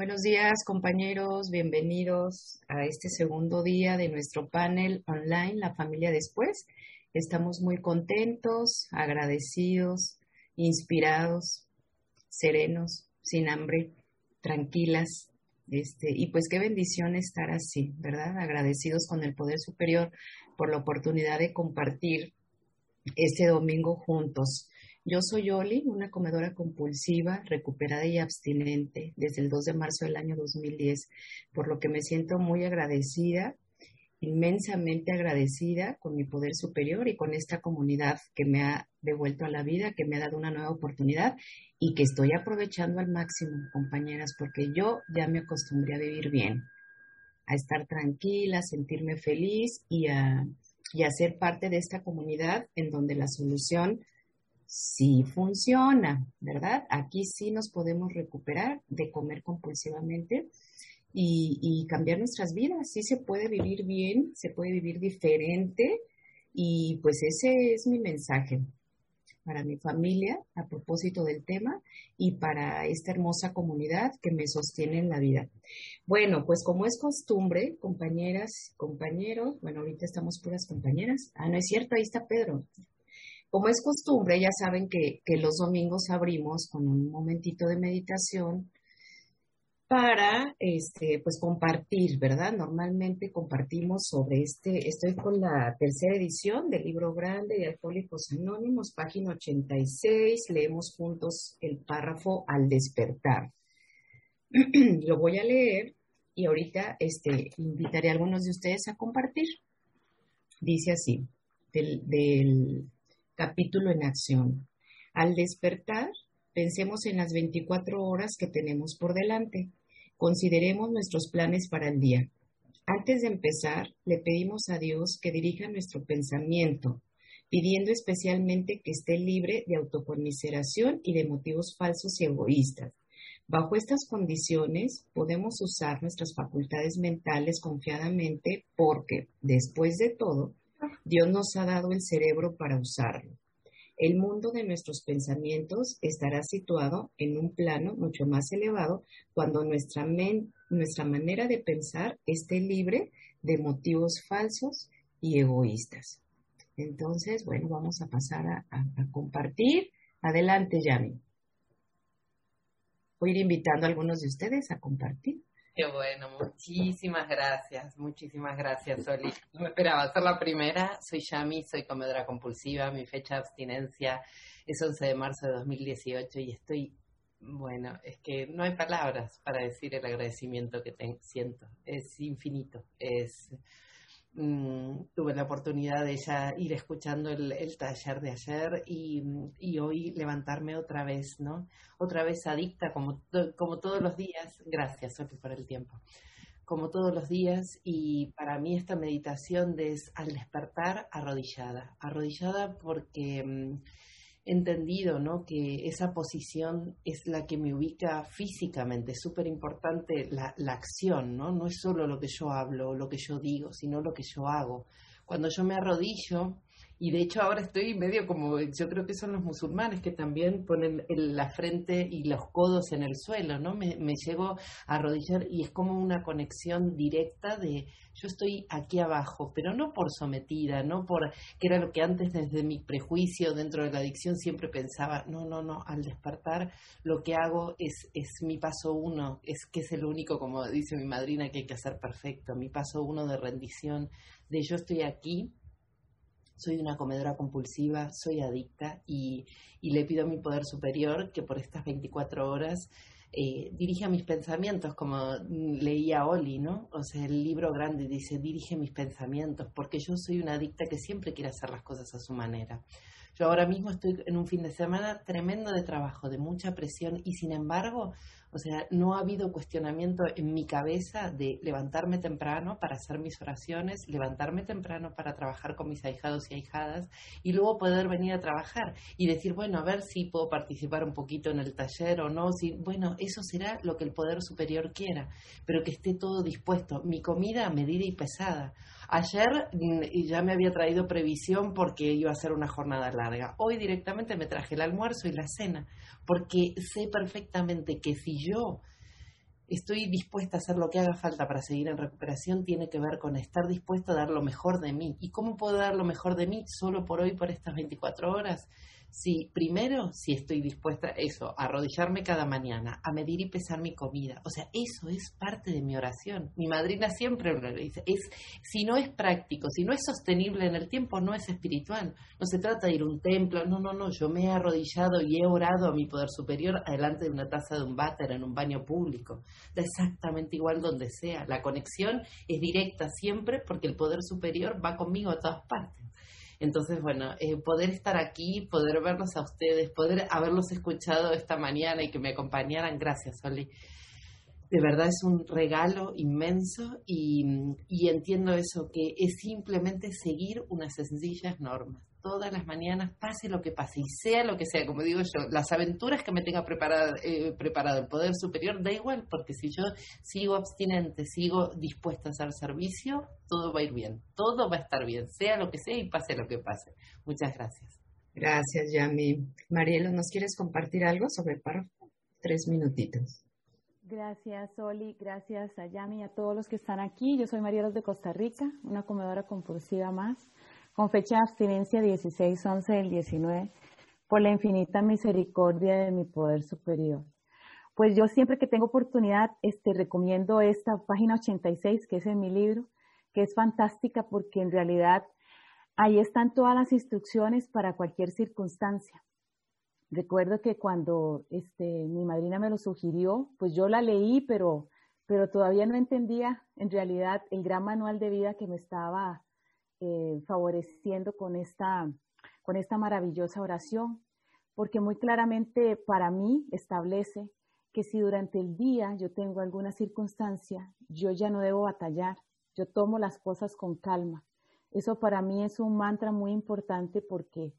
Buenos días, compañeros. Bienvenidos a este segundo día de nuestro panel online, La familia después. Estamos muy contentos, agradecidos, inspirados, serenos, sin hambre, tranquilas. Este, y pues qué bendición estar así, ¿verdad? Agradecidos con el Poder Superior por la oportunidad de compartir este domingo juntos. Yo soy Oli, una comedora compulsiva, recuperada y abstinente desde el 2 de marzo del año 2010, por lo que me siento muy agradecida, inmensamente agradecida con mi poder superior y con esta comunidad que me ha devuelto a la vida, que me ha dado una nueva oportunidad y que estoy aprovechando al máximo, compañeras, porque yo ya me acostumbré a vivir bien, a estar tranquila, a sentirme feliz y a, y a ser parte de esta comunidad en donde la solución sí funciona, ¿verdad? Aquí sí nos podemos recuperar de comer compulsivamente y, cambiar nuestras vidas. Sí se puede vivir bien, se puede vivir diferente y pues ese es mi mensaje para mi familia a propósito del tema y para esta hermosa comunidad que me sostiene en la vida. Bueno, pues como es costumbre, compañeras, compañeros, bueno, ahorita estamos puras compañeras. Ah, no es cierto, ahí está Pedro. Como es costumbre, ya saben que, los domingos abrimos con un momentito de meditación para este, pues compartir, ¿verdad? Normalmente compartimos sobre este, estoy con la tercera edición del libro grande de Alcohólicos Anónimos, página 86, leemos juntos el párrafo al despertar. Lo voy a leer y ahorita este, invitaré a algunos de ustedes a compartir. Dice así, del, del capítulo en acción. Al despertar, pensemos en las 24 horas que tenemos por delante. Consideremos nuestros planes para el día. Antes de empezar, le pedimos a Dios que dirija nuestro pensamiento, pidiendo especialmente que esté libre de autoconmiseración y de motivos falsos y egoístas. Bajo estas condiciones, podemos usar nuestras facultades mentales confiadamente porque, después de todo, Dios nos ha dado el cerebro para usarlo. El mundo de nuestros pensamientos estará situado en un plano mucho más elevado cuando nuestra, nuestra manera de pensar esté libre de motivos falsos y egoístas. Entonces, bueno, vamos a pasar a, a compartir. Adelante, Yami. Voy a ir invitando a algunos de ustedes a compartir. Qué bueno, muchísimas gracias, muchísimas gracias, Oli. No me esperaba ser la primera. Soy Yami, soy comedora compulsiva. Mi fecha de abstinencia es 11 de marzo de 2018 y estoy, bueno, es que no hay palabras para decir el agradecimiento que siento. Es infinito, es Mm, tuve la oportunidad de ya ir escuchando el, taller de ayer y, hoy levantarme otra vez, ¿no? Otra vez adicta como, como todos los días. Gracias, Sofi, por el tiempo. Como todos los días y para mí esta meditación es al despertar arrodillada. Arrodillada porque... Mm, entendido ¿no? que esa posición es la que me ubica físicamente. Es súper importante la, la, acción, ¿no? no es solo lo que yo hablo o lo que yo digo, sino lo que yo hago. Cuando yo me arrodillo, y de hecho ahora estoy medio como, yo creo que son los musulmanes que también ponen la frente y los codos en el suelo, ¿no? Me, me llego a arrodillar y es como una conexión directa de yo estoy aquí abajo, pero no por sometida, no por, que era lo que antes desde mi prejuicio dentro de la adicción siempre pensaba, no, no, no, al despertar lo que hago es, es mi paso uno, es que es el único, como dice mi madrina, que hay que hacer perfecto, mi paso uno de rendición, de yo estoy aquí soy una comedora compulsiva, soy adicta y, le pido a mi poder superior que por estas 24 horas eh, dirija mis pensamientos, como leía Oli, ¿no? O sea, el libro grande dice, dirige mis pensamientos, porque yo soy una adicta que siempre quiere hacer las cosas a su manera. Yo ahora mismo estoy en un fin de semana tremendo de trabajo, de mucha presión y sin embargo o sea, no ha habido cuestionamiento en mi cabeza de levantarme temprano para hacer mis oraciones, levantarme temprano para trabajar con mis ahijados y ahijadas y luego poder venir a trabajar y decir, bueno, a ver si puedo participar un poquito en el taller o no. Si, bueno, eso será lo que el poder superior quiera, pero que esté todo dispuesto. Mi comida medida y pesada. Ayer mm, ya me había traído previsión porque iba a ser una jornada larga. Hoy directamente me traje el almuerzo y la cena, porque sé perfectamente que si yo estoy dispuesta a hacer lo que haga falta para seguir en recuperación tiene que ver con estar dispuesta a dar lo mejor de mí. ¿Y cómo puedo dar lo mejor de mí solo por hoy, por estas 24 horas? Si primero, si estoy dispuesta a eso, a arrodillarme cada mañana, a medir y pesar mi comida, o sea, eso es parte de mi oración. Mi madrina siempre lo dice, es, si no es práctico, si no es sostenible en el tiempo, no es espiritual. No se trata de ir a un templo, no, no, no, yo me he arrodillado y he orado a mi poder superior adelante de una taza de un váter en un baño público. Da exactamente igual donde sea. La conexión es directa siempre porque el poder superior va conmigo a todas partes. Entonces, bueno, eh, poder estar aquí, poder verlos a ustedes, poder haberlos escuchado esta mañana y que me acompañaran, gracias, Oli. De verdad es un regalo inmenso y, y entiendo eso, que es simplemente seguir unas sencillas normas todas las mañanas, pase lo que pase y sea lo que sea, como digo yo, las aventuras que me tenga preparado, eh, preparado el poder superior, da igual, porque si yo sigo abstinente, sigo dispuesta a hacer servicio, todo va a ir bien, todo va a estar bien, sea lo que sea y pase lo que pase. Muchas gracias. Gracias, Yami. Marielo, ¿nos quieres compartir algo sobre el párrafo? Tres minutitos. Gracias, Oli. Gracias a Yami y a todos los que están aquí. Yo soy Marielos de Costa Rica, una comedora compulsiva más con fecha de abstinencia 16-11 del 19, por la infinita misericordia de mi poder superior. Pues yo siempre que tengo oportunidad, este, recomiendo esta página 86, que es en mi libro, que es fantástica porque en realidad ahí están todas las instrucciones para cualquier circunstancia. Recuerdo que cuando este, mi madrina me lo sugirió, pues yo la leí, pero, pero todavía no entendía en realidad el gran manual de vida que me estaba eh, favoreciendo con esta, con esta maravillosa oración, porque muy claramente para mí establece que si durante el día yo tengo alguna circunstancia, yo ya no debo batallar, yo tomo las cosas con calma. Eso para mí es un mantra muy importante porque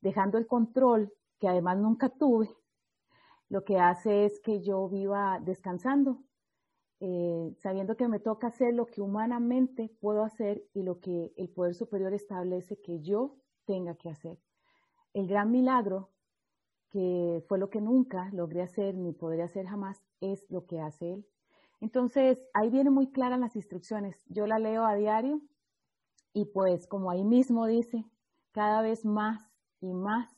dejando el control, que además nunca tuve, lo que hace es que yo viva descansando, eh, sabiendo que me toca hacer lo que humanamente puedo hacer y lo que el poder superior establece que yo tenga que hacer. El gran milagro, que fue lo que nunca logré hacer ni podré hacer jamás, es lo que hace él. Entonces, ahí vienen muy claras las instrucciones. Yo la leo a diario y pues como ahí mismo dice, cada vez más y más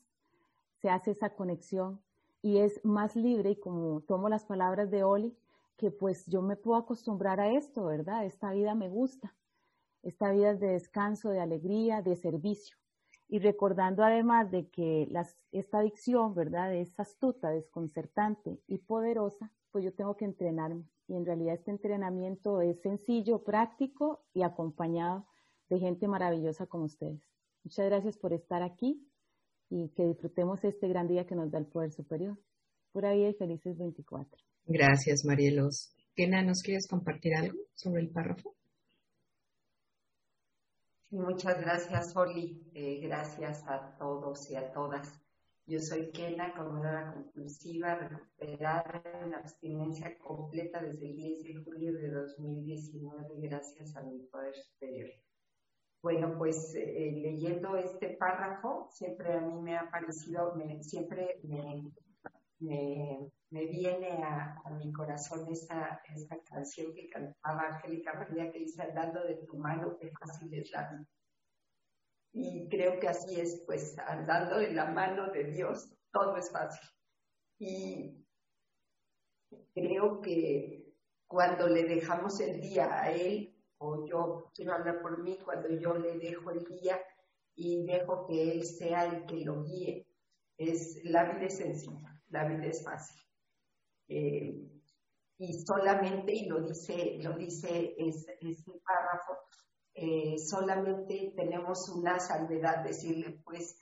se hace esa conexión y es más libre y como tomo las palabras de Oli, que pues yo me puedo acostumbrar a esto, ¿verdad? Esta vida me gusta. Esta vida es de descanso, de alegría, de servicio. Y recordando además de que esta adicción, ¿verdad? Es astuta, desconcertante y poderosa, pues yo tengo que entrenarme. Y en realidad este entrenamiento es sencillo, práctico y acompañado de gente maravillosa como ustedes. Muchas gracias por estar aquí y que disfrutemos este gran día que nos da el poder superior. Por ahí y felices 24. Gracias, Marielos. Kena, ¿nos quieres compartir algo sobre el párrafo? Muchas gracias, Oli. Eh, gracias a todos y a todas. Yo soy Kena, comedora compulsiva, recuperada en abstinencia completa desde el 10 de julio de 2019, gracias a mi poder superior. Bueno, pues eh, leyendo este párrafo, siempre a mí me ha parecido, siempre me, me viene a, mi corazón esa, esa, canción que cantaba Angélica María que dice, andando de tu mano, qué fácil es la vida. Y creo que así es, pues andando de la mano de Dios, todo es fácil. Y creo que cuando le dejamos el día a Él, o yo quiero hablar por mí, cuando yo le dejo el día y dejo que Él sea el que lo guíe, es, la vida es sencilla, la vida es fácil. Eh, y solamente, y lo dice, lo dice ese, párrafo, eh, solamente tenemos una salvedad, decirle pues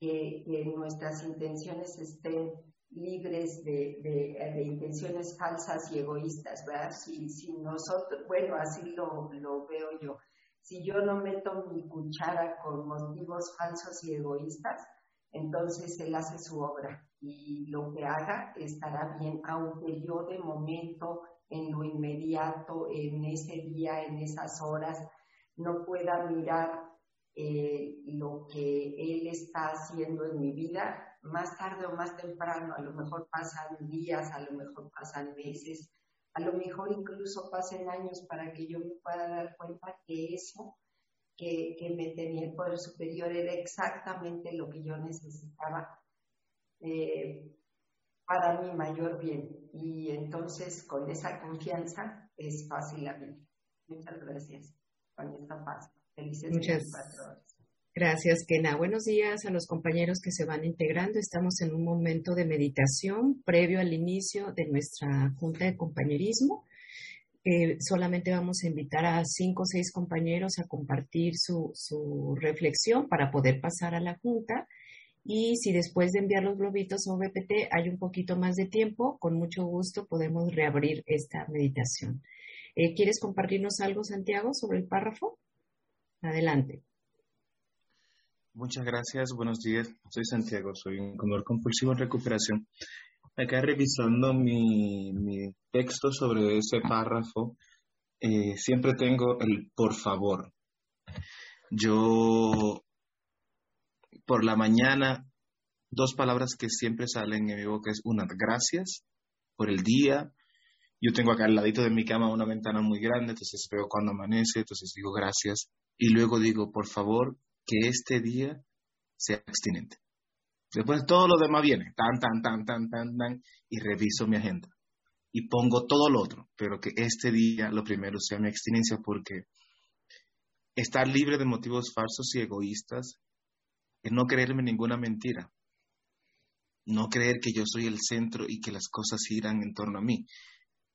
que, nuestras intenciones estén libres de, intenciones falsas y egoístas, ¿verdad? Si, si nosotros, bueno, así lo veo yo, si yo no meto mi cuchara con motivos falsos y egoístas, entonces Él hace su obra y lo que haga estará bien, aunque yo de momento, en lo inmediato, en ese día, en esas horas, no pueda mirar eh, lo que Él está haciendo en mi vida, más tarde o más temprano, a lo mejor pasan días, a lo mejor pasan meses, A lo mejor incluso pasen años para que yo me pueda dar cuenta que eso que, me tenía el poder superior era exactamente lo que yo necesitaba eh, para mi mayor bien. Y entonces con esa confianza es fácil la vida. Muchas gracias. Con esta paz. Felices Muchas gracias, Kena. Buenos días a los compañeros que se van integrando. Estamos en un momento de meditación previo al inicio de nuestra junta de compañerismo. Eh, solamente vamos a invitar a cinco o seis compañeros a compartir su, su, reflexión para poder pasar a la junta. Y si después de enviar los globitos a VPT hay un poquito más de tiempo, con mucho gusto podemos reabrir esta meditación. Eh, ¿Quieres compartirnos algo, Santiago, sobre el párrafo? Adelante. Muchas gracias, buenos días. Soy Santiago, soy un comedor compulsivo en recuperación. Acá revisando mi, texto sobre ese párrafo, eh, siempre tengo el por favor. Yo, por la mañana, dos palabras que siempre salen en mi boca es una, gracias por el día. Yo tengo acá al ladito de mi cama una ventana muy grande, entonces veo cuando amanece, entonces digo gracias y luego digo, por favor, que este día sea abstinente. Después todo lo demás viene, tan, tan, tan, tan, tan, tan, y reviso mi agenda. Y pongo todo lo otro, pero que este día lo primero sea mi abstinencia porque estar libre de motivos falsos y egoístas es no creerme ninguna mentira. No creer que yo soy el centro y que las cosas giran en torno a mí,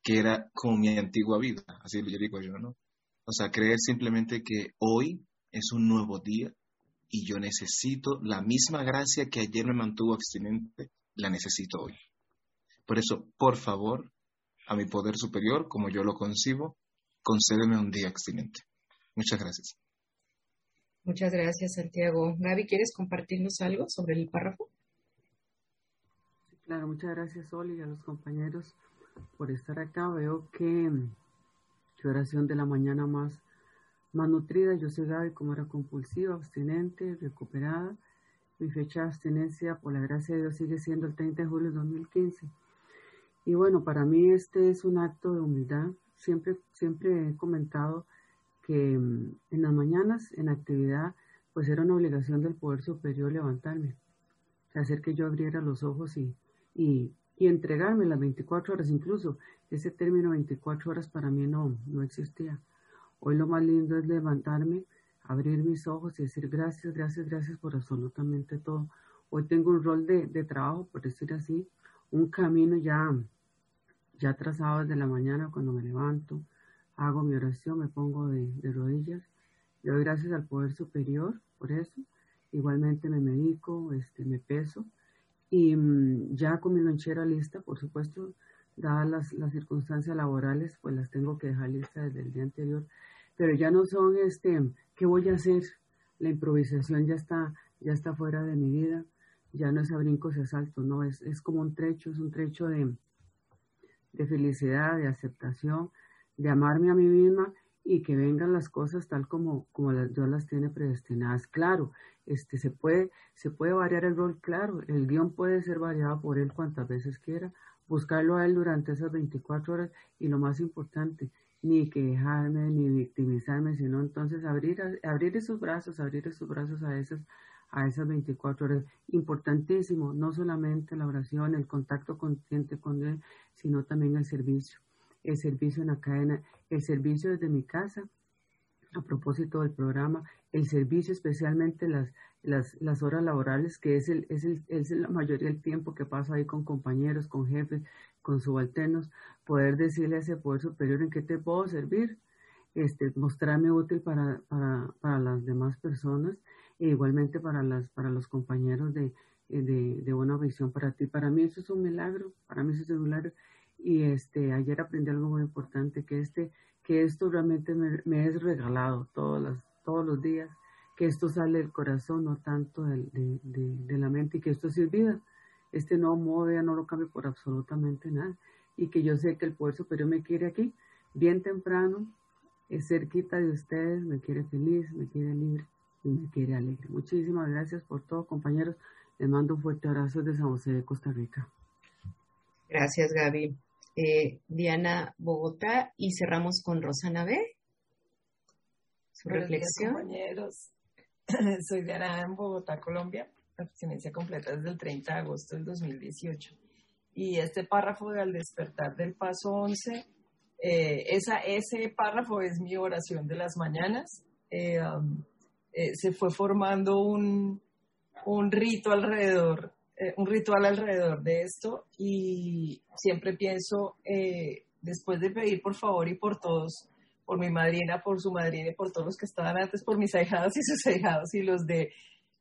que era como mi antigua vida, así lo digo yo, ¿no? O sea, creer simplemente que hoy es un nuevo día y yo necesito la misma gracia que ayer me mantuvo abstinente, la necesito hoy. Por eso, por favor, a mi poder superior, como yo lo concibo, concédeme un día abstinente. Muchas gracias. Muchas gracias, Santiago. Gaby, ¿quieres compartirnos algo sobre el párrafo? claro, muchas gracias, Oli, y a los compañeros por estar acá. Veo que Qué oración de la mañana más, más nutrida. Yo soy Gaby, como era compulsiva, abstinente, recuperada. Mi fecha de abstinencia, por la gracia de Dios, sigue siendo el 30 de julio de 2015. Y bueno, para mí este es un acto de humildad. Siempre, siempre he comentado que mm, en las mañanas, en actividad, pues era una obligación del poder superior levantarme, hacer que yo abriera los ojos y, y, y entregarme las 24 horas. Incluso ese término 24 horas para mí no, no existía. Hoy lo más lindo es levantarme, abrir mis ojos y decir gracias, gracias, gracias por absolutamente todo. Hoy tengo un rol de, trabajo, por decir así, un camino ya, ya trazado desde la mañana cuando me levanto, hago mi oración, me pongo de, rodillas, le doy gracias al poder superior por eso. Igualmente me medico, este, me peso y mm, ya con mi lonchera lista, por supuesto, dadas las, las, circunstancias laborales, pues las tengo que dejar listas desde el día anterior, pero ya no son, este, ¿qué voy a hacer? La improvisación ya está, ya está fuera de mi vida, ya no es a brincos y asaltos, no, es, es como un trecho, es un trecho de, de felicidad, de aceptación, de amarme a mí misma y que vengan las cosas tal como, como las, Dios las tiene predestinadas. Claro, este, se, puede, se puede variar el rol, claro, el guion puede ser variado por él cuantas veces quiera, buscarlo a él durante esas 24 horas y lo más importante, ni quejarme, ni victimizarme, sino entonces abrir, abrir esos brazos, abrir esos brazos a esas, a esas 24 horas. Importantísimo, no solamente la oración, el contacto consciente con él, sino también el servicio el servicio en la cadena, el servicio desde mi casa, a propósito del programa, el servicio especialmente las, las, las horas laborales, que es, el, es, el, es la mayoría del tiempo que paso ahí con compañeros, con jefes, con subalternos, poder decirle a ese poder superior en qué te puedo servir, este, mostrarme útil para, para, para las demás personas e igualmente para, las, para los compañeros de, de, de buena visión para ti. Para mí eso es un milagro, para mí eso es un milagro. Y este, ayer aprendí algo muy importante, que, este, que esto realmente me, es regalado todos los, todos los días, que esto sale del corazón, no tanto de, de, la mente, y que esto es vida. Este nuevo modo ya no lo cambio por absolutamente nada. Y que yo sé que el poder superior me quiere aquí, bien temprano, es cerquita de ustedes, me quiere feliz, me quiere libre y me quiere alegre. Muchísimas gracias por todo, compañeros. Les mando un fuerte abrazo desde San José de Costa Rica. Gracias, Gaby. eh, Diana Bogotá y cerramos con Rosana B. Su reflexión. compañeros. Soy Diana en Bogotá, Colombia. Abstinencia completa desde el 30 de agosto del 2018. Y este párrafo de al despertar del paso 11, eh, esa, ese párrafo es mi oración de las mañanas. Eh, um, se fue formando un, un rito alrededor eh, un ritual alrededor de esto y siempre pienso, eh, después de pedir por favor y por todos, por mi madrina, por su madrina y por todos los que estaban antes, por mis ahijados y sus ahijados y los de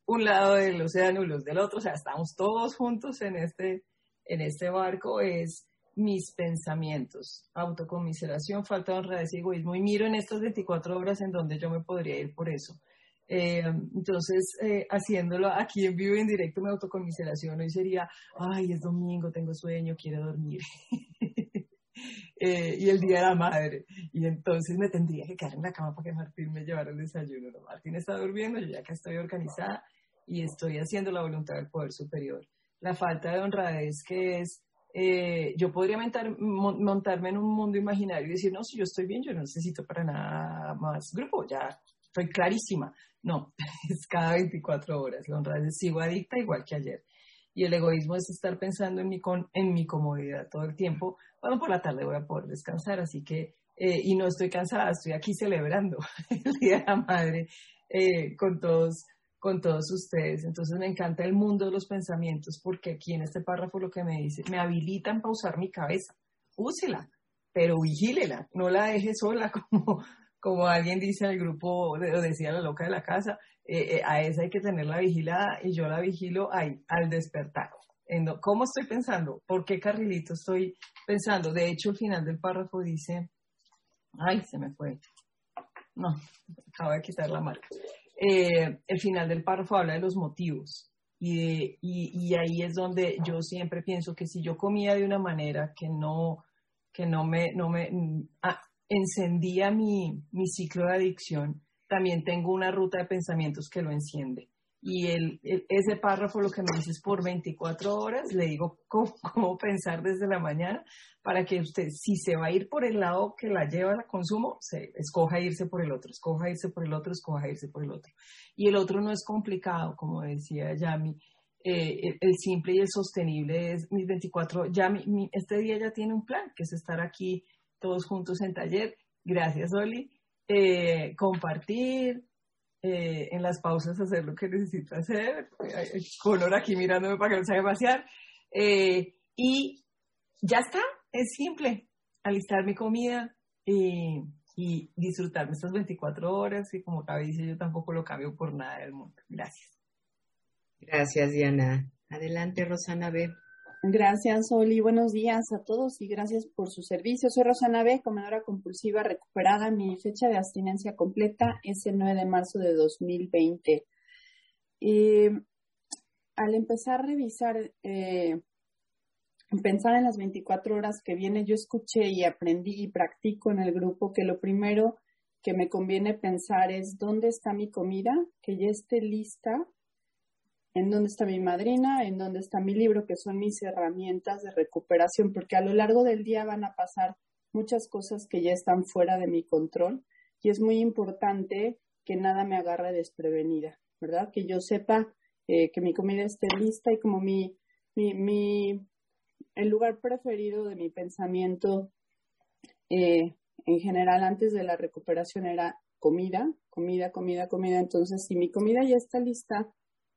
un lado del océano y los del otro, o sea, estamos todos juntos en este, en este barco, es mis pensamientos, autocomiseración, falta de honradez y egoísmo, y miro en estas 24 horas en donde yo me podría ir por eso. Eh, entonces, eh, haciéndolo aquí en vivo en directo, me autocomiseración hoy sería, ay, es domingo, tengo sueño, quiero dormir. eh, y el día de la madre. Y entonces me tendría que quedar en la cama para que Martín me llevara el desayuno. No, Martín está durmiendo, yo ya que estoy organizada y estoy haciendo la voluntad del poder superior. La falta de honradez que es, eh, yo podría montarme en un mundo imaginario y decir, no, si yo estoy bien, yo no necesito para nada más grupo, ya estoy clarísima. No, es cada 24 horas. La honradez sigo adicta igual que ayer. Y el egoísmo es estar pensando en mi, con, en mi comodidad todo el tiempo. Bueno, por la tarde voy a poder descansar, así que, eh, y no estoy cansada, estoy aquí celebrando el Día de la Madre eh, con todos con todos ustedes. Entonces me encanta el mundo de los pensamientos porque aquí en este párrafo lo que me dice, me habilitan para usar mi cabeza. Úsela, pero vigílela, no la deje sola como, como alguien dice el grupo, o decía la loca de la casa, eh, eh, a esa hay que tenerla vigilada y yo la vigilo ahí, al despertar. ¿Cómo estoy pensando? ¿Por qué carrilito estoy pensando? De hecho, el final del párrafo dice, ay, se me fue. No, acabo de quitar la marca. Eh, el final del párrafo habla de los motivos. Y, y, ahí es donde yo siempre pienso que si yo comía de una manera que no, que no me, no me, ah, encendía mi, mi ciclo de adicción, también tengo una ruta de pensamientos que lo enciende. Y el, ese párrafo lo que me dice es por 24 horas, le digo cómo, pensar desde la mañana para que usted, si se va a ir por el lado que la lleva al consumo, se, escoja irse por el otro, escoja irse por el otro, escoja irse por el otro. Y el otro no es complicado, como decía Yami, eh, el, simple y el sostenible es mis 24, ya mi, este día ya tiene un plan, que es estar aquí todos juntos en taller. Gracias, Oli. Eh, compartir, eh, en las pausas hacer lo que necesito hacer. Color aquí mirándome para que no se vaciar. Eh, y ya está, es simple. Alistar mi comida y, y disfrutarme estas 24 horas. Y como Gaby dice, yo tampoco lo cambio por nada del mundo. Gracias. Gracias, Diana. Adelante, Rosana B. Gracias, Oli. Buenos días a todos y gracias por su servicio. Soy Rosana B., comedora compulsiva recuperada. Mi fecha de abstinencia completa es el 9 de marzo de 2020. Y al empezar a revisar, eh, pensar en las 24 horas que viene, yo escuché y aprendí y practico en el grupo que lo primero que me conviene pensar es dónde está mi comida, que ya esté lista en dónde está mi madrina, en dónde está mi libro, que son mis herramientas de recuperación, porque a lo largo del día van a pasar muchas cosas que ya están fuera de mi control y es muy importante que nada me agarre desprevenida, ¿verdad? Que yo sepa eh, que mi comida esté lista y como mi, mi, mi, el lugar preferido de mi pensamiento eh, en general antes de la recuperación era comida, comida, comida, comida. Entonces, si mi comida ya está lista,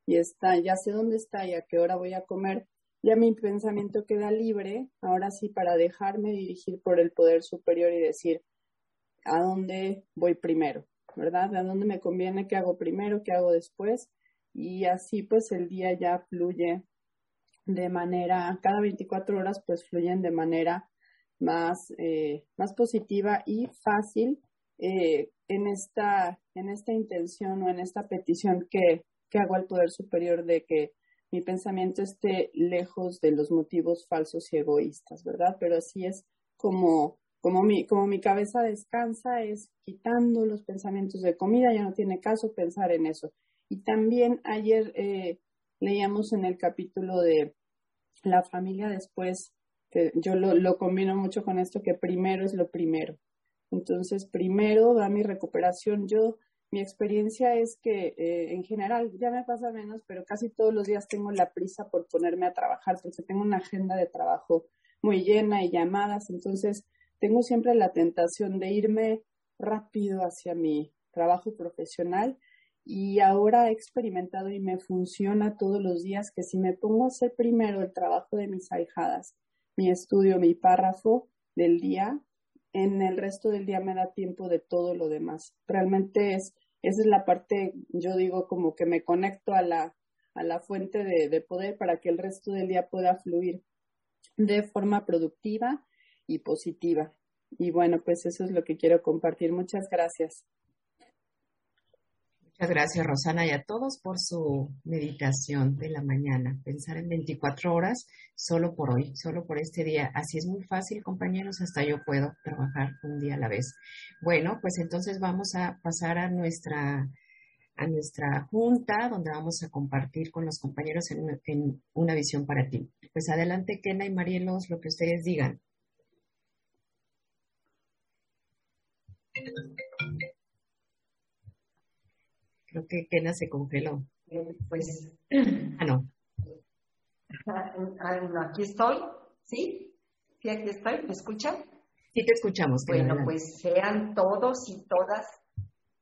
y está, ya sé dónde está y a qué hora voy a comer, ya mi pensamiento queda libre, ahora sí, para dejarme dirigir por el poder superior y decir a dónde voy primero, ¿verdad? A dónde me conviene, qué hago primero, qué hago después. Y así pues el día ya fluye de manera, cada 24 horas pues fluyen de manera más, eh, más positiva y fácil eh, en, esta, en esta intención o en esta petición que, que hago al poder superior de que mi pensamiento esté lejos de los motivos falsos y egoístas, ¿verdad? Pero así es como, como, mi, como mi cabeza descansa, es quitando los pensamientos de comida, ya no tiene caso pensar en eso. Y también ayer eh, leíamos en el capítulo de la familia después yo lo, lo combino mucho con esto que primero es lo primero. Entonces, primero va mi recuperación. Yo, mi experiencia es que eh, en general, ya me pasa menos, pero casi todos los días tengo la prisa por ponerme a trabajar, porque tengo una agenda de trabajo muy llena y llamadas. Entonces, tengo siempre la tentación de irme rápido hacia mi trabajo profesional y ahora he experimentado y me funciona todos los días que si me pongo a hacer primero el trabajo de mis ahijadas, mi estudio, mi párrafo del día, en el resto del día me da tiempo de todo lo demás. Realmente es, esa es la parte, yo digo, como que me conecto a la, a la fuente de, de poder para que el resto del día pueda fluir de forma productiva y positiva. Y bueno, pues eso es lo que quiero compartir. Muchas gracias. Muchas gracias, Rosana, y a todos por su meditación de la mañana. Pensar en 24 horas solo por hoy, solo por este día. Así es muy fácil, compañeros, hasta yo puedo trabajar un día a la vez. Bueno, pues entonces vamos a pasar a nuestra a nuestra junta, donde vamos a compartir con los compañeros en en una visión para ti. Pues adelante, Kena y Marielos, lo que ustedes digan. Creo que Kena se congeló. Pues. Ah, no. Ah, aquí estoy, ¿sí? Sí, aquí estoy, ¿me escuchan? Sí, te escuchamos. Bueno, pues sean todos y todas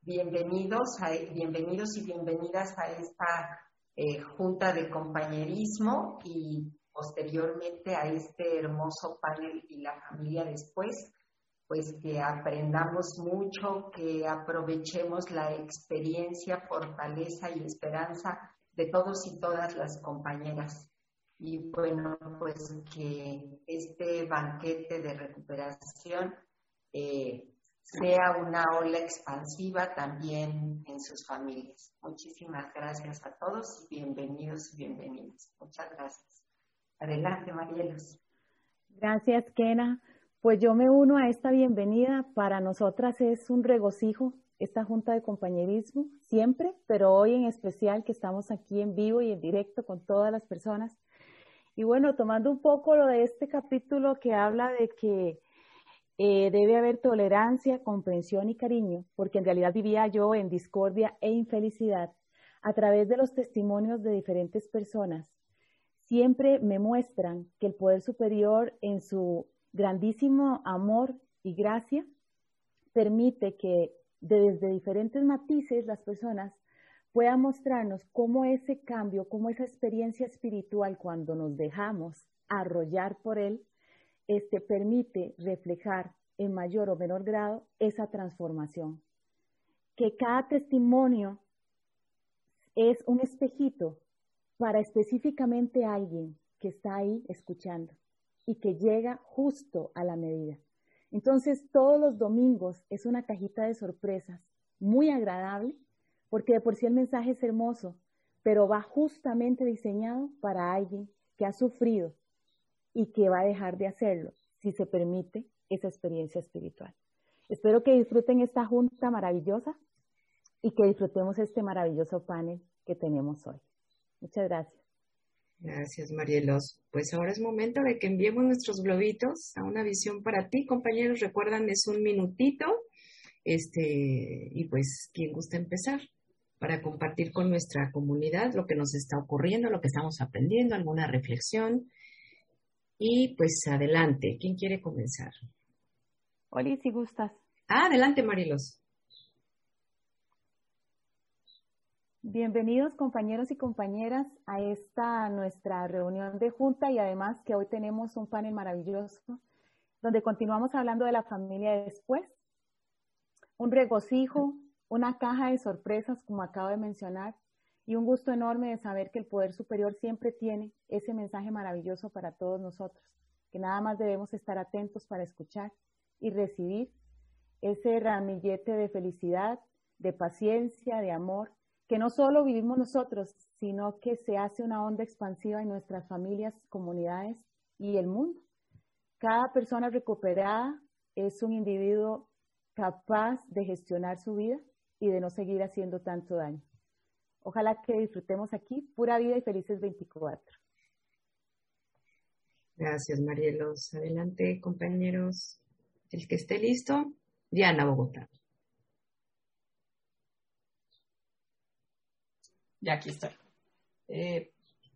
bienvenidos, a, bienvenidos y bienvenidas a esta eh, junta de compañerismo y posteriormente a este hermoso panel y la familia después pues que aprendamos mucho, que aprovechemos la experiencia, fortaleza y esperanza de todos y todas las compañeras. Y bueno, pues que este banquete de recuperación eh, sea una ola expansiva también en sus familias. Muchísimas gracias a todos y bienvenidos y bienvenidas. Muchas gracias. Adelante, Marielos. Gracias, Kena. Pues yo me uno a esta bienvenida. Para nosotras es un regocijo esta junta de compañerismo, siempre, pero hoy en especial que estamos aquí en vivo y en directo con todas las personas. Y bueno, tomando un poco lo de este capítulo que habla de que eh, debe haber tolerancia, comprensión y cariño, porque en realidad vivía yo en discordia e infelicidad, a través de los testimonios de diferentes personas, siempre me muestran que el poder superior en su grandísimo amor y gracia permite que desde diferentes matices las personas puedan mostrarnos cómo ese cambio, cómo esa experiencia espiritual cuando nos dejamos arrollar por él, este permite reflejar en mayor o menor grado esa transformación. Que cada testimonio es un espejito para específicamente alguien que está ahí escuchando y que llega justo a la medida. Entonces, todos los domingos es una cajita de sorpresas muy agradable, porque de por sí el mensaje es hermoso, pero va justamente diseñado para alguien que ha sufrido y que va a dejar de hacerlo si se permite esa experiencia espiritual. Espero que disfruten esta junta maravillosa y que disfrutemos este maravilloso panel que tenemos hoy. Muchas gracias. Gracias, Marielos. Pues ahora es momento de que enviemos nuestros globitos a una visión para ti, compañeros. Recuerdan, es un minutito. Este, y pues, ¿quién gusta empezar? Para compartir con nuestra comunidad lo que nos está ocurriendo, lo que estamos aprendiendo, alguna reflexión. Y pues adelante, ¿quién quiere comenzar? Oli, si gustas. Ah, adelante, Marielos. Bienvenidos compañeros y compañeras a esta nuestra reunión de junta y además que hoy tenemos un panel maravilloso donde continuamos hablando de la familia después. Un regocijo, una caja de sorpresas como acabo de mencionar y un gusto enorme de saber que el poder superior siempre tiene ese mensaje maravilloso para todos nosotros, que nada más debemos estar atentos para escuchar y recibir ese ramillete de felicidad, de paciencia, de amor que no solo vivimos nosotros, sino que se hace una onda expansiva en nuestras familias, comunidades y el mundo. Cada persona recuperada es un individuo capaz de gestionar su vida y de no seguir haciendo tanto daño. Ojalá que disfrutemos aquí pura vida y felices 24. Gracias, Marielos. Adelante, compañeros. El que esté listo, Diana Bogotá. Ya aquí está. Eh,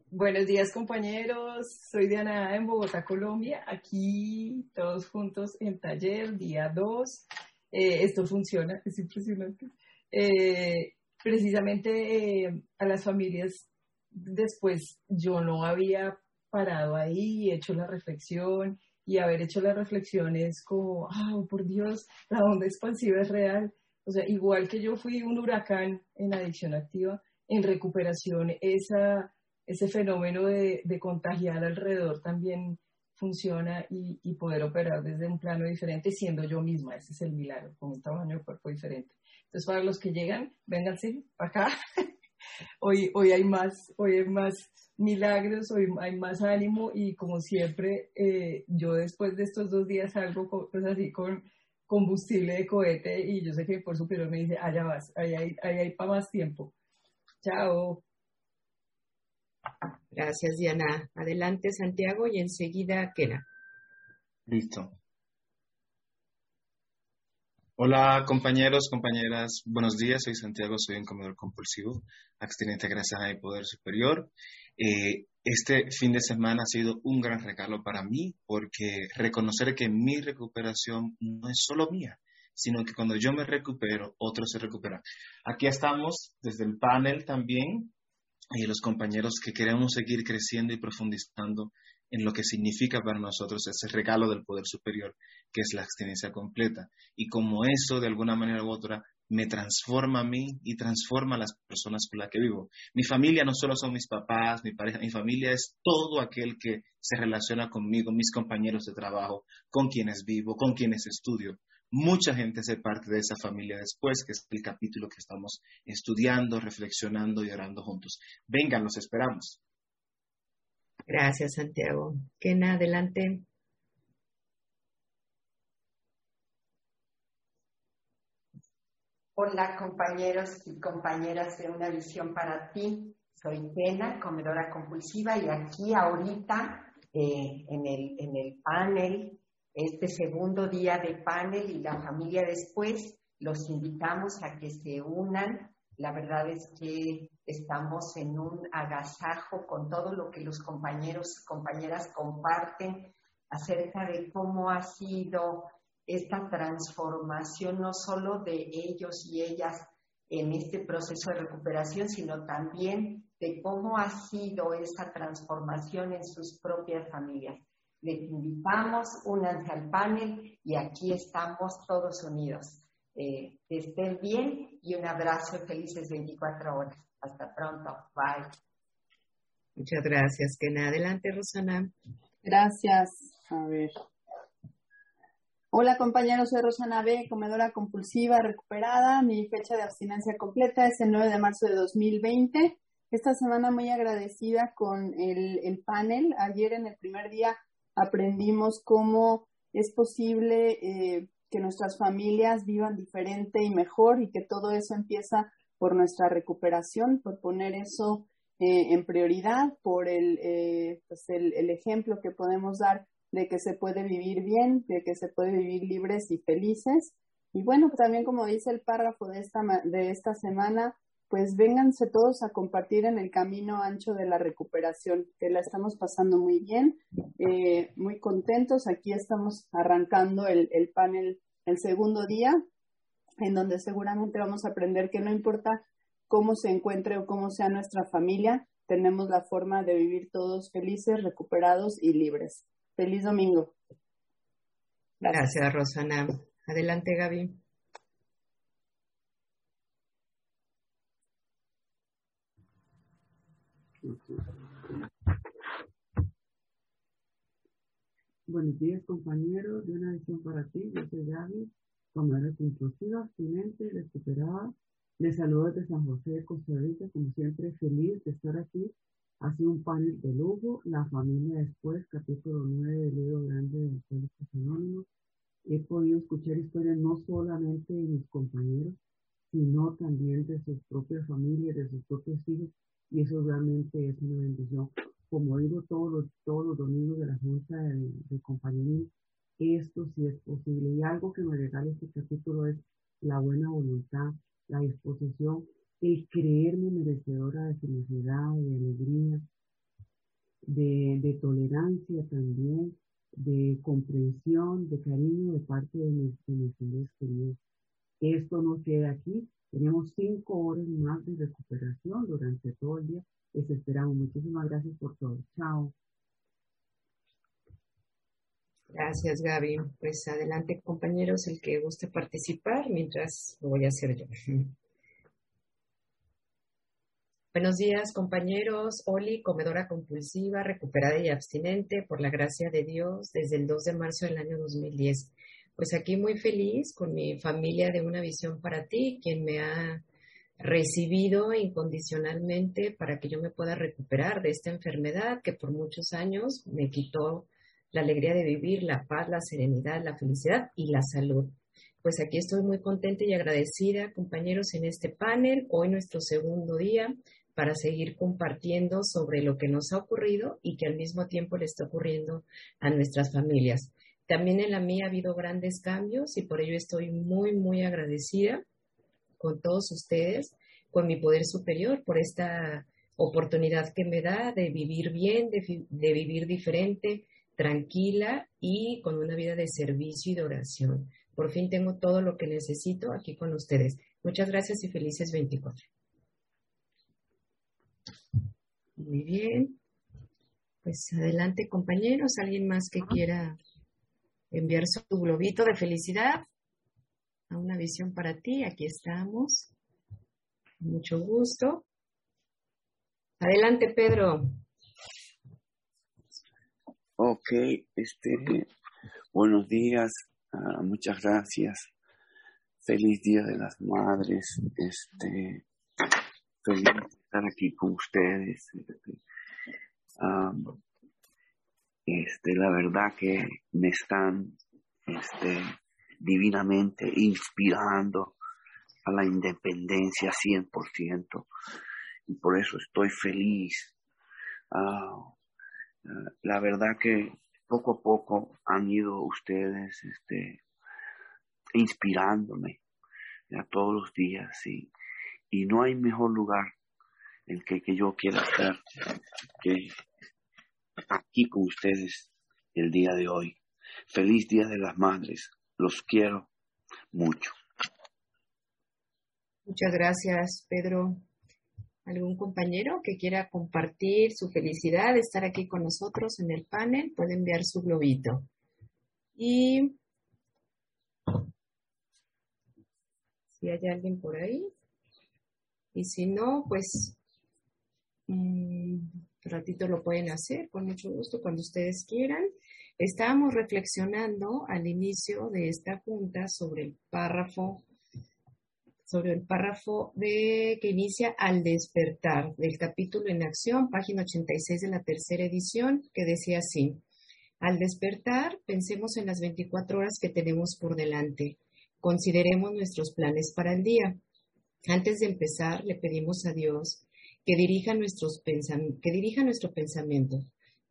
buenos días, compañeros. Soy Diana en Bogotá, Colombia. Aquí todos juntos en taller, día 2. Eh, esto funciona, es impresionante. Eh, precisamente a las familias después yo no había parado ahí, hecho la reflexión y haber hecho la reflexión es como, oh, por Dios, la onda expansiva es real. O sea, igual que yo fui un huracán en adicción activa, en recuperación, esa, ese fenómeno de, de contagiar alrededor también funciona y, y, poder operar desde un plano diferente siendo yo misma. Ese es el milagro, con un tamaño de cuerpo diferente. Entonces, para los que llegan, vénganse para acá. hoy, hoy hay más, hoy hay más milagros, hoy hay más ánimo y como siempre, eh, yo después de estos dos días salgo con, pues así con combustible de cohete y yo sé que por superior me dice, allá vas, ahí hay, ahí hay para más tiempo. Chao. Gracias, Diana. Adelante, Santiago, y enseguida Kena. Listo. Hola compañeros, compañeras, buenos días, soy Santiago, soy un comedor compulsivo, abstinente gracias a mi poder superior. Eh, este fin de semana ha sido un gran regalo para mí porque reconocer que mi recuperación no es solo mía, sino que cuando yo me recupero, otros se recuperan. Aquí estamos desde el panel también y los compañeros que queremos seguir creciendo y profundizando en lo que significa para nosotros ese regalo del poder superior, que es la abstinencia completa. Y como eso, de alguna manera u otra, me transforma a mí y transforma a las personas con las que vivo. Mi familia no solo son mis papás, mi pareja, mi familia es todo aquel que se relaciona conmigo, mis compañeros de trabajo, con quienes vivo, con quienes estudio. Mucha gente se parte de esa familia después, que es el capítulo que estamos estudiando, reflexionando y orando juntos. Vengan, los esperamos. Gracias, Santiago. Kena, adelante. Hola, compañeros y compañeras de Una Visión para Ti. Soy Kena, comedora compulsiva, y aquí ahorita eh, en, el, en el panel, este segundo día de panel y la familia después, los invitamos a que se unan la verdad es que estamos en un agasajo con todo lo que los compañeros y compañeras comparten acerca de cómo ha sido esta transformación no solo de ellos y ellas en este proceso de recuperación, sino también de cómo ha sido esa transformación en sus propias familias. Les invitamos, únanse al panel y aquí estamos todos unidos. Eh, que estén bien y un abrazo y felices 24 horas. Hasta pronto. Bye. Muchas gracias. Que adelante, Rosana. Gracias. A ver. Hola compañeros, soy Rosana B, comedora compulsiva recuperada. Mi fecha de abstinencia completa es el 9 de marzo de 2020. Esta semana muy agradecida con el, el panel. Ayer en el primer día aprendimos cómo es posible eh, que nuestras familias vivan diferente y mejor y que todo eso empieza por nuestra recuperación, por poner eso eh, en prioridad, por el, eh, pues el, el, ejemplo que podemos dar de que se puede vivir bien, de que se puede vivir libres y felices. Y bueno, también como dice el párrafo de esta, de esta semana, pues vénganse todos a compartir en el camino ancho de la recuperación, que la estamos pasando muy bien, eh, muy contentos. Aquí estamos arrancando el, el panel el segundo día, en donde seguramente vamos a aprender que no importa cómo se encuentre o cómo sea nuestra familia, tenemos la forma de vivir todos felices, recuperados y libres. Feliz domingo. Gracias, Gracias Rosana. Adelante, Gaby. Buenos días, compañeros. De una visión para ti. Yo soy Gaby, comadre compulsiva, abstinente, recuperada. Les saludo desde San José de Costa Rica. Como siempre, feliz de estar aquí. Ha un panel de lujo. La familia después, capítulo 9 del libro grande de Alcohólicos Anónimos. He podido escuchar historias no solamente de mis compañeros, sino también de sus propias familias, de sus propios hijos. Y eso realmente es una bendición como digo todos los, todos los domingos de la Junta de, de esto sí es posible. Y algo que me regala este capítulo es la buena voluntad, la disposición, el creerme merecedora de felicidad, de alegría, de, de tolerancia también, de comprensión, de cariño de parte de mis, de mis seres queridos. Esto no queda aquí. Tenemos cinco horas más de recuperación durante todo el día. Esperamos. Muchísimas gracias por todo. Chao. Gracias, Gaby. Pues adelante, compañeros, el que guste participar, mientras lo voy a hacer yo. Buenos días, compañeros. Oli, comedora compulsiva, recuperada y abstinente, por la gracia de Dios, desde el 2 de marzo del año 2010. Pues aquí muy feliz con mi familia de Una Visión para Ti, quien me ha recibido incondicionalmente para que yo me pueda recuperar de esta enfermedad que por muchos años me quitó la alegría de vivir, la paz, la serenidad, la felicidad y la salud. Pues aquí estoy muy contenta y agradecida, compañeros, en este panel. Hoy nuestro segundo día para seguir compartiendo sobre lo que nos ha ocurrido y que al mismo tiempo le está ocurriendo a nuestras familias. También en la mía ha habido grandes cambios y por ello estoy muy, muy agradecida con todos ustedes, con mi poder superior, por esta oportunidad que me da de vivir bien, de, de vivir diferente, tranquila y con una vida de servicio y de oración. Por fin tengo todo lo que necesito aquí con ustedes. Muchas gracias y felices 24. Muy bien. Pues adelante, compañeros. ¿Alguien más que quiera enviar su globito de felicidad? Una visión para ti. Aquí estamos. Mucho gusto. Adelante, Pedro. Ok, este, buenos días, uh, muchas gracias. Feliz Día de las Madres. Este, feliz estar aquí con ustedes. Este, la verdad que me están este, divinamente inspirando a la independencia 100% y por eso estoy feliz. Uh, uh, la verdad que poco a poco han ido ustedes este, inspirándome a todos los días y, y no hay mejor lugar el que, que yo quiera estar que aquí con ustedes el día de hoy. Feliz Día de las Madres. Los quiero mucho. Muchas gracias, Pedro. ¿Algún compañero que quiera compartir su felicidad de estar aquí con nosotros en el panel? Puede enviar su globito. Y si hay alguien por ahí. Y si no, pues un ratito lo pueden hacer con mucho gusto cuando ustedes quieran. Estábamos reflexionando al inicio de esta junta sobre el párrafo sobre el párrafo de que inicia al despertar del capítulo en acción, página 86 de la tercera edición, que decía así: Al despertar, pensemos en las 24 horas que tenemos por delante. Consideremos nuestros planes para el día. Antes de empezar, le pedimos a Dios que dirija, nuestros que dirija nuestro pensamiento,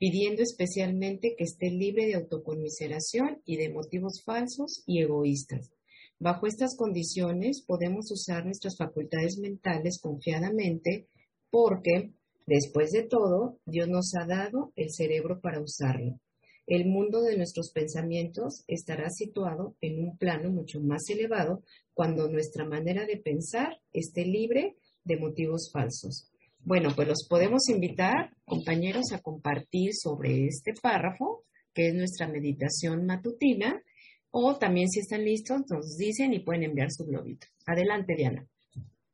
pidiendo especialmente que esté libre de autoconmiseración y de motivos falsos y egoístas. Bajo estas condiciones podemos usar nuestras facultades mentales confiadamente porque, después de todo, Dios nos ha dado el cerebro para usarlo. El mundo de nuestros pensamientos estará situado en un plano mucho más elevado cuando nuestra manera de pensar esté libre de motivos falsos. Bueno, pues los podemos invitar, compañeros, a compartir sobre este párrafo, que es nuestra meditación matutina, o también si están listos, nos dicen y pueden enviar su globito. Adelante, Diana.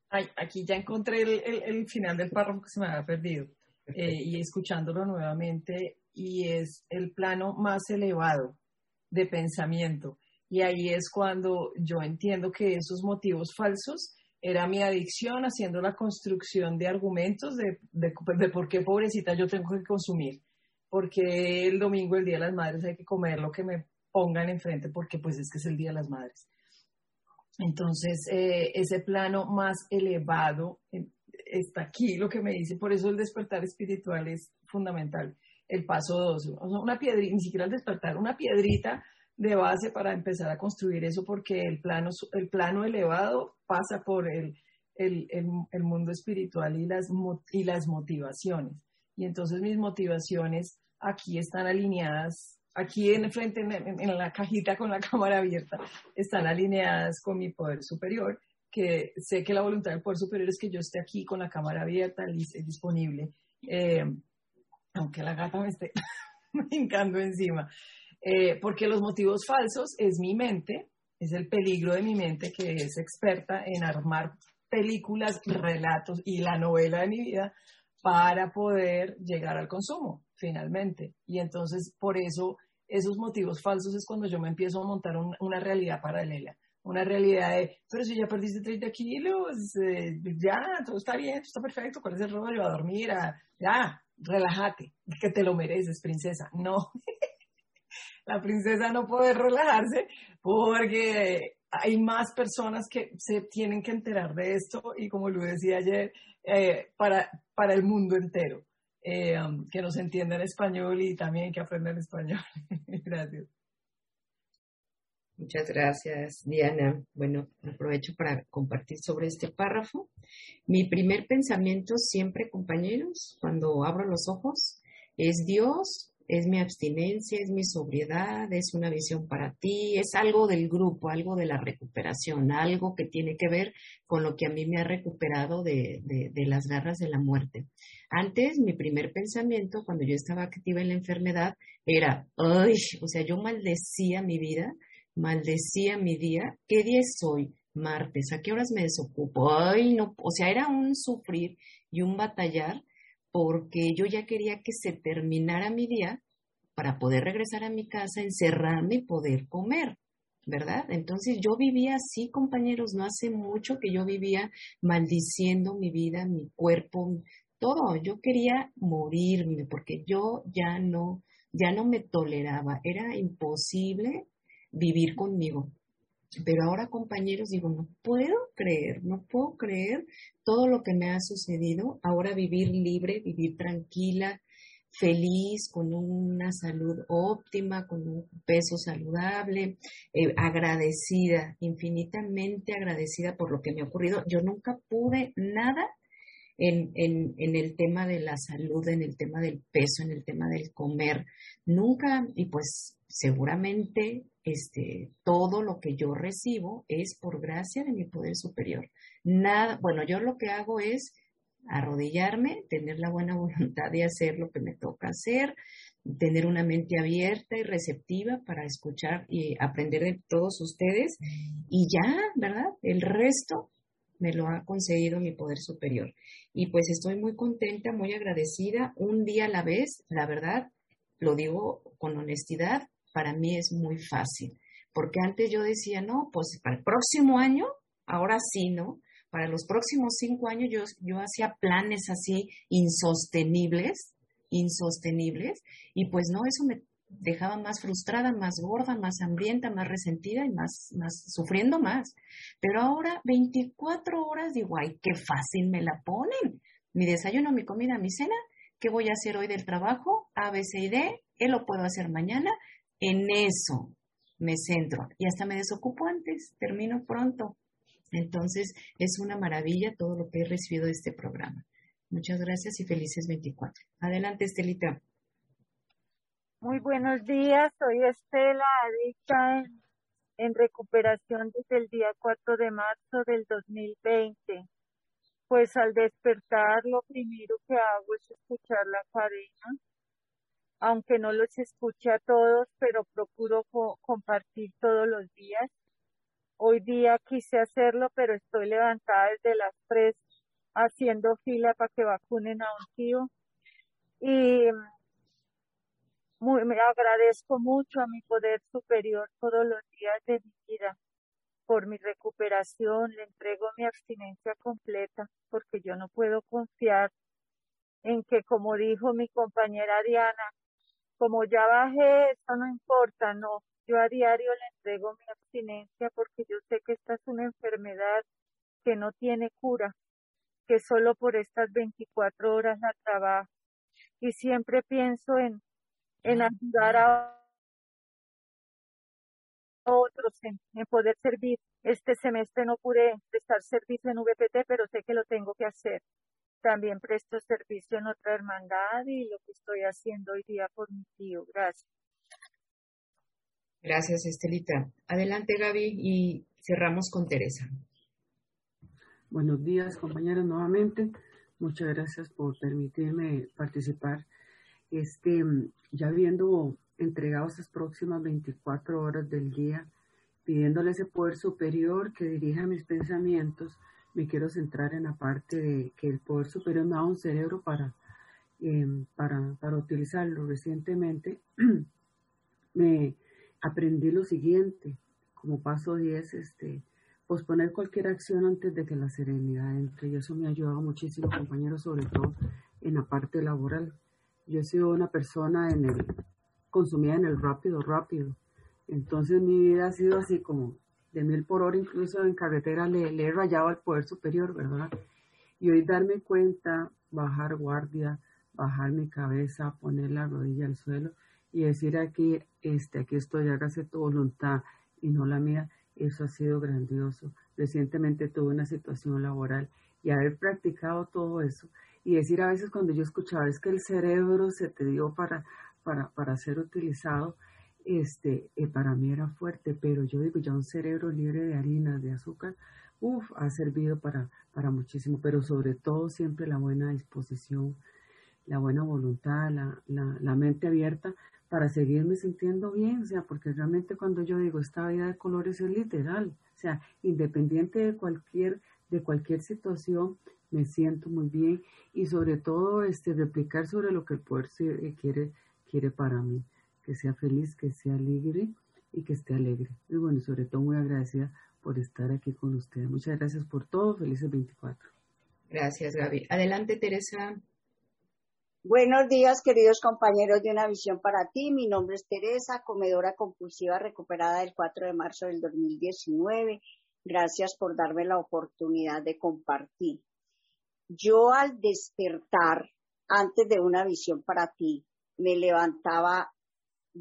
Ay, aquí ya encontré el, el, final del párrafo que se me había perdido eh, y escuchándolo nuevamente y es el plano más elevado de pensamiento. Y ahí es cuando yo entiendo que esos motivos falsos era mi adicción haciendo la construcción de argumentos de, de, por qué pobrecita yo tengo que consumir, porque el domingo, el Día de las Madres, hay que comer lo que me pongan enfrente, porque pues es que es el Día de las Madres. Entonces, eh, ese plano más elevado, eh, está aquí lo que me dice, por eso el despertar espiritual es fundamental. El paso dos, una piedrita, ni siquiera el despertar, una piedrita de base para empezar a construir eso, porque el plano, el plano elevado pasa por el, el, el, mundo espiritual y las, y las motivaciones. Y entonces mis motivaciones aquí están alineadas, aquí en frente, en, la cajita con la cámara abierta, están alineadas con mi poder superior que sé que la voluntad del poder superior es que yo esté aquí con la cámara abierta, disponible, eh, aunque la gata me esté brincando encima. Eh, porque los motivos falsos es mi mente, es el peligro de mi mente que es experta en armar películas, relatos y la novela de mi vida para poder llegar al consumo, finalmente. Y entonces, por eso, esos motivos falsos es cuando yo me empiezo a montar una realidad paralela una realidad de, pero si ya perdiste 30 kilos, eh, ya, todo está bien, todo está perfecto, ¿cuál es el rollo? A dormir, a, ya, relájate, que te lo mereces, princesa. No, la princesa no puede relajarse porque hay más personas que se tienen que enterar de esto y como lo decía ayer, eh, para, para el mundo entero, eh, um, que nos entienda en español y también que aprenda español. Gracias. Muchas gracias, Diana. Bueno, aprovecho para compartir sobre este párrafo. Mi primer pensamiento siempre, compañeros, cuando abro los ojos, es Dios, es mi abstinencia, es mi sobriedad, es una visión para ti, es algo del grupo, algo de la recuperación, algo que tiene que ver con lo que a mí me ha recuperado de, de las garras de la muerte. Antes, mi primer pensamiento, cuando yo estaba activa en la enfermedad, era, ay, o sea, yo maldecía mi vida maldecía mi día. ¿Qué día es hoy? Martes. ¿A qué horas me desocupo? Ay, no, o sea, era un sufrir y un batallar porque yo ya quería que se terminara mi día para poder regresar a mi casa, encerrarme y poder comer, ¿verdad? Entonces yo vivía así, compañeros, no hace mucho que yo vivía maldiciendo mi vida, mi cuerpo, todo. Yo quería morirme porque yo ya no, ya no me toleraba. Era imposible vivir conmigo. Pero ahora, compañeros, digo, no puedo creer, no puedo creer todo lo que me ha sucedido. Ahora vivir libre, vivir tranquila, feliz, con una salud óptima, con un peso saludable, eh, agradecida, infinitamente agradecida por lo que me ha ocurrido. Yo nunca pude nada en, en, en, el tema de la salud, en el tema del peso, en el tema del comer. Nunca, y pues seguramente este, todo lo que yo recibo es por gracia de mi poder superior. Nada, bueno, yo lo que hago es arrodillarme, tener la buena voluntad de hacer lo que me toca hacer, tener una mente abierta y receptiva para escuchar y aprender de todos ustedes y ya, ¿verdad? El resto me lo ha conseguido mi poder superior. Y pues estoy muy contenta, muy agradecida, un día a la vez, la verdad, lo digo con honestidad, para mí es muy fácil, porque antes yo decía, no, pues para el próximo año, ahora sí, ¿no? Para los próximos cinco años yo, yo hacía planes así insostenibles, insostenibles, y pues no, eso me dejaba más frustrada, más gorda, más hambrienta, más resentida y más, más sufriendo más. Pero ahora 24 horas digo, ay, qué fácil me la ponen. Mi desayuno, mi comida, mi cena, ¿qué voy a hacer hoy del trabajo? A, B, C y D, ¿qué lo puedo hacer mañana? En eso me centro y hasta me desocupo antes, termino pronto. Entonces, es una maravilla todo lo que he recibido de este programa. Muchas gracias y felices 24. Adelante, Estelita. Muy buenos días, soy Estela, adicta en, recuperación desde el día 4 de marzo del 2020. Pues al despertar lo primero que hago es escuchar la cadena aunque no los escuche a todos, pero procuro compartir todos los días. Hoy día quise hacerlo, pero estoy levantada desde las tres haciendo fila para que vacunen a un tío. Y muy, me agradezco mucho a mi poder superior todos los días de mi vida por mi recuperación. Le entrego mi abstinencia completa porque yo no puedo confiar en que, como dijo mi compañera Diana, como ya bajé, eso no importa, no. Yo a diario le entrego mi abstinencia porque yo sé que esta es una enfermedad que no tiene cura. que solo por estas 24 horas la trabajo. Y siempre pienso en, en ayudar a otros, en, en poder servir. Este semestre no pude prestar servicio en VPT, pero sé que lo tengo que hacer. También presto servicio en otra hermandad y lo que estoy haciendo hoy día por mi tío. Gracias. Gracias, Estelita. Adelante, Gaby, y cerramos con Teresa. Buenos días, compañeros, nuevamente. Muchas gracias por permitirme participar. Este, ya habiendo entregado esas próximas 24 horas del día, pidiéndole ese poder superior que dirija mis pensamientos, me quiero centrar en la parte de que el poder superior me da un cerebro para, em, para, para utilizarlo. Recientemente me aprendí lo siguiente, como paso 10, este, posponer cualquier acción antes de que la serenidad entre. Y eso me ha ayudado muchísimo, compañeros, sobre todo en la parte laboral. Yo he sido una persona en el, consumida en el rápido, rápido. Entonces mi vida ha sido así como de mil por hora, incluso en carretera le, le he rayado al poder superior, ¿verdad? Y hoy darme cuenta, bajar guardia, bajar mi cabeza, poner la rodilla al suelo y decir aquí, este, aquí estoy, hágase tu voluntad y no la mía, eso ha sido grandioso. Recientemente tuve una situación laboral y haber practicado todo eso y decir a veces cuando yo escuchaba es que el cerebro se te dio para, para, para ser utilizado, este, eh, para mí era fuerte, pero yo digo, ya un cerebro libre de harina, de azúcar, uff, ha servido para, para muchísimo, pero sobre todo siempre la buena disposición, la buena voluntad, la, la, la mente abierta para seguirme sintiendo bien, o sea, porque realmente cuando yo digo esta vida de colores es literal, o sea, independiente de cualquier, de cualquier situación, me siento muy bien y sobre todo este replicar sobre lo que el poder se, quiere, quiere para mí, que sea feliz, que sea alegre y que esté alegre. Y bueno, sobre todo muy agradecida por estar aquí con ustedes. Muchas gracias por todo, felices 24. Gracias, Gaby. Adelante, Teresa. Buenos días, queridos compañeros de Una Visión para Ti. Mi nombre es Teresa, comedora compulsiva recuperada el 4 de marzo del 2019. Gracias por darme la oportunidad de compartir. Yo al despertar, antes de Una Visión para Ti, me levantaba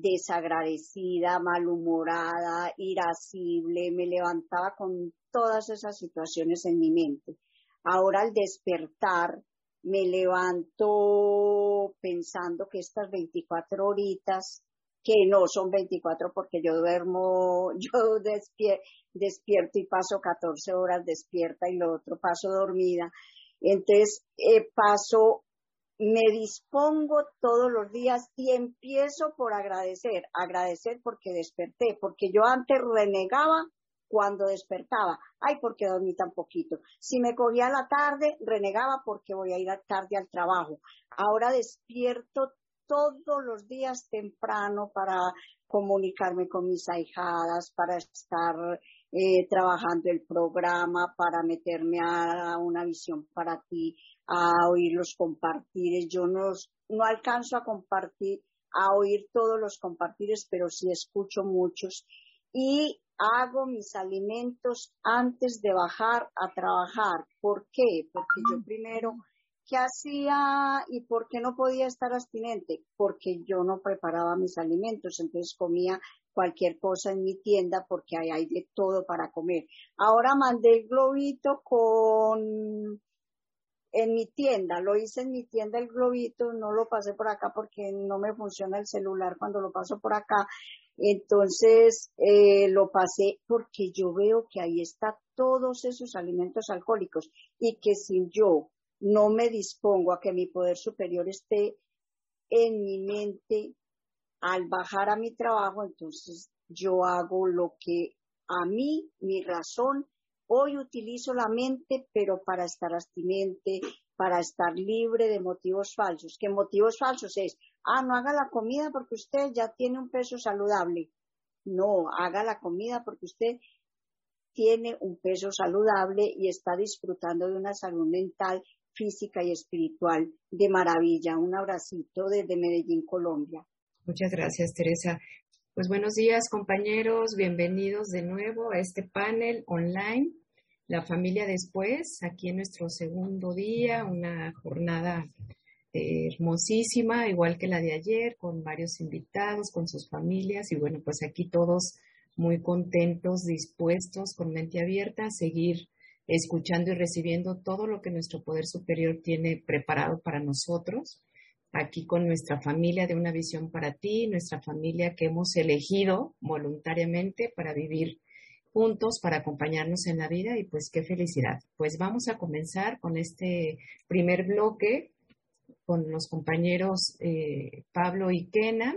desagradecida, malhumorada, irascible, me levantaba con todas esas situaciones en mi mente. Ahora al despertar, me levanto pensando que estas 24 horitas, que no son 24 porque yo duermo, yo despierto y paso 14 horas despierta y lo otro paso dormida. Entonces eh, paso, me dispongo todos los días y empiezo por agradecer, agradecer porque desperté, porque yo antes renegaba cuando despertaba. Ay, porque dormí tan poquito. Si me cogía la tarde, renegaba porque voy a ir tarde al trabajo. Ahora despierto todos los días temprano para comunicarme con mis ahijadas, para estar eh, trabajando el programa, para meterme a una visión para ti, a oír los compartires. Yo no, no alcanzo a compartir, a oír todos los compartires, pero sí escucho muchos. Y hago mis alimentos antes de bajar a trabajar. ¿Por qué? Porque yo primero, ¿qué hacía y por qué no podía estar abstinente? Porque yo no preparaba mis alimentos, entonces comía cualquier cosa en mi tienda porque ahí hay de todo para comer. Ahora mandé el globito con en mi tienda, lo hice en mi tienda el globito, no lo pasé por acá porque no me funciona el celular cuando lo paso por acá. Entonces eh, lo pasé porque yo veo que ahí está todos esos alimentos alcohólicos y que si yo no me dispongo a que mi poder superior esté en mi mente al bajar a mi trabajo, entonces yo hago lo que a mí, mi razón, hoy utilizo la mente, pero para estar abstinente, para estar libre de motivos falsos. ¿Qué motivos falsos es? Ah, no haga la comida porque usted ya tiene un peso saludable. No, haga la comida porque usted tiene un peso saludable y está disfrutando de una salud mental, física y espiritual de maravilla. Un abracito desde Medellín, Colombia. Muchas gracias, Teresa. Pues buenos días, compañeros. Bienvenidos de nuevo a este panel online la familia después, aquí en nuestro segundo día, una jornada eh, hermosísima, igual que la de ayer, con varios invitados, con sus familias y bueno, pues aquí todos muy contentos, dispuestos, con mente abierta a seguir escuchando y recibiendo todo lo que nuestro poder superior tiene preparado para nosotros. Aquí con nuestra familia de una visión para ti, nuestra familia que hemos elegido voluntariamente para vivir juntos para acompañarnos en la vida y pues qué felicidad. Pues vamos a comenzar con este primer bloque con los compañeros eh, Pablo y Kena.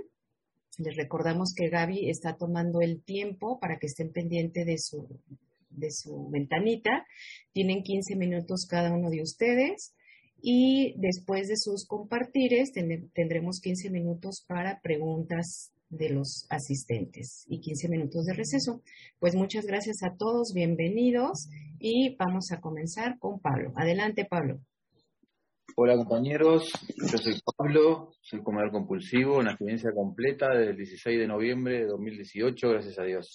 Les recordamos que Gaby está tomando el tiempo para que estén pendientes de su, de su ventanita. Tienen 15 minutos cada uno de ustedes y después de sus compartires tendremos 15 minutos para preguntas de los asistentes y 15 minutos de receso. Pues muchas gracias a todos, bienvenidos y vamos a comenzar con Pablo. Adelante, Pablo. Hola compañeros, yo soy Pablo, soy comedor compulsivo, una experiencia completa desde el 16 de noviembre de 2018, gracias a Dios.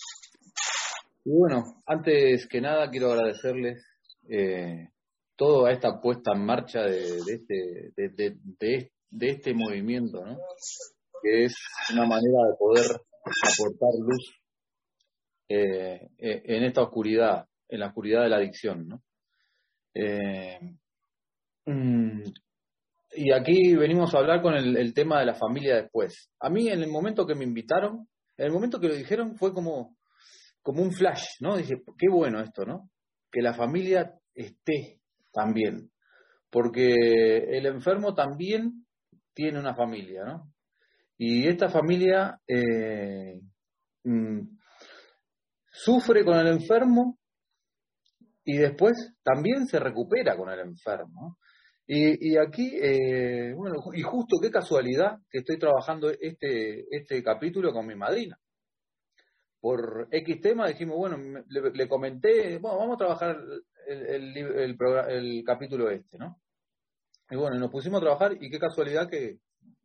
Y bueno, antes que nada quiero agradecerles eh, toda esta puesta en marcha de, este, de, de, este movimiento, ¿no? que es una manera de poder aportar luz eh, eh, en esta oscuridad, en la oscuridad de la adicción. ¿no? Eh, mm, y aquí venimos a hablar con el, tema de la familia después. A mí en el momento que me invitaron, en el momento que lo dijeron fue como, como un flash, ¿no? Dije, qué bueno esto, ¿no? Que la familia esté también. Porque el enfermo también tiene una familia, ¿no? Y esta familia eh, mm, sufre con el enfermo y después también se recupera con el enfermo. Y, aquí, eh, bueno, y justo qué casualidad que estoy trabajando este, este capítulo con mi madrina. Por X tema dijimos, bueno, le, comenté, bueno, vamos a trabajar el, el, el, capítulo este, ¿no? Y bueno, nos pusimos a trabajar y qué casualidad que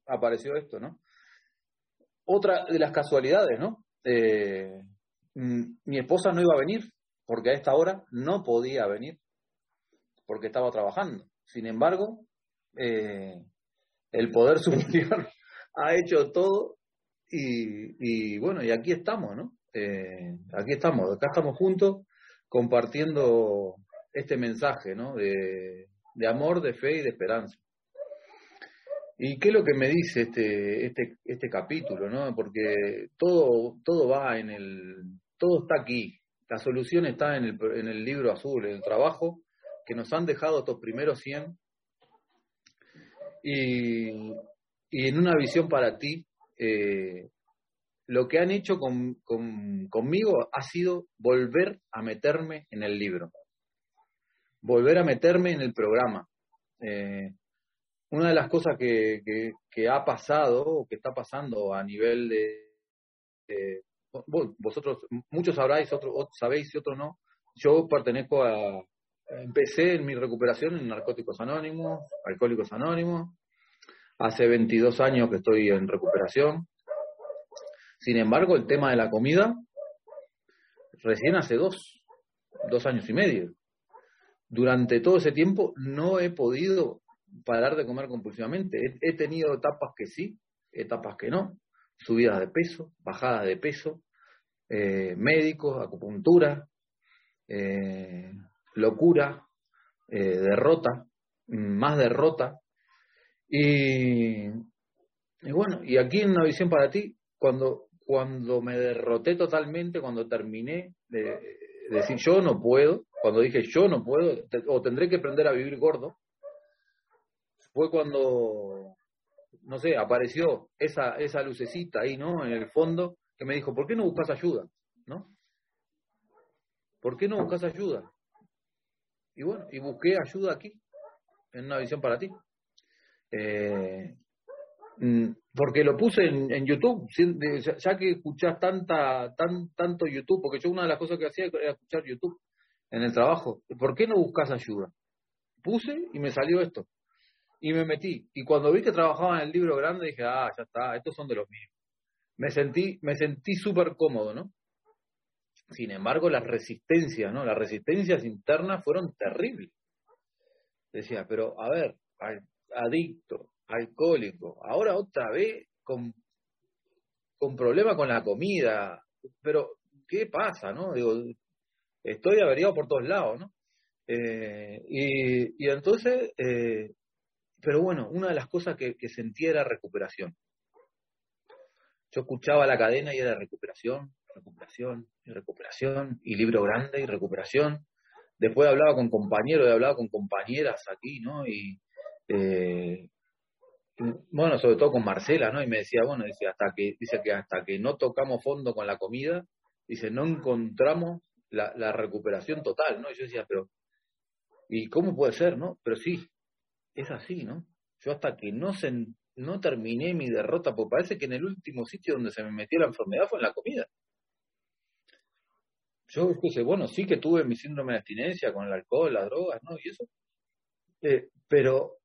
apareció esto, ¿no? otra de las casualidades, ¿no? Eh, mi esposa no iba a venir porque a esta hora no podía venir porque estaba trabajando. Sin embargo, eh, el poder superior ha hecho todo y, bueno, y aquí estamos, ¿no? Eh, aquí estamos, acá estamos juntos compartiendo este mensaje, ¿no? de amor, de fe y de esperanza. ¿Y qué es lo que me dice este, este, este capítulo? ¿no? Porque todo, todo va en el, todo está aquí. La solución está en el, en el libro azul, en el trabajo que nos han dejado estos primeros 100. Y, y en una visión para ti, eh, lo que han hecho con, conmigo ha sido volver a meterme en el libro, volver a meterme en el programa. Eh, una de las cosas que, que, ha pasado o que está pasando a nivel de, vosotros muchos sabráis, otros, sabéis y otros no. Yo pertenezco a, empecé en mi recuperación en Narcóticos Anónimos, Alcohólicos Anónimos. Hace 22 años que estoy en recuperación. Sin embargo, el tema de la comida, recién hace dos, dos años y medio. Durante todo ese tiempo no he podido parar de comer compulsivamente. He, tenido etapas que sí, etapas que no, subidas de peso, bajadas de peso, eh, médicos, acupuntura, eh, locura, eh, derrota, más derrota. Y, bueno, y aquí en una visión para ti, cuando, cuando me derroté totalmente, cuando terminé de decir yo no puedo, cuando dije yo no puedo, o tendré que aprender a vivir gordo, fue cuando, no sé, apareció esa, esa lucecita ahí, ¿no? En el fondo, que me dijo, ¿por qué no buscas ayuda? ¿No? ¿Por qué no buscas ayuda? Y bueno, y busqué ayuda aquí, en una visión para ti. Eh, mm, porque lo puse en, YouTube, ya que escuchás tanta, tan, tanto YouTube, porque yo una de las cosas que hacía era escuchar YouTube en el trabajo. ¿Por qué no buscas ayuda? Puse y me salió esto y me metí. Y cuando vi que trabajaba en el libro grande, dije, ah, ya está, estos son de los míos. Me sentí, me sentí súper cómodo, ¿no? Sin embargo, las resistencias, ¿no? Las resistencias internas fueron terribles. Decía, pero a ver, adicto, alcohólico, ahora otra vez con, con problema con la comida, pero ¿qué pasa, no? Digo, estoy averiado por todos lados, ¿no? Eh, y, y, entonces, eh, pero bueno, una de las cosas que, que sentía era recuperación. Yo escuchaba la cadena y era recuperación, recuperación y recuperación, y libro grande y recuperación. Después hablaba con compañeros y hablaba con compañeras aquí, ¿no? Y eh, bueno, sobre todo con Marcela, ¿no? Y me decía, bueno, dice, hasta que, dice que hasta que no tocamos fondo con la comida, dice, no encontramos la, recuperación total, ¿no? Y yo decía, pero, ¿y cómo puede ser, no? Pero sí, es así, ¿no? Yo hasta que no, se, no terminé mi derrota, porque parece que en el último sitio donde se me metió la enfermedad fue en la comida. Yo dije, bueno, sí que tuve mi síndrome de abstinencia con el alcohol, las drogas, ¿no? Y eso. Eh, pero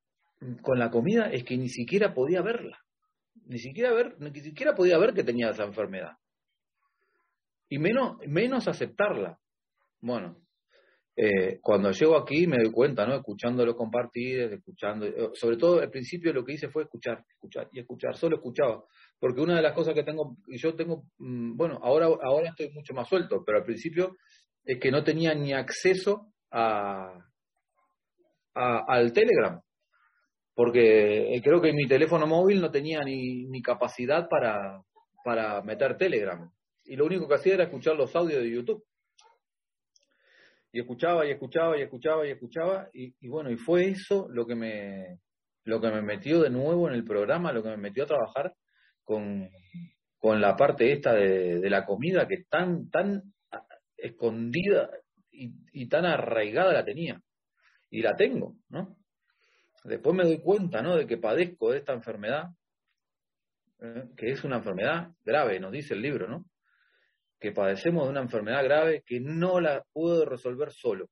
con la comida es que ni siquiera podía verla. Ni siquiera ver, ni siquiera podía ver que tenía esa enfermedad. Y menos, menos aceptarla. Bueno, eh, cuando llego aquí me doy cuenta, ¿no? Escuchándolo compartir, escuchando, eh, sobre todo al principio lo que hice fue escuchar, escuchar y escuchar, solo escuchaba, porque una de las cosas que tengo, yo tengo, mm, bueno, ahora, ahora estoy mucho más suelto, pero al principio es que no tenía ni acceso a, al Telegram, porque creo que mi teléfono móvil no tenía ni, ni capacidad para, para meter Telegram, y lo único que hacía era escuchar los audios de YouTube y escuchaba y escuchaba y escuchaba y escuchaba y, bueno, y fue eso lo que me lo que me metió de nuevo en el programa, lo que me metió a trabajar con, con la parte esta de, de la comida que tan, tan escondida y, y, tan arraigada la tenía. Y la tengo, ¿no? Después me doy cuenta, ¿no? De que padezco de esta enfermedad, ¿eh? que es una enfermedad grave, nos dice el libro, ¿no? Que padecemos de una enfermedad grave que no la puedo resolver solo.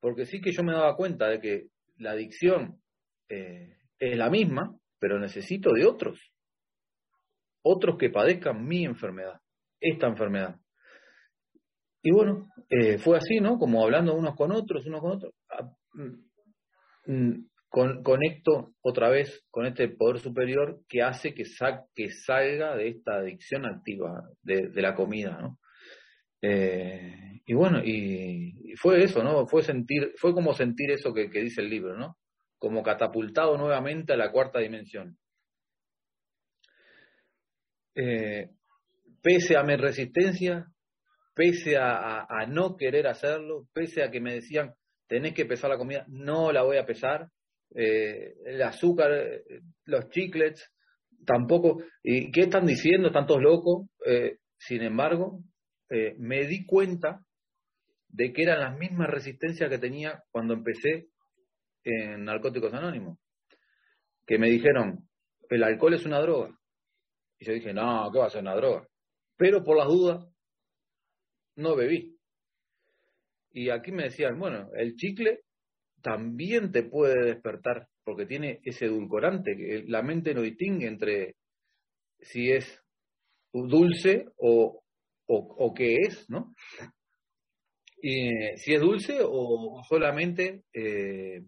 Porque sí que yo me daba cuenta de que la adicción eh, es la misma, pero necesito de otros. Otros que padezcan mi enfermedad, esta enfermedad. Y bueno, eh, fue así, ¿no? Como hablando unos con otros, unos con otros. Mm, conecto otra vez con este poder superior que hace que, que salga de esta adicción activa de, la comida, ¿no? Eh, y bueno, y, fue eso, ¿no? Fue sentir, fue como sentir eso que, dice el libro, ¿no? Como catapultado nuevamente a la cuarta dimensión. Eh, pese a mi resistencia, pese a, no querer hacerlo, pese a que me decían, tenés que pesar la comida, no la voy a pesar, eh, el azúcar, eh, los chiclets, tampoco. ¿Y qué están diciendo? Tantos locos. Eh, sin embargo, me di cuenta de que eran las mismas resistencias que tenía cuando empecé en Narcóticos Anónimos. Que me dijeron, el alcohol es una droga. Y yo dije, no, ¿qué va a ser una droga? Pero por las dudas, no bebí. Y aquí me decían, bueno, el chicle también te puede despertar, porque tiene ese edulcorante, que la mente no distingue entre si es dulce o, o, qué es, ¿no? Y, si es dulce o solamente eh,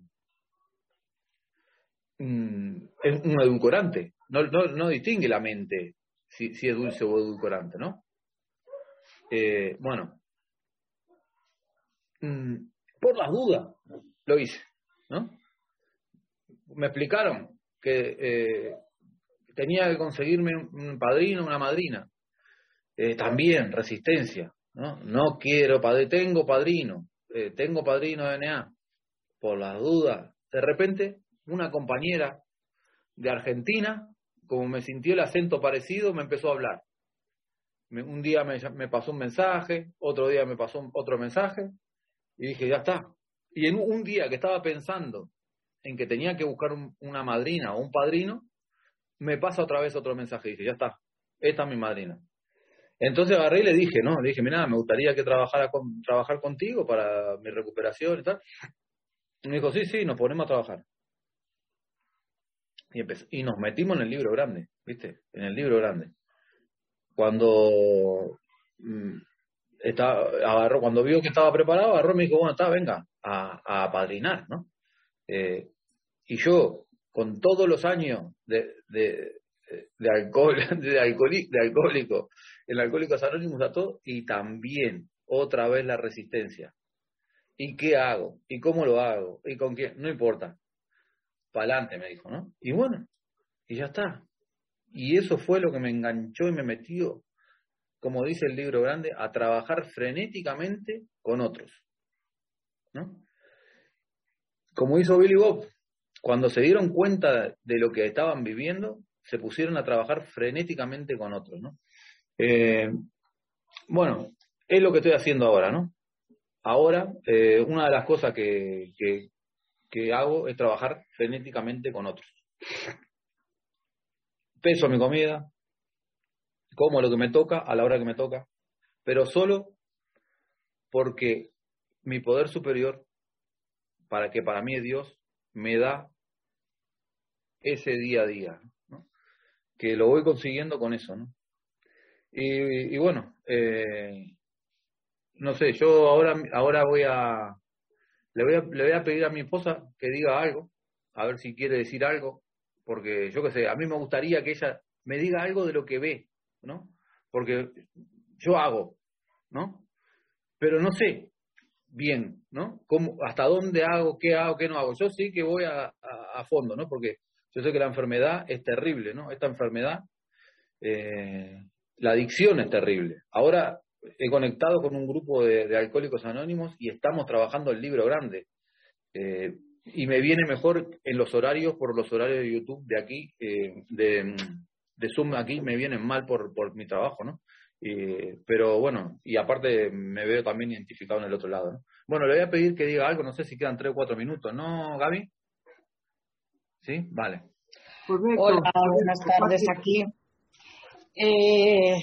mm, es un edulcorante. No, no, no distingue la mente si, si, es dulce o edulcorante, ¿no? Eh, bueno, mm, por las dudas, lo hice, ¿no? Me explicaron que eh, tenía que conseguirme un padrino, una madrina. Eh, también resistencia, ¿no? No quiero padrino, tengo padrino, eh, tengo padrino de DNA. Por las dudas, de repente, una compañera de Argentina, como me sintió el acento parecido, me empezó a hablar. un día me, me, pasó un mensaje, otro día me pasó otro mensaje, y dije, ya está, y en un día que estaba pensando en que tenía que buscar una madrina o un padrino, me pasa otra vez otro mensaje y dice, ya está, esta es mi madrina. Entonces agarré y le dije, no, le dije, mira, me gustaría que trabajara con, trabajar contigo para mi recuperación y tal. Y me dijo, sí, sí, nos ponemos a trabajar. Y, y nos metimos en el libro grande, ¿viste? En el libro grande. Cuando mm, agarró, cuando vio que estaba preparado, agarró y me dijo, bueno, está, venga, a, a apadrinar, ¿no? Eh, y yo, con todos los años de, de, de alcohol, de, alcohólico, de alcohólico, el Alcohólicos Anónimos a todo, y también otra vez la resistencia. ¿Y qué hago? ¿Y cómo lo hago? ¿Y con quién? No importa. Pa'lante, me dijo, ¿no? Y bueno, y ya está. Y eso fue lo que me enganchó y me metió, como dice el libro grande, a trabajar frenéticamente con otros. ¿no? Como hizo Billy Bob, cuando se dieron cuenta de lo que estaban viviendo, se pusieron a trabajar frenéticamente con otros. ¿no? Eh, bueno, es lo que estoy haciendo ahora, ¿no? Ahora, eh, una de las cosas que, que, hago es trabajar frenéticamente con otros. Peso mi comida, como lo que me toca a la hora que me toca, pero solo porque mi poder superior, para que para mí es Dios, me da ese día a día, que lo voy consiguiendo con eso. Y, y bueno, eh, no sé, yo ahora, ahora voy a le, voy a, le voy a pedir a mi esposa que diga algo, a ver si quiere decir algo, porque yo qué sé, a mí me gustaría que ella me diga algo de lo que ve, ¿no? Porque yo hago, ¿no? Pero no sé bien, ¿no? ¿Cómo, hasta dónde hago, qué hago, qué no hago. Yo sí que voy a, a, fondo, ¿no? Porque yo sé que la enfermedad es terrible, ¿no? Esta enfermedad, eh, la adicción es terrible. Ahora he conectado con un grupo de, alcohólicos anónimos y estamos trabajando el libro grande. Eh, y me viene mejor en los horarios, por los horarios de YouTube de aquí, eh, de, de, Zoom aquí, me vienen mal por, por mi trabajo, ¿no? pero bueno, y aparte me veo también identificado en el otro lado, ¿no? Bueno, le voy a pedir que diga algo, no sé si quedan tres o cuatro minutos, ¿no, Gaby? ¿Sí? Vale. Hola, buenas tardes aquí. Eh,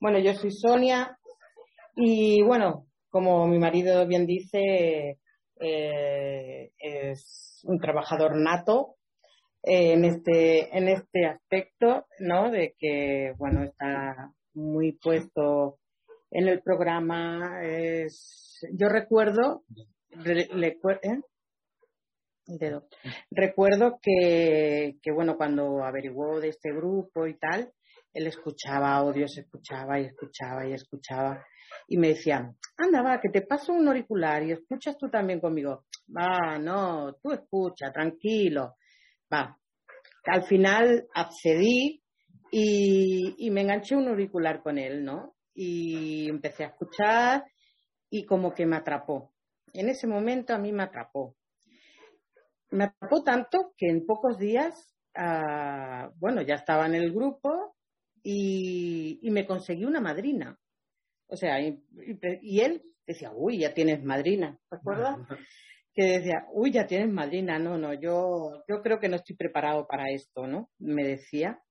bueno, yo soy Sonia y bueno, como mi marido bien dice, eh, es un trabajador nato en este en este aspecto, ¿no? De que bueno está muy puesto en el programa. Es, yo recuerdo, ¿eh? recuerdo que, que bueno cuando averiguó de este grupo y tal él escuchaba audios, escuchaba y escuchaba y escuchaba. Y me decía, anda, va, que te paso un auricular y escuchas tú también conmigo. Va, no, tú escucha, tranquilo. Va. Al final accedí y, y me enganché un auricular con él, ¿no? Y empecé a escuchar y como que me atrapó. En ese momento a mí me atrapó. Me atrapó tanto que en pocos días, ah, bueno, ya estaba en el grupo y, me conseguí una madrina. O sea, y, él decía, uy, ya tienes madrina, ¿te acuerdas? que decía, uy, ya tienes madrina, no, no, yo, yo creo que no estoy preparado para esto, ¿no? Me decía.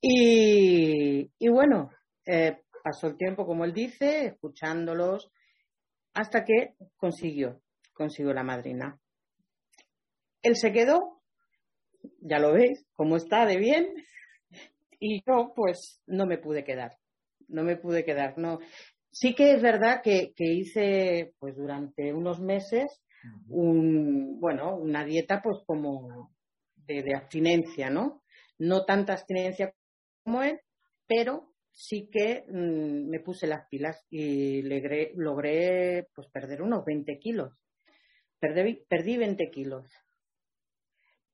Y, y bueno, eh, pasó el tiempo, como él dice, escuchándolos, hasta que consiguió, consiguió la madrina. Él se quedó, ya lo veis, como está de bien, y yo pues no me pude quedar, no me pude quedar, no. Sí que es verdad que, hice pues durante unos meses un, bueno, una dieta pues como de, abstinencia, ¿no? No tanta abstinencia como él, pero sí que mm, me puse las pilas y logré, logré pues perder unos 20 kilos. Perdí, perdí 20 kilos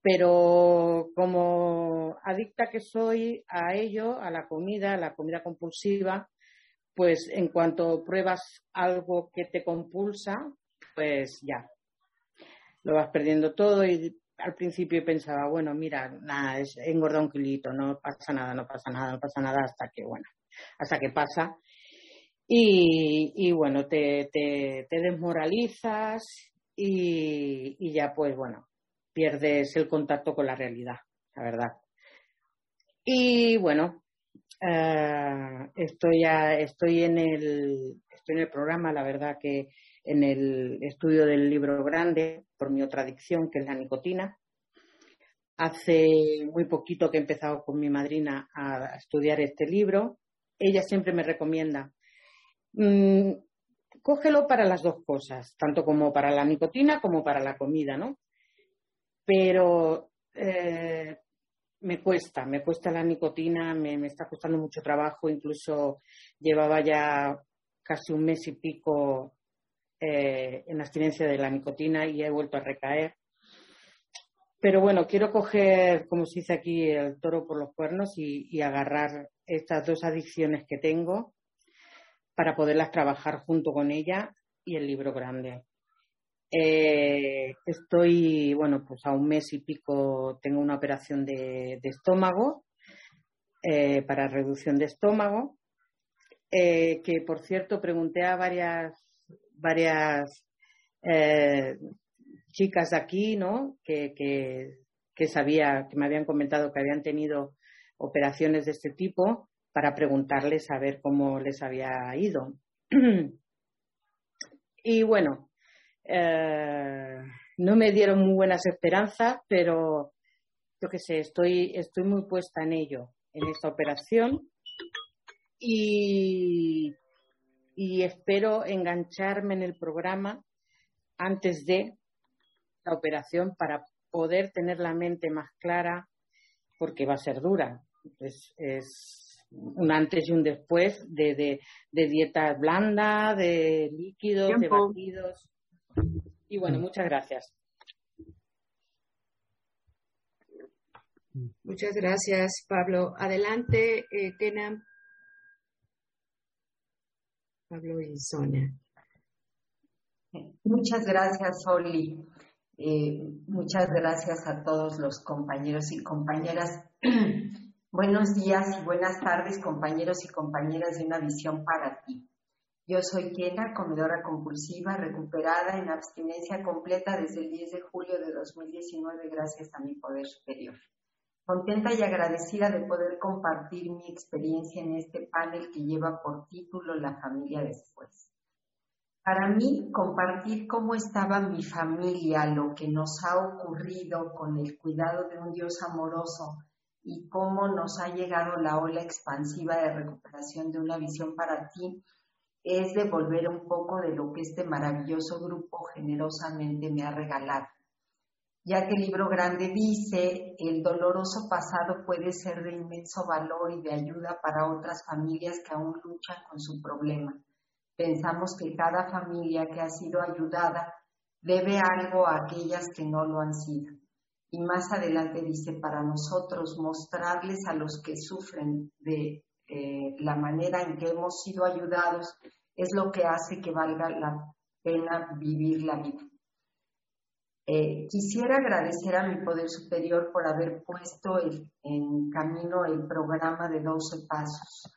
pero como adicta que soy a ello, a la comida, a la comida compulsiva, pues en cuanto pruebas algo que te compulsa, pues ya, lo vas perdiendo todo y al principio pensaba, bueno, mira, nada, es engordar un kilito, no pasa nada, no pasa nada, no pasa nada, hasta que, bueno, hasta que pasa. Y, bueno, te, te, desmoralizas y, y ya pues, bueno, pierdes el contacto con la realidad, la verdad. Y bueno, eh, estoy, estoy, en el, estoy en el programa, la verdad que en el estudio del libro grande, por mi otra adicción, que es la nicotina. Hace muy poquito que he empezado con mi madrina a estudiar este libro. Ella siempre me recomienda mm, cógelo para las dos cosas, tanto como para la nicotina como para la comida, ¿no? Pero eh, me cuesta, me cuesta la nicotina, me, me, está costando mucho trabajo, incluso llevaba ya casi un mes y pico eh, en abstinencia de la nicotina y he vuelto a recaer. Pero bueno, quiero coger, como se dice aquí, el toro por los cuernos y, agarrar estas dos adicciones que tengo para poderlas trabajar junto con ella y el libro grande. Eh, estoy, bueno, pues a un mes y pico tengo una operación de, estómago eh, para reducción de estómago, que por cierto pregunté a varias, varias chicas de aquí, ¿no? Que, que, sabía, que me habían comentado que habían tenido operaciones de este tipo para preguntarles a ver cómo les había ido. y bueno, eh, no me dieron muy buenas esperanzas, pero yo qué sé, estoy, estoy muy puesta en ello, en esta operación. Y, y espero engancharme en el programa antes de la operación para poder tener la mente más clara, porque va a ser dura. Es, es un antes y un después de, de, de dieta blanda, de líquidos, de batidos. Y bueno, mm. muchas gracias. Muchas gracias, Pablo. Adelante, eh, Kenan. Pablo y Sonia. Muchas gracias, Oli. Eh, muchas gracias a todos los compañeros y compañeras. Buenos días y buenas tardes, compañeros y compañeras de Una Visión para ti. Yo soy Kena, comedora compulsiva, recuperada en abstinencia completa desde el 10 de julio de 2019 gracias a mi poder superior. Contenta y agradecida de poder compartir mi experiencia en este panel que lleva por título La familia después. Para mí, compartir cómo estaba mi familia, lo que nos ha ocurrido con el cuidado de un Dios amoroso y cómo nos ha llegado la ola expansiva de recuperación de una visión para ti, es devolver un poco de lo que este maravilloso grupo generosamente me ha regalado. Ya que el libro grande dice, el doloroso pasado puede ser de inmenso valor y de ayuda para otras familias que aún luchan con su problema Pensamos que cada familia que ha sido ayudada debe algo a aquellas que no lo han sido. Y más adelante dice, para nosotros mostrarles a los que sufren de eh, la manera en que hemos sido ayudados es lo que hace que valga la pena vivir la vida. Eh, quisiera agradecer a mi Poder Superior por haber puesto en camino el programa de 12 pasos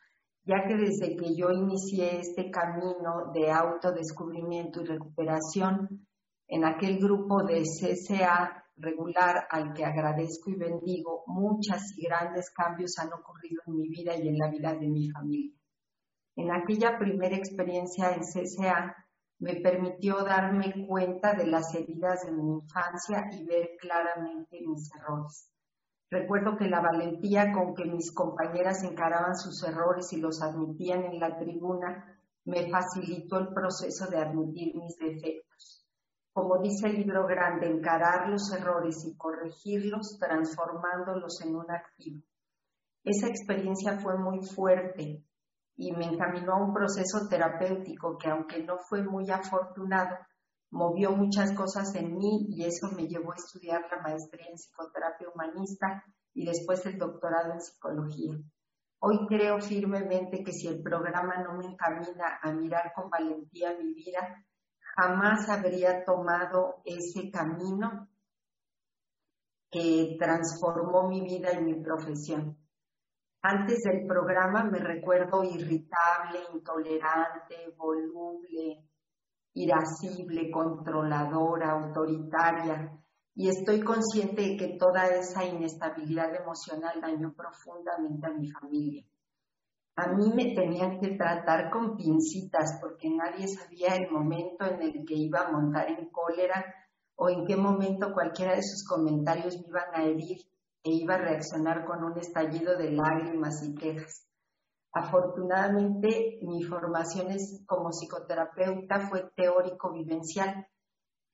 ya que desde que yo inicié este camino de autodescubrimiento y recuperación en aquel grupo de CCA regular al que agradezco y bendigo, muchas y grandes cambios han ocurrido en mi vida y en la vida de mi familia. En aquella primera experiencia en CCA me permitió darme cuenta de las heridas de mi infancia y ver claramente mis errores. Recuerdo que la valentía con que mis compañeras encaraban sus errores y los admitían en la tribuna me facilitó el proceso de admitir mis defectos. Como dice el libro grande, encarar los errores y corregirlos transformándolos en un activo. Esa experiencia fue muy fuerte y me encaminó a un proceso terapéutico que aunque no fue muy afortunado, movió muchas cosas en mí y eso me llevó a estudiar la maestría en psicoterapia humanista y después el doctorado en psicología. Hoy creo firmemente que si el programa no me encamina a mirar con valentía mi vida, jamás habría tomado ese camino que transformó mi vida y mi profesión. Antes del programa me recuerdo irritable, intolerante, voluble, irascible, controladora, autoritaria, y estoy consciente de que toda esa inestabilidad emocional dañó profundamente a mi familia. A mí me tenían que tratar con pincitas porque nadie sabía el momento en el que iba a montar en cólera o en qué momento cualquiera de sus comentarios me iban a herir e iba a reaccionar con un estallido de lágrimas y quejas. Afortunadamente, mi formación como psicoterapeuta fue teórico-vivencial,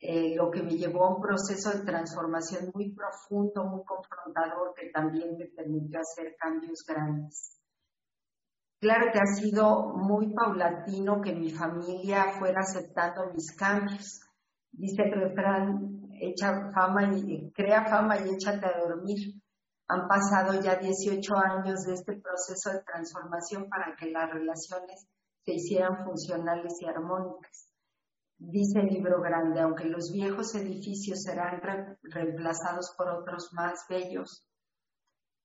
eh, lo que me llevó a un proceso de transformación muy profundo, muy confrontador, que también me permitió hacer cambios grandes. Claro que ha sido muy paulatino que mi familia fuera aceptando mis cambios. Dice el refrán, echa fama y, crea fama y échate a dormir. Han pasado ya 18 años de este proceso de transformación para que las relaciones se hicieran funcionales y armónicas. Dice el libro grande, aunque los viejos edificios serán reemplazados por otros más bellos,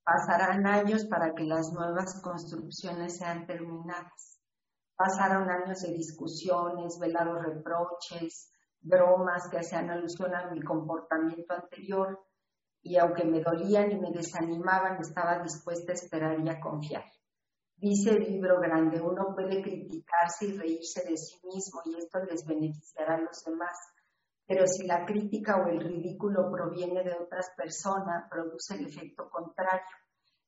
pasarán años para que las nuevas construcciones sean terminadas. Pasaron años de discusiones, velados reproches, bromas que hacían alusión a mi comportamiento anterior y aunque me dolían y me desanimaban, estaba dispuesta a esperar y a confiar. Dice el libro grande, uno puede criticarse y reírse de sí mismo y esto les beneficiará a los demás. Pero si la crítica o el ridículo proviene de otras personas, produce el efecto contrario.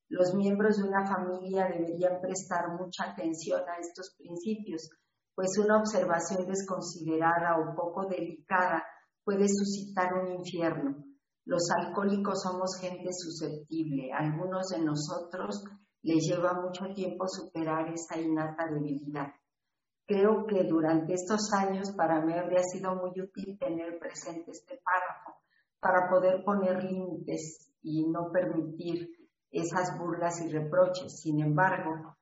Los miembros de una familia deberían prestar mucha atención a estos principios, pues una observación desconsiderada o poco delicada puede suscitar un infierno. Los alcohólicos somos gente susceptible. Algunos de nosotros les lleva mucho tiempo superar esa innata debilidad. Creo que durante estos años para mí habría sido muy útil tener presente este párrafo para poder poner límites y no permitir esas burlas y reproches. Sin embargo,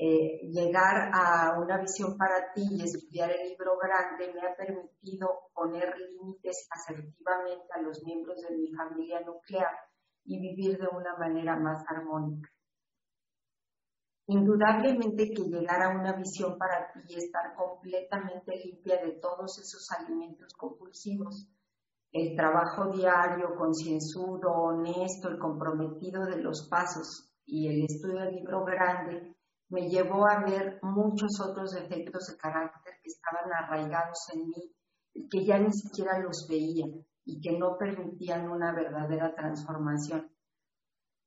eh, llegar a una visión para ti y estudiar el libro grande me ha permitido poner límites asertivamente a los miembros de mi familia nuclear y vivir de una manera más armónica. Indudablemente que llegar a una visión para ti y estar completamente limpia de todos esos alimentos compulsivos, el trabajo diario, concienzudo, honesto y comprometido de los pasos y el estudio del libro grande me llevó a ver muchos otros defectos de carácter que estaban arraigados en mí y que ya ni siquiera los veía y que no permitían una verdadera transformación.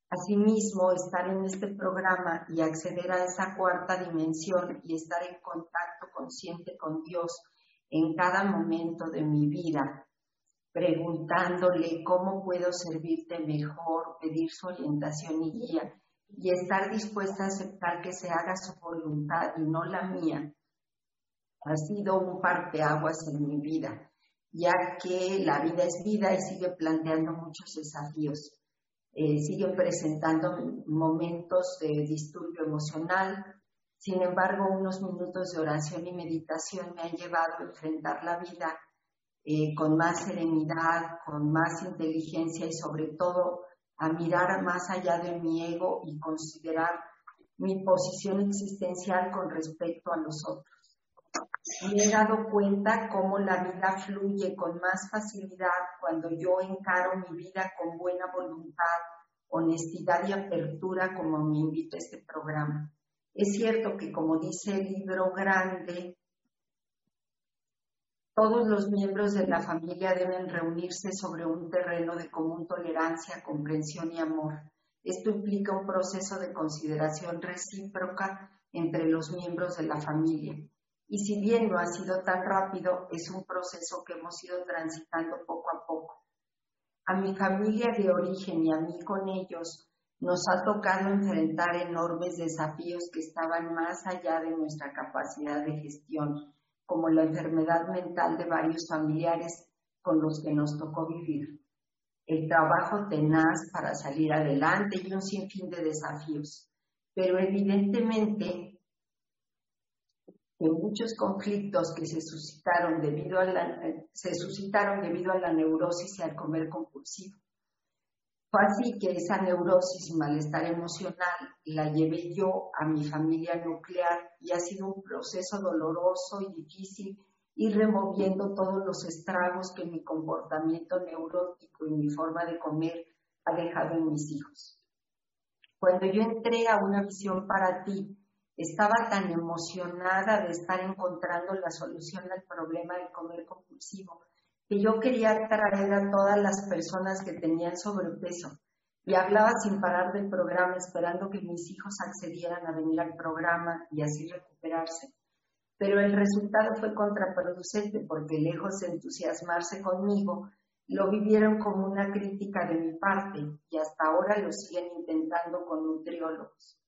Asimismo, estar en este programa y acceder a esa cuarta dimensión y estar en contacto consciente con Dios en cada momento de mi vida, preguntándole cómo puedo servirte mejor, pedir su orientación y guía, y estar dispuesta a aceptar que se haga su voluntad y no la mía, ha sido un parteaguas en mi vida, ya que la vida es vida y sigue planteando muchos desafíos eh, siguen presentando momentos de disturbio emocional. Sin embargo, unos minutos de oración y meditación me han llevado a enfrentar la vida eh, con más serenidad, con más inteligencia y sobre todo a mirar más allá de mi ego y considerar mi posición existencial con respecto a los otros me he dado cuenta cómo la vida fluye con más facilidad cuando yo encaro mi vida con buena voluntad, honestidad y apertura como me invita este programa. Es cierto que como dice el libro grande, todos los miembros de la familia deben reunirse sobre un terreno de común tolerancia, comprensión y amor. Esto implica un proceso de consideración recíproca entre los miembros de la familia. Y si bien no ha sido tan rápido, es un proceso que hemos ido transitando poco a poco. A mi familia de origen y a mí con ellos nos ha tocado enfrentar enormes desafíos que estaban más allá de nuestra capacidad de gestión, como la enfermedad mental de varios familiares con los que nos tocó vivir, el trabajo tenaz para salir adelante y un sinfín de desafíos. Pero evidentemente muchos conflictos que se suscitaron debido a la, se suscitaron debido a la neurosis y al comer compulsivo. Fue así que esa neurosis y malestar emocional la llevé yo a mi familia nuclear y ha sido un proceso doloroso y difícil ir removiendo todos los estragos que mi comportamiento neurótico y mi forma de comer ha dejado en mis hijos. Cuando yo entré a una visión para ti, estaba tan emocionada de estar encontrando la solución al problema del comer compulsivo que yo quería traer a todas las personas que tenían sobrepeso, y hablaba sin parar del programa esperando que mis hijos accedieran a venir al programa y así recuperarse. Pero el resultado fue contraproducente porque lejos de entusiasmarse conmigo, lo vivieron como una crítica de mi parte y hasta ahora lo siguen intentando con nutriólogos.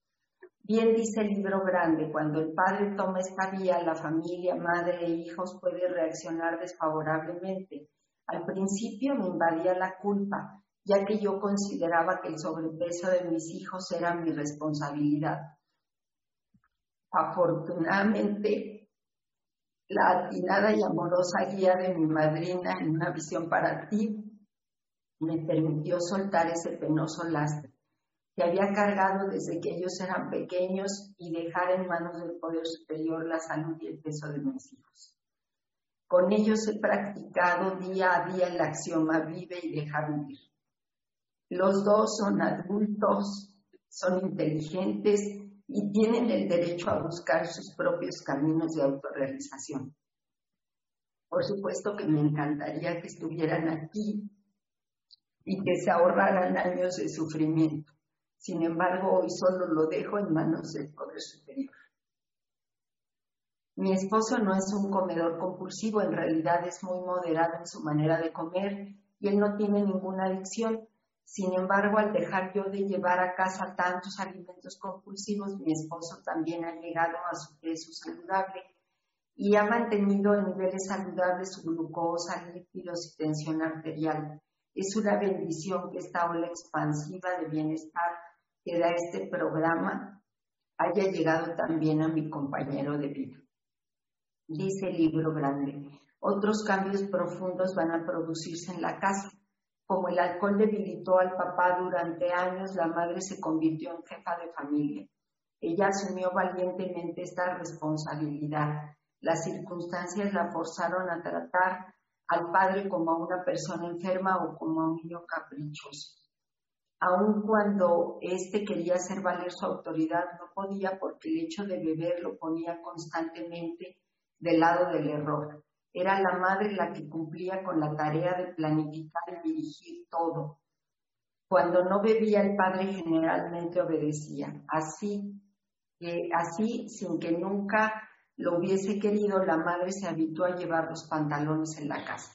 Bien dice el libro grande, cuando el padre toma esta vía, la familia, madre e hijos puede reaccionar desfavorablemente. Al principio me invadía la culpa, ya que yo consideraba que el sobrepeso de mis hijos era mi responsabilidad. Afortunadamente, la atinada y amorosa guía de mi madrina en una visión para ti me permitió soltar ese penoso lastre que había cargado desde que ellos eran pequeños y dejar en manos del poder superior la salud y el peso de mis hijos. Con ellos he practicado día a día el axioma vive y deja vivir. Los dos son adultos, son inteligentes y tienen el derecho a buscar sus propios caminos de autorrealización. Por supuesto que me encantaría que estuvieran aquí y que se ahorraran años de sufrimiento. Sin embargo, hoy solo lo dejo en manos del Poder Superior. Mi esposo no es un comedor compulsivo, en realidad es muy moderado en su manera de comer y él no tiene ninguna adicción. Sin embargo, al dejar yo de llevar a casa tantos alimentos compulsivos, mi esposo también ha llegado a su peso saludable y ha mantenido en niveles saludables su glucosa, lípidos y tensión arterial. Es una bendición que esta ola expansiva de bienestar que da este programa haya llegado también a mi compañero de vida. Dice el libro grande, otros cambios profundos van a producirse en la casa. Como el alcohol debilitó al papá durante años, la madre se convirtió en jefa de familia. Ella asumió valientemente esta responsabilidad. Las circunstancias la forzaron a tratar al padre como a una persona enferma o como a un niño caprichoso aun cuando éste quería hacer valer su autoridad, no podía porque el hecho de beber lo ponía constantemente del lado del error. Era la madre la que cumplía con la tarea de planificar y dirigir todo. Cuando no bebía, el padre generalmente obedecía. Así, así, sin que nunca lo hubiese querido, la madre se habituó a llevar los pantalones en la casa.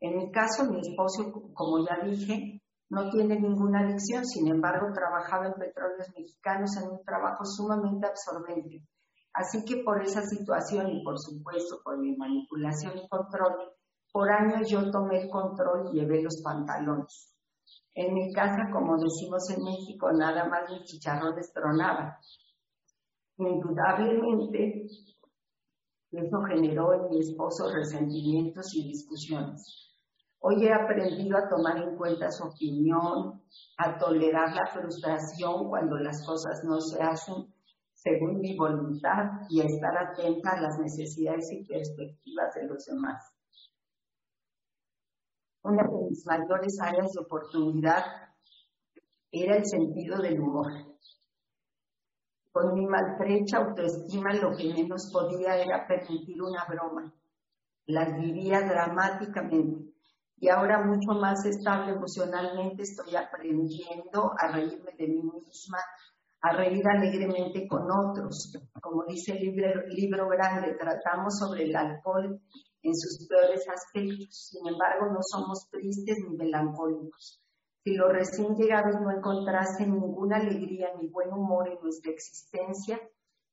En mi caso, mi esposo, como ya dije, no tiene ninguna adicción, sin embargo trabajaba en petróleos mexicanos en un trabajo sumamente absorbente. Así que por esa situación y por supuesto por mi manipulación y control, por años yo tomé el control y llevé los pantalones. En mi casa, como decimos en México, nada más mis chicharrones tronaban. Indudablemente, eso generó en mi esposo resentimientos y discusiones. Hoy he aprendido a tomar en cuenta su opinión, a tolerar la frustración cuando las cosas no se hacen según mi voluntad y a estar atenta a las necesidades y perspectivas de los demás. Una de mis mayores áreas de oportunidad era el sentido del humor. Con mi maltrecha autoestima lo que menos podía era permitir una broma. Las vivía dramáticamente y ahora mucho más estable emocionalmente estoy aprendiendo a reírme de mí misma, a reír alegremente con otros. Como dice el libro, grande, tratamos sobre el alcohol en sus peores aspectos. Sin embargo, no somos tristes ni melancólicos. Si los recién llegados no encontrasen ninguna alegría ni buen humor en nuestra existencia,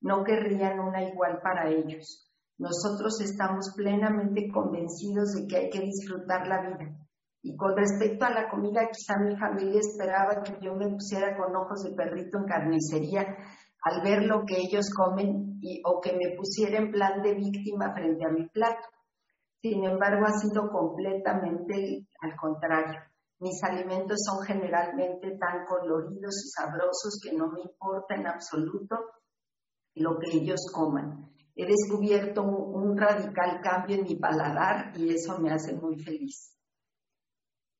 no querrían una igual para ellos. Nosotros estamos plenamente convencidos de que hay que disfrutar la vida. Y con respecto a la comida, quizá mi familia esperaba que yo me pusiera con ojos de perrito en carnicería al ver lo que ellos comen o que me pusiera en plan de víctima frente a mi plato. Sin embargo, ha sido completamente al contrario. Mis alimentos son generalmente tan coloridos y sabrosos que no me importa en absoluto lo que ellos coman he descubierto un, radical cambio en mi paladar y eso me hace muy feliz.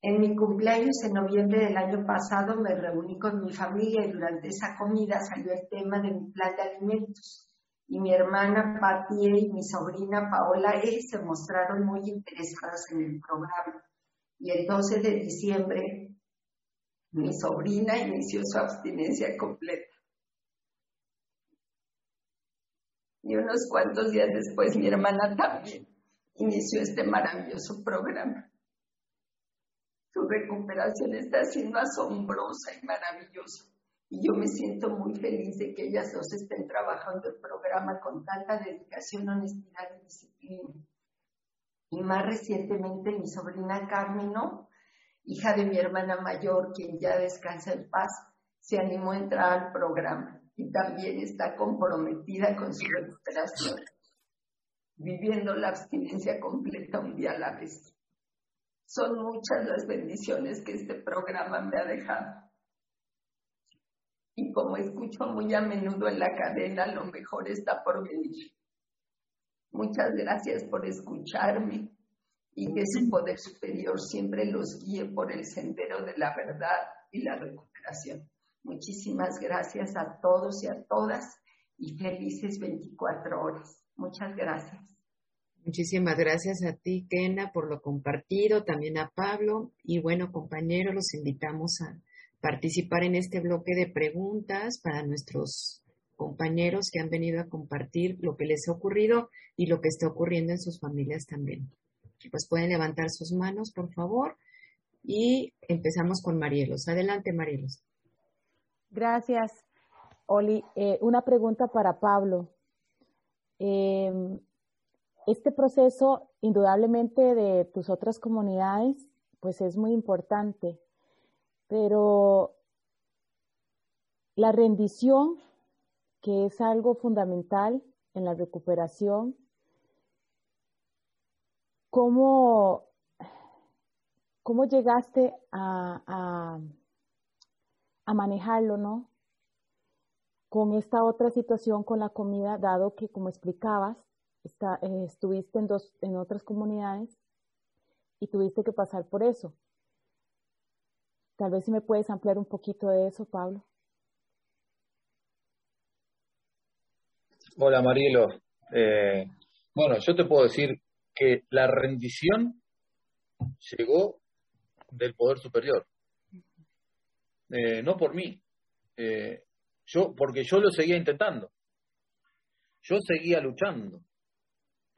En mi cumpleaños en noviembre del año pasado me reuní con mi familia y durante esa comida salió el tema de mi plan de alimentos. Y mi hermana Patti y mi sobrina Paola E se mostraron muy interesadas en el programa. Y el 12 de diciembre Mi sobrina inició su abstinencia completa. Y unos cuantos días después mi hermana también inició este maravilloso programa. Su recuperación está siendo asombrosa y maravillosa. Y yo me siento muy feliz de que ellas dos estén trabajando el programa con tanta dedicación, honestidad y disciplina. Y más recientemente mi sobrina Carmino, hija de mi hermana mayor, quien ya descansa en paz, se animó a entrar al programa y también está comprometida con su recuperación, viviendo la abstinencia completa un día a la vez. Son muchas las bendiciones que este programa me ha dejado. Y como escucho muy a menudo en la cadena, lo mejor está por venir. Muchas gracias por escucharme y que su poder superior siempre los guíe por el sendero de la verdad y la recuperación. Muchísimas gracias a todos y a todas y felices 24 horas. Muchas gracias. Muchísimas gracias a ti, Kena, por lo compartido, también a Pablo. Y bueno, compañeros, los invitamos a participar en este bloque de preguntas para nuestros compañeros que han venido a compartir lo que les ha ocurrido y lo que está ocurriendo en sus familias también. Pues pueden levantar sus manos, por favor. Y empezamos con Marielos. Adelante, Marielos. Gracias, Oli. Eh, una pregunta para Pablo. Eh, este proceso, indudablemente, de tus otras comunidades, pues es muy importante, pero la rendición, que es algo fundamental en la recuperación, ¿cómo, cómo llegaste a, a manejarlo, no? Con esta otra situación con la comida, dado que, como explicabas, eh, estuviste en, dos, en otras comunidades y tuviste que pasar por eso. Tal vez si me puedes ampliar un poquito de eso, Pablo. Hola, Marielo. Eh, bueno, yo te puedo decir que la rendición llegó del poder superior. Eh, no por mí. yo, porque yo lo seguía intentando. Yo seguía luchando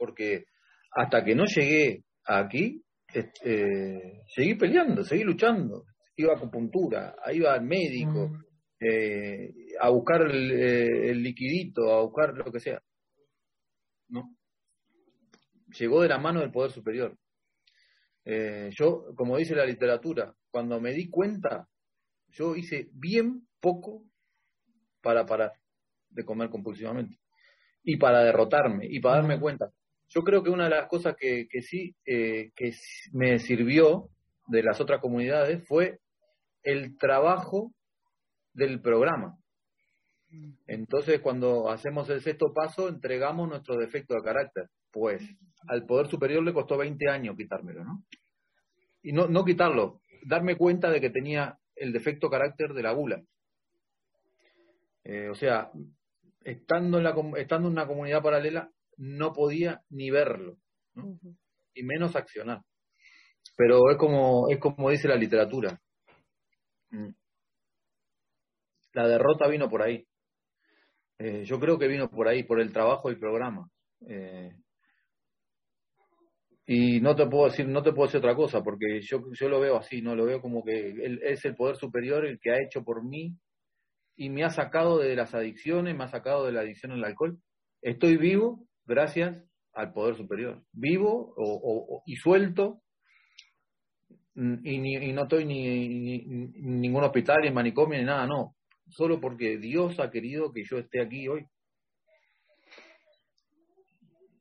porque hasta que no llegué aquí, eh, seguí peleando, seguí luchando. Iba a acupuntura, iba al médico, mm. eh, a buscar eh, el, liquidito, a buscar lo que sea. ¿No? Llegó de la mano del poder superior. yo, como dice la literatura, cuando me di cuenta, yo hice bien poco para parar de comer compulsivamente y para derrotarme y para darme cuenta yo creo que una de las cosas que, sí eh, que me sirvió de las otras comunidades fue el trabajo del programa. Entonces, cuando hacemos el sexto paso, entregamos nuestro defecto de carácter. Pues al Poder Superior le costó 20 años quitármelo, ¿no? Y no, no quitarlo, darme cuenta de que tenía el defecto carácter de la bula. Eh, o sea, estando en, la, estando en una comunidad paralela, no podía ni verlo, y menos accionar. Pero es como, es como dice la literatura. Mm. La derrota vino por ahí. Eh, yo creo que vino por ahí, por el trabajo del programa. Eh, y no te puedo decir, no te puedo decir otra cosa, porque yo, yo lo veo así, no lo veo como que él es el poder superior el que ha hecho por mí y me ha sacado de las adicciones, me ha sacado de la adicción al alcohol. Estoy vivo gracias al poder superior. Vivo y suelto mm, y, no estoy ni, en ningún hospital, ni manicomio, ni nada, no. Solo porque Dios ha querido que yo esté aquí hoy.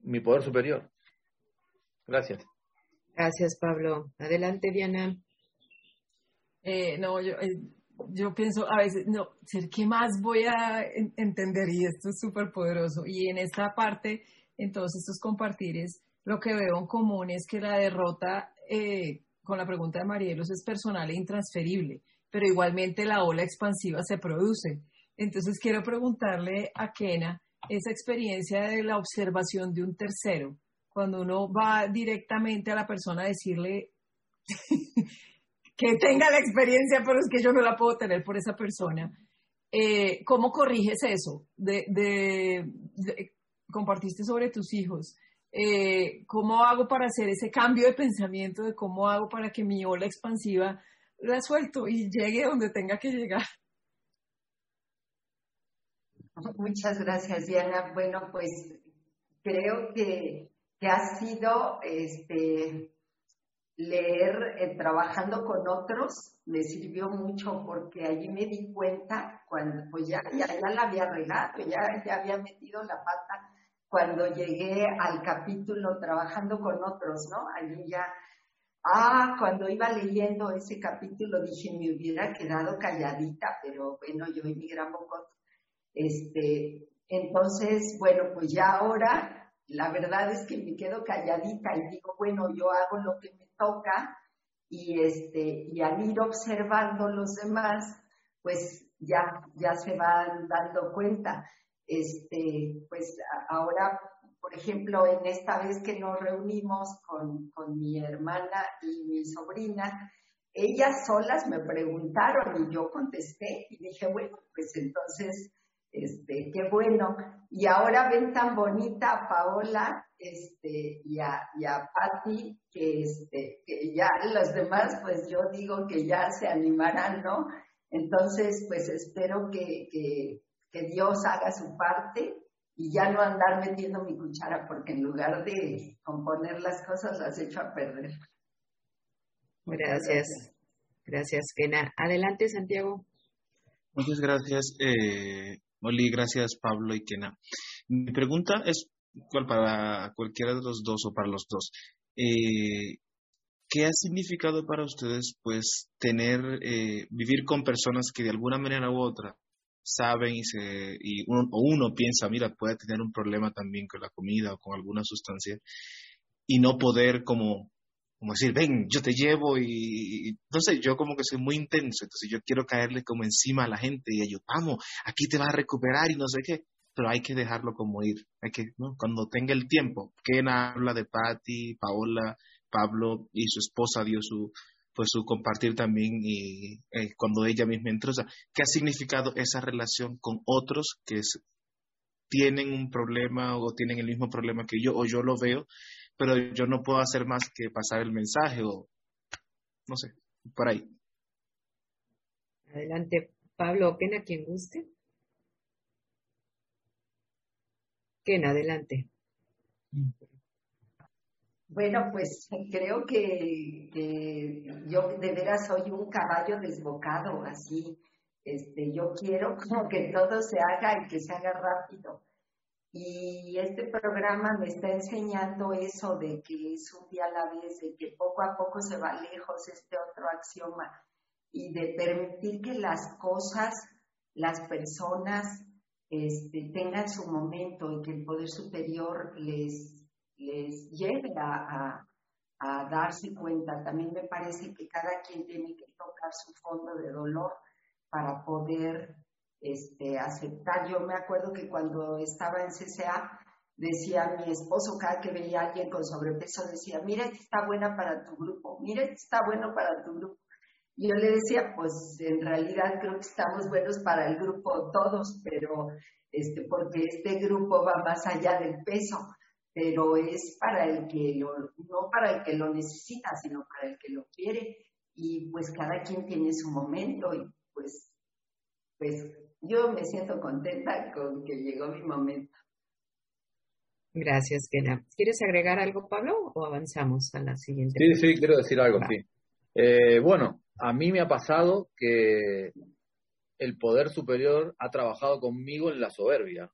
Mi poder superior. Gracias. Gracias, Pablo. Adelante, Diana. Eh, no, yo, eh, yo pienso a veces, no, ¿qué más voy a entender? Y esto es súper poderoso. Y en esta parte, en todos estos compartires, lo que veo en común es que la derrota, eh, con la pregunta de Marielos, es personal e intransferible, pero igualmente la ola expansiva se produce. Entonces quiero preguntarle a Kena esa experiencia de la observación de un tercero, cuando uno va directamente a la persona a decirle que tenga la experiencia, pero es que yo no la puedo tener por esa persona. Eh, ¿Cómo corriges eso? De, compartiste sobre tus hijos. Eh, ¿Cómo hago para hacer ese cambio de pensamiento de cómo hago para que mi ola expansiva la suelto y llegue donde tenga que llegar? Muchas gracias, Diana. Bueno, pues creo que, que ha sido este, leer eh, trabajando con otros me sirvió mucho porque allí me di cuenta cuando pues ya, ya, la había regado, ya, ya había metido la pata cuando llegué al capítulo trabajando con otros, ¿no? Allí ya, ah, cuando iba leyendo ese capítulo dije, me hubiera quedado calladita, pero bueno, yo y mi gran bocot. Este, entonces, bueno, pues ya ahora la verdad es que me quedo calladita y digo, bueno, yo hago lo que me toca y este y al ir observando los demás pues ya ya se van dando cuenta este pues ahora por ejemplo en esta vez que nos reunimos con, con mi hermana y mi sobrina ellas solas me preguntaron y yo contesté y dije bueno pues entonces este, qué bueno. Y ahora ven tan bonita a Paola este, y, a, y a Patti, que, este, que ya los demás, pues yo digo que ya se animarán, ¿no? Entonces, pues espero que, que, que Dios haga su parte y ya no andar metiendo mi cuchara, porque en lugar de componer las cosas las echo a perder. Gracias. Gracias, Kena. Adelante, Santiago. Muchas gracias. Eh, Oli, gracias Pablo y Kena. Mi pregunta es ¿cuál para cualquiera de los dos o para los dos. Eh, ¿Qué ha significado para ustedes, pues, tener, eh, vivir con personas que de alguna manera u otra saben y, o uno piensa, mira, puede tener un problema también con la comida o con alguna sustancia y no poder como como decir, ven, yo te llevo y, no sé, yo como que soy muy intenso, entonces yo quiero caerle como encima a la gente y ellos, vamos, aquí te vas a recuperar y no sé qué, pero hay que dejarlo como ir, hay que, ¿no? Cuando tenga el tiempo, Ken habla de Patty, Paola, Pablo y su esposa dio su, pues su compartir también y eh, cuando ella misma entró, o ¿qué ha significado esa relación con otros que tienen un problema o tienen el mismo problema que yo o yo lo veo pero yo no puedo hacer más que pasar el mensaje o no sé, por ahí. Adelante, Pablo, Ken, quien guste. Ken, adelante. Bueno, pues creo que, yo de veras soy un caballo desbocado, así. Este, yo quiero como que todo se haga y que se haga rápido. Y este programa me está enseñando eso de que es un día a la vez, de que poco a poco se va lejos este otro axioma y de permitir que las cosas, las personas este, tengan su momento y que el poder superior les, les lleve a, a darse cuenta. También me parece que cada quien tiene que tocar su fondo de dolor para poder este, aceptar. Yo me acuerdo que cuando estaba en CCA, decía mi esposo, cada que veía a alguien con sobrepeso, decía, mira, está buena para tu grupo, mira, está bueno para tu grupo. Y yo le decía, pues en realidad creo que estamos buenos para el grupo todos, pero este, porque este grupo va más allá del peso, pero es para el que lo, no para el que lo necesita, sino para el que lo quiere. Y pues cada quien tiene su momento y pues, pues yo me siento contenta con que llegó mi momento. Gracias, Kena. ¿Quieres agregar algo, Pablo, o avanzamos a la siguiente? Sí, sí, quiero decir algo, sí. Eh, bueno, a mí me ha pasado que el poder superior ha trabajado conmigo en la soberbia.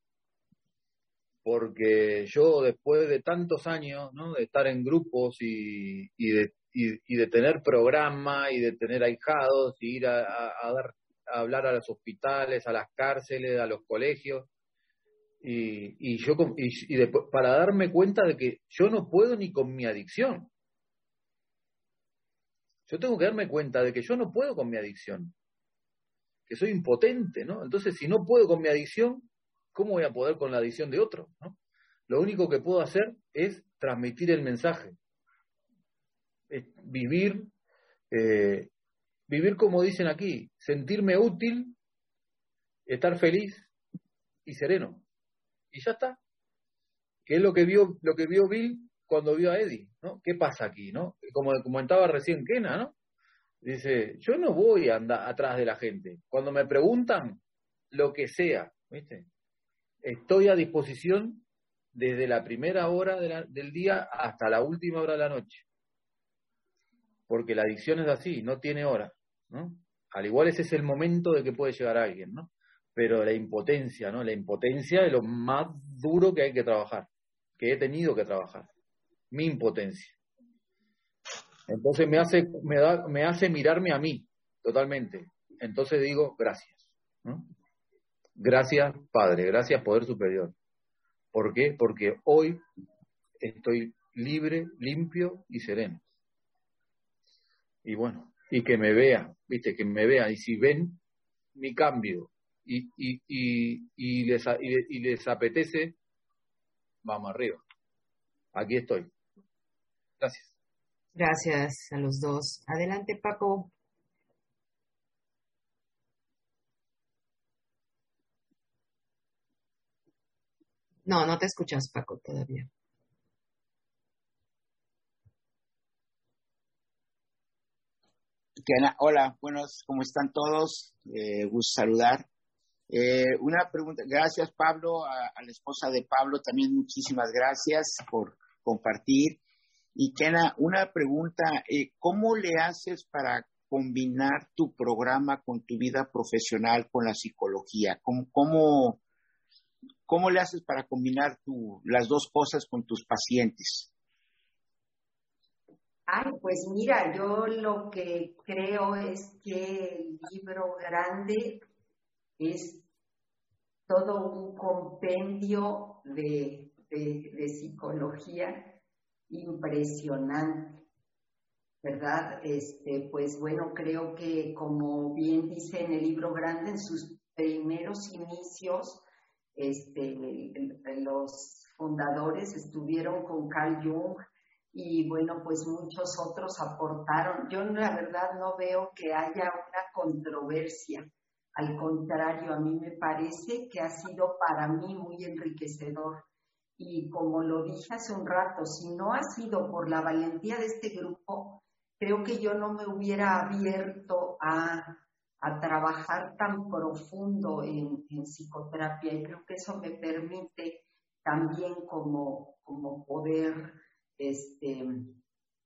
Porque yo, después de tantos años, ¿no? de estar en grupos y, de, y, de tener programa y de tener ahijados y ir a dar hablar a los hospitales, a las cárceles, a los colegios, y, y yo y, después, para darme cuenta de que yo no puedo ni con mi adicción. Yo tengo que darme cuenta de que yo no puedo con mi adicción, que soy impotente, ¿no? Entonces, si no puedo con mi adicción, ¿cómo voy a poder con la adicción de otro? ¿no? Lo único que puedo hacer es transmitir el mensaje, es vivir eh, vivir como dicen aquí, sentirme útil, estar feliz y sereno. Y ya está. ¿Qué es lo que vio, lo que vio Bill cuando vio a Eddie? ¿no? ¿Qué pasa aquí? ¿no? Como comentaba recién Kena, ¿no? Dice, yo no voy a andar atrás de la gente. Cuando me preguntan, lo que sea, ¿viste? Estoy a disposición desde la primera hora del día hasta la última hora de la noche. Porque la adicción es así, no tiene hora, Al igual ese es el momento de que puede llegar alguien, ¿no? Pero la impotencia, ¿no? La impotencia es lo más duro que hay que trabajar, que he tenido que trabajar. Mi impotencia. Entonces me hace, me, da, me hace mirarme a mí totalmente. Entonces digo, gracias. Gracias, Padre, gracias, Poder Superior. ¿Por qué? Porque hoy estoy libre, limpio y sereno. Y bueno, y que me vean, viste, que me vean. Y si ven mi cambio y, y, y, y les, y les apetece, vamos arriba. Aquí estoy. Gracias. Gracias a los dos. Adelante, Paco. No, no te escuchas, Paco, todavía. Hola, buenos, ¿cómo están todos? Eh, gusto saludar. Eh, una pregunta, gracias Pablo, a, la esposa de Pablo también muchísimas gracias por compartir. Y Kena, una pregunta, eh, ¿cómo le haces para combinar tu programa con tu vida profesional, con la psicología? ¿Cómo, cómo, le haces para combinar las dos cosas con tus pacientes? Ay, pues mira, yo lo que creo es que el libro grande es todo un compendio de, de psicología impresionante, ¿verdad? Este, pues bueno, creo que como bien dice en el libro grande, en sus primeros inicios, este, los fundadores estuvieron con Carl Jung y bueno, pues muchos otros aportaron. Yo la verdad no veo que haya una controversia. Al contrario, a mí me parece que ha sido para mí muy enriquecedor y como lo dije hace un rato, si no ha sido por la valentía de este grupo, creo que yo no me hubiera abierto a, trabajar tan profundo en, psicoterapia y creo que eso me permite también como, como poder este,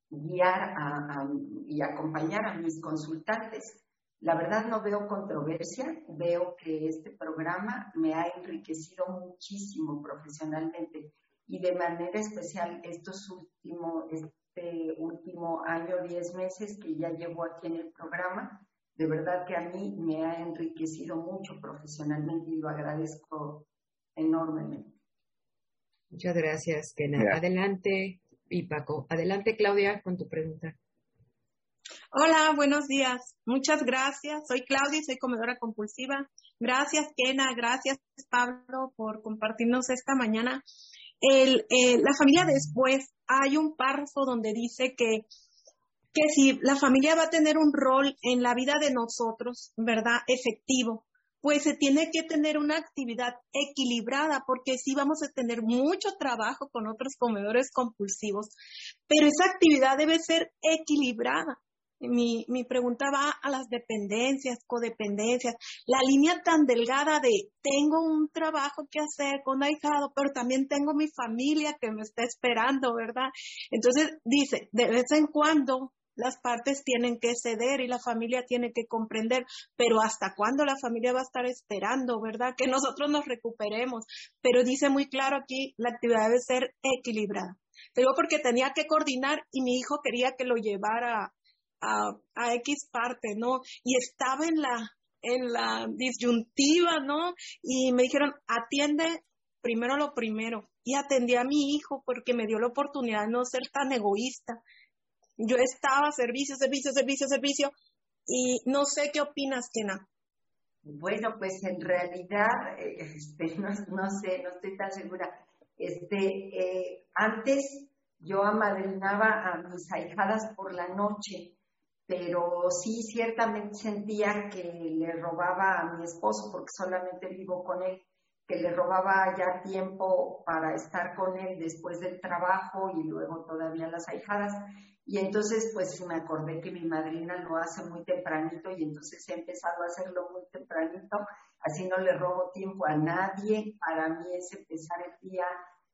guiar y acompañar a mis consultantes. La verdad no veo controversia, veo que este programa me ha enriquecido muchísimo profesionalmente y de manera especial estos últimos, este último año, diez meses que ya llevo aquí en el programa, de verdad que a mí me ha enriquecido mucho profesionalmente y lo agradezco enormemente. Muchas gracias, Kena. Adelante, y Paco. Adelante, Claudia, con tu pregunta. Hola, buenos días. Muchas gracias. Soy Claudia y soy comedora compulsiva. Gracias, Kena. Gracias, Pablo, por compartirnos esta mañana. Eh, la familia después, hay un párrafo donde dice que, que si la familia va a tener un rol en la vida de nosotros, ¿verdad? Efectivo, pues se tiene que tener una actividad equilibrada, porque sí vamos a tener mucho trabajo con otros comedores compulsivos, pero esa actividad debe ser equilibrada mi, mi pregunta va a las dependencias, codependencias, la línea tan delgada de tengo un trabajo que hacer con ahijado, pero también tengo mi familia que me está esperando, ¿verdad? Entonces dice, de vez en cuando las partes tienen que ceder y la familia tiene que comprender, pero ¿hasta cuándo la familia va a estar esperando, verdad? Que nosotros nos recuperemos. Pero dice muy claro aquí, la actividad debe ser equilibrada. Te digo porque tenía que coordinar y mi hijo quería que lo llevara a, X parte, ¿no? Y estaba en la, en la disyuntiva, ¿no? Y me dijeron, atiende primero lo primero. Y atendí a mi hijo porque me dio la oportunidad de no ser tan egoísta. Yo estaba servicio, servicio, servicio, servicio. Y no sé qué opinas, Kena. Bueno, pues en realidad, eh, este, no, no, sé, no estoy tan segura. Este, eh, antes yo amadrinaba a mis ahijadas por la noche pero sí ciertamente sentía que le robaba a mi esposo, porque solamente vivo con él, que le robaba ya tiempo para estar con él después del trabajo y luego todavía las ahijadas. Y entonces pues me acordé que mi madrina lo hace muy tempranito y entonces he empezado a hacerlo muy tempranito, así no le robo tiempo a nadie, para mí es empezar el día,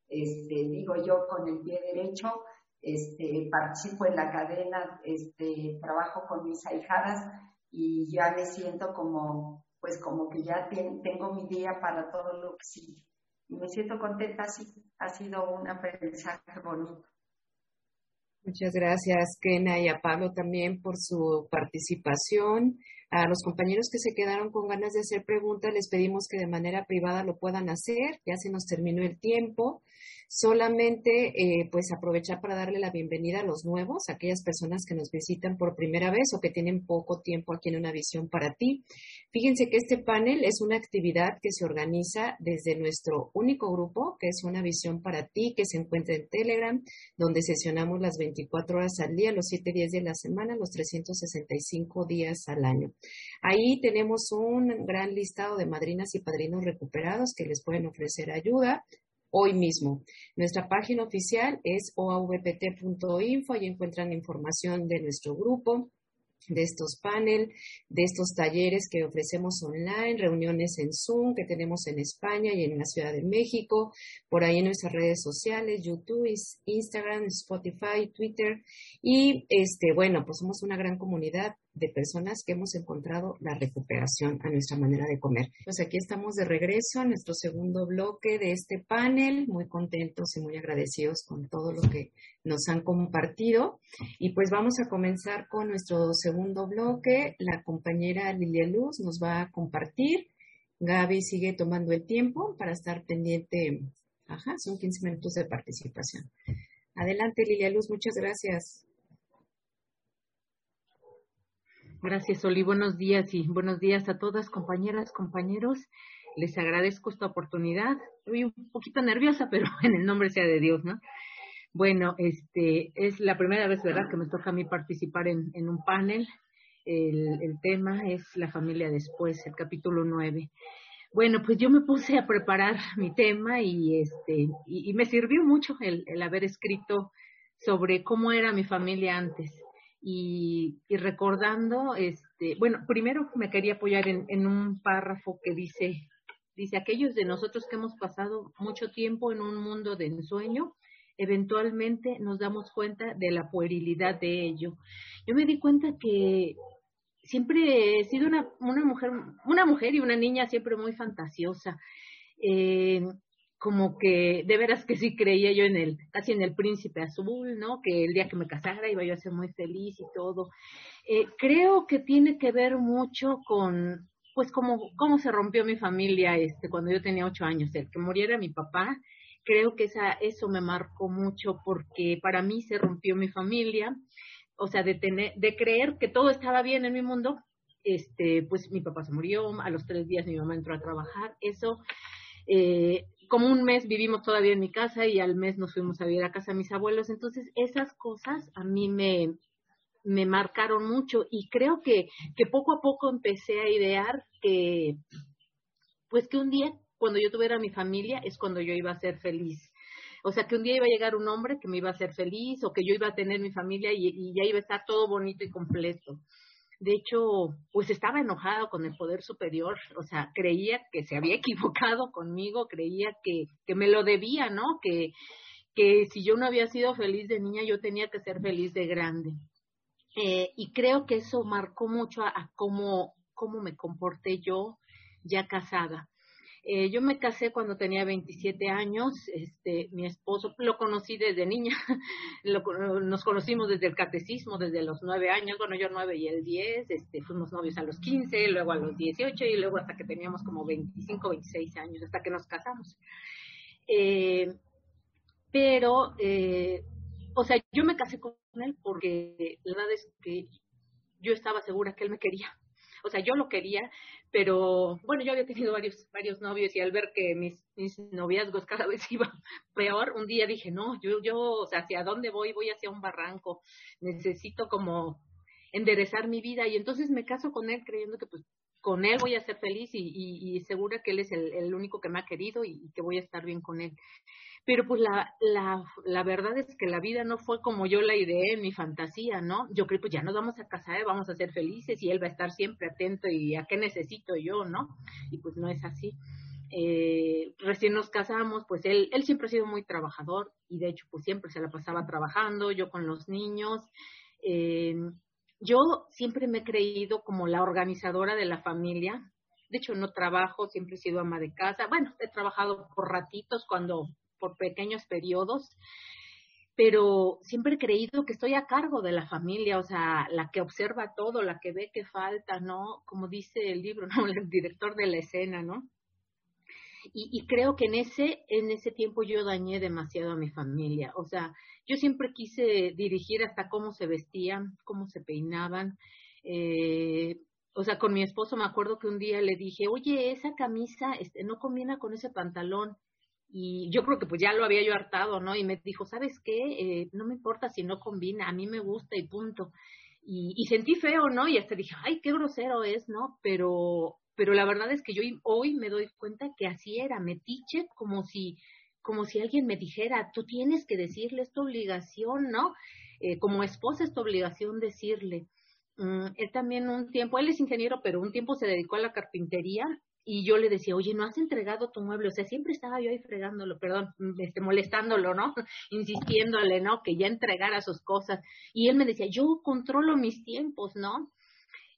este, digo yo, con el pie derecho, este, participo en la cadena, este, trabajo con mis ahijadas y ya me siento como, pues como que ya tengo mi día para todo lo que sigue. Y me siento contenta, sí, ha sido un aprendizaje bonito. Muchas gracias, Kena, y a Pablo también por su participación. A los compañeros que se quedaron con ganas de hacer preguntas, les pedimos que de manera privada lo puedan hacer. Ya se nos terminó el tiempo. Solamente, eh, pues, aprovechar para darle la bienvenida a los nuevos, a aquellas personas que nos visitan por primera vez o que tienen poco tiempo aquí en Una Visión para ti. Fíjense que este panel es una actividad que se organiza desde nuestro único grupo, que es Una Visión para ti, que se encuentra en Telegram, donde sesionamos las 24 horas al día, los 7 días de la semana, los 365 días al año. Ahí tenemos un gran listado de madrinas y padrinos recuperados que les pueden ofrecer ayuda hoy mismo. Nuestra página oficial es oavpt.info, ahí encuentran información de nuestro grupo, de estos paneles, de estos talleres que ofrecemos online, reuniones en Zoom que tenemos en España y en la Ciudad de México, por ahí en nuestras redes sociales, YouTube, Instagram, Spotify, Twitter. Y este, bueno, pues somos una gran comunidad de personas que hemos encontrado la recuperación a nuestra manera de comer. Pues aquí estamos de regreso a nuestro segundo bloque de este panel, muy contentos y muy agradecidos con todo lo que nos han compartido. Y pues vamos a comenzar con nuestro segundo bloque. La compañera Lilia Luz nos va a compartir. Gaby sigue tomando el tiempo para estar pendiente. Ajá, son 15 minutos de participación. Adelante, Lilia Luz, muchas gracias. Gracias, Oli. Buenos días y buenos días a todas, compañeras, compañeros. Les agradezco esta oportunidad. Estoy un poquito nerviosa, pero en el nombre sea de Dios, ¿no? Bueno, este es la primera vez, ¿verdad?, que me toca a mí participar en, un panel. El, tema es la familia después, el capítulo nueve. Bueno, pues yo me puse a preparar mi tema y este y, me sirvió mucho el haber escrito sobre cómo era mi familia antes y, recordando, este, bueno, primero me quería apoyar en, en, un párrafo que dice, dice, aquellos de nosotros que hemos pasado mucho tiempo en un mundo de ensueño, eventualmente nos damos cuenta de la puerilidad de ello. Yo me di cuenta que siempre he sido una, una mujer, una mujer y una niña siempre muy fantasiosa. Eh, como que de veras que sí creía yo en el, casi en el príncipe azul, ¿no? Que el día que me casara iba yo a ser muy feliz y todo. Eh, creo que tiene que ver mucho con, pues, cómo, cómo se rompió mi familia este, cuando yo tenía ocho años. El que muriera mi papá, creo que esa, eso me marcó mucho porque para mí se rompió mi familia. O sea, de, tener, de creer que todo estaba bien en mi mundo, este, pues mi papá se murió, a los tres días mi mamá entró a trabajar. Eso eh, como un mes vivimos todavía en mi casa y al mes nos fuimos a vivir a casa de mis abuelos. Entonces, esas cosas a mí me, me marcaron mucho y creo que, que poco a poco empecé a idear que, pues que un día, cuando yo tuviera mi familia, es cuando yo iba a ser feliz. O sea, que un día iba a llegar un hombre que me iba a hacer feliz o que yo iba a tener mi familia y, y ya iba a estar todo bonito y completo. De hecho, pues estaba enojada con el poder superior, o sea, creía que se había equivocado conmigo, creía que, que me lo debía, ¿no? Que, que si yo no había sido feliz de niña, yo tenía que ser feliz de grande. Eh, y creo que eso marcó mucho a, cómo, cómo me comporté yo ya casada. Eh, yo me casé cuando tenía 27 años, este, mi esposo lo conocí desde niña, nos conocimos desde el catecismo, desde los 9 años, bueno, yo 9 y él 10, este, fuimos novios a los 15, luego a los 18 y luego hasta que teníamos como 25, 26 años, hasta que nos casamos. Eh, pero, eh, o sea, yo me casé con él porque la verdad es que yo estaba segura que él me quería o sea, yo lo quería, pero bueno, yo había tenido varios, varios novios y al ver que mis, mis noviazgos cada vez iban peor, un día dije, no, yo, yo, o sea, ¿hacia dónde voy? Voy hacia un barranco, necesito como enderezar mi vida y entonces me caso con él creyendo que pues con él voy a ser feliz y, y, segura que él es el, el, único que me ha querido y, que voy a estar bien con él. Pero pues la, la, la verdad es que la vida no fue como yo la ideé en mi fantasía, ¿no? Yo creo pues ya nos vamos a casar, vamos a ser felices y él va a estar siempre atento y a qué necesito yo, ¿no? Y pues no es así. Eh, recién nos casamos, pues él, él siempre ha sido muy trabajador y de hecho pues siempre se la pasaba trabajando, yo con los niños. Eh, yo siempre me he creído como la organizadora de la familia. De hecho, no trabajo, siempre he sido ama de casa. Bueno, he trabajado por ratitos, cuando, por pequeños periodos, pero siempre he creído que estoy a cargo de la familia, o sea, la que observa todo, la que ve que falta, ¿no? Como dice el libro, ¿no? El director de la escena, ¿no? Y, creo que en ese, en ese tiempo yo dañé demasiado a mi familia. O sea, yo siempre quise dirigir hasta cómo se vestían, cómo se peinaban. Eh, o sea, con mi esposo me acuerdo que un día le dije, oye, esa camisa este, no combina con ese pantalón. Y yo creo que pues ya lo había yo hartado, ¿no? Y me dijo, ¿sabes qué? Eh, no me importa si no combina, a mí me gusta y punto. Y, y sentí feo, ¿no? Y hasta dije, ay, qué grosero es, ¿no? Pero pero la verdad es que yo hoy me doy cuenta que así era, metiche, como si, como si alguien me dijera, tú tienes que decirle, esta obligación, ¿no? Eh, como esposa es tu obligación decirle. Mm, él también un tiempo, él es ingeniero, pero un tiempo se dedicó a la carpintería y yo le decía, oye, no has entregado tu mueble, o sea, siempre estaba yo ahí fregándolo, perdón, este, molestándolo, ¿no? Insistiéndole, ¿no? Que ya entregara sus cosas. Y él me decía, yo controlo mis tiempos, ¿no?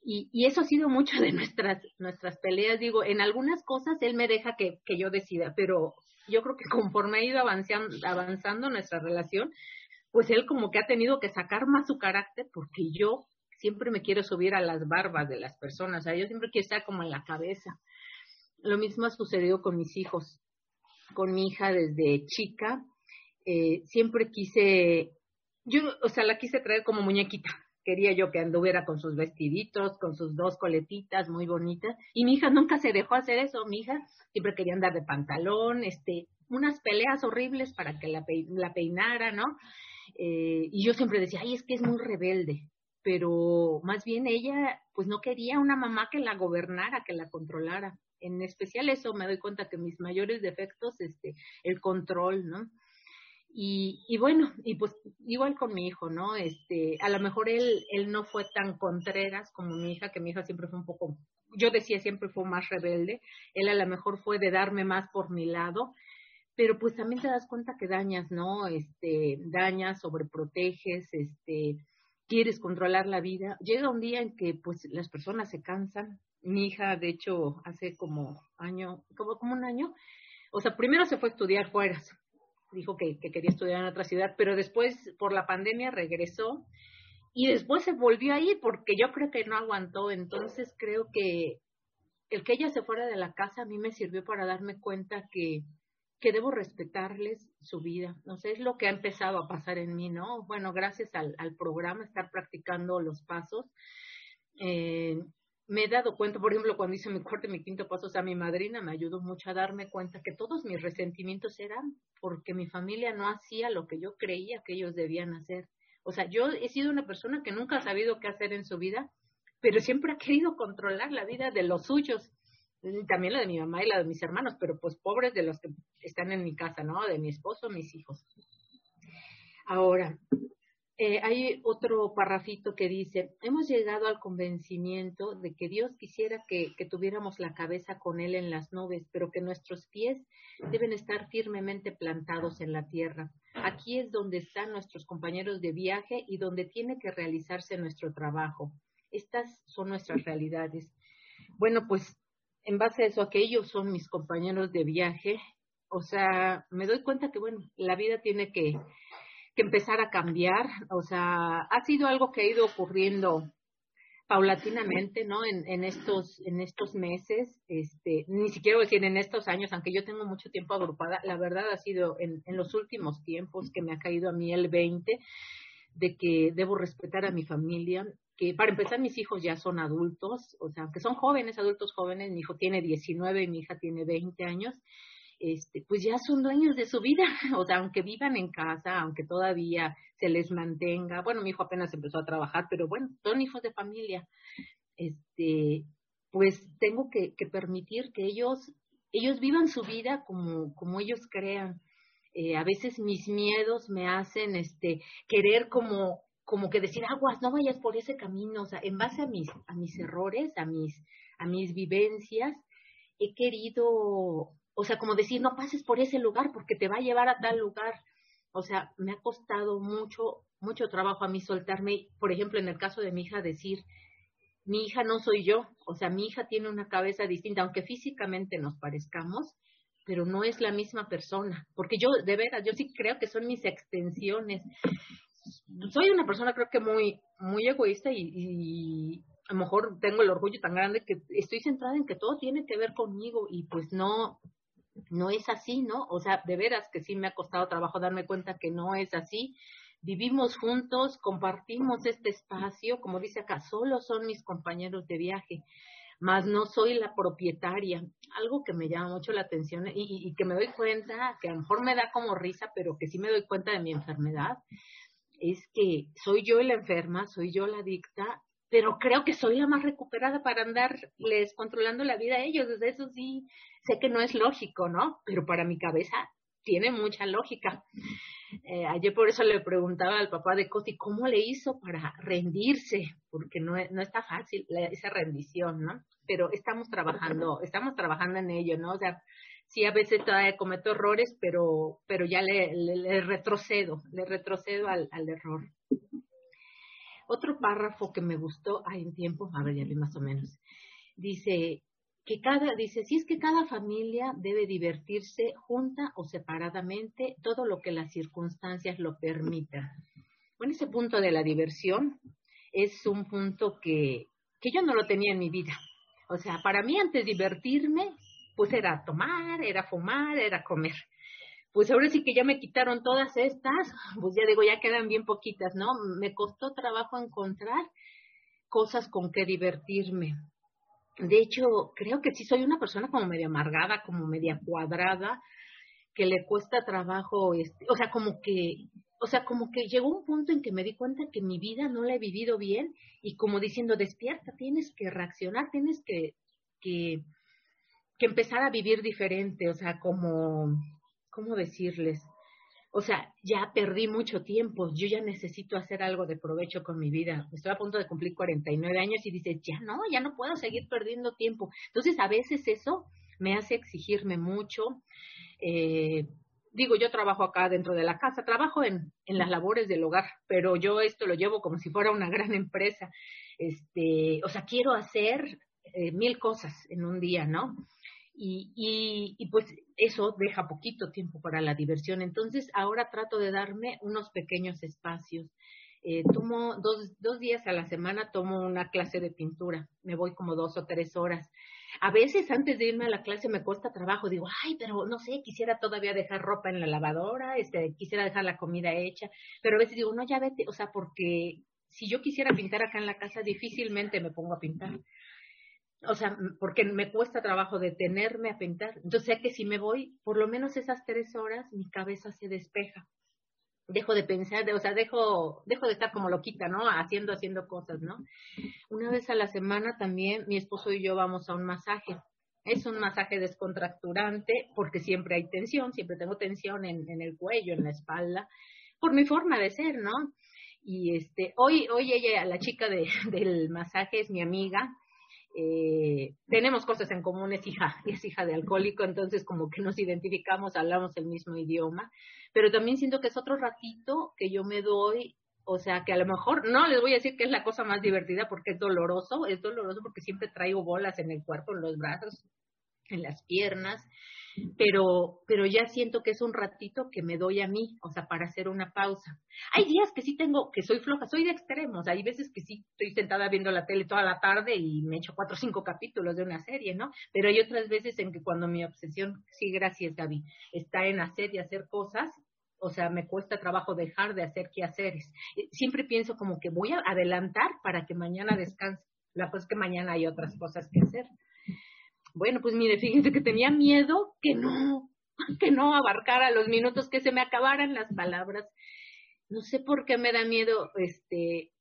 Y, y, eso ha sido mucho de nuestras, nuestras peleas. Digo, en algunas cosas él me deja que, que yo decida, pero yo creo que conforme ha ido avanzando, avanzando nuestra relación, pues él como que ha tenido que sacar más su carácter porque yo siempre me quiero subir a las barbas de las personas, o sea, yo siempre quiero estar como en la cabeza. Lo mismo ha sucedido con mis hijos, con mi hija desde chica, eh, siempre quise, yo, o sea, la quise traer como muñequita, quería yo que anduviera con sus vestiditos, con sus dos coletitas muy bonitas. Y mi hija nunca se dejó hacer eso. Mi hija siempre quería andar de pantalón, este, unas peleas horribles para que la, la peinara, ¿no? Eh, y yo siempre decía, ay, es que es muy rebelde. Pero más bien ella, pues no quería una mamá que la gobernara, que la controlara. En especial eso me doy cuenta que mis mayores defectos, este, el control, ¿no? Y, y, bueno, y pues igual con mi hijo, ¿no? Este, a lo mejor él, él no fue tan contreras como mi hija, que mi hija siempre fue un poco, yo decía siempre fue más rebelde, él a lo mejor fue de darme más por mi lado, pero pues también te das cuenta que dañas, ¿no? Este, dañas, sobreproteges, este, quieres controlar la vida. Llega un día en que pues las personas se cansan. Mi hija, de hecho, hace como año, como, como un año, o sea, primero se fue a estudiar fuera, dijo que, quería estudiar en otra ciudad, pero después por la pandemia regresó y después se volvió a ir porque yo creo que no aguantó. Entonces creo que el que ella se fuera de la casa a mí me sirvió para darme cuenta que, que debo respetarles su vida. No sé, es lo que ha empezado a pasar en mí, ¿no? Bueno, gracias al, al programa, estar practicando los pasos. Eh, me he dado cuenta, por ejemplo, cuando hice mi cuarto y mi quinto paso, o sea, mi madrina me ayudó mucho a darme cuenta que todos mis resentimientos eran porque mi familia no hacía lo que yo creía que ellos debían hacer. O sea, yo he sido una persona que nunca ha sabido qué hacer en su vida, pero siempre ha querido controlar la vida de los suyos, también la de mi mamá y la de mis hermanos, pero pues pobres de los que están en mi casa, ¿no? De mi esposo, mis hijos. Ahora, eh, hay otro parrafito que dice, hemos llegado al convencimiento de que Dios quisiera que, que, tuviéramos la cabeza con Él en las nubes, pero que nuestros pies deben estar firmemente plantados en la tierra. Aquí es donde están nuestros compañeros de viaje y donde tiene que realizarse nuestro trabajo. Estas son nuestras realidades. Bueno, pues en base a eso, aquellos son mis compañeros de viaje. O sea, me doy cuenta que, bueno, la vida tiene que que empezar a cambiar, o sea, ha sido algo que ha ido ocurriendo paulatinamente, ¿no? En, en estos en estos meses, este, ni siquiera decir en estos años, aunque yo tengo mucho tiempo agrupada, la verdad ha sido en, en los últimos tiempos que me ha caído a mí el 20 de que debo respetar a mi familia, que para empezar mis hijos ya son adultos, o sea, que son jóvenes, adultos jóvenes, mi hijo tiene 19 y mi hija tiene 20 años, este, pues ya son dueños de su vida, o sea, aunque vivan en casa, aunque todavía se les mantenga, bueno, mi hijo apenas empezó a trabajar, pero bueno, son hijos de familia, este, pues tengo que, que permitir que ellos, ellos vivan su vida como, como ellos crean. Eh, a veces mis miedos me hacen este querer como como que decir aguas no vayas por ese camino o sea en base a mis a mis errores a mis a mis vivencias he querido o sea como decir no pases por ese lugar porque te va a llevar a tal lugar o sea me ha costado mucho mucho trabajo a mí soltarme por ejemplo en el caso de mi hija decir mi hija no soy yo o sea mi hija tiene una cabeza distinta aunque físicamente nos parezcamos pero no es la misma persona, porque yo, de veras, yo sí creo que son mis extensiones. Soy una persona creo que muy, muy egoísta y, y a lo mejor tengo el orgullo tan grande que estoy centrada en que todo tiene que ver conmigo y pues no, no es así, ¿no? O sea, de veras que sí me ha costado trabajo darme cuenta que no es así. Vivimos juntos, compartimos este espacio, como dice acá, solo son mis compañeros de viaje más no soy la propietaria. Algo que me llama mucho la atención y, que me doy cuenta, que a lo mejor me da como risa, pero que sí me doy cuenta de mi enfermedad, es que soy yo la enferma, soy yo la adicta, pero creo que soy la más recuperada para andarles controlando la vida a ellos. Desde eso sí, sé que no es lógico, ¿no? Pero para mi cabeza tiene mucha lógica. Eh, ayer por eso le preguntaba al papá de Coti cómo le hizo para rendirse, porque no, no está fácil esa rendición, ¿no? Pero estamos trabajando, estamos trabajando en ello, ¿no? O sea, sí a veces todavía cometo errores, pero, pero ya le, le, retrocedo, le retrocedo al, al, error. Otro párrafo que me gustó, hay un tiempo, a ver, ya más o menos. Dice, que cada, dice, si es que cada familia debe divertirse junta o separadamente, todo lo que las circunstancias lo permitan. Bueno, ese punto de la diversión es un punto que, que yo no lo tenía en mi vida. O sea, para mí antes divertirme, pues era tomar, era fumar, era comer. Pues ahora sí que ya me quitaron todas estas, pues ya digo, ya quedan bien poquitas, ¿no? Me costó trabajo encontrar cosas con que divertirme de hecho, creo que sí soy una persona como media amargada, como media cuadrada, que le cuesta trabajo, este, o sea, como que, o sea, como que llegó un punto en que me di cuenta que mi vida no la he vivido bien y como diciendo, despierta, tienes que reaccionar, tienes que, que, que empezar a vivir diferente, o sea, como, ¿cómo decirles? o sea, ya perdí mucho tiempo, yo ya necesito hacer algo de provecho con mi vida. Estoy a punto de cumplir 49 años y dices, ya no, ya no puedo seguir perdiendo tiempo. Entonces, a veces eso me hace exigirme mucho. Eh, digo, yo trabajo acá dentro de la casa, trabajo en, en las labores del hogar, pero yo esto lo llevo como si fuera una gran empresa. Este, o sea, quiero hacer eh, mil cosas en un día, ¿no? Y, y, y, pues eso deja poquito tiempo para la diversión. Entonces ahora trato de darme unos pequeños espacios. Eh, tomo dos, dos días a la semana, tomo una clase de pintura, me voy como dos o tres horas. A veces antes de irme a la clase me cuesta trabajo, digo, ay, pero no sé, quisiera todavía dejar ropa en la lavadora, este, quisiera dejar la comida hecha, pero a veces digo, no, ya vete, o sea, porque si yo quisiera pintar acá en la casa, difícilmente me pongo a pintar o sea, porque me cuesta trabajo detenerme a pintar. Entonces sé que si me voy, por lo menos esas tres horas, mi cabeza se despeja. Dejo de pensar, o sea, dejo, dejo de estar como loquita, ¿no? Haciendo, haciendo cosas, ¿no? Una vez a la semana también mi esposo y yo vamos a un masaje. Es un masaje descontracturante porque siempre hay tensión, siempre tengo tensión en, en el cuello, en la espalda, por mi forma de ser, ¿no? Y este, hoy, hoy ella, la chica de, del masaje es mi amiga, eh, tenemos cosas en común, es hija, es hija de alcohólico, entonces como que nos identificamos, hablamos el mismo idioma, pero también siento que es otro ratito que yo me doy, o sea, que a lo mejor no les voy a decir que es la cosa más divertida porque es doloroso, es doloroso porque siempre traigo bolas en el cuerpo, en los brazos, en las piernas, pero, pero ya siento que es un ratito que me doy a mí, o sea, para hacer una pausa. Hay días que sí tengo, que soy floja, soy de extremos, hay veces que sí estoy sentada viendo la tele toda la tarde y me echo cuatro o cinco capítulos de una serie, ¿no? Pero hay otras veces en que cuando mi obsesión, sí, gracias Gaby, está en hacer y hacer cosas, o sea, me cuesta trabajo dejar de hacer quehaceres. Eh, siempre pienso como que voy a adelantar para que mañana descanse. La cosa es que mañana hay otras cosas que hacer. Bueno, pues mire, fíjense que tenía miedo que no, que no abarcara los minutos, que se me acabaran las palabras. No sé por qué me da miedo, este,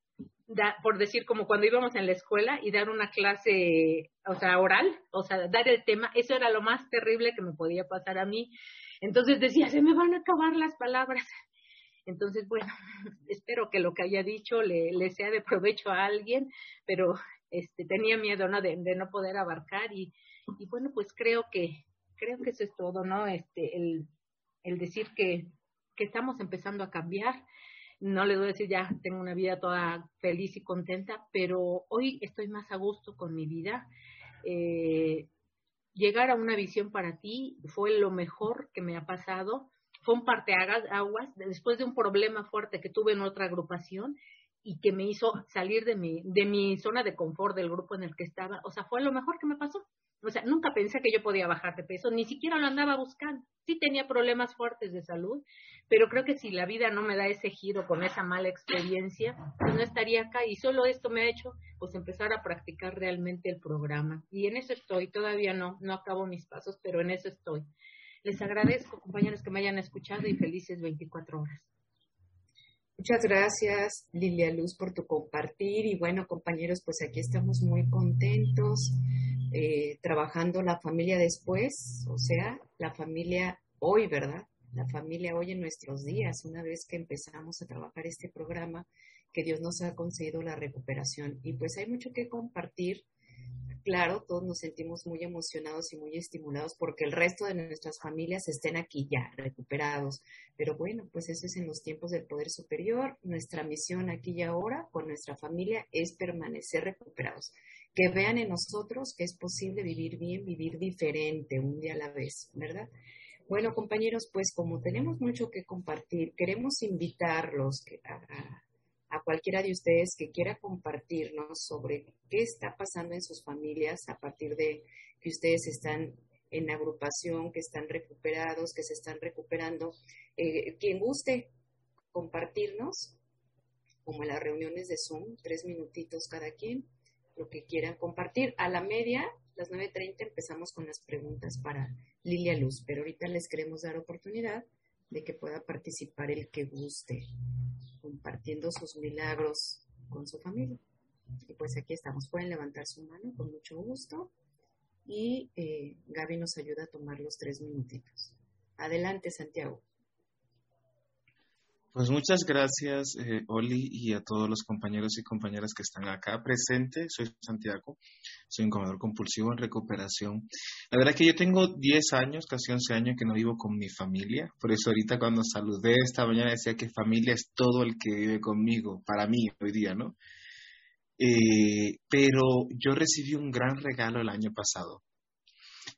por decir, como cuando íbamos en la escuela y dar una clase, o sea, oral, o sea, dar el tema, eso era lo más terrible que me podía pasar a mí. Entonces decía, se me van a acabar las palabras. Entonces, bueno, espero que lo que haya dicho le, le sea de provecho a alguien, pero este, tenía miedo, ¿no? De no poder abarcar y, y, bueno, pues creo que, creo que eso es todo, ¿no? Este, el, el decir que, que estamos empezando a cambiar. No le voy a decir ya tengo una vida toda feliz y contenta, pero hoy estoy más a gusto con mi vida. Eh, llegar a una visión para ti fue lo mejor que me ha pasado fue un parteaguas después de un problema fuerte que tuve en otra agrupación y que me hizo salir de mi, de mi zona de confort del grupo en el que estaba. O sea, fue lo mejor que me pasó. O sea, nunca pensé que yo podía bajar de peso, ni siquiera lo andaba buscando. Sí tenía problemas fuertes de salud, pero creo que si la vida no me da ese giro con esa mala experiencia, pues no estaría acá. Y solo esto me ha hecho, pues, empezar a practicar realmente el programa. Y en eso estoy. Todavía no, no acabo mis pasos, pero en eso estoy. Les agradezco, compañeros, que me hayan escuchado y felices 24 horas. Muchas gracias, Lilia Luz, por tu compartir. Y bueno, compañeros, pues aquí estamos muy contentos eh, trabajando la familia después, o sea, la familia hoy, ¿verdad? La familia hoy en nuestros días, una vez que empezamos a trabajar este programa, que Dios nos ha concedido la recuperación. Y pues hay mucho que compartir claro, todos nos sentimos muy emocionados y muy estimulados porque el resto de nuestras familias estén aquí ya, recuperados. Pero bueno, pues eso es en los tiempos del poder superior. Nuestra misión aquí y ahora con nuestra familia es permanecer recuperados. Que vean en nosotros que es posible vivir bien, vivir diferente, un día a la vez, ¿verdad? Bueno, compañeros, pues como tenemos mucho que compartir, queremos invitarlos a, cualquiera de ustedes que quiera compartirnos sobre qué está pasando en sus familias a partir de que ustedes están en agrupación, que están recuperados, que se están recuperando. Eh, quien guste compartirnos, como en las reuniones de Zoom, tres minutitos cada quien, lo que quieran compartir. A la media, las 9.30, empezamos con las preguntas para Lilia Luz, pero ahorita les queremos dar oportunidad de que pueda participar el que guste compartiendo sus milagros con su familia. Y pues aquí estamos. Pueden levantar su mano con mucho gusto. Y eh, Gaby nos ayuda a tomar los tres minutitos. Adelante, Santiago. Pues muchas gracias, eh, Oli, y a todos los compañeros y compañeras que están acá presentes. Soy Santiago, soy un comedor compulsivo en recuperación. La verdad que yo tengo 10 años, casi 11 años que no vivo con mi familia. Por eso ahorita cuando saludé esta mañana decía que familia es todo el que vive conmigo, para mí hoy día, ¿no? Eh, pero yo recibí un gran regalo el año pasado.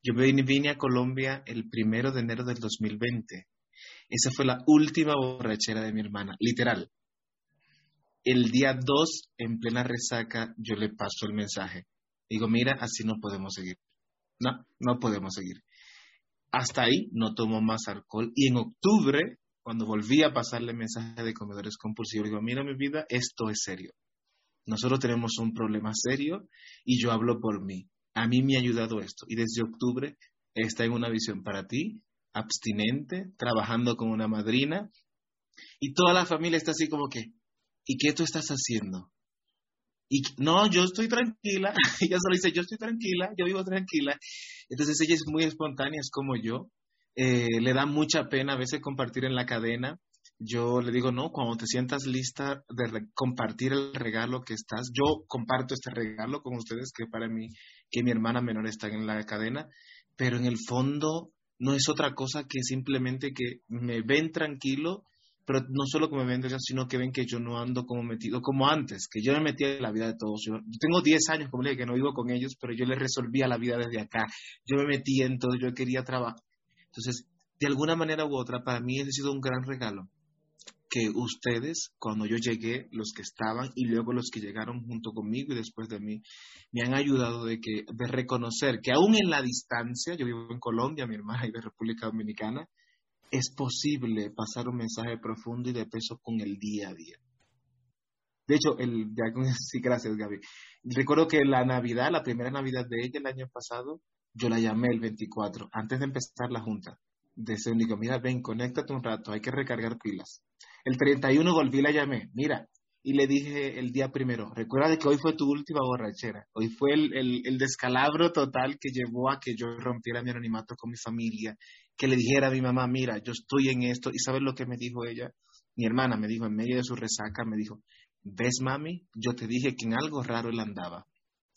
Yo vine a Colombia el primero de enero del 2020 esa fue la última borrachera de mi hermana, literal. El día 2, en plena resaca, yo le paso el mensaje. Digo, mira, así no podemos seguir. No, no podemos seguir. Hasta ahí no tomo más alcohol. Y en octubre, cuando volví a pasarle mensaje de comedores compulsivos, digo, mira mi vida, esto es serio. Nosotros tenemos un problema serio y yo hablo por mí. A mí me ha ayudado esto. Y desde octubre está en una visión para ti, abstinente, trabajando con una madrina, y toda la familia está así como que, ¿y qué tú estás haciendo? Y no, yo estoy tranquila, ella solo dice, yo estoy tranquila, yo vivo tranquila. Entonces ella es muy espontánea, es como yo, eh, le da mucha pena a veces compartir en la cadena. Yo le digo, no, cuando te sientas lista de compartir el regalo que estás, yo comparto este regalo con ustedes, que para mí, que mi hermana menor está en la cadena, pero en el fondo no es otra cosa que simplemente que me ven tranquilo, pero no solo que me ven sino que ven que yo no ando como metido como antes, que yo me metía en la vida de todos. Yo, tengo 10 años, como le dije, que no vivo con ellos, pero yo les resolvía la vida desde acá. Yo me metía en todo, yo quería trabajar. Entonces, de alguna manera u otra, para mí ha sido un gran regalo que ustedes, cuando yo llegué, los que estaban y luego los que llegaron junto conmigo y después de mí, me han ayudado de, que, de reconocer que aún en la distancia, yo vivo en Colombia, mi hermana y de República Dominicana, es posible pasar un mensaje profundo y de peso con el día a día. De hecho, el, sí, gracias Gaby. Recuerdo que la Navidad, la primera Navidad de ella el año pasado, yo la llamé el 24, antes de empezar la junta. Desde único, mira, ven, conéctate un rato, hay que recargar pilas. El 31 volví y la llamé, mira, y le dije el día primero, recuerda que hoy fue tu última borrachera, hoy fue el, el, el, descalabro total que llevó a que yo rompiera mi anonimato con mi familia, que le dijera a mi mamá, mira, yo estoy en esto, y ¿sabes lo que me dijo ella? Mi hermana me dijo en medio de su resaca, me dijo, ves mami, yo te dije que en algo raro él andaba.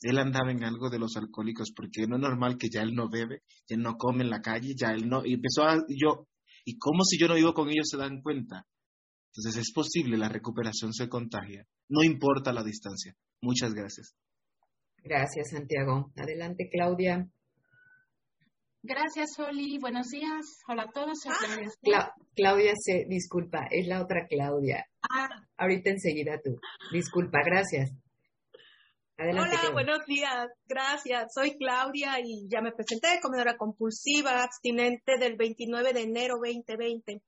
Él andaba en algo de los alcohólicos porque no es normal que ya él no bebe, ya él no come en la calle, ya él no, y empezó a, yo, y como si yo no vivo con ellos se dan cuenta. Entonces es posible, la recuperación se contagia, no importa la distancia. Muchas gracias. Gracias, Santiago. Adelante, Claudia. Gracias, Oli. Buenos días. Hola a todos. Soy Claudia. Cla Claudia se disculpa, es la otra Claudia. Ah. Ahorita enseguida tú. Disculpa, gracias. Adelante, Hola, Claudia. buenos días. Gracias. Soy Claudia y ya me presenté, comedora compulsiva, abstinente del 29 de enero 2020.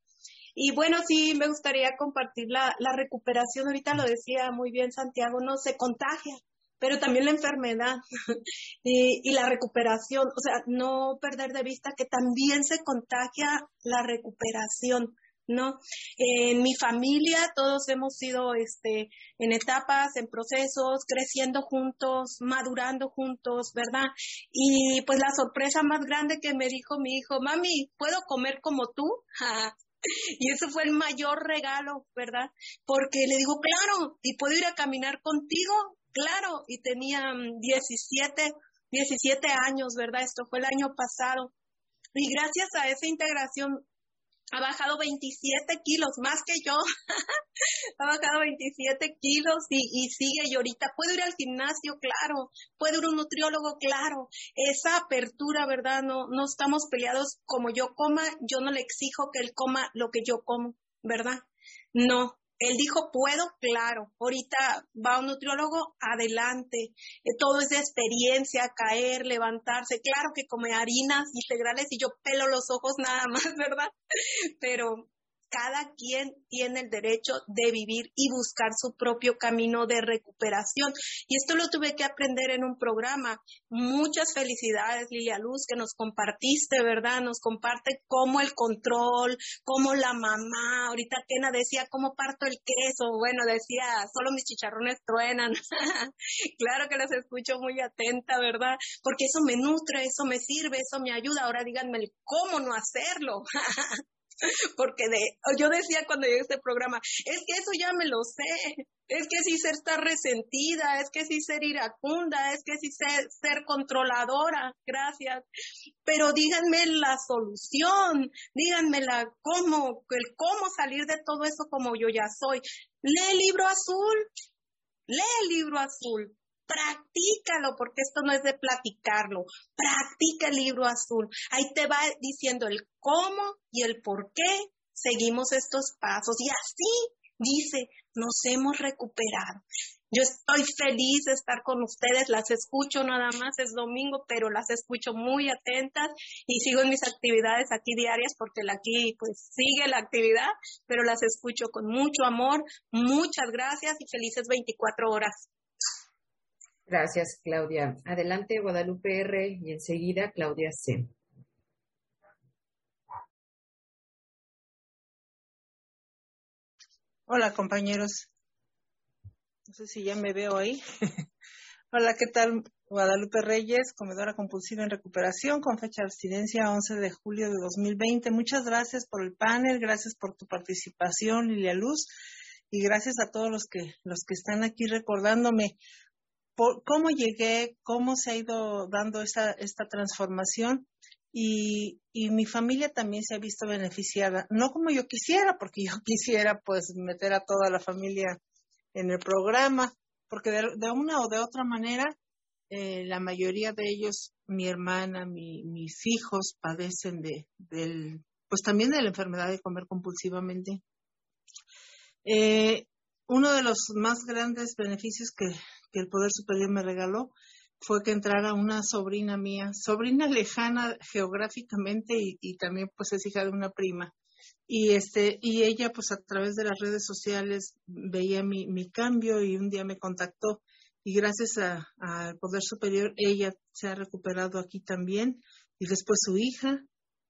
Y bueno, sí, me gustaría compartir la, recuperación. Ahorita lo decía muy bien Santiago, no se contagia, pero también la enfermedad y, y, la recuperación. O sea, no perder de vista que también se contagia la recuperación. ¿no? En mi familia todos hemos sido este, en etapas, en procesos, creciendo juntos, madurando juntos, ¿verdad? Y pues la sorpresa más grande que me dijo mi hijo, mami, ¿puedo comer como tú? Y eso fue el mayor regalo, ¿verdad? Porque le digo, claro, y puedo ir a caminar contigo, claro, y tenía 17, 17 años, ¿verdad? Esto fue el año pasado. Y gracias a esa integración ha bajado 27 kilos, más que yo. ha bajado 27 kilos y, sigue. Y ahorita puedo ir al gimnasio, claro. Puedo ir a un nutriólogo, claro. Esa apertura, ¿verdad? No, no estamos peleados como yo coma. Yo no le exijo que él coma lo que yo como, ¿verdad? No, él dijo, puedo, claro. Ahorita va un nutriólogo, adelante. Eh, todo es de experiencia, caer, levantarse. Claro que come harinas integrales y yo pelo los ojos nada más, ¿verdad? Pero cada quien tiene el derecho de vivir y buscar su propio camino de recuperación. Y esto lo tuve que aprender en un programa. Muchas felicidades, Lilia Luz, que nos compartiste, ¿verdad? Nos comparte cómo el control, cómo la mamá, ahorita Kena decía cómo parto el queso, bueno, decía, solo mis chicharrones truenan. claro que las escucho muy atenta, ¿verdad? Porque eso me nutre, eso me sirve, eso me ayuda. Ahora díganme cómo no hacerlo. porque de, yo decía cuando llegué este programa, es que eso ya me lo sé, es que sí ser estar resentida, es que sí ser iracunda, es que sí ser, ser controladora, gracias. Pero díganme la solución, díganme la cómo, el cómo salir de todo eso como yo ya soy. Lee el libro azul, lee el libro azul, practícalo, porque esto no es de platicarlo, practica el libro azul. Ahí te va diciendo el cómo y el por qué seguimos estos pasos. Y así, dice, nos hemos recuperado. Yo estoy feliz de estar con ustedes, las escucho nada más, es domingo, pero las escucho muy atentas y sigo en mis actividades aquí diarias porque aquí pues sigue la actividad, pero las escucho con mucho amor. Muchas gracias y felices 24 horas. Gracias, Claudia. Adelante, Guadalupe R. y enseguida Claudia C. Hola, compañeros. No sé si ya me veo ahí. Hola, ¿qué tal? Guadalupe Reyes, comedora compulsiva en recuperación, con fecha de abstinencia 11 de julio de 2020. Muchas gracias por el panel, gracias por tu participación, Lilia Luz, y gracias a todos los que, los que están aquí recordándome por, cómo llegué, cómo se ha ido dando esta, esta transformación y, mi familia también se ha visto beneficiada, no como yo quisiera, porque yo quisiera pues meter a toda la familia en el programa, porque de, una o de otra manera eh, la mayoría de ellos, mi hermana, mi, mis hijos padecen de, del, pues también de la enfermedad de comer compulsivamente. Eh, uno de los más grandes beneficios que, que el Poder Superior me regaló fue que entrara una sobrina mía, sobrina lejana geográficamente y, y, también pues es hija de una prima. Y este, y ella pues a través de las redes sociales veía mi, mi cambio y un día me contactó y gracias al Poder Superior ella se ha recuperado aquí también y después su hija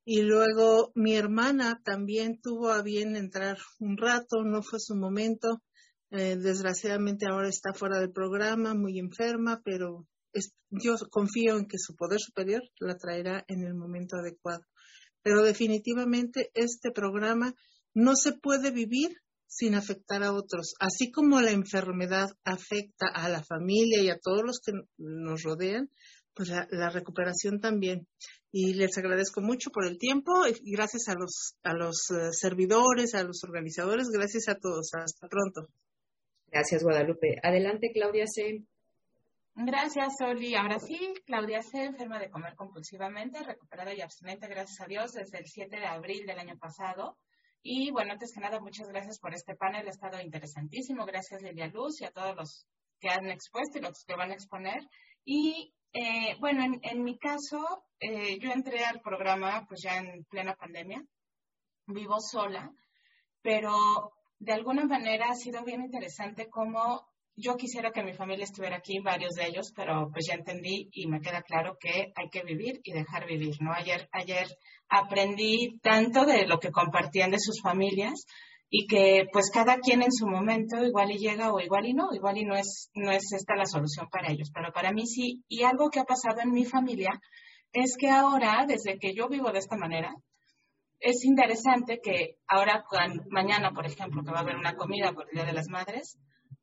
Y luego mi hermana también tuvo a bien entrar un rato, no fue su momento. Eh, desgraciadamente ahora está fuera del programa, muy enferma, pero yo confío en que su poder superior la traerá en el momento adecuado. Pero definitivamente este programa no se puede vivir sin afectar a otros. Así como la enfermedad afecta a la familia y a todos los que nos rodean, pues la, recuperación también. Y les agradezco mucho por el tiempo y gracias a los, a los eh, servidores, a los organizadores, gracias a todos. Hasta pronto. Gracias, Guadalupe. Adelante, Claudia C. Gracias, Oli. Ahora sí, Claudia C., enferma de comer compulsivamente, recuperada y abstinente, gracias a Dios, desde el 7 de abril del año pasado. Y bueno, antes que nada, muchas gracias por este panel, ha estado interesantísimo. Gracias, Lilia Luz, y a todos los que han expuesto y los que van a exponer. Y eh, bueno, en, mi caso, eh, yo entré al programa pues ya en plena pandemia, vivo sola, pero de alguna manera ha sido bien interesante cómo yo quisiera que mi familia estuviera aquí, varios de ellos, pero pues ya entendí y me queda claro que hay que vivir y dejar vivir, ¿no? Ayer, ayer aprendí tanto de lo que compartían de sus familias, y que pues cada quien en su momento igual y llega o igual y no, igual y no es, no es esta la solución para ellos, pero para mí sí. Y algo que ha pasado en mi familia es que ahora, desde que yo vivo de esta manera, es interesante que ahora, mañana, por ejemplo, que va a haber una comida por el Día de las Madres,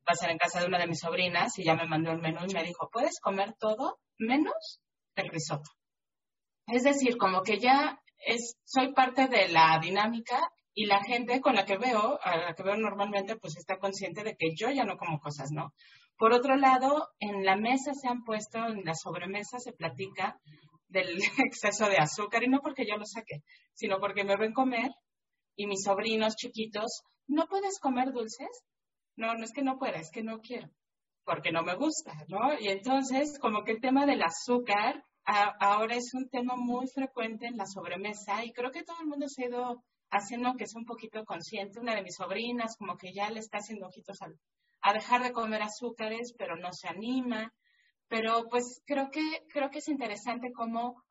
va a ser en casa de una de mis sobrinas y ya me mandó el menú y me dijo, puedes comer todo menos el risotto. Es decir, como que ya soy parte de la dinámica y la gente con la que veo, a la que veo normalmente, pues está consciente de que yo ya no como cosas, ¿no? Por otro lado, en la mesa se han puesto, en la sobremesa se platica del exceso de azúcar, y no porque yo lo saque, sino porque me ven comer y mis sobrinos chiquitos, ¿no puedes comer dulces? No, no es que no pueda, es que no quiero, porque no me gusta, ¿no? Y entonces, como que el tema del azúcar ahora es un tema muy frecuente en la sobremesa y creo que todo el mundo se ha ido haciendo que sea un poquito consciente. Una de mis sobrinas como que ya le está haciendo ojitos a, dejar de comer azúcares, pero no se anima. Pero pues creo que, creo que es interesante cómo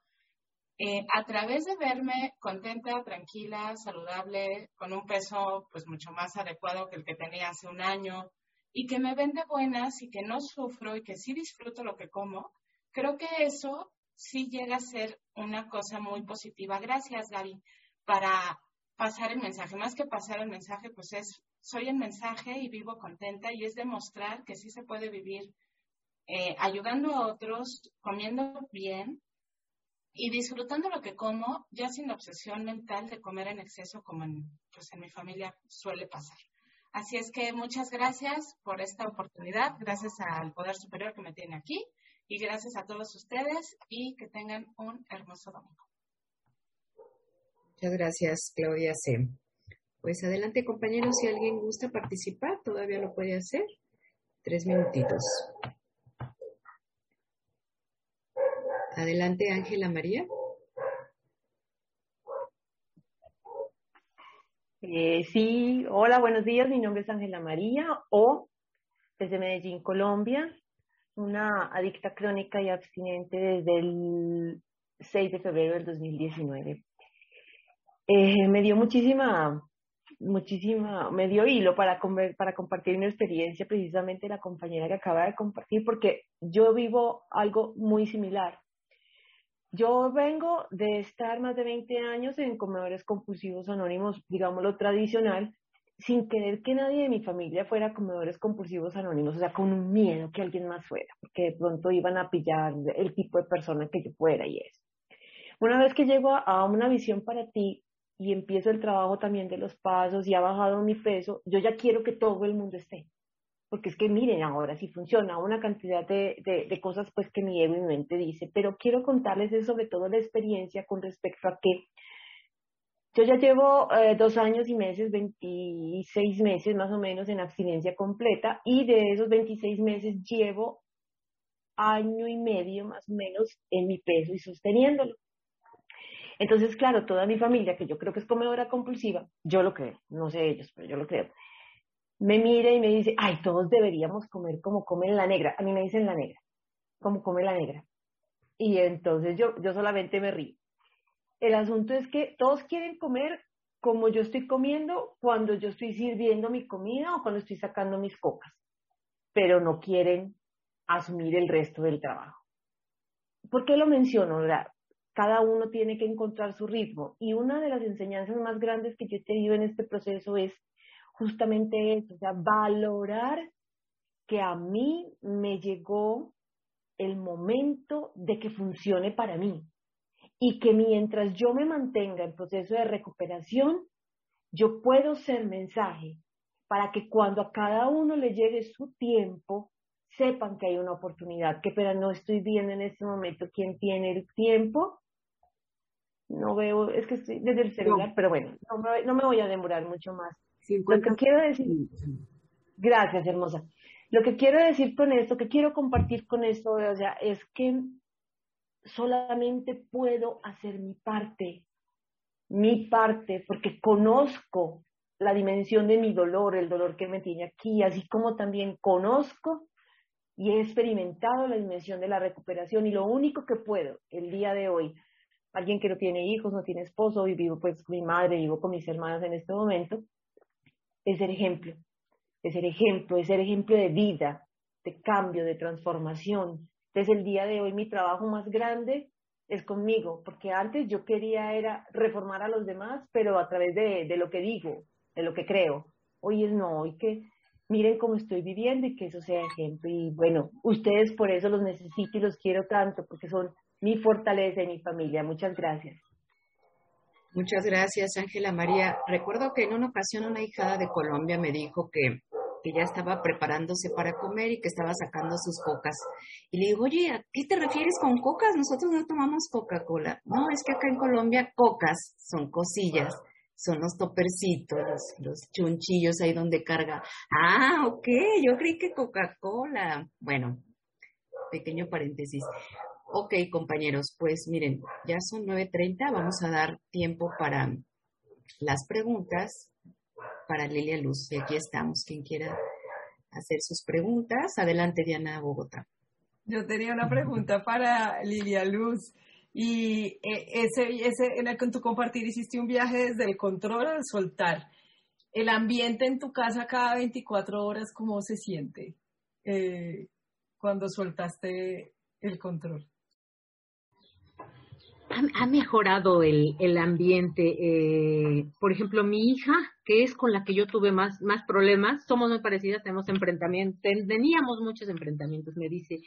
eh, a través de verme contenta, tranquila, saludable, con un peso pues mucho más adecuado que el que tenía hace un año, y que me ven de buenas y que no sufro y que sí disfruto lo que como, creo que eso sí llega a ser una cosa muy positiva. Gracias, Gaby, para pasar el mensaje. Más que pasar el mensaje, pues es, soy el mensaje y vivo contenta y es demostrar que sí se puede vivir eh, ayudando a otros, comiendo bien y disfrutando lo que como, ya sin obsesión mental de comer en exceso como en, pues en mi familia suele pasar. Así es que muchas gracias por esta oportunidad, gracias al Poder Superior que me tiene aquí y gracias a todos ustedes y que tengan un hermoso domingo. Muchas gracias, Claudia C. Pues adelante, compañeros, si alguien gusta participar, todavía lo puede hacer. Tres minutitos. Adelante, Ángela María. Eh, sí, hola, buenos días. Mi nombre es Ángela María o desde Medellín, Colombia, una adicta crónica y abstinente desde el 6 de febrero del 2019. Eh, me dio muchísima, muchísima, me dio hilo para, para compartir mi experiencia, precisamente la compañera que acaba de compartir, porque yo vivo algo muy similar. Yo vengo de estar más de 20 años en comedores compulsivos anónimos, digámoslo tradicional, sin querer que nadie de mi familia fuera comedores compulsivos anónimos, o sea, con un miedo que alguien más fuera, porque de pronto iban a pillar el tipo de persona que yo fuera y eso. Una vez que llego a una visión para ti, y empiezo el trabajo también de los pasos y ha bajado mi peso, yo ya quiero que todo el mundo esté. Porque es que miren ahora si funciona una cantidad de, de, cosas pues que mi ego y mi mente dice, pero quiero contarles sobre todo la experiencia con respecto a que yo ya llevo eh, dos años y meses, 26 meses más o menos en abstinencia completa y de esos 26 meses llevo año y medio más o menos en mi peso y sosteniéndolo. Entonces, claro, toda mi familia, que yo creo que es comedora compulsiva, yo lo creo, no sé ellos, pero yo lo creo, me mira y me dice, ay, todos deberíamos comer como comen la negra. A mí me dicen la negra, como come la negra. Y entonces yo, yo solamente me río. el asunto es que todos quieren comer como yo estoy comiendo cuando yo estoy sirviendo mi comida o cuando estoy sacando mis cocas, pero no quieren asumir el resto del trabajo. ¿Por qué lo menciono? Cada uno tiene que encontrar su ritmo y una de las enseñanzas más grandes que yo he tenido en este proceso es justamente eso, o sea, valorar que a mí me llegó el momento de que funcione para mí y que mientras yo me mantenga en proceso de recuperación, yo puedo ser mensaje para que cuando a cada uno le llegue su tiempo, sepan que hay una oportunidad, que pero no estoy viendo en este momento quién tiene el tiempo. No veo, es que estoy desde el celular, pero bueno, no me, voy a demorar mucho más. Lo que quiero decir, gracias hermosa. Lo que quiero decir con esto, que quiero compartir con esto, o sea, es que solamente puedo hacer mi parte, mi parte, porque conozco la dimensión de mi dolor, el dolor que me tiene aquí, así como también conozco y he experimentado la dimensión de la recuperación y lo único que puedo el día de hoy, alguien que no tiene hijos, no tiene esposo y vivo pues con mi madre, vivo con mis hermanas en este momento, es ser ejemplo, es ser ejemplo, es ser ejemplo de vida, de cambio, de transformación, entonces el día de hoy mi trabajo más grande es conmigo, porque antes yo quería era reformar a los demás, pero a través de, de lo que digo, de lo que creo. Hoy es no, hoy que miren cómo estoy viviendo y que eso sea ejemplo. Y bueno, ustedes por eso los necesito y los quiero tanto, porque son mi fortaleza y mi familia. Muchas gracias. Muchas gracias, Ángela María. Recuerdo que en una ocasión una hijada de Colombia me dijo que que ya estaba preparándose para comer y que estaba sacando sus cocas. Y le digo, oye, ¿a qué te refieres con cocas? Nosotros no tomamos Coca-Cola. No, es que acá en Colombia cocas son cosillas, son los topercitos, los, los chunchillos ahí donde carga. Ah, ok, yo creí que Coca-Cola. Bueno, pequeño paréntesis. Ok, compañeros, pues miren, ya son 9.30, vamos a dar tiempo para las preguntas para Lilia Luz. Y aquí estamos. Quien quiera hacer sus preguntas, adelante Diana Bogotá. Yo tenía una pregunta para Lilia Luz. Y eh, ese, ese, en el que tú compartir hiciste un viaje desde el control al soltar. El ambiente en tu casa cada 24 horas, ¿cómo se siente eh, cuando soltaste el control? Ha, mejorado el, el ambiente. Eh, por ejemplo, mi hija, que es con la que yo tuve más, más problemas, somos muy parecidas, tenemos enfrentamientos, teníamos muchos enfrentamientos, me dice,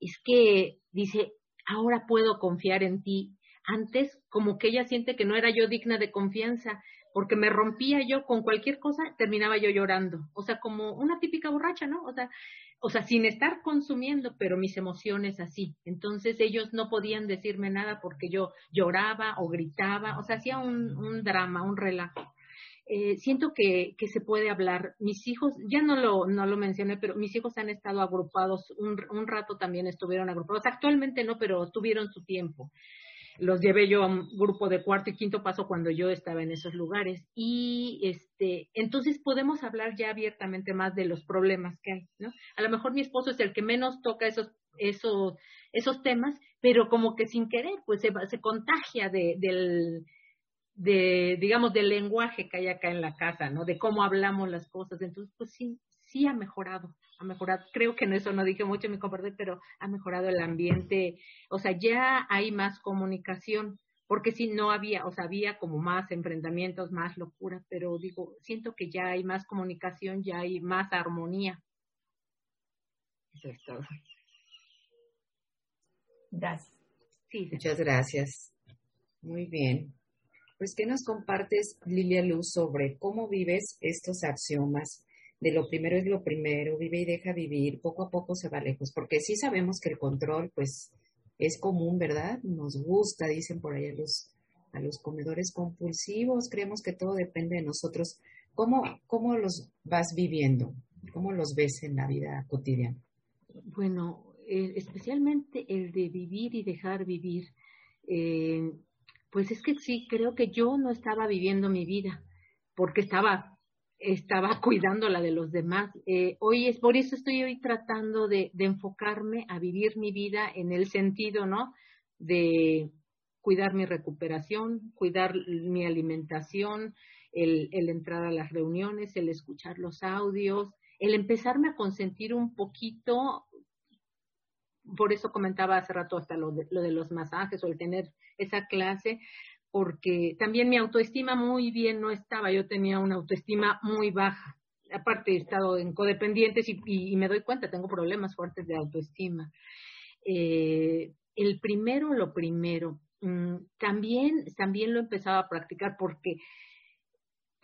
es que, dice, ahora puedo confiar en ti. Antes, como que ella siente que no era yo digna de confianza, porque me rompía yo con cualquier cosa, terminaba yo llorando. O sea, como una típica borracha, ¿no? O sea, o sea, sin estar consumiendo, pero mis emociones así. Entonces ellos no podían decirme nada porque yo lloraba o gritaba, o sea, hacía un, un drama, un relajo. Eh, siento que, que, se puede hablar. Mis hijos, ya no lo, no lo mencioné, pero mis hijos han estado agrupados, un, un rato también estuvieron agrupados. Actualmente no, pero tuvieron su tiempo los llevé yo a un grupo de cuarto y quinto paso cuando yo estaba en esos lugares. Y este, entonces podemos hablar ya abiertamente más de los problemas que hay, ¿no? A lo mejor mi esposo es el que menos toca esos, esos, esos temas, pero como que sin querer, pues se, se contagia de, del, de, digamos, del lenguaje que hay acá en la casa, ¿no? De cómo hablamos las cosas. Entonces, pues sí, sí ha mejorado, ha mejorado. Creo que en eso no dije mucho mi compartir, pero ha mejorado el ambiente. O sea, ya hay más comunicación, porque si no había, o sea, había como más enfrentamientos, más locura, pero digo, siento que ya hay más comunicación, ya hay más armonía. Eso es todo. Gracias. Sí, muchas gracias. Muy bien. Pues, ¿qué nos compartes, Lilia Luz, sobre cómo vives estos axiomas de lo primero es lo primero, vive y deja vivir, poco a poco se va lejos, porque sí sabemos que el control, pues, es común, ¿verdad? Nos gusta, dicen por ahí a los, a los comedores compulsivos, creemos que todo depende de nosotros. ¿Cómo, cómo los vas viviendo? ¿Cómo los ves en la vida cotidiana? Bueno, eh, especialmente el de vivir y dejar vivir. Eh, pues es que sí, creo que yo no estaba viviendo mi vida, porque estaba estaba cuidando la de los demás. Eh, hoy es por eso estoy hoy tratando de, enfocarme a vivir mi vida en el sentido, ¿no? De cuidar mi recuperación, cuidar mi alimentación, el, el entrar a las reuniones, el escuchar los audios, el empezarme a consentir un poquito, por eso comentaba hace rato hasta lo de, lo de los masajes o el tener esa clase, porque también mi autoestima muy bien no estaba, yo tenía una autoestima muy baja. Aparte he estado en codependientes y, me doy cuenta, tengo problemas fuertes de autoestima. Eh, el primero, lo primero, mmm, también, también lo empezaba a practicar porque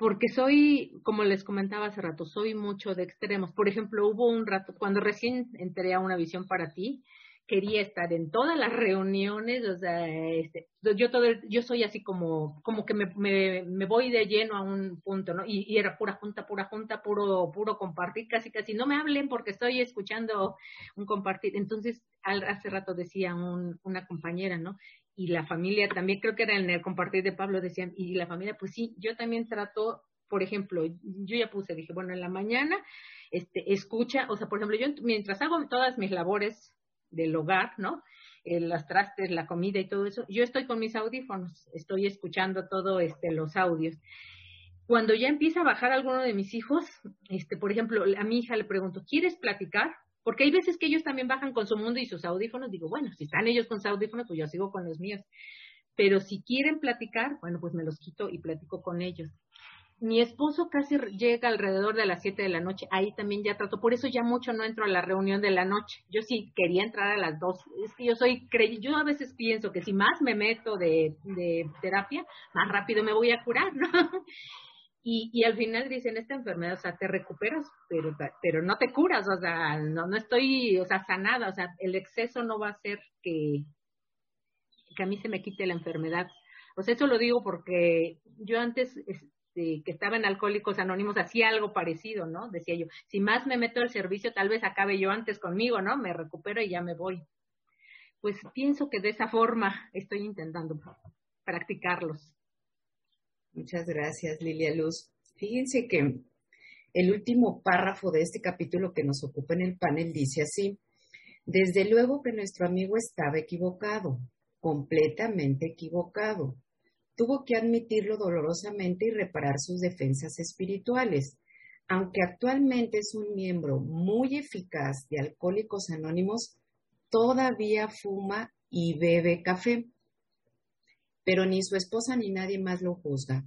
porque soy, como les comentaba hace rato, soy mucho de extremos. Por ejemplo, hubo un rato, cuando recién entré a una visión para ti, quería estar en todas las reuniones, o sea, este, yo todo, yo soy así como, como que me, me, me voy de lleno a un punto, ¿no? Y, era pura junta, pura junta, puro, puro compartir, casi, casi, no me hablen porque estoy escuchando un compartir. Entonces, al, hace rato decía un, una compañera, ¿no? Y la familia también, creo que era en el compartir de Pablo, decían, y la familia, pues sí, yo también trato, por ejemplo, yo ya puse, dije, bueno, en la mañana, este, escucha, o sea, por ejemplo, yo mientras hago todas mis labores del hogar, ¿no? Eh, trastes, la comida y todo eso, yo estoy con mis audífonos, estoy escuchando todo este los audios. Cuando ya empieza a bajar alguno de mis hijos, este, por ejemplo, a mi hija le pregunto, ¿quieres platicar? Porque hay veces que ellos también bajan con su mundo y sus audífonos, digo, bueno, si están ellos con sus audífonos, pues yo sigo con los míos. Pero si quieren platicar, bueno, pues me los quito y platico con ellos mi esposo casi llega alrededor de las 7 de la noche, ahí también ya trato, por eso ya mucho no entro a la reunión de la noche, yo sí quería entrar a las 2, es que yo soy, yo a veces pienso que si más me meto de, terapia, más rápido me voy a curar, ¿no? Y, y al final dicen, esta enfermedad, o sea, te recuperas, pero, pero no te curas, o sea, no, no estoy, o sea, sanada, o sea, el exceso no va a hacer que, que a mí se me quite la enfermedad. O sea, eso lo digo porque yo antes este, que estaba en Alcohólicos Anónimos hacía algo parecido, ¿no? Decía yo, si más me meto al servicio, tal vez acabe yo antes conmigo, ¿no? Me recupero y ya me voy. Pues pienso que de esa forma estoy intentando practicarlos. Muchas gracias, Lilia Luz. Fíjense que el último párrafo de este capítulo que nos ocupa en el panel dice así, desde luego que nuestro amigo estaba equivocado, completamente equivocado tuvo que admitirlo dolorosamente y reparar sus defensas espirituales. Aunque actualmente es un miembro muy eficaz de Alcohólicos Anónimos, todavía fuma y bebe café. Pero ni su esposa ni nadie más lo juzga.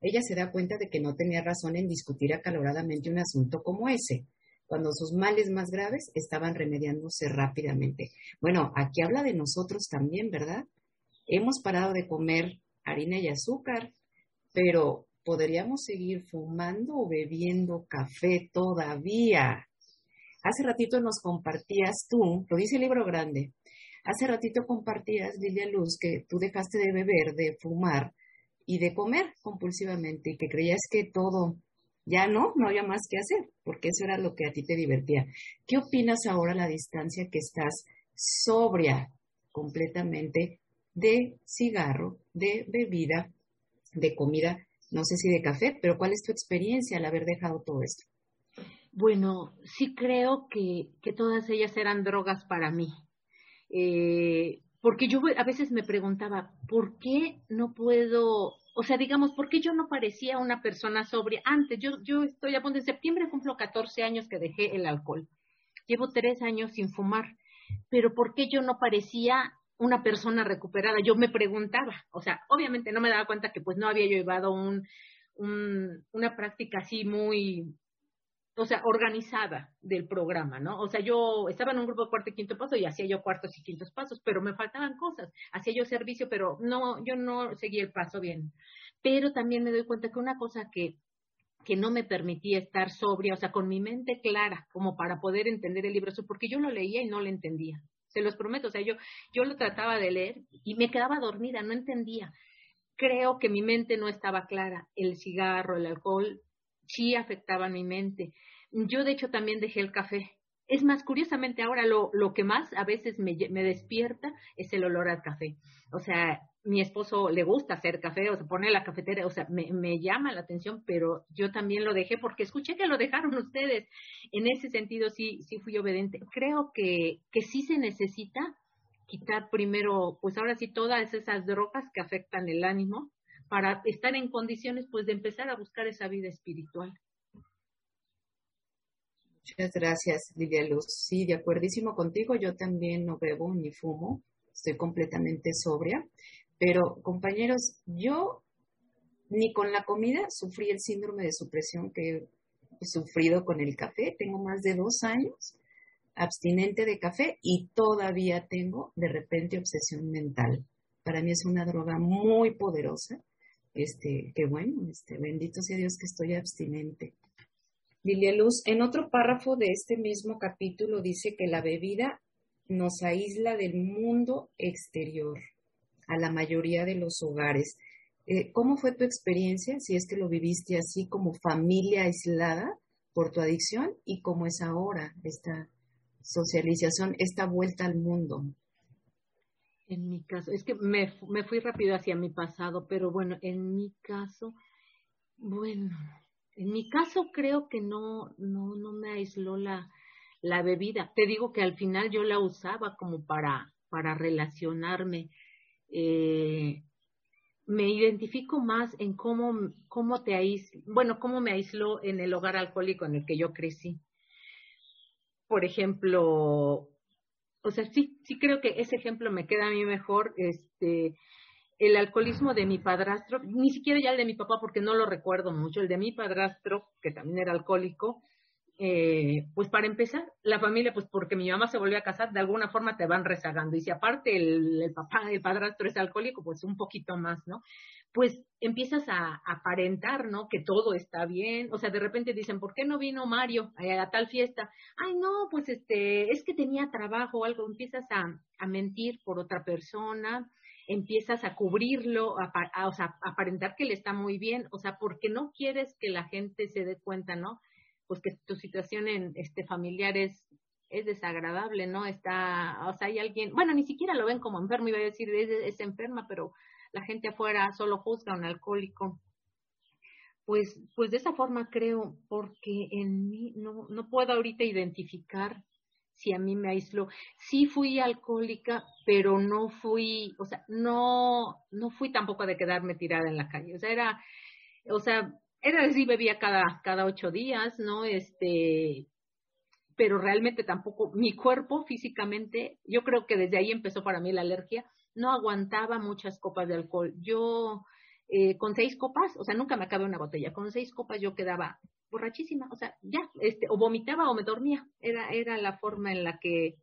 Ella se da cuenta de que no tenía razón en discutir acaloradamente un asunto como ese, cuando sus males más graves estaban remediándose rápidamente. Bueno, aquí habla de nosotros también, ¿verdad? Hemos parado de comer harina y azúcar, pero podríamos seguir fumando o bebiendo café todavía. Hace ratito nos compartías tú, lo dice el libro grande, hace ratito compartías, Lilia Luz, que tú dejaste de beber, de fumar y de comer compulsivamente y que creías que todo ya no, no había más que hacer, porque eso era lo que a ti te divertía. ¿Qué opinas ahora la distancia que estás sobria completamente de cigarro, de bebida, de comida, no sé si de café, pero ¿cuál es tu experiencia al haber dejado todo esto? Bueno, sí creo que, que todas ellas eran drogas para mí. Eh, porque yo a veces me preguntaba, ¿por qué no puedo, o sea, digamos, ¿por qué yo no parecía una persona sobria? Antes, yo, yo estoy a punto de septiembre, cumplo 14 años que dejé el alcohol. Llevo tres años sin fumar, pero ¿por qué yo no parecía una persona recuperada. Yo me preguntaba, o sea, obviamente no me daba cuenta que pues no había llevado un, un, una práctica así muy, o sea, organizada del programa, ¿no? O sea, yo estaba en un grupo de cuarto y quinto paso y hacía yo cuartos y quintos pasos, pero me faltaban cosas. Hacía yo servicio, pero no, yo no seguía el paso bien. Pero también me doy cuenta que una cosa que que no me permitía estar sobria, o sea, con mi mente clara, como para poder entender el libro, porque yo lo leía y no lo entendía se los prometo, o sea, yo, yo lo trataba de leer y me quedaba dormida, no entendía. Creo que mi mente no estaba clara. El cigarro, el alcohol, sí afectaban mi mente. Yo, de hecho, también dejé el café. Es más, curiosamente, ahora lo, lo que más a veces me, me despierta es el olor al café. O sea, mi esposo le gusta hacer café o se pone la cafetera, o sea, me, llama la atención, pero yo también lo dejé porque escuché que lo dejaron ustedes. En ese sentido sí, sí fui obediente. Creo que, que sí se necesita quitar primero, pues ahora sí, todas esas drogas que afectan el ánimo para estar en condiciones pues de empezar a buscar esa vida espiritual. Muchas gracias, Lidia Luz. Sí, de acuerdísimo contigo, yo también no bebo ni fumo, estoy completamente sobria, pero compañeros, yo ni con la comida sufrí el síndrome de supresión que he sufrido con el café, tengo más de dos años abstinente de café y todavía tengo de repente obsesión mental. Para mí es una droga muy poderosa. Este, que bueno, este, bendito sea Dios que estoy abstinente. Lilia Luz, en otro párrafo de este mismo capítulo dice que la bebida nos aísla del mundo exterior a la mayoría de los hogares. Eh, ¿Cómo fue tu experiencia, si es que lo viviste así como familia aislada por tu adicción y cómo es ahora esta socialización, esta vuelta al mundo? En mi caso, es que me, me fui rápido hacia mi pasado, pero bueno, en mi caso, bueno, en mi caso creo que no, no, no me aisló la, la bebida. Te digo que al final yo la usaba como para, para relacionarme. Eh, me identifico más en cómo, cómo te aisló, bueno, cómo me aisló en el hogar alcohólico en el que yo crecí. Por ejemplo, o sea, sí, sí creo que ese ejemplo me queda a mí mejor, este, el alcoholismo de mi padrastro, ni siquiera ya el de mi papá porque no lo recuerdo mucho, el de mi padrastro, que también era alcohólico, eh, pues para empezar, la familia, pues porque mi mamá se volvió a casar, de alguna forma te van rezagando. Y si aparte el, papá, el padrastro es alcohólico, pues un poquito más, ¿no? Pues empiezas a, aparentar, ¿no? Que todo está bien. O sea, de repente dicen, ¿por qué no vino Mario a, tal fiesta? Ay, no, pues este, es que tenía trabajo o algo. Empiezas a, a mentir por otra persona empiezas a cubrirlo, a, a, o sea, aparentar que le está muy bien, o sea, porque no quieres que la gente se dé cuenta, ¿no? Pues que tu situación en este familiar es, es desagradable, ¿no? Está, o sea, hay alguien, bueno, ni siquiera lo ven como enfermo, iba a decir, es, es enferma, pero la gente afuera solo juzga un alcohólico. Pues, pues de esa forma creo, porque en mí no, no puedo ahorita identificar si a mí me aisló. Sí fui alcohólica, pero no fui, o sea, no, no fui tampoco de quedarme tirada en la calle. O sea, era, o sea, era así, bebía cada, cada ocho días, ¿no? Este, pero realmente tampoco, mi cuerpo físicamente, yo creo que desde ahí empezó para mí la alergia, no aguantaba muchas copas de alcohol. Yo, eh, con seis copas, o sea, nunca me acabé una botella, con seis copas yo quedaba borrachísima, o sea, ya, este, o vomitaba o me dormía, era, era la forma en la que,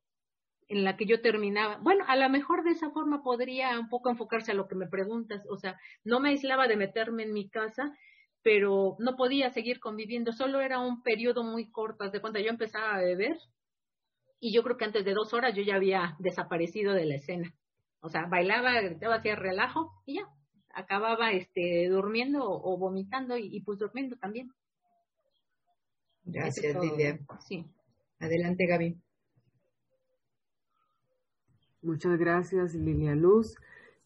en la que yo terminaba. Bueno, a lo mejor de esa forma podría un poco enfocarse a lo que me preguntas, o sea, no me aislaba de meterme en mi casa, pero no podía seguir conviviendo, solo era un periodo muy corto, de cuando yo empezaba a beber, y yo creo que antes de dos horas yo ya había desaparecido de la escena. O sea, bailaba, gritaba, hacía relajo y ya, acababa este durmiendo o, vomitando y, y, pues durmiendo también. Gracias, Lilia. Sí. Adelante, Gaby. Muchas gracias, Lilia Luz.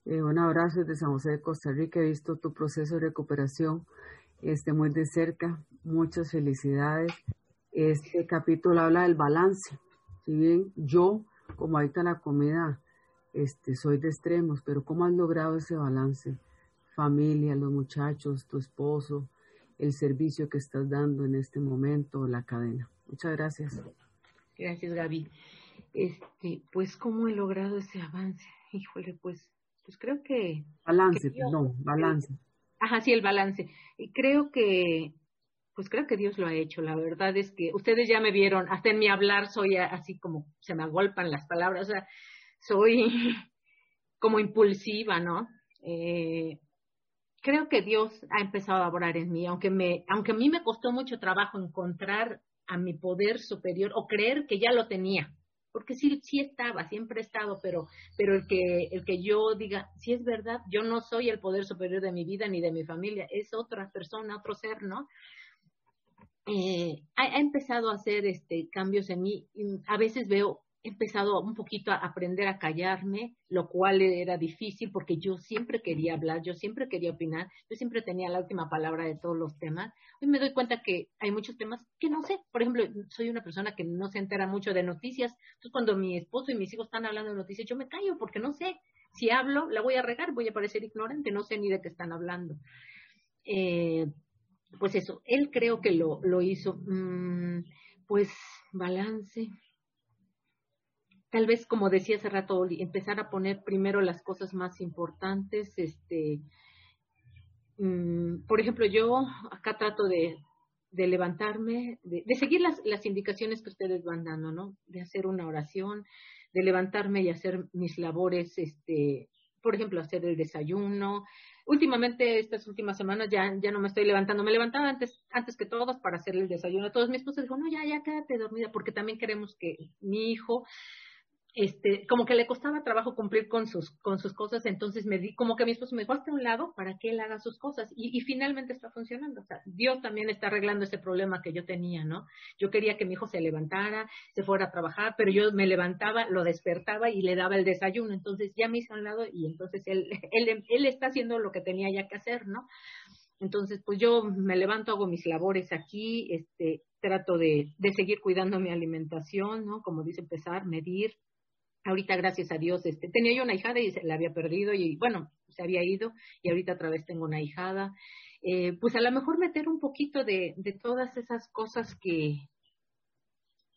Eh, un abrazo desde San José de Costa Rica. He visto tu proceso de recuperación este, muy de cerca. Muchas felicidades. Este capítulo habla del balance. Si bien yo, como ahorita la comida, este, soy de extremos, pero ¿cómo has logrado ese balance? Familia, los muchachos, tu esposo, el servicio que estás dando en este momento, la cadena. Muchas gracias. Gracias, Gaby. Este, pues, ¿cómo he logrado ese avance? Híjole, pues, pues creo que... Balance, perdón, balance. Ajá, sí, el balance. Y creo que, pues creo que Dios lo ha hecho. La verdad es que ustedes ya me vieron, hasta en mi hablar soy así como se me agolpan las palabras, o sea, soy como impulsiva, ¿no? Eh, creo que Dios ha empezado a orar en mí, aunque me, aunque a mí me costó mucho trabajo encontrar a mi poder superior o creer que ya lo tenía, porque sí, sí estaba, siempre he estado, pero, pero el que, el que yo diga, si es verdad, yo no soy el poder superior de mi vida ni de mi familia, es otra persona, otro ser, ¿no? Eh, ha, empezado a hacer este cambios en mí. A veces veo he empezado un poquito a aprender a callarme, lo cual era difícil porque yo siempre quería hablar, yo siempre quería opinar, yo siempre tenía la última palabra de todos los temas. Hoy me doy cuenta que hay muchos temas que no sé. Por ejemplo, soy una persona que no se entera mucho de noticias. Entonces, cuando mi esposo y mis hijos están hablando de noticias, yo me callo porque no sé. Si hablo, la voy a regar, voy a parecer ignorante, no sé ni de qué están hablando. Eh, pues eso, él creo que lo, lo hizo. Mm, pues balance, tal vez, como decía hace rato, empezar a poner primero las cosas más importantes. Este, mm, por ejemplo, yo acá trato de, de levantarme, de, seguir las, las, indicaciones que ustedes van dando, ¿no? De hacer una oración, de levantarme y hacer mis labores, este, por ejemplo, hacer el desayuno. Últimamente, estas últimas semanas ya, ya no me estoy levantando. Me levantaba antes, antes que todos para hacer el desayuno. Todos mi esposa dijo, no, ya, ya quédate dormida, porque también queremos que mi hijo este, como que le costaba trabajo cumplir con sus, con sus cosas, entonces me di, como que mi esposo me dijo hasta un lado para que él haga sus cosas, y, y, finalmente está funcionando, o sea, Dios también está arreglando ese problema que yo tenía, ¿no? Yo quería que mi hijo se levantara, se fuera a trabajar, pero yo me levantaba, lo despertaba y le daba el desayuno, entonces ya me hizo a un lado y entonces él, él, él está haciendo lo que tenía ya que hacer, ¿no? Entonces, pues yo me levanto, hago mis labores aquí, este, trato de, de seguir cuidando mi alimentación, ¿no? Como dice, empezar, medir, Ahorita, gracias a Dios, este, tenía yo una hijada y se la había perdido y bueno, se había ido y ahorita otra vez tengo una hijada. Eh, pues a lo mejor meter un poquito de, de todas esas cosas que,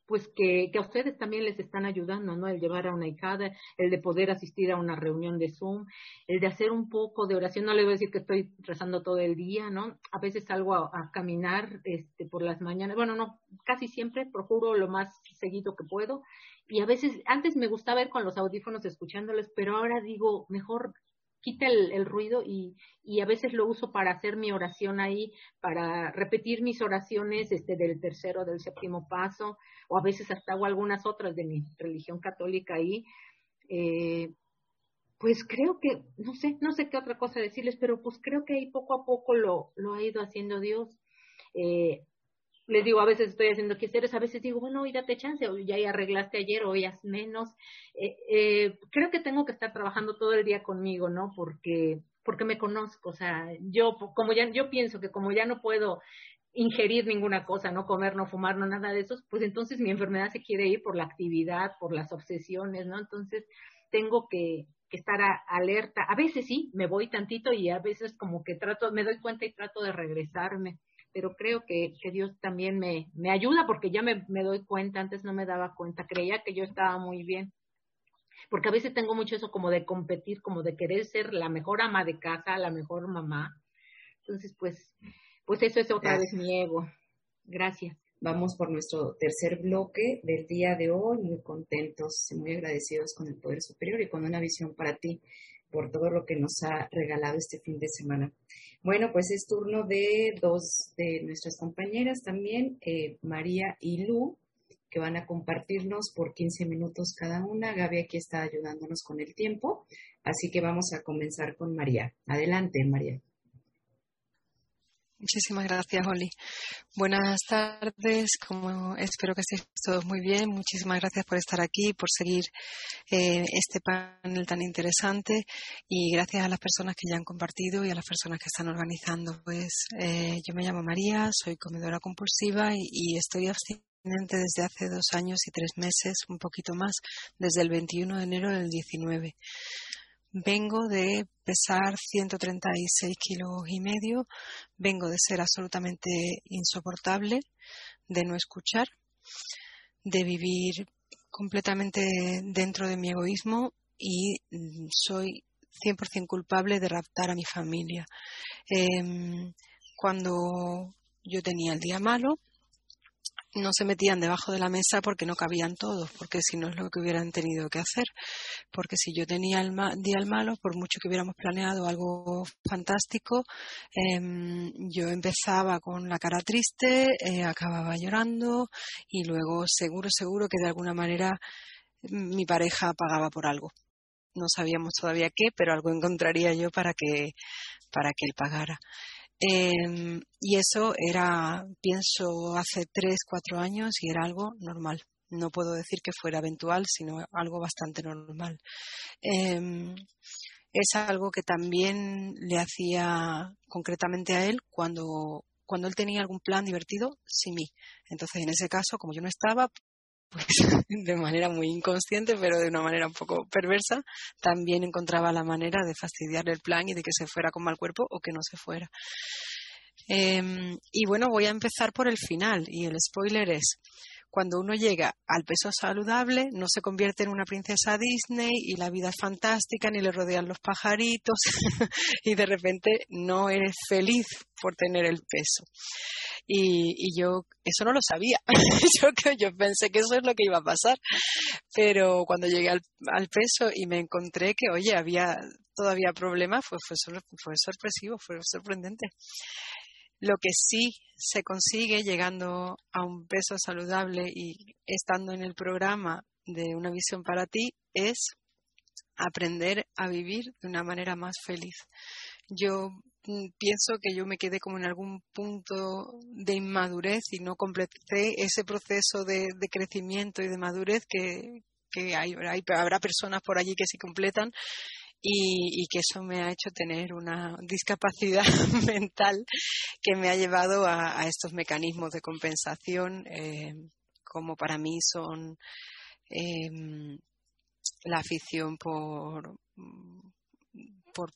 pues que, que, a ustedes también les están ayudando, ¿no? El llevar a una hijada, el de poder asistir a una reunión de Zoom, el de hacer un poco de oración, no le voy a decir que estoy rezando todo el día, ¿no? A veces salgo a, a caminar este, por las mañanas, bueno, no, casi siempre, procuro lo más seguido que puedo, y a veces, antes me gustaba ver con los audífonos escuchándoles, pero ahora digo, mejor quita el, ruido y, y, a veces lo uso para hacer mi oración ahí, para repetir mis oraciones este, del tercero, del séptimo paso, o a veces hasta hago algunas otras de mi religión católica ahí. Eh, pues creo que, no sé, no sé qué otra cosa decirles, pero pues creo que ahí poco a poco lo, lo ha ido haciendo Dios. Eh, les digo, a veces estoy haciendo quehaceres, a veces digo, bueno, hoy date chance, o ya, arreglaste ayer, hoy haz menos. Eh, eh, creo que tengo que estar trabajando todo el día conmigo, ¿no? Porque, porque me conozco, o sea, yo, como ya, yo pienso que como ya no puedo ingerir ninguna cosa, no comer, no fumar, no nada de eso, pues entonces mi enfermedad se quiere ir por la actividad, por las obsesiones, ¿no? Entonces tengo que, que estar alerta. A veces sí, me voy tantito y a veces como que trato, me doy cuenta y trato de regresarme pero creo que, que Dios también me, me ayuda porque ya me, me doy cuenta, antes no me daba cuenta, creía que yo estaba muy bien porque a veces tengo mucho eso como de competir, como de querer ser la mejor ama de casa, la mejor mamá. Entonces, pues, pues eso es otra vez mi ego. Gracias. Vamos por nuestro tercer bloque del día de hoy, muy contentos y muy agradecidos con el Poder Superior y con una visión para ti por todo lo que nos ha regalado este fin de semana. Bueno, pues es turno de dos de nuestras compañeras también, eh, María y Lu, que van a compartirnos por 15 minutos cada una. Gaby aquí está ayudándonos con el tiempo, así que vamos a comenzar con María. Adelante, María. Muchísimas gracias, Oli. Buenas tardes, como espero que estéis todos muy bien. Muchísimas gracias por estar aquí, por seguir eh, este panel tan interesante y gracias a las personas que ya han compartido y a las personas que están organizando. Pues eh, yo me llamo María, soy comedora compulsiva y, y estoy abstinente desde hace dos años y tres meses, un poquito más, desde el 21 de enero del 19. Vengo de pesar 136 kilos y medio, vengo de ser absolutamente insoportable, de no escuchar, de vivir completamente dentro de mi egoísmo y mm, soy 100% culpable de raptar a mi familia. Em, cuando yo tenía el día malo, no se metían debajo de la mesa porque no cabían todos, porque si no es lo que hubieran tenido que hacer. Porque si yo tenía el día al malo, por mucho que hubiéramos planeado algo fantástico, em, yo empezaba con la cara triste, eh, acababa llorando y luego seguro, seguro que de alguna manera mm, mi pareja pagaba por algo. No sabíamos todavía qué, pero algo encontraría yo para que, para que él pagara. Em, y eso era, pienso, hace tres, cuatro años y era algo normal. no puedo decir que fuera eventual, sino algo bastante normal. Em, es algo que también le hacía concretamente a él cuando, cuando él tenía algún plan divertido sin mí. Entonces, en ese caso, como yo no estaba, pues de manera muy inconsciente, pero de una manera un poco perversa, también encontraba la manera de fastidiarle el plan y de que se fuera con mal cuerpo o que no se fuera. Em, y bueno, voy a empezar por el final y el spoiler es, cuando uno llega al peso saludable, no se convierte en una princesa Disney y la vida es fantástica, ni le rodean los pajaritos y de repente no eres feliz por tener el peso. Y, yo eso no lo sabía. yo, yo pensé que eso es lo que iba a pasar. Pero cuando llegué al, peso y me encontré que, oye, había todavía problemas, fue, fue, fue sorpresivo, fue sorprendente. Lo que sí se consigue llegando a un peso saludable y estando en el programa de una visión para ti es aprender a vivir de una manera más feliz. Yo mm, pienso que yo me quedé como en algún punto de inmadurez y no completé ese proceso de, crecimiento y de madurez que, hay, habrá personas por allí que sí completan y, que eso me ha hecho tener una discapacidad mental que me ha llevado a, estos mecanismos de compensación, eh, como para mí son em, la afición por,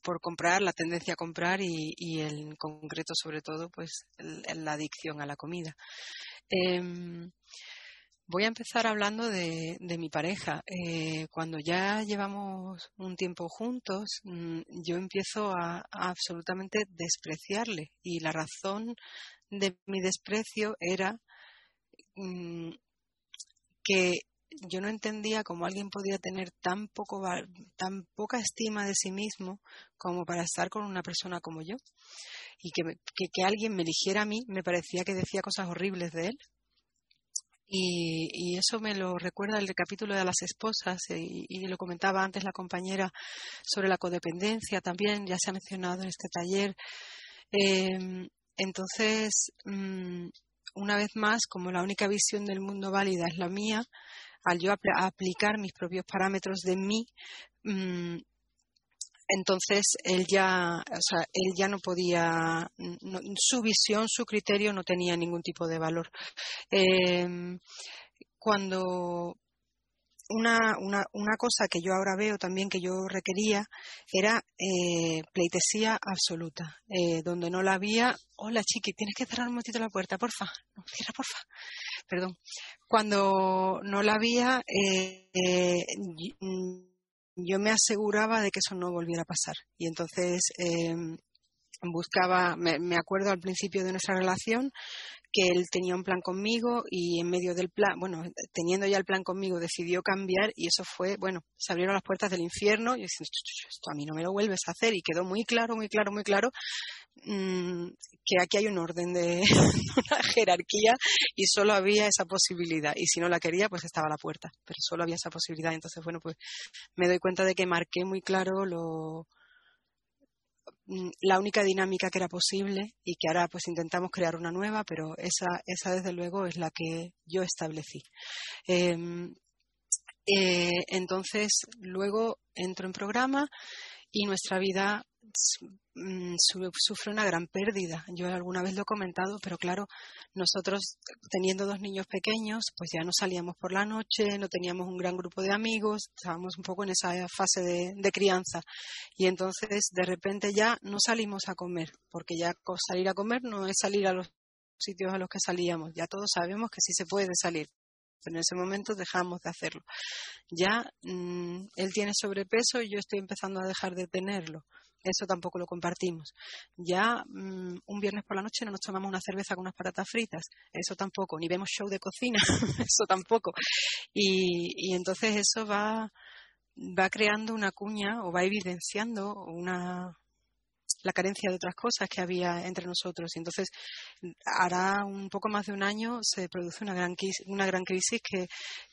por, comprar, la tendencia a comprar y, en concreto, sobre todo, pues la adicción a la comida. Em, Voy a empezar hablando de, mi pareja. Eh, cuando ya llevamos un tiempo juntos, mm, yo empiezo a, absolutamente despreciarle. Y la razón de mi desprecio era mm, que yo no entendía cómo alguien podía tener tan poco poca estima de sí mismo como para estar con una persona como yo. Y que, que alguien me eligiera a mí me parecía que decía cosas horribles de él y, eso me lo recuerda el capítulo de las esposas y, lo comentaba antes la compañera sobre la codependencia también, ya se ha mencionado en este taller. Em, entonces, mm, una vez más, como la única visión del mundo válida es la mía, al yo aplicar mis propios parámetros de mí, mm, entonces él ya, o sea, él ya no podía, su visión, su criterio no tenía ningún tipo de valor. Em, cuando una, una, una, cosa que yo ahora veo también que yo requería era eh, pleitesía absoluta, eh, donde no la había. Hola, chiqui, tienes que cerrar un momentito la puerta, porfa. No, cierra, porfa. Perdón. Cuando no la había, eh, yo me aseguraba de que eso no volviera a pasar. Y entonces em, buscaba, me, acuerdo al principio de nuestra relación, que él tenía un plan conmigo y en medio del plan, bueno, teniendo ya el plan conmigo, decidió cambiar y eso fue, bueno, se abrieron las puertas del infierno y diciendo, esto a mí no me lo vuelves a hacer y quedó muy claro, muy claro, muy claro mm, que aquí hay un orden de una jerarquía y solo había esa posibilidad y si no la quería pues estaba la puerta, pero solo había esa posibilidad. Entonces, bueno, pues me doy cuenta de que marqué muy claro lo, la única dinámica que era posible y que ahora pues intentamos crear una nueva, pero esa, esa desde luego es la que yo establecí. Em, eh, entonces, luego entro en programa y nuestra vida Mm, sufre una gran pérdida. Yo alguna vez lo he comentado, pero claro, nosotros teniendo dos niños pequeños, pues ya no salíamos por la noche, no teníamos un gran grupo de amigos, estábamos un poco en esa fase de, crianza. Y entonces de repente ya no salimos a comer, porque ya salir a comer no es salir a los sitios a los que salíamos, ya todos sabemos que sí se puede salir, pero en ese momento dejamos de hacerlo. Ya mm, él tiene sobrepeso y yo estoy empezando a dejar de tenerlo. Eso tampoco lo compartimos. Ya mm, un viernes por la noche no nos tomamos una cerveza con unas patatas fritas. Eso tampoco. Ni vemos show de cocina. eso tampoco. Y, entonces eso va, va creando una cuña o va evidenciando una, la carencia de otras cosas que había entre nosotros. Y entonces, hará un poco más de un año se produce una gran, una gran crisis que,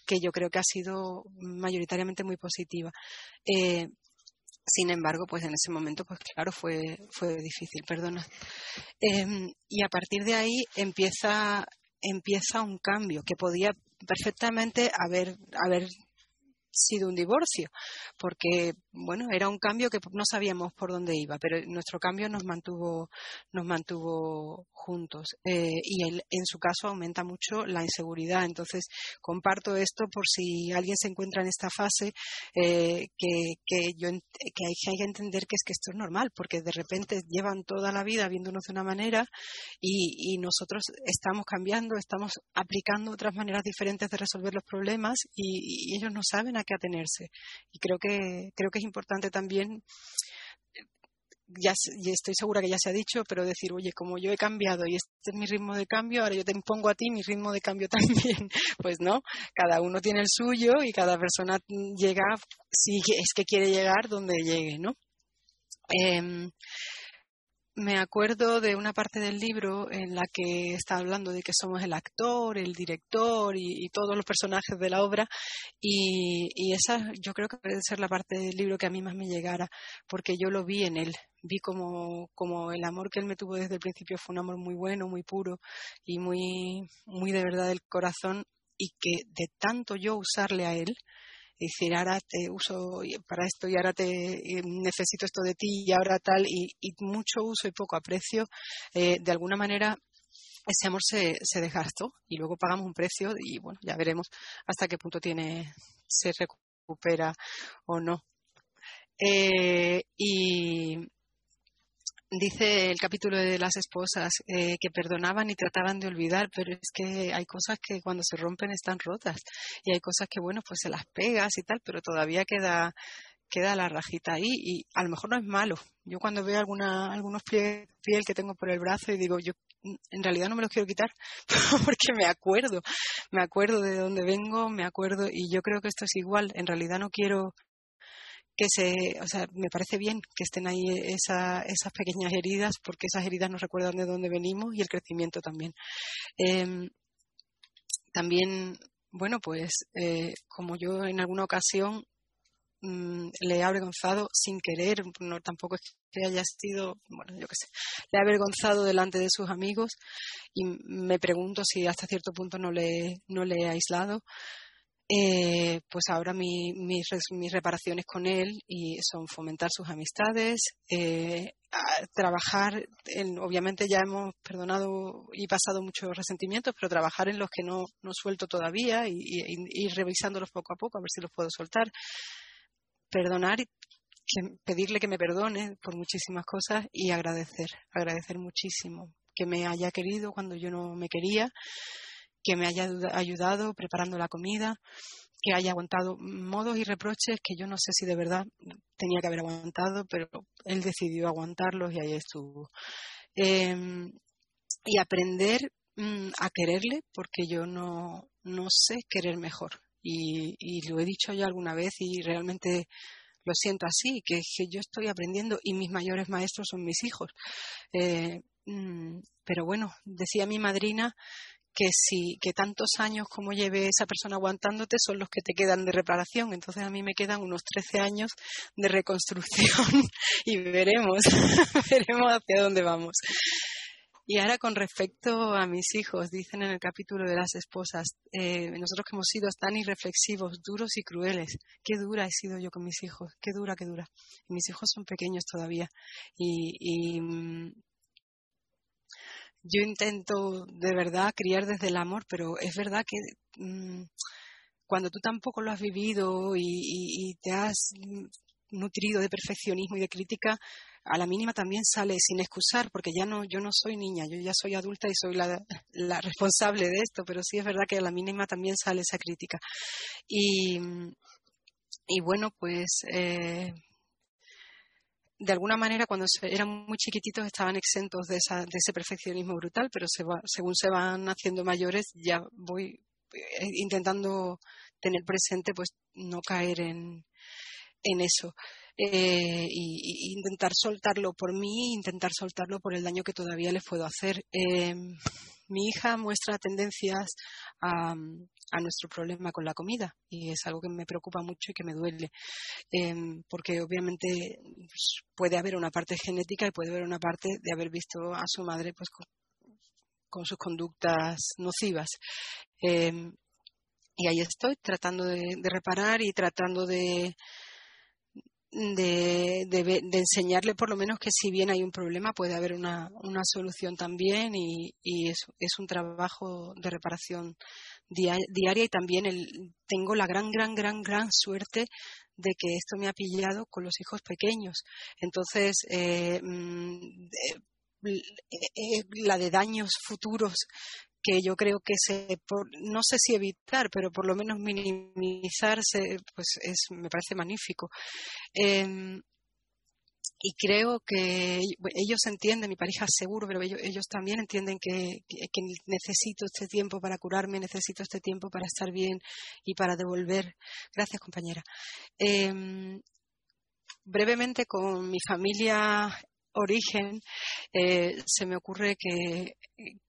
que yo creo que ha sido mayoritariamente muy positiva. Eh, sin embargo, pues en ese momento, pues claro, fue, fue difícil, perdona. Em, y a partir de ahí empieza, empieza un cambio que podía perfectamente haber, haber sido un divorcio, porque bueno, era un cambio que no sabíamos por dónde iba, pero nuestro cambio nos mantuvo, nos mantuvo juntos. Eh, y en su caso aumenta mucho la inseguridad. Entonces, comparto esto por si alguien se encuentra en esta fase, eh, que, yo, que hay, que entender que es que esto es normal, porque de repente llevan toda la vida viéndonos de una manera y, nosotros estamos cambiando, estamos aplicando otras maneras diferentes de resolver los problemas y ellos no saben a qué atenerse. Y creo que, creo que es importante también ya estoy segura que ya se ha dicho, pero decir, oye, como yo he cambiado y este es mi ritmo de cambio, ahora yo te impongo a ti mi ritmo de cambio también. Pues no, cada uno tiene el suyo y cada persona llega, si es que quiere llegar donde llegue, ¿no? Eh, me acuerdo de una parte del libro en la que está hablando de que somos el actor, el director y, todos los personajes de la obra y, esa yo creo que puede ser la parte del libro que a mí más me llegara porque yo lo vi en él, vi como, como el amor que él me tuvo desde el principio fue un amor muy bueno, muy puro y muy, muy de verdad del corazón y que de tanto yo usarle a él, decir, ahora te uso para esto y ahora te necesito esto de ti y ahora tal, y, mucho uso y poco aprecio, eh, de alguna manera ese amor se, se desgastó y luego pagamos un precio y bueno, ya veremos hasta qué punto tiene, se recupera o no. Eh, y, dice el capítulo de las esposas eh, que perdonaban y trataban de olvidar, pero es que hay cosas que cuando se rompen están rotas y hay cosas que, bueno, pues se las pegas y tal, pero todavía queda queda la rajita ahí y a lo mejor no es malo. Yo cuando veo alguna, algunos pliegues que tengo por el brazo y digo, yo en realidad no me los quiero quitar porque me acuerdo, me acuerdo de dónde vengo, me acuerdo y yo creo que esto es igual. En realidad no quiero que se, o sea, me parece bien que estén ahí esa, esas pequeñas heridas, porque esas heridas nos recuerdan de dónde venimos y el crecimiento también. Em, también, bueno, pues eh, como yo en alguna ocasión mm, le he avergonzado sin querer, no tampoco es que haya sido, bueno, yo qué sé, le he avergonzado delante de sus amigos y me pregunto si hasta cierto punto no le, no le he aislado. Eh, pues ahora mi, mis, reparaciones con él y son fomentar sus amistades, eh, trabajar, en, obviamente ya hemos perdonado y pasado muchos resentimientos, pero trabajar en los que no, no suelto todavía y, ir revisándolos poco a poco a ver si los puedo soltar, perdonar y pedirle que me perdone por muchísimas cosas y agradecer, agradecer muchísimo que me haya querido cuando yo no me quería que me haya ayudado preparando la comida, que haya aguantado modos y reproches que yo no sé si de verdad tenía que haber aguantado, pero él decidió aguantarlos y ahí estuvo. Em, y aprender mm, a quererle porque yo no, no sé querer mejor. Y, lo he dicho ya alguna vez y realmente lo siento así, que, que yo estoy aprendiendo y mis mayores maestros son mis hijos. Eh, mm, pero bueno, decía mi madrina que si que tantos años como lleve esa persona aguantándote son los que te quedan de reparación. Entonces a mí me quedan unos 13 años de reconstrucción y veremos, veremos hacia dónde vamos. Y ahora con respecto a mis hijos, dicen en el capítulo de las esposas, eh, nosotros que hemos sido tan irreflexivos, duros y crueles, qué dura he sido yo con mis hijos, qué dura, qué dura. mis hijos son pequeños todavía y, y mm, yo intento de verdad criar desde el amor, pero es verdad que mm, cuando tú tampoco lo has vivido y, te has nutrido de perfeccionismo y de crítica, a la mínima también sale sin excusar, porque ya no, yo no soy niña, yo ya soy adulta y soy la, responsable de esto, pero sí es verdad que a la mínima también sale esa crítica. Y, y bueno, pues eh, de alguna manera cuando eran muy chiquititos estaban exentos de, esa, de ese perfeccionismo brutal, pero según se van haciendo mayores ya voy eh, intentando tener presente pues no caer en, eso. Eh, y, intentar soltarlo por mí, intentar soltarlo por el daño que todavía le puedo hacer. Eh, mi hija muestra tendencias a, nuestro problema con la comida y es algo que me preocupa mucho y que me duele, em, porque obviamente pues, puede haber una parte genética y puede haber una parte de haber visto a su madre pues con, sus conductas nocivas. Em, y ahí estoy tratando de, reparar y tratando de, de, de, enseñarle por lo menos que si bien hay un problema puede haber una, una solución también y, y es, es, un trabajo de reparación diaria y también el, tengo la gran, gran, gran, gran suerte de que esto me ha pillado con los hijos pequeños. Entonces, eh, mm, eh, eh, la de daños futuros que yo creo que se no sé si evitar pero por lo menos minimizarse pues es me parece magnífico em, y creo que ellos entienden, mi pareja seguro, pero ellos, también entienden que, necesito este tiempo para curarme, necesito este tiempo para estar bien y para devolver. Gracias, compañera. Em, brevemente, con mi familia origen, eh, se me ocurre que,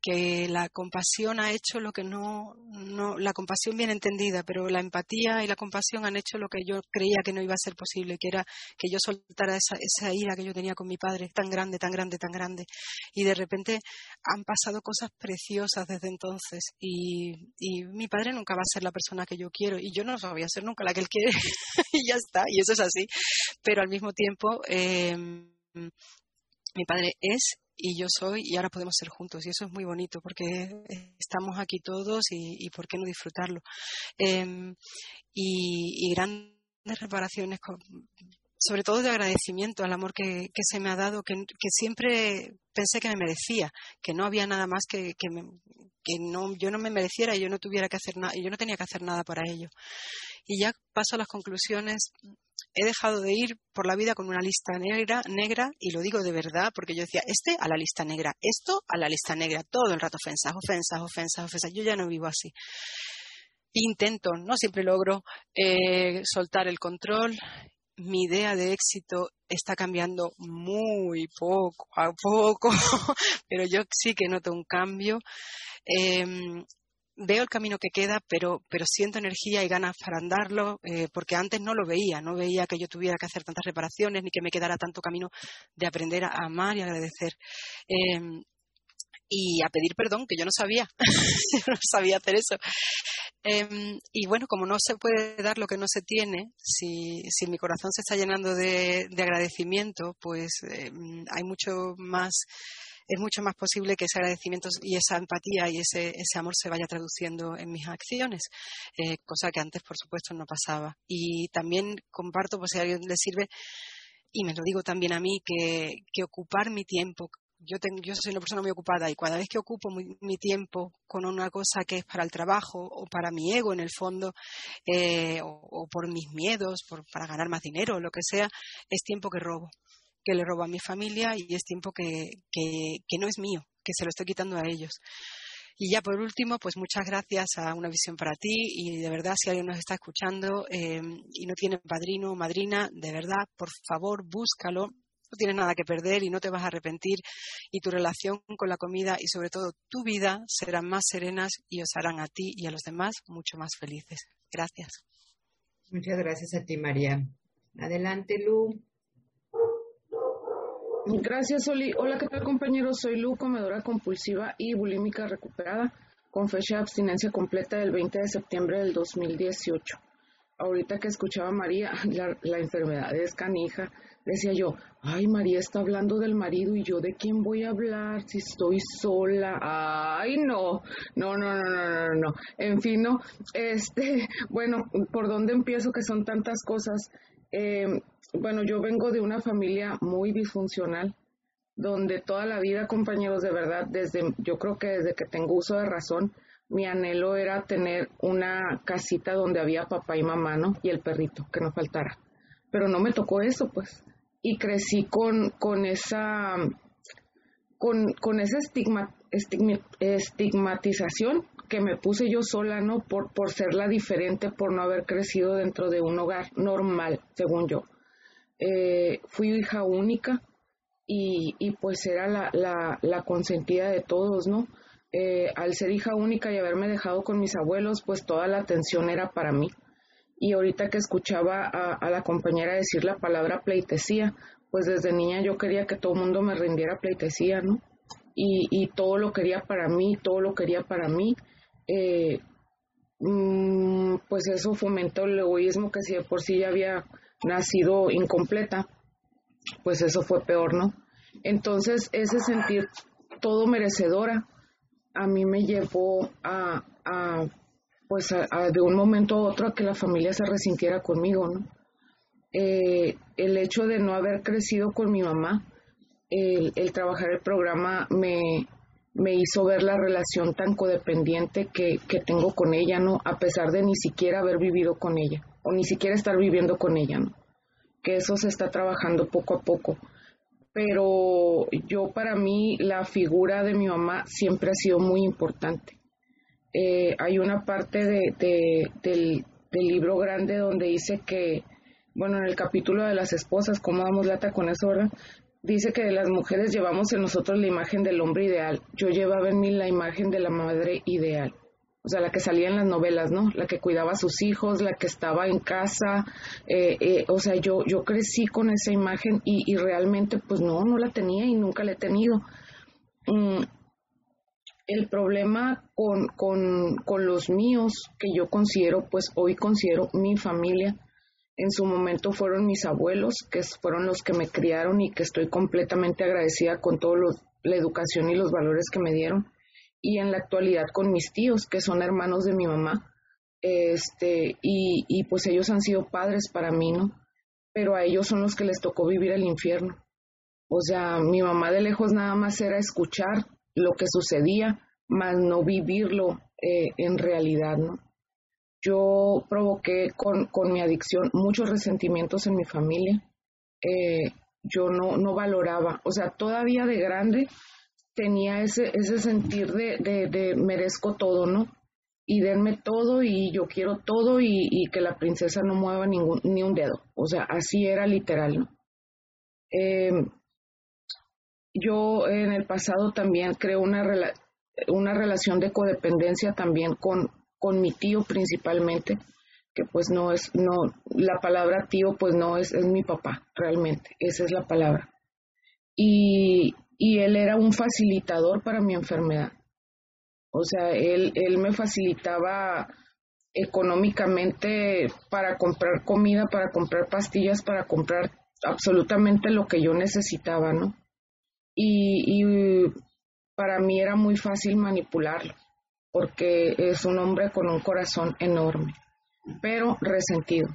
que, la compasión ha hecho lo que no, no, la compasión bien entendida, pero la empatía y la compasión han hecho lo que yo creía que no iba a ser posible, que era que yo soltara esa, esa ira que yo tenía con mi padre, tan grande, tan grande, tan grande. Y de repente han pasado cosas preciosas desde entonces. Y, y mi padre nunca va a ser la persona que yo quiero, y yo no voy a ser nunca la que él quiere, y ya está, y eso es así. Pero al mismo tiempo, eh, mi padre es y yo soy y ahora podemos ser juntos y eso es muy bonito porque estamos aquí todos y, por qué no disfrutarlo. Em, y, grandes reparaciones, sobre todo de agradecimiento al amor que, se me ha dado, que, siempre pensé que me merecía, que no había nada más que, que, que no, yo no me mereciera y yo no tuviera que hacer nada, yo no tenía que hacer nada para ello. Y ya paso a las conclusiones he dejado de ir por la vida con una lista negra, negra, y lo digo de verdad, porque yo decía, este a la lista negra, esto a la lista negra, todo el rato ofensas, ofensas, ofensas, ofensas. Yo ya no vivo así. Intento, no siempre logro eh, soltar el control. Mi idea de éxito está cambiando muy poco a poco, pero yo sí que noto un cambio. Em, veo el camino que queda, pero, pero siento energía y ganas para andarlo, eh, porque antes no lo veía, no veía que yo tuviera que hacer tantas reparaciones ni que me quedara tanto camino de aprender a amar y agradecer. Em, y a pedir perdón, que yo no sabía, yo no sabía hacer eso. Em, y bueno, como no se puede dar lo que no se tiene, si, si mi corazón se está llenando de, de agradecimiento, pues em, hay mucho más es mucho más posible que ese agradecimiento y esa empatía y ese, ese amor se vaya traduciendo en mis acciones, eh, cosa que antes, por supuesto, no pasaba. Y también comparto, pues si a alguien le sirve, y me lo digo también a mí, que, ocupar mi tiempo, yo, tengo, yo soy una persona muy ocupada y cada vez que ocupo mi, tiempo con una cosa que es para el trabajo o para mi ego en el fondo, eh, o, por mis miedos, por, para ganar más dinero lo que sea, es tiempo que robo que le robo a mi familia y es tiempo que, que, no es mío, que se lo estoy quitando a ellos. Y ya por último, pues muchas gracias a Una Visión para ti y de verdad si alguien nos está escuchando eh, y no tiene padrino o madrina, de verdad, por favor, búscalo. No tienes nada que perder y no te vas a arrepentir y tu relación con la comida y sobre todo tu vida serán más serenas y os harán a ti y a los demás mucho más felices. Gracias. Muchas gracias a ti, María. Adelante, Lu. Gracias, Oli. Hola, ¿qué tal, compañeros? Soy Lu, comedora compulsiva y bulímica recuperada, con fecha de abstinencia completa del 20 de septiembre del 2018. Ahorita que escuchaba a María, la, enfermedad es canija, decía yo, ay, María está hablando del marido y yo de quién voy a hablar si estoy sola. Ay, no, no, no, no, no, no, no. En fin, no, este, bueno, ¿por dónde empiezo que son tantas cosas? Eh, bueno, yo vengo de una familia muy disfuncional, donde toda la vida, compañeros, de verdad, desde, yo creo que desde que tengo uso de razón, mi anhelo era tener una casita donde había papá y mamá, ¿no? Y el perrito, que no faltara. Pero no me tocó eso, pues. Y crecí con, con esa, con, con esa estigma, estigmatización que me puse yo sola, ¿no? Por, por ser la diferente, por no haber crecido dentro de un hogar normal, según yo. Eh, fui hija única y, y pues era la, la, consentida de todos, ¿no? Eh, al ser hija única y haberme dejado con mis abuelos, pues toda la atención era para mí. Y ahorita que escuchaba a, a la compañera decir la palabra pleitesía, pues desde niña yo quería que todo el mundo me rindiera pleitesía, ¿no? Y, y todo lo quería para mí, todo lo quería para mí. Eh, mm, pues eso fomentó el egoísmo que si de por sí ya había nacido incompleta, pues eso fue peor, ¿no? Entonces ese sentir todo merecedora a mí me llevó a, a pues de un momento a otro a que la familia se resintiera conmigo, ¿no? Eh, el hecho de no haber crecido con mi mamá, el, trabajar el programa me, me, hizo ver la relación tan codependiente que, que, tengo con ella, ¿no? A pesar de ni siquiera haber vivido con ella, o ni siquiera estar viviendo con ella, ¿no? Que eso se está trabajando poco a poco. Pero yo para mí la figura de mi mamá siempre ha sido muy importante. Eh, hay una parte de, del, del libro grande donde dice que bueno, en el capítulo de las esposas, cómo damos lata con eso, ¿verdad? Dice que las mujeres llevamos en nosotros la imagen del hombre ideal. Yo llevaba en mí la imagen de la madre ideal. O sea, la que salía en las novelas, ¿no? La que cuidaba a sus hijos, la que estaba en casa. Eh, eh, o sea, yo, yo crecí con esa imagen y, realmente, pues no, no la tenía y nunca la he tenido. Mm, el problema con, con, con los míos, que yo considero, pues hoy considero mi familia, en su momento fueron mis abuelos, que fueron los que me criaron y que estoy completamente agradecida con toda la educación y los valores que me dieron. Y en la actualidad con mis tíos, que son hermanos de mi mamá. Este, y, y pues ellos han sido padres para mí, ¿no? Pero a ellos son los que les tocó vivir el infierno. O sea, mi mamá de lejos nada más era escuchar lo que sucedía, más no vivirlo eh, en realidad, ¿no? Yo provoqué con, mi adicción muchos resentimientos en mi familia. Eh, yo no, no valoraba, o sea, todavía de grande tenía ese, ese sentir de, de, merezco todo, ¿no? Y denme todo y yo quiero todo y, que la princesa no mueva ningún, ni un dedo. O sea, así era literal, ¿no? Em, yo en el pasado también creo una, una relación de codependencia también con, con mi tío principalmente, que pues no es, no, la palabra tío pues no es, es mi papá, realmente, esa es la palabra. Y, y él era un facilitador para mi enfermedad. O sea, él, él me facilitaba económicamente para comprar comida, para comprar pastillas, para comprar absolutamente lo que yo necesitaba, ¿no? Y, y para mí era muy fácil manipularlo porque es un hombre con un corazón enorme, pero resentido.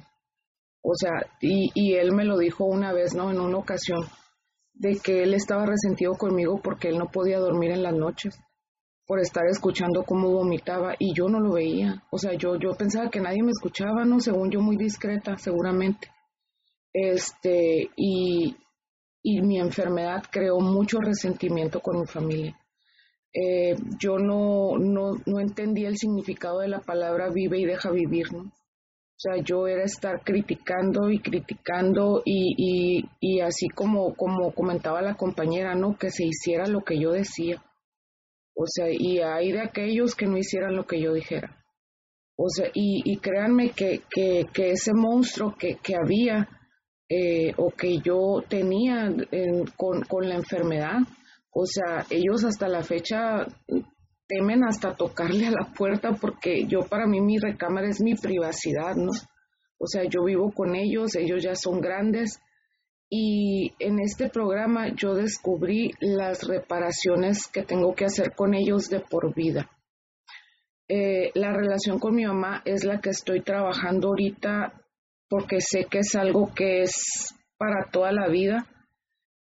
O sea, y, él me lo dijo una vez, ¿no? En una ocasión, de que él estaba resentido conmigo porque él no podía dormir en las noches por estar escuchando cómo vomitaba y yo no lo veía. O sea, yo, yo pensaba que nadie me escuchaba, ¿no? Según yo muy discreta, seguramente. Este, y, y mi enfermedad creó mucho resentimiento con mi familia. Eh, yo no, no, no entendía el significado de la palabra vive y deja vivir, ¿no? O sea, yo era estar criticando y criticando y, y, y, así como, como comentaba la compañera, ¿no? Que se hiciera lo que yo decía. O sea, y hay de aquellos que no hicieran lo que yo dijera. O sea, y, y créanme que, que, que, ese monstruo que, que había eh, o que yo tenía con, con la enfermedad, o sea, ellos hasta la fecha temen hasta tocarle a la puerta porque yo para mí mi recámara es mi privacidad, ¿no? O sea, yo vivo con ellos, ellos ya son grandes y en este programa yo descubrí las reparaciones que tengo que hacer con ellos de por vida. Eh, la relación con mi mamá es la que estoy trabajando ahorita porque sé que es algo que es para toda la vida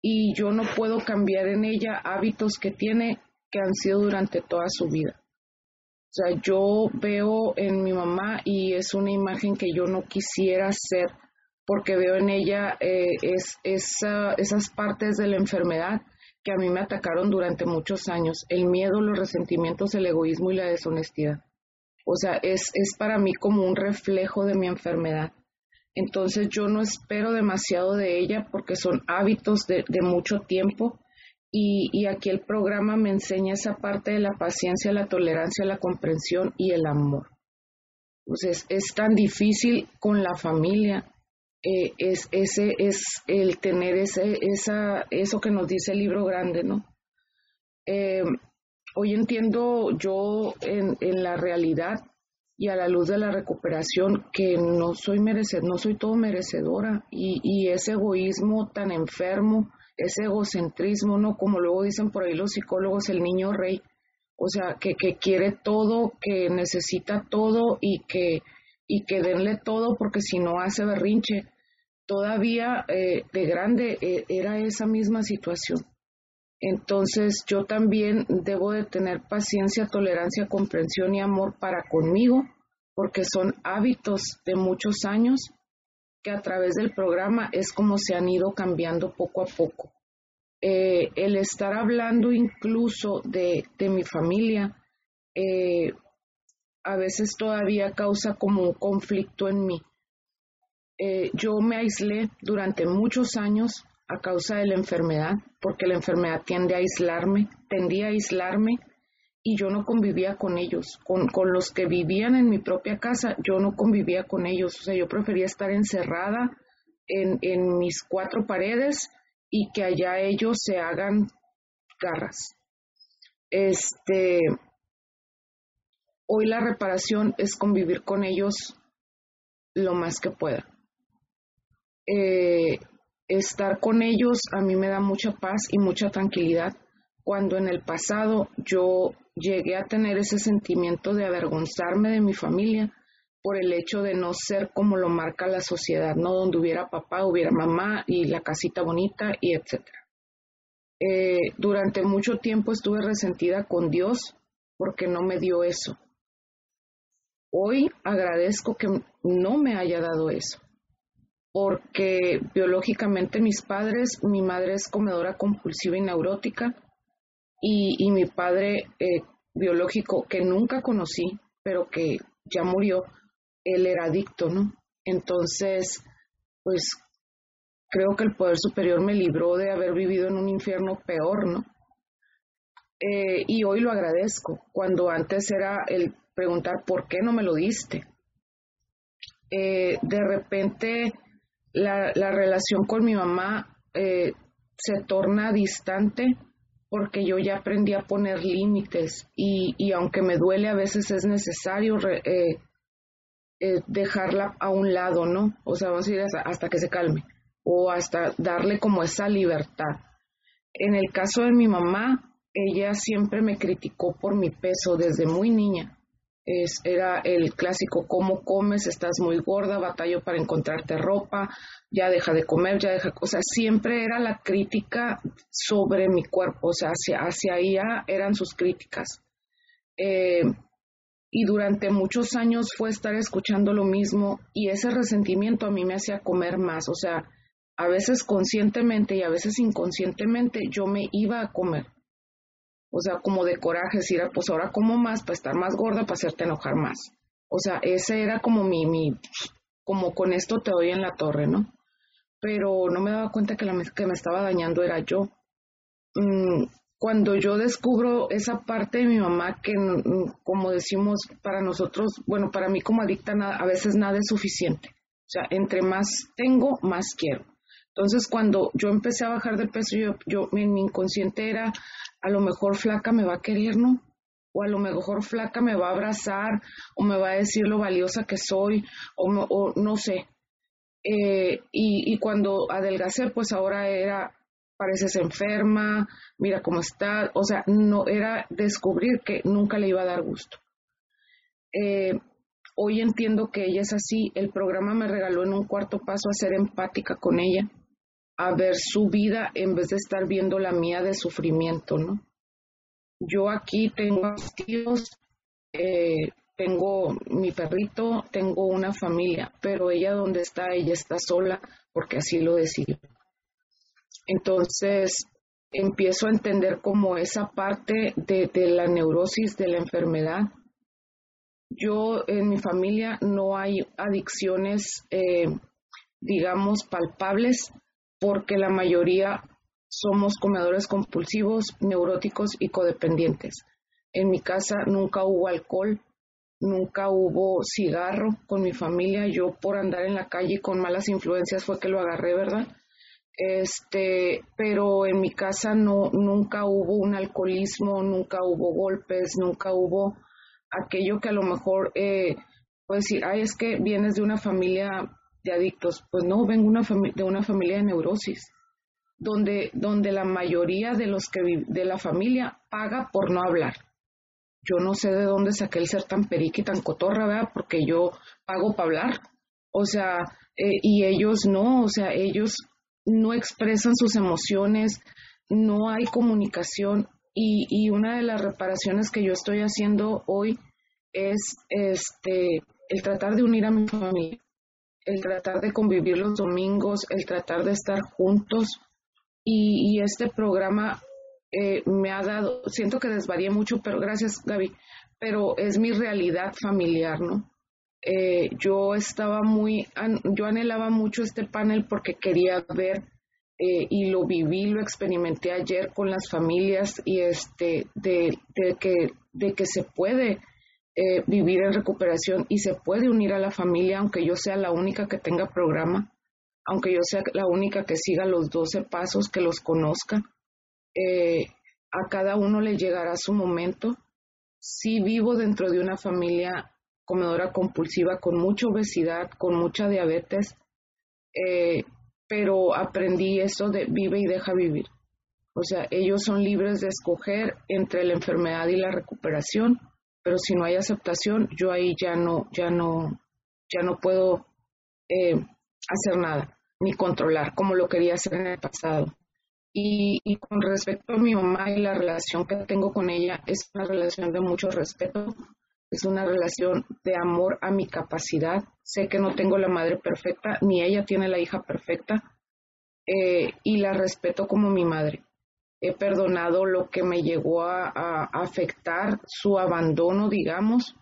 y yo no puedo cambiar en ella hábitos que tiene que han sido durante toda su vida. O sea, yo veo en mi mamá y es una imagen que yo no quisiera ser porque veo en ella eh, es, esas partes de la enfermedad que a mí me atacaron durante muchos años, el miedo, los resentimientos, el egoísmo y la deshonestidad. O sea, es, es para mí como un reflejo de mi enfermedad. Entonces yo no espero demasiado de ella porque son hábitos de, mucho tiempo y, aquí el programa me enseña esa parte de la paciencia, la tolerancia, la comprensión y el amor. Entonces es tan difícil con la familia, eh, es, ese, es el tener ese, esa, eso que nos dice el libro grande, ¿no? Eh, hoy entiendo yo en, en la realidad y a la luz de la recuperación que no soy merecedora, no soy todo merecedora y, y ese egoísmo tan enfermo, ese egocentrismo, ¿no? Como luego dicen por ahí los psicólogos, el niño rey, o sea, que, que quiere todo, que necesita todo y que, y que denle todo porque si no hace berrinche. Todavía eh, de grande eh, era esa misma situación. Entonces yo también debo de tener paciencia, tolerancia, comprensión y amor para conmigo, porque son hábitos de muchos años que a través del programa es como se han ido cambiando poco a poco. Eh, el estar hablando incluso de, mi familia eh, a veces todavía causa como un conflicto en mí. Eh, yo me aislé durante muchos años a causa de la enfermedad, porque la enfermedad tiende a aislarme, tendía a aislarme y yo no convivía con ellos, con, con, los que vivían en mi propia casa, yo no convivía con ellos, o sea, yo prefería estar encerrada en, en mis cuatro paredes y que allá ellos se hagan garras. Este, hoy la reparación es convivir con ellos lo más que pueda. Eh, estar con ellos a mí me da mucha paz y mucha tranquilidad. Cuando en el pasado yo llegué a tener ese sentimiento de avergonzarme de mi familia por el hecho de no ser como lo marca la sociedad, ¿no? Donde hubiera papá, hubiera mamá y la casita bonita y etcétera. Eh, durante mucho tiempo estuve resentida con Dios porque no me dio eso. Hoy agradezco que no me haya dado eso porque biológicamente mis padres, mi madre es comedora compulsiva y neurótica y, mi padre eh, biológico que nunca conocí, pero que ya murió, él era adicto, ¿no? Entonces, pues creo que el Poder Superior me libró de haber vivido en un infierno peor, ¿no? Eh, y hoy lo agradezco, cuando antes era el preguntar por qué no me lo diste. Eh, de repente la, relación con mi mamá eh, se torna distante porque yo ya aprendí a poner límites y, y aunque me duele a veces es necesario eh, eh, dejarla a un lado, ¿no? O sea, vamos a ir hasta, que se calme o hasta darle como esa libertad. En el caso de mi mamá, ella siempre me criticó por mi peso desde muy niña es, era el clásico, ¿cómo comes? Estás muy gorda, batallo para encontrarte ropa, ya deja de comer, ya deja, o sea, siempre era la crítica sobre mi cuerpo, o sea, hacia, hacia ella eran sus críticas. Eh, y durante muchos años fue estar escuchando lo mismo y ese resentimiento a mí me hacía comer más, o sea, a veces conscientemente y a veces inconscientemente yo me iba a comer o sea, como de coraje, decir, ah, pues ahora como más para estar más gorda, para hacerte enojar más. O sea, ese era como mi, mi, como con esto te doy en la torre, ¿no? Pero no me daba cuenta que la que me estaba dañando era yo. Mm, cuando yo descubro esa parte de mi mamá que, como decimos para nosotros, bueno, para mí como adicta a veces nada es suficiente. O sea, entre más tengo, más quiero. Entonces, cuando yo empecé a bajar de peso, yo, yo mi inconsciente era, a lo mejor flaca me va a querer, ¿no? O a lo mejor flaca me va a abrazar, o me va a decir lo valiosa que soy, o, no sé. Eh, y, cuando adelgacé, pues ahora era, pareces enferma, mira cómo está, o sea, no era descubrir que nunca le iba a dar gusto. Eh, hoy entiendo que ella es así, el programa me regaló en un cuarto paso a ser empática con ella a ver su vida en vez de estar viendo la mía de sufrimiento, ¿no? Yo aquí tengo tíos, eh, tengo mi perrito, tengo una familia, pero ella donde está, ella está sola porque así lo decidió. Entonces empiezo a entender como esa parte de, la neurosis, de la enfermedad. Yo en mi familia no hay adicciones, eh, digamos, palpables, porque la mayoría somos comedores compulsivos, neuróticos y codependientes. En mi casa nunca hubo alcohol, nunca hubo cigarro con mi familia. Yo por andar en la calle con malas influencias fue que lo agarré, ¿verdad? Este, pero en mi casa no, nunca hubo un alcoholismo, nunca hubo golpes, nunca hubo aquello que a lo mejor eh, puede decir, ay, es que vienes de una familia de adictos. Pues no, vengo una de una familia de neurosis, donde, donde la mayoría de los que de la familia paga por no hablar. Yo no sé de dónde saqué el ser tan perica y tan cotorra, ¿verdad? Porque yo pago para hablar. O sea, eh, y ellos no, o sea, ellos no expresan sus emociones, no hay comunicación. Y, y una de las reparaciones que yo estoy haciendo hoy es este el tratar de unir a mi familia, el tratar de convivir los domingos, el tratar de estar juntos. Y, este programa eh, me ha dado, siento que desvaríe mucho, pero gracias Gaby, pero es mi realidad familiar, ¿no? Eh, yo estaba muy, yo anhelaba mucho este panel porque quería ver eh, y lo viví, lo experimenté ayer con las familias y este, de, que, de que se puede eh, vivir en recuperación y se puede unir a la familia, aunque yo sea la única que tenga programa, aunque yo sea la única que siga los 12 pasos, que los conozca. Eh, a cada uno le llegará su momento. Si vivo dentro de una familia comedora compulsiva con mucha obesidad, con mucha diabetes, eh, pero aprendí eso de vive y deja vivir. O sea, ellos son libres de escoger entre la enfermedad y la recuperación pero si no hay aceptación, yo ahí ya no, ya no, ya no puedo eh, hacer nada, ni controlar como lo quería hacer en el pasado. Y, y, con respecto a mi mamá y la relación que tengo con ella, es una relación de mucho respeto, es una relación de amor a mi capacidad. Sé que no tengo la madre perfecta, ni ella tiene la hija perfecta, eh, y la respeto como mi madre he perdonado lo que me llegó a, afectar su abandono, digamos,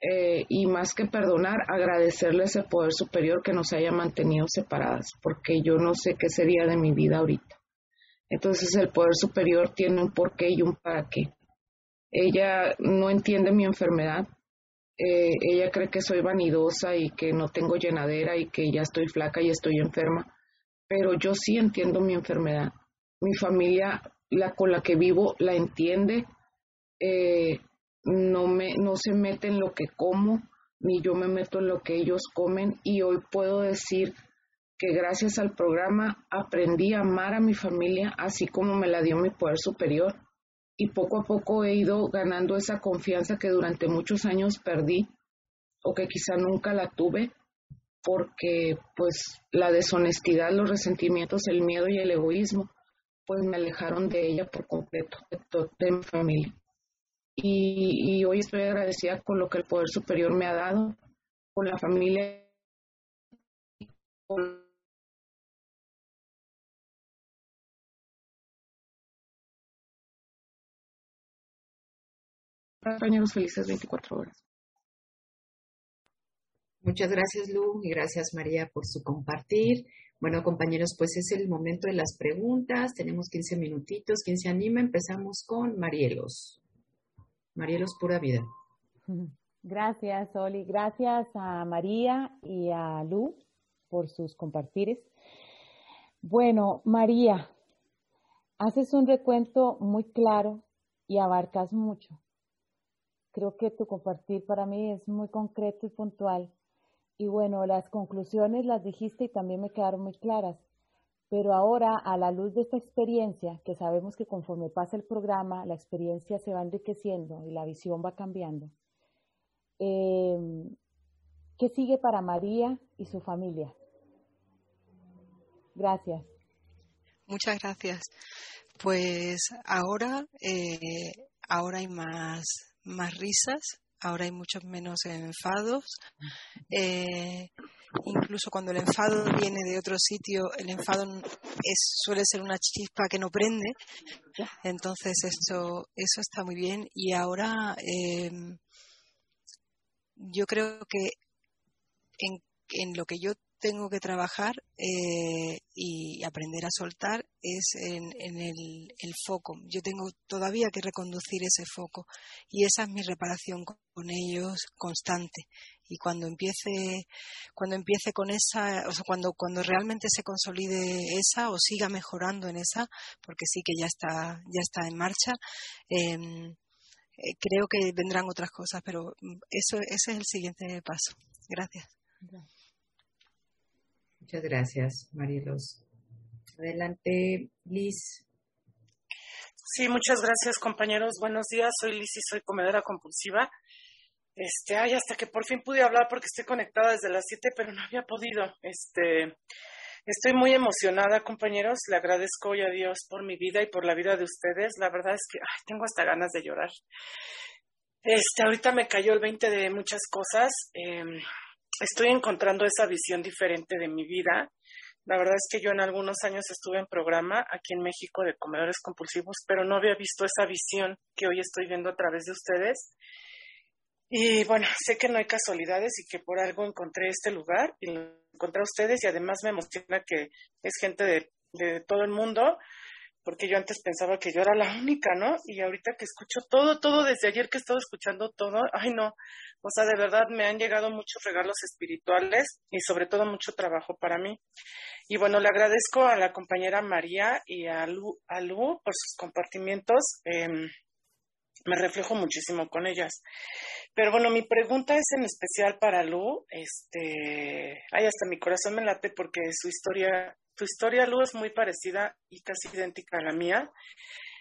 eh, y más que perdonar, agradecerle ese poder superior que nos haya mantenido separadas, porque yo no sé qué sería de mi vida ahorita. Entonces el poder superior tiene un porqué y un para qué. Ella no entiende mi enfermedad, eh, ella cree que soy vanidosa y que no tengo llenadera y que ya estoy flaca y estoy enferma, pero yo sí entiendo mi enfermedad. Mi familia la con la que vivo la entiende, eh, no, me, no se mete en lo que como, ni yo me meto en lo que ellos comen y hoy puedo decir que gracias al programa aprendí a amar a mi familia así como me la dio mi poder superior y poco a poco he ido ganando esa confianza que durante muchos años perdí o que quizá nunca la tuve porque pues la deshonestidad, los resentimientos, el miedo y el egoísmo pues me alejaron de ella por completo, de, mi familia. Y, hoy estoy agradecida con lo que el Poder Superior me ha dado, con la familia, con compañeros felices 24 horas. Muchas gracias, Lu, y gracias, María, por su compartir. Bueno, compañeros, pues es el momento de las preguntas. Tenemos 15 minutitos. ¿Quién se anima? Empezamos con Marielos. Marielos Pura Vida. Gracias, Oli. Gracias a María y a Lu por sus compartires. Bueno, María, haces un recuento muy claro y abarcas mucho. Creo que tu compartir para mí es muy concreto y puntual y bueno, las conclusiones las dijiste y también me quedaron muy claras. Pero ahora, a la luz de esta experiencia, que sabemos que conforme pasa el programa, la experiencia se va enriqueciendo y la visión va cambiando, em, ¿qué sigue para María y su familia? Gracias. Muchas gracias. Pues ahora, eh, ahora hay más, más risas, ahora hay muchos menos enfados. Eh, incluso cuando el enfado viene de otro sitio, el enfado es, suele ser una chispa que no prende. Entonces esto, eso está muy bien. Y ahora em, yo creo que en, en lo que yo tengo que trabajar eh, y aprender a soltar es en, el, foco. Yo tengo todavía que reconducir ese foco y esa es mi reparación con, ellos constante. Y cuando empiece, cuando empiece con esa, o sea, cuando, cuando realmente se consolide esa o siga mejorando en esa, porque sí que ya está, ya está en marcha, em, eh, creo que vendrán otras cosas, pero eso, ese es el siguiente paso. Gracias. Muchas gracias, Marielos. Adelante, Liz. Sí, muchas gracias, compañeros. Buenos días. Soy Liz y soy comedora compulsiva. Este, ay, hasta que por fin pude hablar porque estoy conectada desde las 7, pero no había podido. Este, estoy muy emocionada, compañeros. Le agradezco hoy a Dios por mi vida y por la vida de ustedes. La verdad es que ay, tengo hasta ganas de llorar. Este, ahorita me cayó el 20 de muchas cosas. Em, estoy encontrando esa visión diferente de mi vida. La verdad es que yo en algunos años estuve en programa aquí en México de comedores compulsivos, pero no había visto esa visión que hoy estoy viendo a través de ustedes. Y bueno, sé que no hay casualidades y que por algo encontré este lugar y lo encontré a ustedes y además me emociona que es gente de, de todo el mundo porque yo antes pensaba que yo era la única, ¿no? Y ahorita que escucho todo, todo, desde ayer que he estado escuchando todo, ay no, o sea, de verdad me han llegado muchos regalos espirituales y sobre todo mucho trabajo para mí. Y bueno, le agradezco a la compañera María y a Lu, a Lu por sus compartimientos. Em, me reflejo muchísimo con ellas. Pero bueno, mi pregunta es en especial para Lu. Este, ay, hasta mi corazón me late porque su historia tu historia, Lu, es muy parecida y casi idéntica a la mía.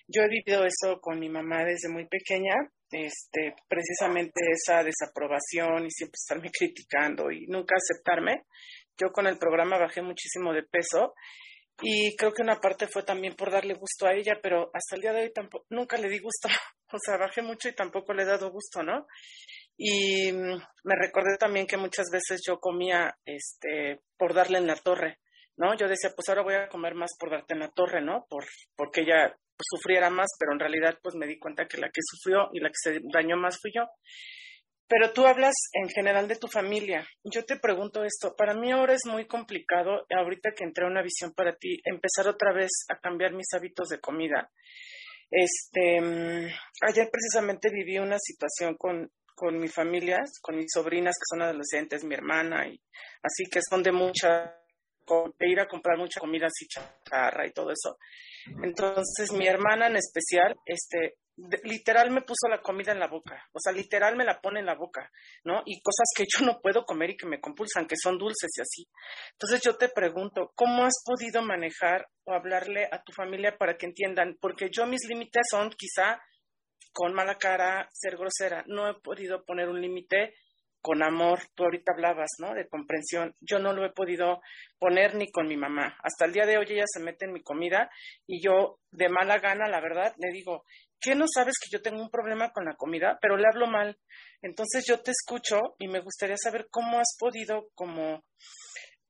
Yo he vivido eso con mi mamá desde muy pequeña, este, precisamente esa desaprobación y siempre estarme criticando y nunca aceptarme. Yo con el programa bajé muchísimo de peso y creo que una parte fue también por darle gusto a ella, pero hasta el día de hoy tampoco, nunca le di gusto. O sea, bajé mucho y tampoco le he dado gusto, ¿no? Y mm, me recordé también que muchas veces yo comía este, por darle en la torre. ¿no? Yo decía, pues ahora voy a comer más por darte en la torre, ¿no? Por, porque ella sufriera más, pero en realidad pues me di cuenta que la que sufrió y la que se dañó más fui yo. Pero tú hablas en general de tu familia. Yo te pregunto esto, para mí ahora es muy complicado, ahorita que entré a una visión para ti, empezar otra vez a cambiar mis hábitos de comida. Este, mm, ayer precisamente viví una situación con, con mi familia, con mis sobrinas que son adolescentes, mi hermana, y así que son de mucha de ir a comprar mucha comida así chatarra y todo eso. Entonces mi hermana en especial, este, literal me puso la comida en la boca, o sea, literal me la pone en la boca, ¿no? Y cosas que yo no puedo comer y que me compulsan, que son dulces y así. Entonces yo te pregunto, ¿cómo has podido manejar o hablarle a tu familia para que entiendan? Porque yo mis límites son quizá con mala cara, ser grosera. No he podido poner un límite con amor, tú ahorita hablabas, ¿no? De comprensión. Yo no lo he podido poner ni con mi mamá. Hasta el día de hoy ella se mete en mi comida y yo de mala gana, la verdad, le digo, ¿qué no sabes que yo tengo un problema con la comida? Pero le hablo mal. Entonces yo te escucho y me gustaría saber cómo has podido como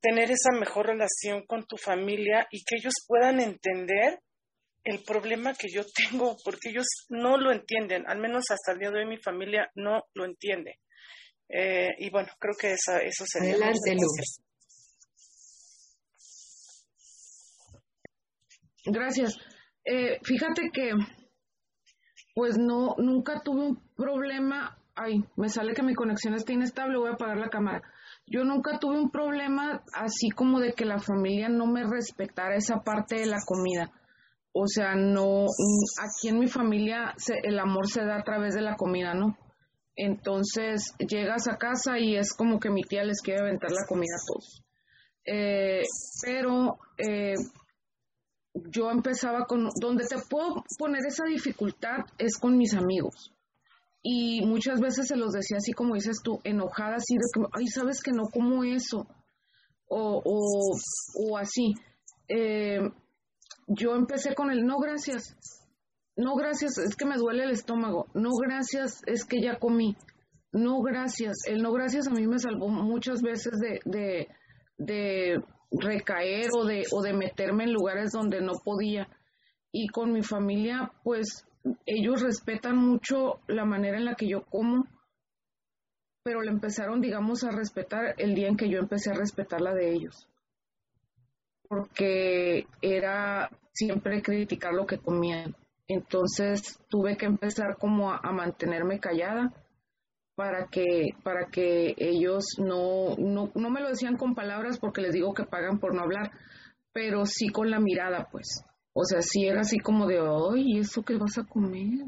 tener esa mejor relación con tu familia y que ellos puedan entender el problema que yo tengo, porque ellos no lo entienden, al menos hasta el día de hoy mi familia no lo entiende. Eh, y bueno, creo que esa, eso sería. Adelante, Gracias. Eh, fíjate que, pues no, nunca tuve un problema. Ay, me sale que mi conexión está inestable, voy a apagar la cámara. Yo nunca tuve un problema así como de que la familia no me respetara esa parte de la comida. O sea, no, aquí en mi familia el amor se da a través de la comida, ¿no? Entonces llegas a casa y es como que mi tía les quiere aventar la comida a todos. Eh, pero eh, yo empezaba con, donde te puedo poner esa dificultad es con mis amigos. Y muchas veces se los decía así como dices tú, enojada, así de que, ay, sabes que no como eso. O, o, así. Eh, yo empecé con el no gracias no gracias, es que me duele el estómago, no gracias, es que ya comí, no gracias, el no gracias a mí me salvó muchas veces de, de, de recaer o de, o de meterme en lugares donde no podía. Y con mi familia, pues ellos respetan mucho la manera en la que yo como, pero le empezaron, digamos, a respetar el día en que yo empecé a respetar la de ellos. Porque era siempre criticar lo que comían. Entonces tuve que empezar como a, mantenerme callada para que, para que ellos no, no, no me lo decían con palabras porque les digo que pagan por no hablar, pero sí con la mirada, pues. O sea, sí era así como de, ay, ¿eso qué vas a comer?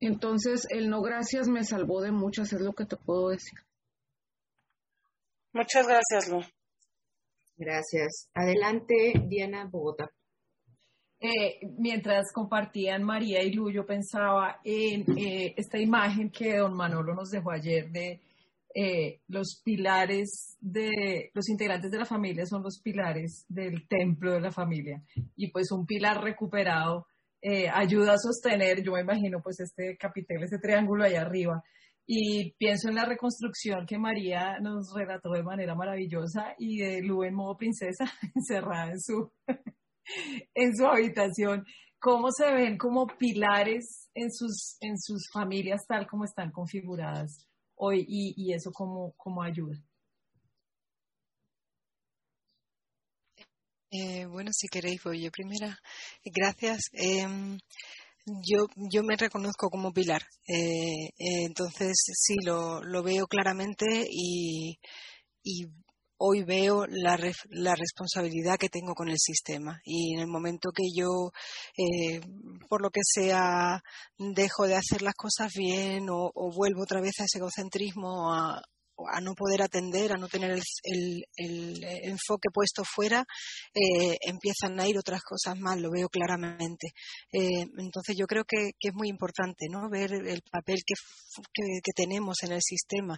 Entonces, el no gracias me salvó de muchas, es lo que te puedo decir. Muchas gracias, Lu. Gracias. Adelante, Diana Bogotá. Eh, mientras compartían María y Lu, yo pensaba en eh, esta imagen que don Manolo nos dejó ayer de eh, los pilares de los integrantes de la familia son los pilares del templo de la familia. Y pues un pilar recuperado ayuda a sostener, yo me imagino pues este capitel, este triángulo ahí arriba. Y pienso en la reconstrucción que María nos relató de manera maravillosa y de Lu en modo princesa encerrada en su en su habitación, cómo se ven como pilares en sus, en sus familias tal como están configuradas hoy y, eso cómo, cómo ayuda. Eh, bueno, si queréis, voy yo primera. Gracias. Em, yo, yo me reconozco como pilar. Eh, eh, entonces, sí, lo, lo veo claramente y, y hoy veo la, la, responsabilidad que tengo con el sistema y en el momento que yo, eh, por lo que sea, dejo de hacer las cosas bien o, vuelvo otra vez a ese egocentrismo, a, no poder atender, a no tener el, el, enfoque puesto fuera, eh, empiezan a ir otras cosas mal, lo veo claramente. Eh, entonces yo creo que, es muy importante ¿no? ver el papel que, tenemos en el sistema,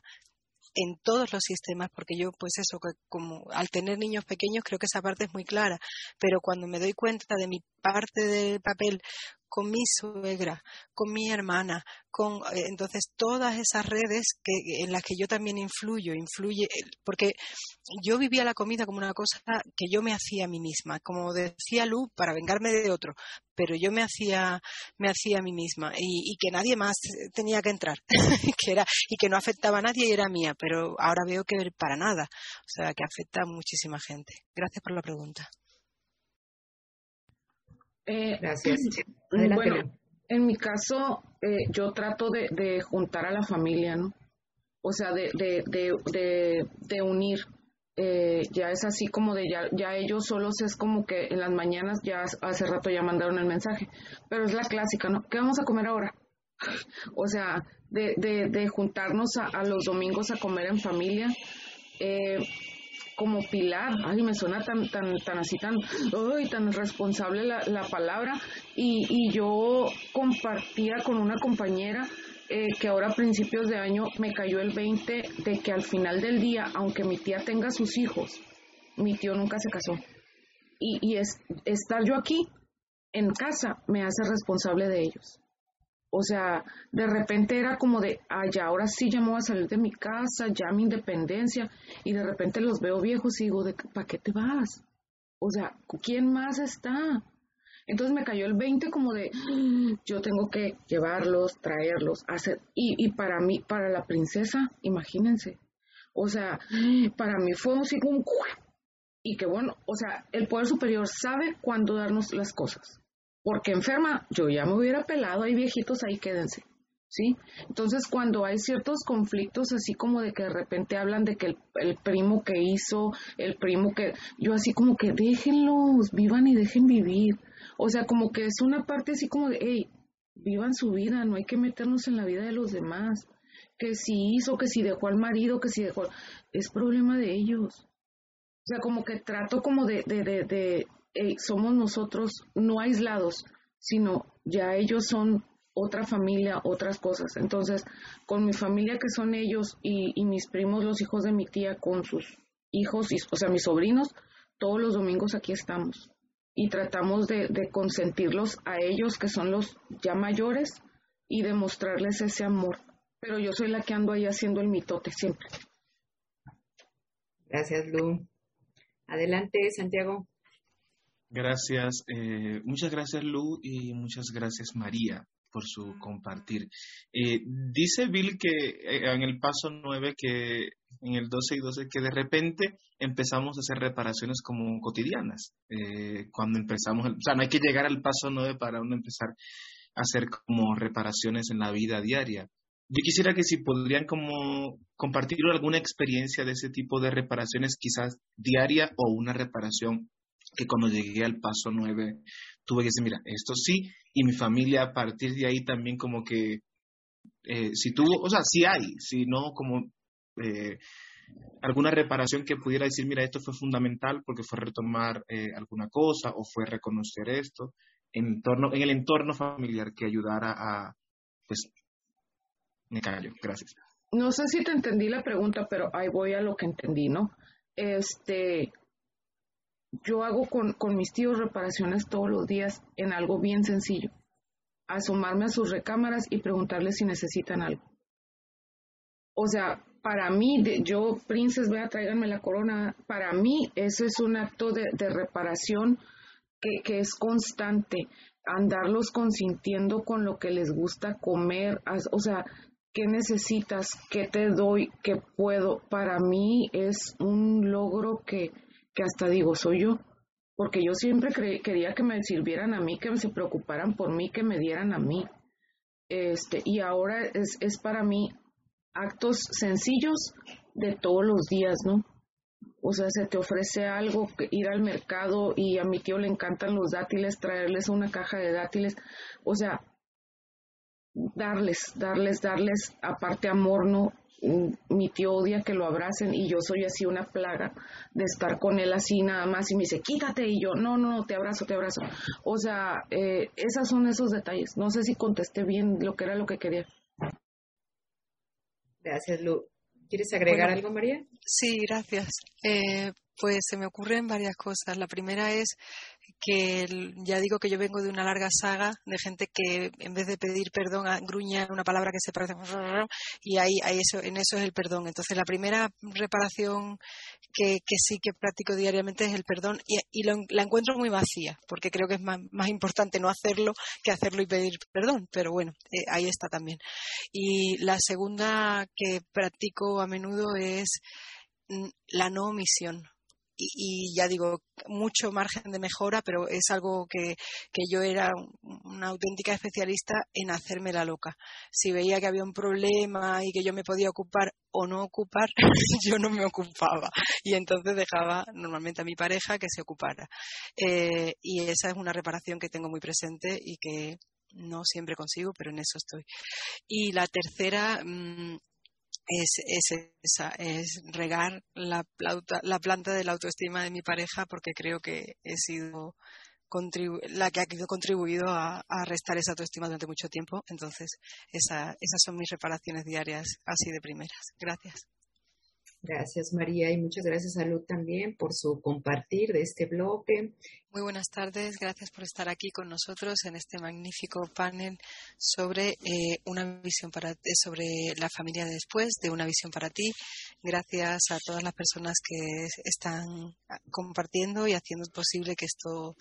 en todos los sistemas, porque yo, pues eso, como al tener niños pequeños, creo que esa parte es muy clara, pero cuando me doy cuenta de mi parte del papel con mi suegra, con mi hermana, con eh, entonces todas esas redes que, en las que yo también influyo, influye, porque yo vivía la comida como una cosa que yo me hacía a mí misma, como decía Lu, para vengarme de otro, pero yo me hacía, me hacía a mí misma y, que nadie más tenía que entrar, que era, y que no afectaba a nadie y era mía, pero ahora veo que para nada, o sea, que afecta a muchísima gente. Gracias por la pregunta. Eh, Gracias. bueno, en mi caso, eh, yo trato de, juntar a la familia, ¿no? O sea, de, de, unir. Eh, ya es así como de ya, ya ellos solos es como que en las mañanas ya hace rato ya mandaron el mensaje, pero es la clásica, ¿no? ¿Qué vamos a comer ahora? O sea, de, de, juntarnos a, a, los domingos a comer en familia. Eh, como pilar, ay, me suena tan, tan, tan así, tan, ay, tan responsable la, la palabra, y, y, yo compartía con una compañera eh, que ahora a principios de año me cayó el 20 de que al final del día, aunque mi tía tenga sus hijos, mi tío nunca se casó, y, y es, estar yo aquí en casa me hace responsable de ellos. O sea, de repente era como de, ay, ya ahora sí ya me voy a salir de mi casa, ya mi independencia, y de repente los veo viejos y digo, ¿para qué te vas? O sea, ¿quién más está? Entonces me cayó el 20 como de, yo tengo que llevarlos, traerlos, hacer, y, y para mí, para la princesa, imagínense, o sea, para mí fue así como, y que bueno, o sea, el poder superior sabe cuándo darnos las cosas porque enferma, yo ya me hubiera pelado, hay viejitos ahí, quédense. ¿Sí? Entonces, cuando hay ciertos conflictos, así como de que de repente hablan de que el, primo que hizo, el primo que, yo así como que déjenlos, vivan y dejen vivir. O sea, como que es una parte así como de, hey, vivan su vida, no hay que meternos en la vida de los demás. Que si hizo, que si dejó al marido, que si dejó, es problema de ellos. O sea, como que trato como de, de, de, eh, somos nosotros no aislados, sino ya ellos son otra familia, otras cosas. Entonces, con mi familia que son ellos y, mis primos, los hijos de mi tía, con sus hijos, o sea, mis sobrinos, todos los domingos aquí estamos y tratamos de, de consentirlos a ellos que son los ya mayores y demostrarles ese amor. Pero yo soy la que ando ahí haciendo el mitote siempre. Gracias, Lu. Adelante, Santiago. Gracias, eh, muchas gracias Lu y muchas gracias María por su compartir. Eh, dice Bill que eh, en el paso 9, que en el 12 y 12, que de repente empezamos a hacer reparaciones como cotidianas. cuando empezamos, o sea, no hay que llegar al paso 9 para uno empezar a hacer como reparaciones en la vida diaria. Yo quisiera que si podrían como compartir alguna experiencia de ese tipo de reparaciones, quizás diaria o una reparación que cuando llegué al paso 9 tuve que decir, mira, esto sí, y mi familia a partir de ahí también como que eh, si tuvo, o sea, si hay, si no como eh, alguna reparación que pudiera decir, mira, esto fue fundamental porque fue retomar eh, alguna cosa o fue reconocer esto en, torno, en el entorno familiar que ayudara a, pues, me callo, gracias. No sé si te entendí la pregunta, pero ahí voy a lo que entendí, ¿no? Este, yo hago con, con mis tíos reparaciones todos los días en algo bien sencillo. Asomarme a sus recámaras y preguntarles si necesitan algo. O sea, para mí, yo, Princes, vea, tráiganme la corona, para mí eso es un acto de, reparación que, que, es constante, andarlos consintiendo con lo que les gusta comer, o sea, ¿qué necesitas? ¿Qué te doy? ¿Qué puedo? Para mí es un logro que, que hasta digo, soy yo, porque yo siempre quería que me sirvieran a mí, que se preocuparan por mí, que me dieran a mí. Este, y ahora es, es para mí actos sencillos de todos los días, ¿no? O sea, se te ofrece algo, ir al mercado y a mi tío le encantan los dátiles, traerles una caja de dátiles. O sea, darles, darles, darles, aparte amor, ¿no? Mi tío odia que lo abracen y yo soy así una plaga de estar con él así nada más y me dice, quítate y yo, no, no, te abrazo, te abrazo. O sea, eh, esos son esos detalles. No sé si contesté bien lo que era lo que quería. Gracias, Lu. ¿Quieres agregar algo, María? Sí, gracias. Eh, pues se me ocurren varias cosas. La primera es que ya digo que yo vengo de una larga saga de gente que en vez de pedir perdón gruña una palabra que se parece y ahí, eso, en eso es el perdón. Entonces la primera reparación que, sí que practico diariamente es el perdón y, la encuentro muy vacía porque creo que es más, importante no hacerlo que hacerlo y pedir perdón. Pero bueno, eh, ahí está también. Y la segunda que practico a menudo es mm, la no omisión y, ya digo, mucho margen de mejora, pero es algo que, que, yo era una auténtica especialista en hacerme la loca. Si veía que había un problema y que yo me podía ocupar o no ocupar, yo no me ocupaba. Y entonces dejaba normalmente a mi pareja que se ocupara. Eh, y esa es una reparación que tengo muy presente y que no siempre consigo, pero en eso estoy. Y la tercera, mm, es, es esa, es regar la, la planta de la autoestima de mi pareja porque creo que he sido la que ha contribuido a, a, restar esa autoestima durante mucho tiempo. Entonces, esa, esas son mis reparaciones diarias así de primeras. Gracias. Gracias María y muchas gracias a Luz también por su compartir de este bloque. Muy buenas tardes, gracias por estar aquí con nosotros en este magnífico panel sobre eh, una visión para sobre la familia después, de una visión para ti. Gracias a todas las personas que están compartiendo y haciendo posible que esto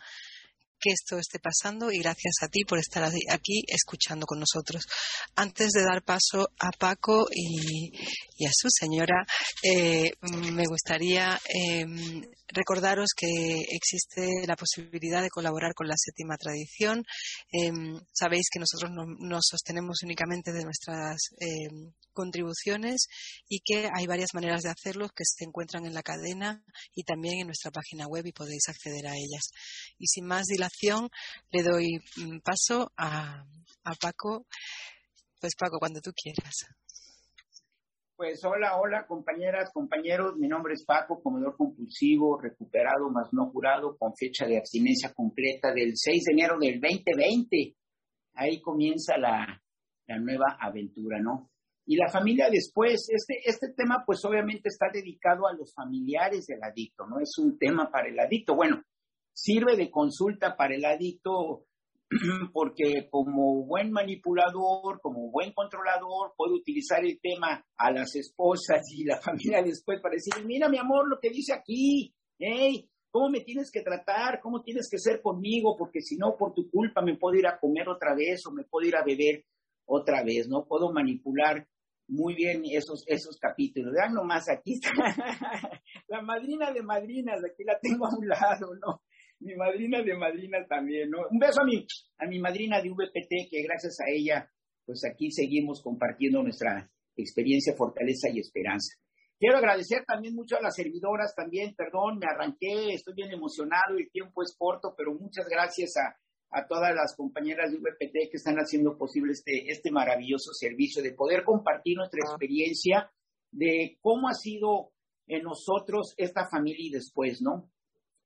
que esto esté pasando y gracias a ti por estar aquí escuchando con nosotros. Antes de dar paso a Paco y, a su señora, eh, me gustaría em, recordaros que existe la posibilidad de colaborar con la séptima tradición. Em, sabéis que nosotros no, nos sostenemos únicamente de nuestras em, contribuciones y que hay varias maneras de hacerlo que se encuentran en la cadena y también en nuestra página web y podéis acceder a ellas. Y sin más dilación, le doy mm, paso a, a Paco. Pues Paco, cuando tú quieras. Pues hola, hola compañeras, compañeros, mi nombre es Paco, comedor compulsivo, recuperado más no curado, con fecha de abstinencia completa del 6 de enero del 2020. Ahí comienza la, la nueva aventura, ¿no? Y la familia después, este, este tema pues obviamente está dedicado a los familiares del adicto, no es un tema para el adicto. Bueno, sirve de consulta para el adicto porque como buen manipulador, como buen controlador, puede utilizar el tema a las esposas y la familia después para decir, mira mi amor, lo que dice aquí, hey, ¿cómo me tienes que tratar? ¿Cómo tienes que ser conmigo? Porque si no, por tu culpa me puedo ir a comer otra vez o me puedo ir a beber otra vez, ¿no? Puedo manipular muy bien esos, esos capítulos. Vean nomás, aquí está la madrina de madrinas, aquí la tengo a un lado, ¿no? Mi madrina de madrina también, ¿no? Un beso a mi, a mi madrina de VPT, que gracias a ella, pues aquí seguimos compartiendo nuestra experiencia, fortaleza y esperanza. Quiero agradecer también mucho a las servidoras también, perdón, me arranqué, estoy bien emocionado, el tiempo es corto, pero muchas gracias a, a todas las compañeras de VPT que están haciendo posible este, este maravilloso servicio, de poder compartir nuestra experiencia de cómo ha sido en nosotros esta familia y después, ¿no?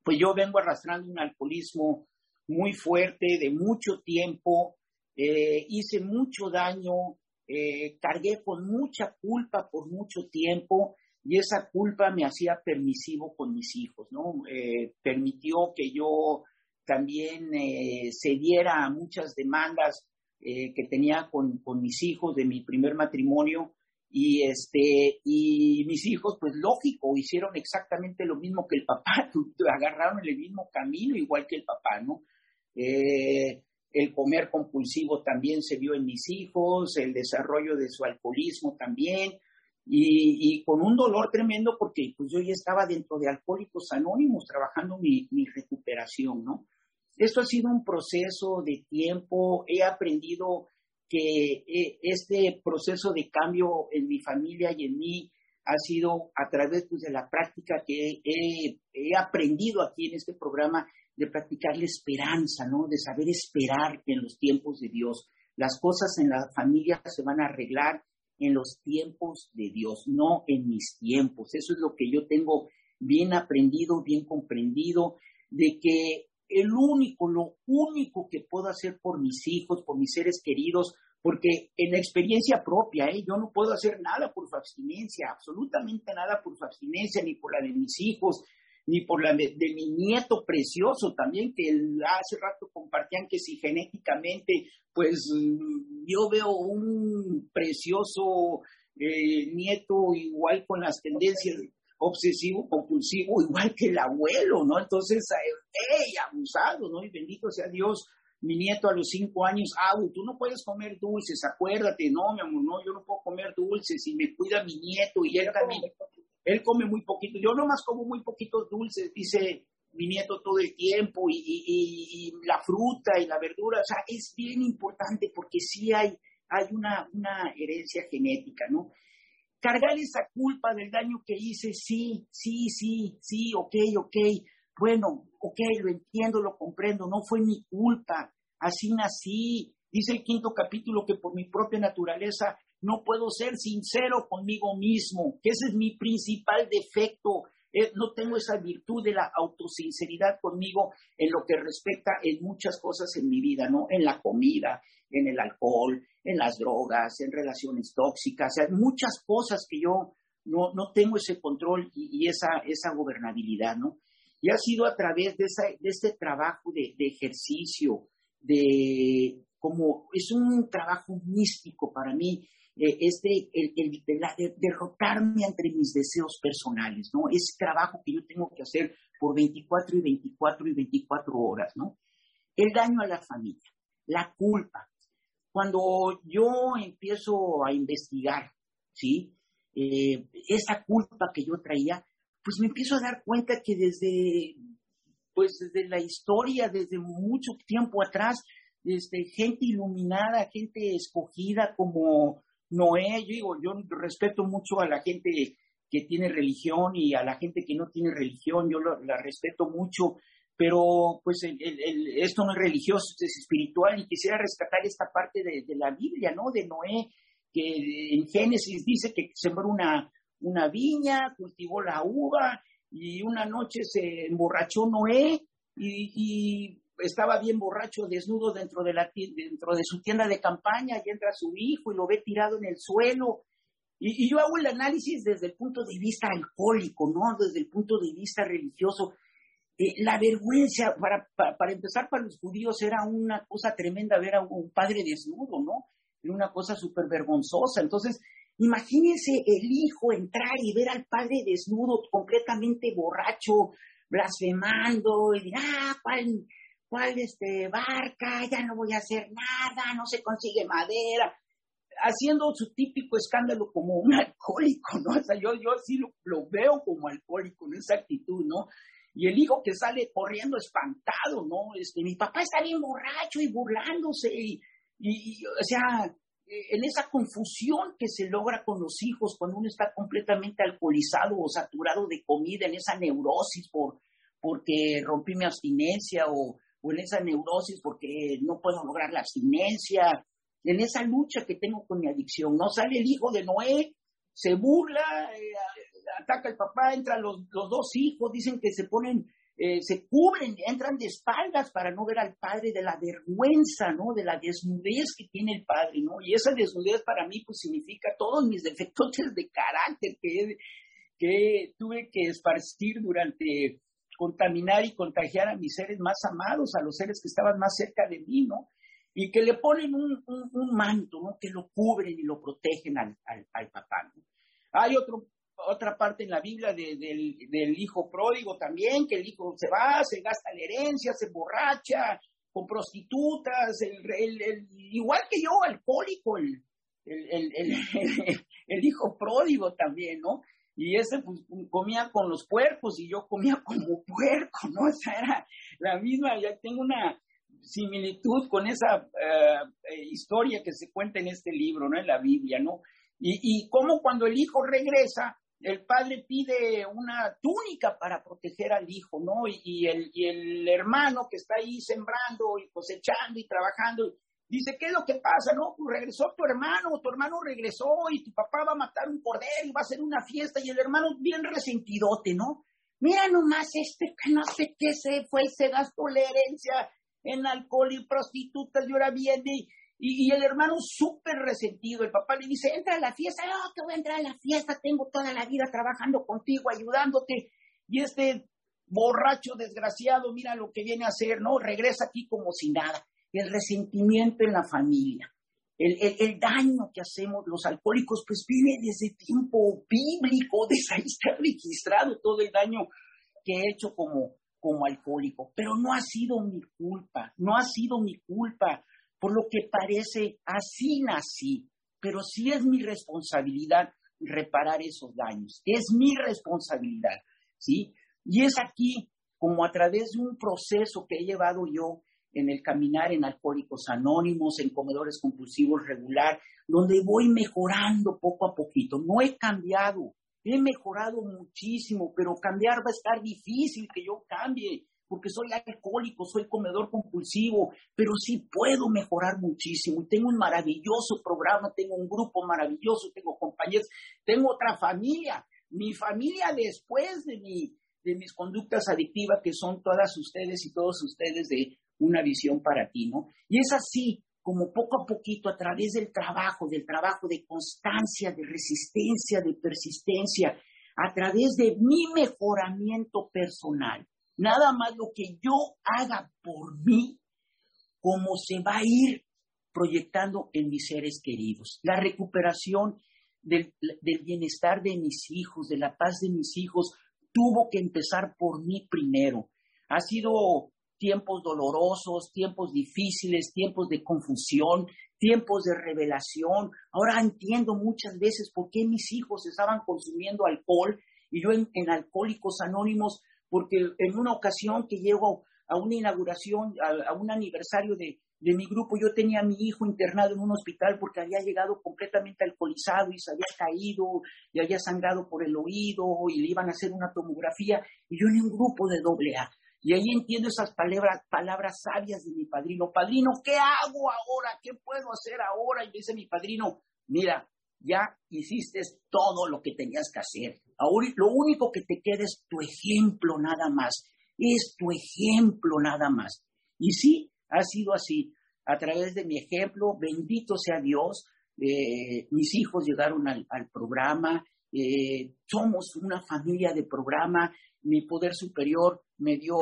Pues yo vengo arrastrando un alcoholismo muy fuerte de mucho tiempo, eh, hice mucho daño, eh, cargué con mucha culpa por mucho tiempo y esa culpa me hacía permisivo con mis hijos, ¿no? Eh, permitió que yo también cediera a muchas demandas que tenía con, con mis hijos de mi primer matrimonio y este y mis hijos pues lógico hicieron exactamente lo mismo que el papá agarraron el mismo camino igual que el papá no eh, el comer compulsivo también se vio en mis hijos el desarrollo de su alcoholismo también y, con un dolor tremendo porque pues yo ya estaba dentro de Alcohólicos Anónimos trabajando mi, mi recuperación no esto ha sido un proceso de tiempo he aprendido que eh, este proceso de cambio en mi familia y en mí ha sido a través pues, de la práctica que he, aprendido aquí en este programa de practicar la esperanza, ¿no? De saber esperar en los tiempos de Dios. Las cosas en la familia se van a arreglar en los tiempos de Dios, no en mis tiempos. Eso es lo que yo tengo bien aprendido, bien comprendido, de que el único, lo único que puedo hacer por mis hijos, por mis seres queridos, porque en experiencia propia, ¿eh? yo no puedo hacer nada por su abstinencia, absolutamente nada por su abstinencia, ni por la de mis hijos, ni por la de, mi nieto precioso también, que hace rato compartían que si genéticamente, pues mm, yo veo un precioso eh, nieto igual con las tendencias obsesivo, compulsivo, igual que el abuelo, ¿no? Entonces, ¡hey! Abusado, ¿no? Y bendito sea Dios, mi nieto a los cinco años, ah, tú no puedes comer dulces, acuérdate, no, mi amor, no, yo no puedo comer dulces y me cuida mi nieto y él también, él come muy poquito, yo nomás como muy poquitos dulces, dice mi nieto todo el tiempo y, y, la fruta y la verdura, o sea, es bien importante porque sí hay, hay una, una herencia genética, ¿no? Cargar esa culpa del daño que hice, sí, sí, sí, sí, ok, ok, bueno, ok, lo entiendo, lo comprendo, no fue mi culpa, así nací. Dice el quinto capítulo que por mi propia naturaleza no puedo ser sincero conmigo mismo, que ese es mi principal defecto. Eh, no tengo esa virtud de la autosinceridad conmigo en lo que respecta en muchas cosas en mi vida, ¿no? En la comida, en el alcohol, en las drogas, en relaciones tóxicas, hay muchas cosas que yo no, no tengo ese control y, esa, esa gobernabilidad, ¿no? Y ha sido a través de, esa, de este trabajo de, de, ejercicio, de como es un trabajo místico para mí, eh, este, el, el, derrotarme entre mis deseos personales, ¿no? Ese trabajo que yo tengo que hacer por 24 y 24 y 24 horas, ¿no? El daño a la familia, la culpa, cuando yo empiezo a investigar, ¿sí? Eh, esa culpa que yo traía, pues me empiezo a dar cuenta que desde, pues desde la historia, desde mucho tiempo atrás, desde gente iluminada, gente escogida como Noé, yo digo, yo respeto mucho a la gente que tiene religión y a la gente que no tiene religión, yo la respeto mucho, pero pues esto no es religioso, es espiritual y quisiera rescatar esta parte de, la Biblia, ¿no? De Noé, que en Génesis dice que sembró una, una viña, cultivó la uva y una noche se emborrachó Noé y, estaba bien borracho, desnudo dentro de, la, dentro de su tienda de campaña y entra su hijo y lo ve tirado en el suelo. Y yo hago el análisis desde el punto de vista alcohólico, ¿no? Desde el punto de vista religioso eh, la vergüenza, para, para, empezar, para los judíos era una cosa tremenda ver a un padre desnudo, ¿no? Era una cosa súper vergonzosa. Entonces, imagínense el hijo entrar y ver al padre desnudo, completamente borracho, blasfemando, y decir, ah, ¿cuál, cuál este, barca? Ya no voy a hacer nada, no se consigue madera. Haciendo su típico escándalo como un alcohólico, ¿no? O sea, yo, yo sí lo, lo veo como alcohólico en esa actitud, ¿no? Y el hijo que sale corriendo espantado, ¿no? Este, mi papá está bien borracho y burlándose. Y, o sea, en esa confusión que se logra con los hijos cuando uno está completamente alcoholizado o saturado de comida, en esa neurosis por porque rompí mi abstinencia o, o en esa neurosis porque no puedo lograr la abstinencia, en esa lucha que tengo con mi adicción. No sale el hijo de Noé, se burla, eh, ataca al papá, entran los, los, dos hijos, dicen que se ponen, eh, se cubren, entran de espaldas para no ver al padre de la vergüenza, ¿no? De la desnudez que tiene el padre, ¿no? Y esa desnudez para mí pues significa todos mis defectos de carácter que, que tuve que esparcir durante contaminar y contagiar a mis seres más amados, a los seres que estaban más cerca de mí, ¿no? Y que le ponen un, un, manto, ¿no? Que lo cubren y lo protegen al, al, papá, ¿no? Hay otro, otra parte en la Biblia del, del, hijo pródigo también, que el hijo se va, se gasta la herencia, se borracha con prostitutas, el, igual que yo, alcohólico, el, el, hijo pródigo también, ¿no? y ese pues, comía con los puercos y yo comía como puerco, ¿no? O sea, era la misma, ya tengo una similitud con esa eh, historia que se cuenta en este libro, ¿no? En la Biblia, ¿no? Y, y como cuando el hijo regresa, el padre pide una túnica para proteger al hijo, ¿no? Y, y, el, y el hermano que está ahí sembrando y cosechando y trabajando, Dice, ¿qué es lo que pasa? No, pues regresó tu hermano, tu hermano regresó y tu papá va a matar un cordero y va a hacer una fiesta y el hermano bien resentidote, ¿no? Mira nomás este que no sé qué se fue se gastó la herencia en alcohol y prostitutas y ahora viene y el hermano súper resentido. El papá le dice, entra a la fiesta, no, que voy a entrar a la fiesta, tengo toda la vida trabajando contigo, ayudándote. Y este borracho desgraciado, mira lo que viene a hacer, ¿no? Regresa aquí como si nada el resentimiento en la familia, el, el, daño que hacemos los alcohólicos, pues viene desde tiempo bíblico, desde ahí está registrado todo el daño que he hecho como, como alcohólico, pero no ha sido mi culpa, no ha sido mi culpa, por lo que parece así nací, pero sí es mi responsabilidad reparar esos daños, es mi responsabilidad, ¿sí? Y es aquí como a través de un proceso que he llevado yo en el caminar en Alcohólicos Anónimos, en Comedores Compulsivos Regular, donde voy mejorando poco a poquito. No he cambiado, he mejorado muchísimo, pero cambiar va a estar difícil que yo cambie, porque soy alcohólico, soy comedor compulsivo, pero sí puedo mejorar muchísimo. Y tengo un maravilloso programa, tengo un grupo maravilloso, tengo compañeros, tengo otra familia, mi familia después de mi de mis conductas adictivas, que son todas ustedes y todos ustedes de una visión para ti, ¿no? Y es así como poco a poquito, a través del trabajo, del trabajo de constancia, de resistencia, de persistencia, a través de mi mejoramiento personal, nada más lo que yo haga por mí, como se va a ir proyectando en mis seres queridos. La recuperación del, del, bienestar de mis hijos, de la paz de mis hijos, tuvo que empezar por mí primero. Ha sido tiempos dolorosos, tiempos difíciles, tiempos de confusión, tiempos de revelación. Ahora entiendo muchas veces por qué mis hijos estaban consumiendo alcohol y yo en, Alcohólicos Anónimos, porque en una ocasión que llego a una inauguración, a, un aniversario de, de, mi grupo, yo tenía a mi hijo internado en un hospital porque había llegado completamente alcoholizado y se había caído y había sangrado por el oído y le iban a hacer una tomografía y yo en un grupo de doble A. Y ahí entiendo esas palabras, palabras sabias de mi padrino. Padrino, ¿qué hago ahora? ¿Qué puedo hacer ahora? Y dice mi padrino, mira, ya hiciste todo lo que tenías que hacer. Ahora lo único que te queda es tu ejemplo nada más. Es tu ejemplo nada más. Y sí, ha sido así. A través de mi ejemplo, bendito sea Dios, eh, mis hijos llegaron al, programa, eh, somos una familia de programa, mi poder superior me dio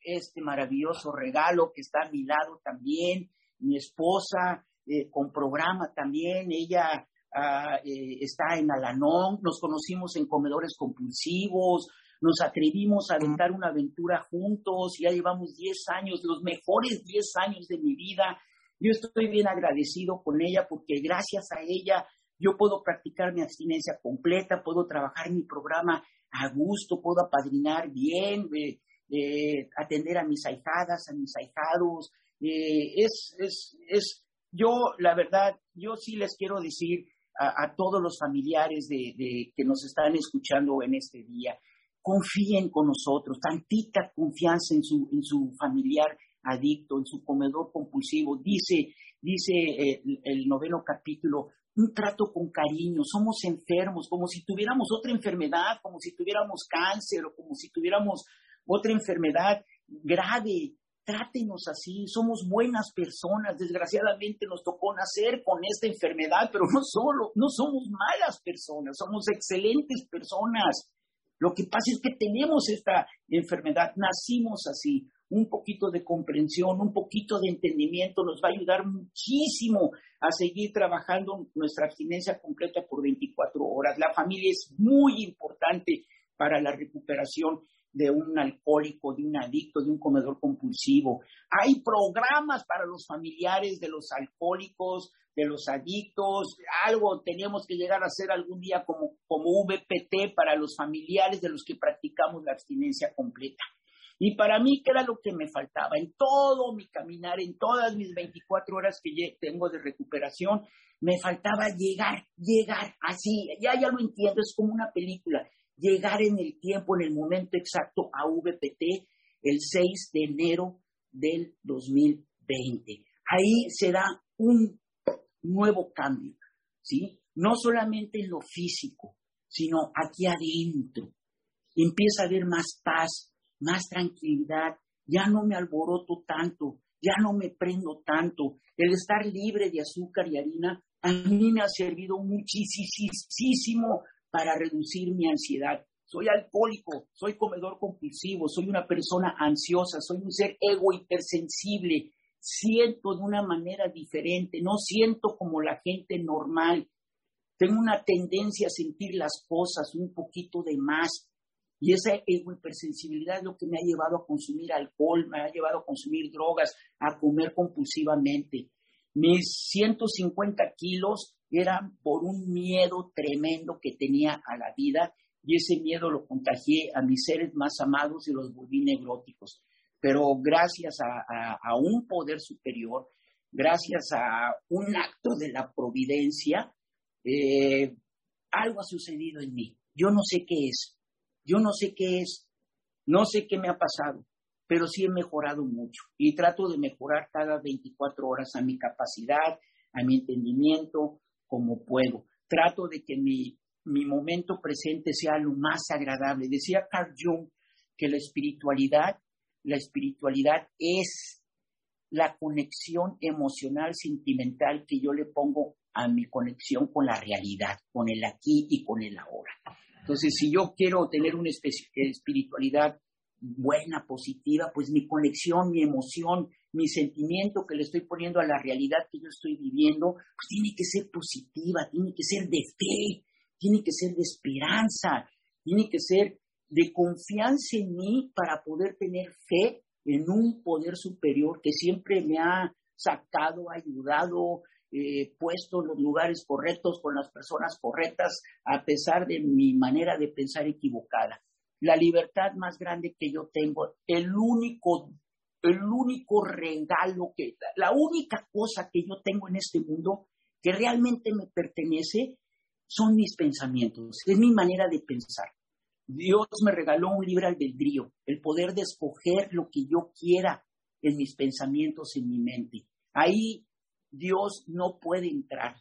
este maravilloso regalo que está a mi lado también, mi esposa eh, con programa también, ella ah, eh, está en Alanón, nos conocimos en comedores compulsivos, nos atrevimos a aventar una aventura juntos, ya llevamos 10 años, los mejores 10 años de mi vida. Yo estoy bien agradecido con ella porque gracias a ella yo puedo practicar mi abstinencia completa, puedo trabajar mi programa a gusto, puedo apadrinar bien, eh, eh, atender a mis ahijadas, a mis ahijados. Es, es, es, yo, la verdad, yo sí les quiero decir a, todos los familiares de, de, que nos están escuchando en este día, confíen con nosotros, tantita confianza en su, en su familiar, adicto, en su comedor compulsivo. Dice, dice eh, el, noveno capítulo, un trato con cariño, somos enfermos, como si tuviéramos otra enfermedad, como si tuviéramos cáncer o como si tuviéramos otra enfermedad grave. Trátenos así, somos buenas personas. Desgraciadamente nos tocó nacer con esta enfermedad, pero no solo, no somos malas personas, somos excelentes personas. Lo que pasa es que tenemos esta enfermedad, nacimos así. Un poquito de comprensión, un poquito de entendimiento nos va a ayudar muchísimo a seguir trabajando nuestra abstinencia completa por 24 horas. La familia es muy importante para la recuperación de un alcohólico, de un adicto, de un comedor compulsivo. Hay programas para los familiares de los alcohólicos, de los adictos, algo tenemos que llegar a hacer algún día como, como VPT para los familiares de los que practicamos la abstinencia completa. Y para mí, ¿qué era lo que me faltaba? En todo mi caminar, en todas mis 24 horas que tengo de recuperación, me faltaba llegar, llegar, así, ya, ya lo entiendo, es como una película, llegar en el tiempo, en el momento exacto a VPT el 6 de enero del 2020. Ahí se da un nuevo cambio, ¿sí? No solamente en lo físico, sino aquí adentro. Empieza a haber más paz, más tranquilidad, ya no me alboroto tanto, ya no me prendo tanto. El estar libre de azúcar y harina a mí me ha servido muchísimo para reducir mi ansiedad. Soy alcohólico, soy comedor compulsivo, soy una persona ansiosa, soy un ser ego hipersensible, siento de una manera diferente, no siento como la gente normal. Tengo una tendencia a sentir las cosas un poquito de más. Y esa hipersensibilidad es lo que me ha llevado a consumir alcohol, me ha llevado a consumir drogas, a comer compulsivamente. Mis 150 kilos eran por un miedo tremendo que tenía a la vida y ese miedo lo contagié a mis seres más amados y los volví negróticos pero gracias a, un poder superior, gracias a un acto de la providencia, eh, algo ha sucedido en mí. Yo no sé qué es, yo no sé qué es, no sé qué me ha pasado, pero sí he mejorado mucho y trato de mejorar cada 24 horas a mi capacidad, a mi entendimiento, como puedo. Trato de que mi, mi momento presente sea lo más agradable. Decía Carl Jung que la espiritualidad la espiritualidad es la conexión emocional, sentimental que yo le pongo a mi conexión con la realidad, con el aquí y con el ahora. Entonces, si yo quiero tener una espiritualidad buena, positiva, pues mi conexión, mi emoción, mi sentimiento que le estoy poniendo a la realidad que yo estoy viviendo, pues tiene que ser positiva, tiene que ser de fe, tiene que ser de esperanza, tiene que ser de confianza en mí para poder tener fe en un poder superior que siempre me ha sacado, ayudado, eh, puesto en los lugares correctos, con las personas correctas, a pesar de mi manera de pensar equivocada. La libertad más grande que yo tengo, el único, el único regalo que, la única cosa que yo tengo en este mundo que realmente me pertenece son mis pensamientos, es mi manera de pensar. Dios me regaló un libre albedrío, el poder de escoger lo que yo quiera en mis pensamientos, en mi mente. Ahí Dios no puede entrar.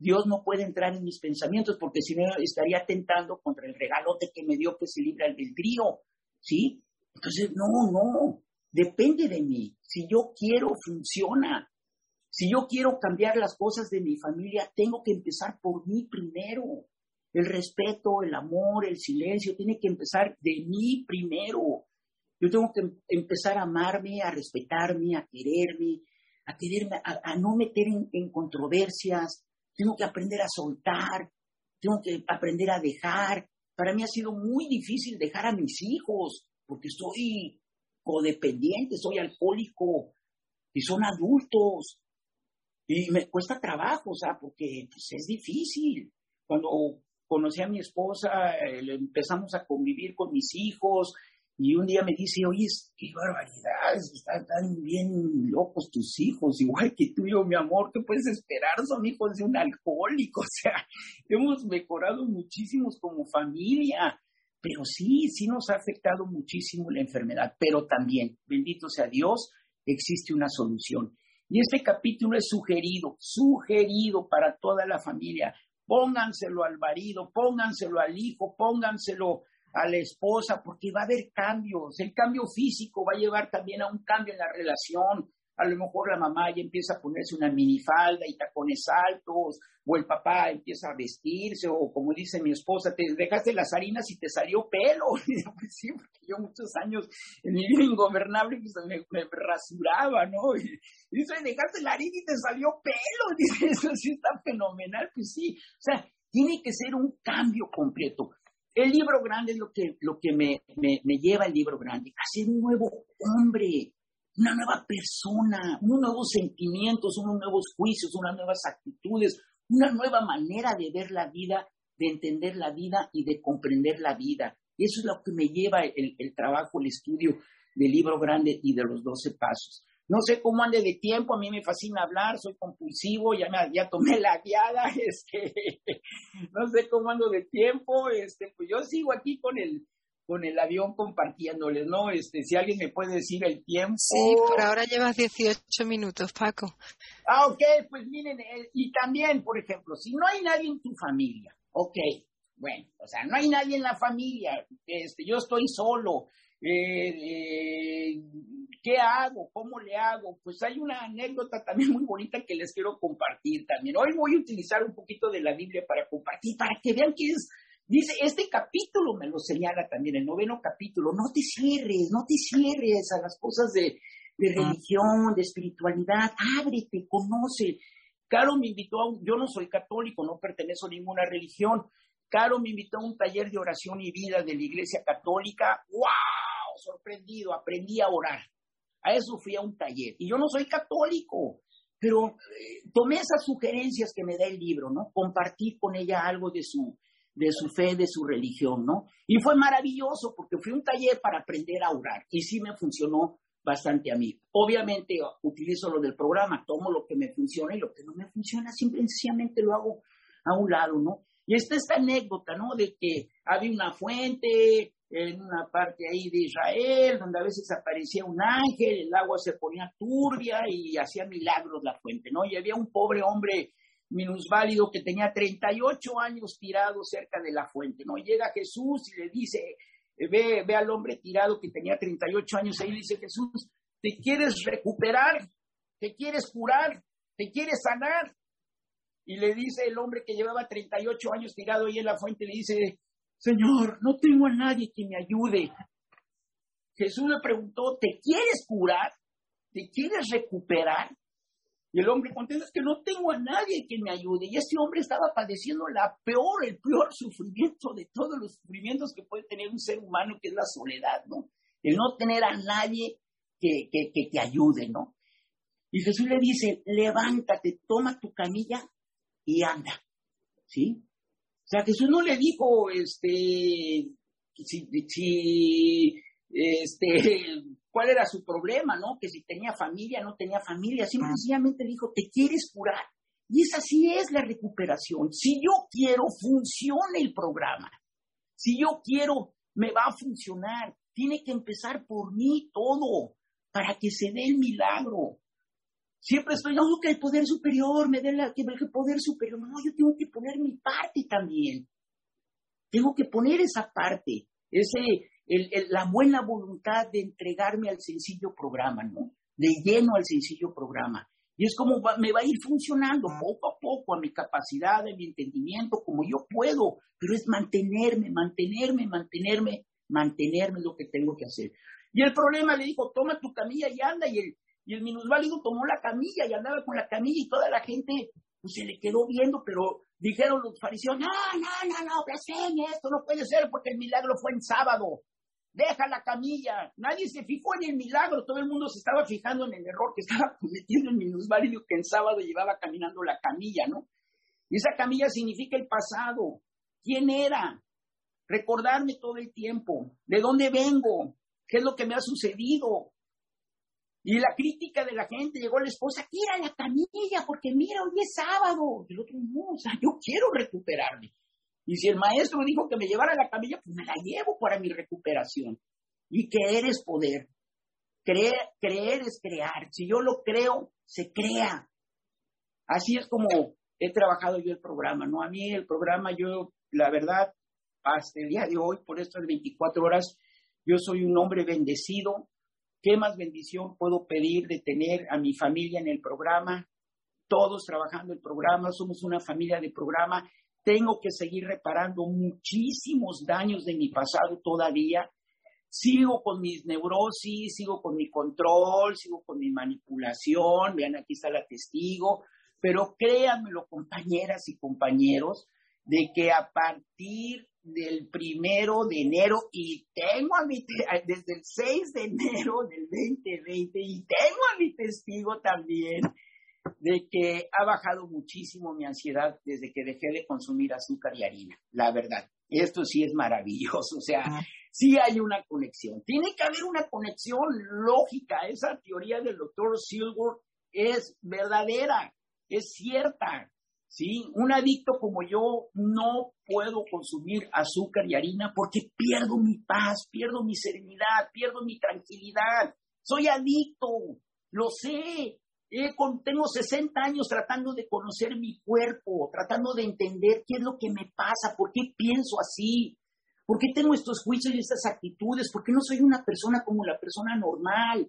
Dios no puede entrar en mis pensamientos porque si no estaría atentando contra el regalote que me dio que es el libre albedrío. ¿Sí? Entonces, no, no, depende de mí. Si yo quiero, funciona. Si yo quiero cambiar las cosas de mi familia, tengo que empezar por mí primero. El respeto, el amor, el silencio, tiene que empezar de mí primero. Yo tengo que empezar a amarme, a respetarme, a quererme, a quererme, a, no meter en, controversias. Tengo que aprender a soltar, tengo que aprender a dejar. Para mí ha sido muy difícil dejar a mis hijos, porque soy codependiente, soy alcohólico, y son adultos. Y me cuesta trabajo, o sea, porque pues, es difícil. Cuando conocí a mi esposa, eh, empezamos a convivir con mis hijos y un día me dice, oye, qué barbaridad, están tan bien locos tus hijos, igual que tú yo, mi amor, ¿qué puedes esperar? Son hijos de un alcohólico, o sea, hemos mejorado muchísimos como familia, pero sí, sí nos ha afectado muchísimo la enfermedad, pero también, bendito sea Dios, existe una solución. Y este capítulo es sugerido, sugerido para toda la familia. Pónganselo al marido, pónganselo al hijo, pónganselo a la esposa, porque va a haber cambios. El cambio físico va a llevar también a un cambio en la relación a lo mejor la mamá ya empieza a ponerse una minifalda y tacones altos, o el papá empieza a vestirse, o como dice mi esposa, te dejaste las harinas y te salió pelo. pues sí, porque yo muchos años en mi vida ingobernable pues, me, rasuraba, ¿no? Y, dice, dejaste la harina y te salió pelo. Dice, eso sí está fenomenal. Pues sí, o sea, tiene que ser un cambio completo. El libro grande es lo que, lo que me, me, me lleva el libro grande, a ser un nuevo hombre, una nueva persona, unos nuevos sentimientos, unos nuevos juicios, unas nuevas actitudes, una nueva manera de ver la vida, de entender la vida y de comprender la vida. Eso es lo que me lleva el, trabajo, el estudio del libro grande y de los doce pasos. No sé cómo ande de tiempo, a mí me fascina hablar, soy compulsivo, ya, me, ya tomé la guiada, este, no sé cómo ando de tiempo, este, pues yo sigo aquí con el, con el avión compartiéndoles, ¿no? Este, si alguien me puede decir el tiempo. Sí, por ahora llevas 18 minutos, Paco. Ah, ok, pues miren, y también, por ejemplo, si no hay nadie en tu familia, ok, bueno, o sea, no hay nadie en la familia, este, yo estoy solo, eh, eh, ¿qué hago? ¿Cómo le hago? Pues hay una anécdota también muy bonita que les quiero compartir también. Hoy voy a utilizar un poquito de la Biblia para compartir, para que vean que es Dice, este capítulo me lo señala también, el noveno capítulo, no te cierres, no te cierres a las cosas de, religión, de espiritualidad, ábrete, conoce. Caro me invitó a un, yo no soy católico, no pertenezco a ninguna religión. Caro me invitó a un taller de oración y vida de la Iglesia Católica. ¡Wow! Sorprendido, aprendí a orar. A eso fui a un taller. Y yo no soy católico, pero eh, tomé esas sugerencias que me da el libro, ¿no? Compartí con ella algo de su, de su fe, de su religión, ¿no? Y fue maravilloso porque fui a un taller para aprender a orar y sí me funcionó bastante a mí. Obviamente utilizo lo del programa, tomo lo que me funciona y lo que no me funciona, simplemente lo hago a un lado, ¿no? Y esta esta anécdota, ¿no? De que había una fuente en una parte ahí de Israel, donde a veces aparecía un ángel, el agua se ponía turbia y hacía milagros la fuente, ¿no? Y había un pobre hombre minusválido que tenía 38 años tirado cerca de la fuente, ¿no? Llega Jesús y le dice, ve, ve al hombre tirado que tenía 38 años, ahí le dice Jesús, ¿te quieres recuperar? ¿Te quieres curar? ¿Te quieres sanar? Y le dice el hombre que llevaba 38 años tirado ahí en la fuente, le dice, Señor, no tengo a nadie que me ayude. Jesús le preguntó, ¿te quieres curar? ¿Te quieres recuperar? Y el hombre contesta, es que no tengo a nadie que me ayude. Y este hombre estaba padeciendo la peor, el peor sufrimiento de todos los sufrimientos que puede tener un ser humano, que es la soledad, ¿no? El no tener a nadie que, que, que te ayude, ¿no? Y Jesús le dice, levántate, toma tu camilla y anda, ¿sí? O sea, Jesús no le dijo, este, si, si este, cuál era su problema, ¿no? Que si tenía familia, no tenía familia, simplemente dijo, te quieres curar. Y esa sí es la recuperación. Si yo quiero, funciona el programa. Si yo quiero, me va a funcionar. Tiene que empezar por mí todo para que se dé el milagro. Siempre estoy, no, que el poder superior me dé la, que el poder superior. No, yo tengo que poner mi parte también. Tengo que poner esa parte, ese, la buena voluntad de entregarme al sencillo programa, ¿no? De lleno al sencillo programa. Y es como me va a ir funcionando poco a poco a mi capacidad, a mi entendimiento, como yo puedo, pero es mantenerme, mantenerme, mantenerme, mantenerme lo que tengo que hacer. Y el problema le dijo, toma tu camilla y anda, y el, y el minusválido tomó la camilla y andaba con la camilla y toda la gente pues, se le quedó viendo, pero dijeron los fariseos, no, no, no, no, blasfemia, esto no puede ser porque el milagro fue en sábado deja la camilla. Nadie se fijó en el milagro, todo el mundo se estaba fijando en el error que estaba cometiendo el minusválido que en sábado llevaba caminando la camilla, ¿no? Y esa camilla significa el pasado. ¿Quién era? Recordarme todo el tiempo. ¿De dónde vengo? ¿Qué es lo que me ha sucedido? Y la crítica de la gente llegó a la esposa, tira la camilla porque mira, hoy es sábado. Y el otro, no, o sea, yo quiero recuperarme. Y si el maestro dijo que me llevara la camilla, pues me la llevo para mi recuperación. Y que eres poder. Creer, creer es crear. Si yo lo creo, se crea. Así es como he trabajado yo el programa, ¿no? A mí el programa, yo, la verdad, hasta el día de hoy, por estas 24 horas, yo soy un hombre bendecido. ¿Qué más bendición puedo pedir de tener a mi familia en el programa? Todos trabajando el programa, somos una familia de programa. Tengo que seguir reparando muchísimos daños de mi pasado todavía. Sigo con mis neurosis, sigo con mi control, sigo con mi manipulación. Vean, aquí está la testigo. Pero créanmelo, compañeras y compañeros, de que a partir del primero de enero y tengo a mi, desde el 6 de enero del 2020 y tengo a mi testigo también de que ha bajado muchísimo mi ansiedad desde que dejé de consumir azúcar y harina, la verdad. Esto sí es maravilloso, o sea, sí hay una conexión. Tiene que haber una conexión lógica. Esa teoría del doctor Silver es verdadera, es cierta. ¿Sí? Un adicto como yo no puedo consumir azúcar y harina porque pierdo mi paz, pierdo mi serenidad, pierdo mi tranquilidad. Soy adicto, lo sé. tengo 60 años tratando de conocer mi cuerpo, tratando de entender qué es lo que me pasa, por qué pienso así, por qué tengo estos juicios y estas actitudes, por qué no soy una persona como la persona normal.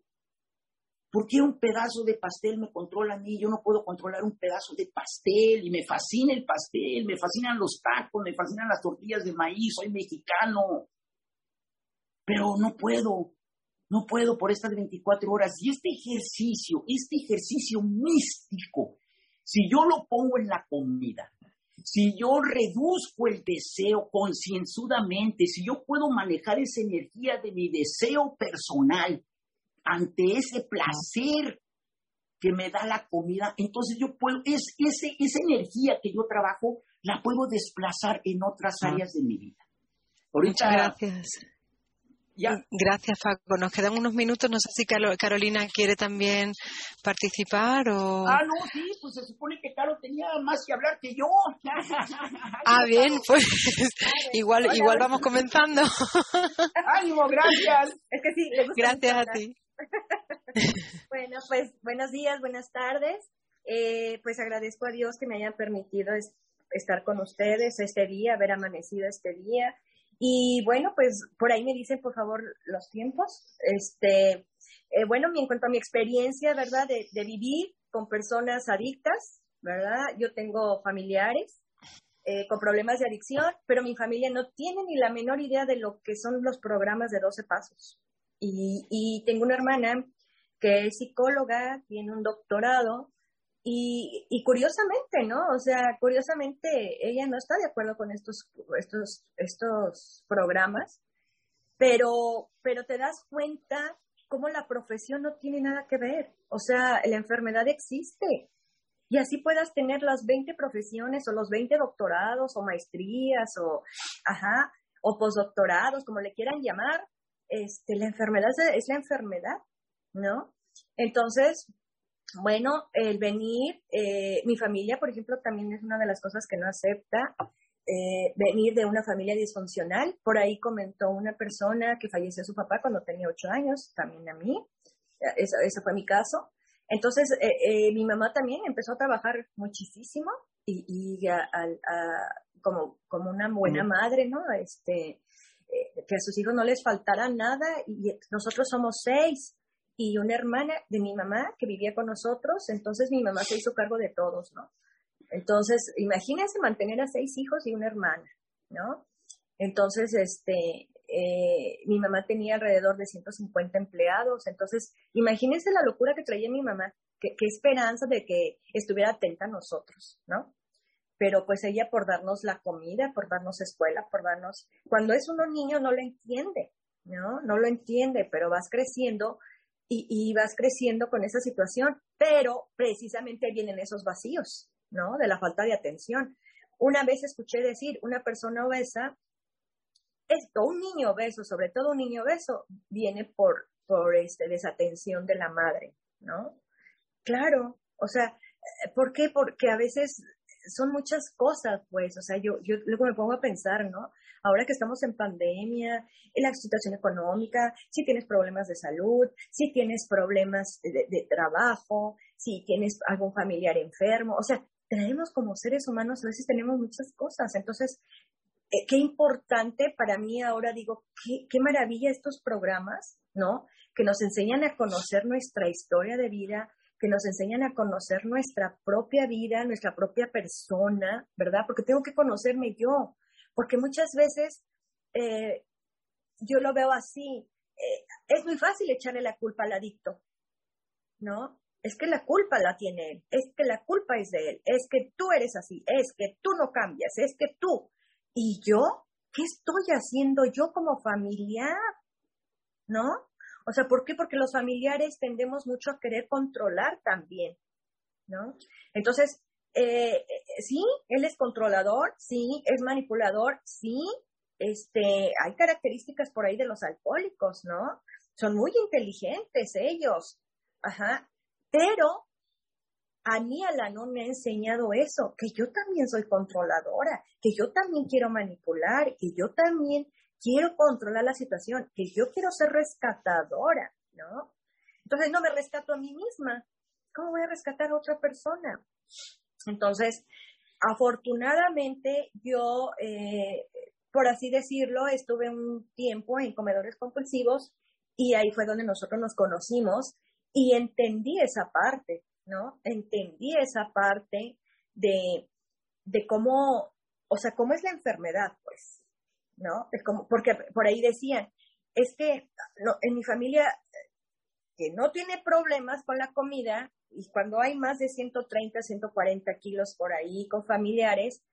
¿Por qué un pedazo de pastel me controla a mí? Yo no puedo controlar un pedazo de pastel y me fascina el pastel, me fascinan los tacos, me fascinan las tortillas de maíz, soy mexicano. Pero no puedo, no puedo por estas 24 horas. Y este ejercicio, este ejercicio místico, si yo lo pongo en la comida, si yo reduzco el deseo concienzudamente, si yo puedo manejar esa energía de mi deseo personal, ante ese placer que me da la comida, entonces yo puedo, es, ese, esa energía que yo trabajo, la puedo desplazar en otras ah. áreas de mi vida. Muchas gracias. Ya. Gracias, Faco. Nos quedan unos minutos. No sé si Carolina quiere también participar o. Ah, no, sí, pues se supone que Caro tenía más que hablar que yo. ah, bien, pues igual, igual vamos comenzando. Ánimo, gracias. Es que sí, Gracias a ti. bueno, pues buenos días, buenas tardes. Eh, pues agradezco a Dios que me haya permitido estar con ustedes este día, haber amanecido este día. Y bueno, pues por ahí me dicen, por favor, los tiempos. Este, eh, bueno, en cuanto a mi experiencia, ¿verdad? De, de, vivir con personas adictas, ¿verdad? Yo tengo familiares eh, con problemas de adicción, pero mi familia no tiene ni la menor idea de lo que son los programas de 12 pasos. Y, tengo una hermana que es psicóloga, tiene un doctorado y, curiosamente, ¿no? O sea, curiosamente ella no está de acuerdo con estos, estos, estos programas, pero, pero te das cuenta cómo la profesión no tiene nada que ver. O sea, la enfermedad existe. Y así puedas tener las 20 profesiones o los 20 doctorados o maestrías o, ajá, o postdoctorados, como le quieran llamar, este, la enfermedad es la enfermedad, ¿no? Entonces, bueno, el venir, eh, mi familia, por ejemplo, también es una de las cosas que no acepta, eh, venir de una familia disfuncional. Por ahí comentó una persona que falleció su papá cuando tenía ocho años, también a mí, ese fue mi caso. Entonces, eh, mi mamá también empezó a trabajar muchísimo y, como, como una buena madre, ¿no? Este, eh, que a sus hijos no les faltara nada y nosotros somos seis y una hermana de mi mamá que vivía con nosotros, entonces mi mamá se hizo cargo de todos, ¿no? Entonces, imagínense mantener a seis hijos y una hermana, ¿no? Entonces, este, eh, mi mamá tenía alrededor de 150 empleados, entonces, imagínense la locura que traía mi mamá, qué, qué esperanza de que estuviera atenta a nosotros, ¿no? Pero pues ella por darnos la comida, por darnos escuela, por darnos, cuando es uno niño no lo entiende, ¿no? No lo entiende, pero vas creciendo y, vas creciendo con esa situación, pero precisamente vienen esos vacíos, ¿no? De la falta de atención. Una vez escuché decir, una persona obesa, esto, un niño obeso, sobre todo un niño obeso, viene por, por este, desatención de la madre, ¿no? Claro, o sea, ¿por qué? Porque a veces son muchas cosas, pues, o sea, yo, yo luego me pongo a pensar, ¿no? Ahora que estamos en pandemia, en la situación económica, si tienes problemas de salud, si tienes problemas de, trabajo, si tienes algún familiar enfermo, o sea, traemos como seres humanos, a veces tenemos muchas cosas, entonces, eh, qué importante para mí ahora digo, qué, qué maravilla estos programas, ¿no? Que nos enseñan a conocer nuestra historia de vida, que nos enseñan a conocer nuestra propia vida, nuestra propia persona, ¿verdad? Porque tengo que conocerme yo, porque muchas veces eh, yo lo veo así, eh, es muy fácil echarle la culpa al adicto, ¿no? Es que la culpa la tiene él, es que la culpa es de él, es que tú eres así, es que tú no cambias, es que tú. ¿Y yo? ¿Qué estoy haciendo yo como familiar? ¿No? O sea, ¿por qué? Porque los familiares tendemos mucho a querer controlar también, ¿no? Entonces, eh, eh, sí, él es controlador, sí, es manipulador, sí, este, hay características por ahí de los alcohólicos, ¿no? Son muy inteligentes ellos, ajá, pero a mí Alano me ha enseñado eso, que yo también soy controladora, que yo también quiero manipular, que yo también quiero controlar la situación, que yo quiero ser rescatadora, ¿no? Entonces no me rescato a mí misma. ¿Cómo voy a rescatar a otra persona? Entonces, afortunadamente yo, eh, por así decirlo, estuve un tiempo en comedores compulsivos y ahí fue donde nosotros nos conocimos y entendí esa parte, ¿no? Entendí esa parte de, de cómo, o sea, cómo es la enfermedad, pues, ¿no? Es como, porque por ahí decían, es que en mi familia que no tiene problemas con la comida y cuando hay más de 130, 140 kilos por ahí con familiares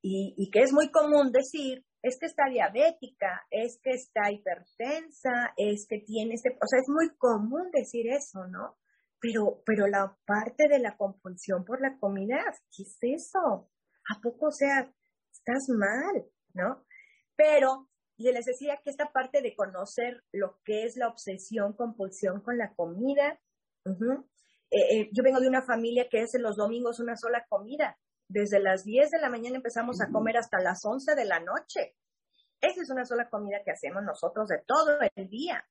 y, y que es muy común decir, es que está diabética, es que está hipertensa, es que tiene este, o sea, es muy común decir eso, ¿no? Pero, pero la parte de la compulsión por la comida, ¿qué es eso? ¿A poco, o sea, estás mal, ¿no? Pero y les decía que esta parte de conocer lo que es la obsesión, compulsión con la comida, eh, eh, yo vengo de una familia que es en los domingos una sola comida. Desde las 10 de la mañana empezamos a comer hasta las 11 de la noche. Esa es una sola comida que hacemos nosotros de todo el día.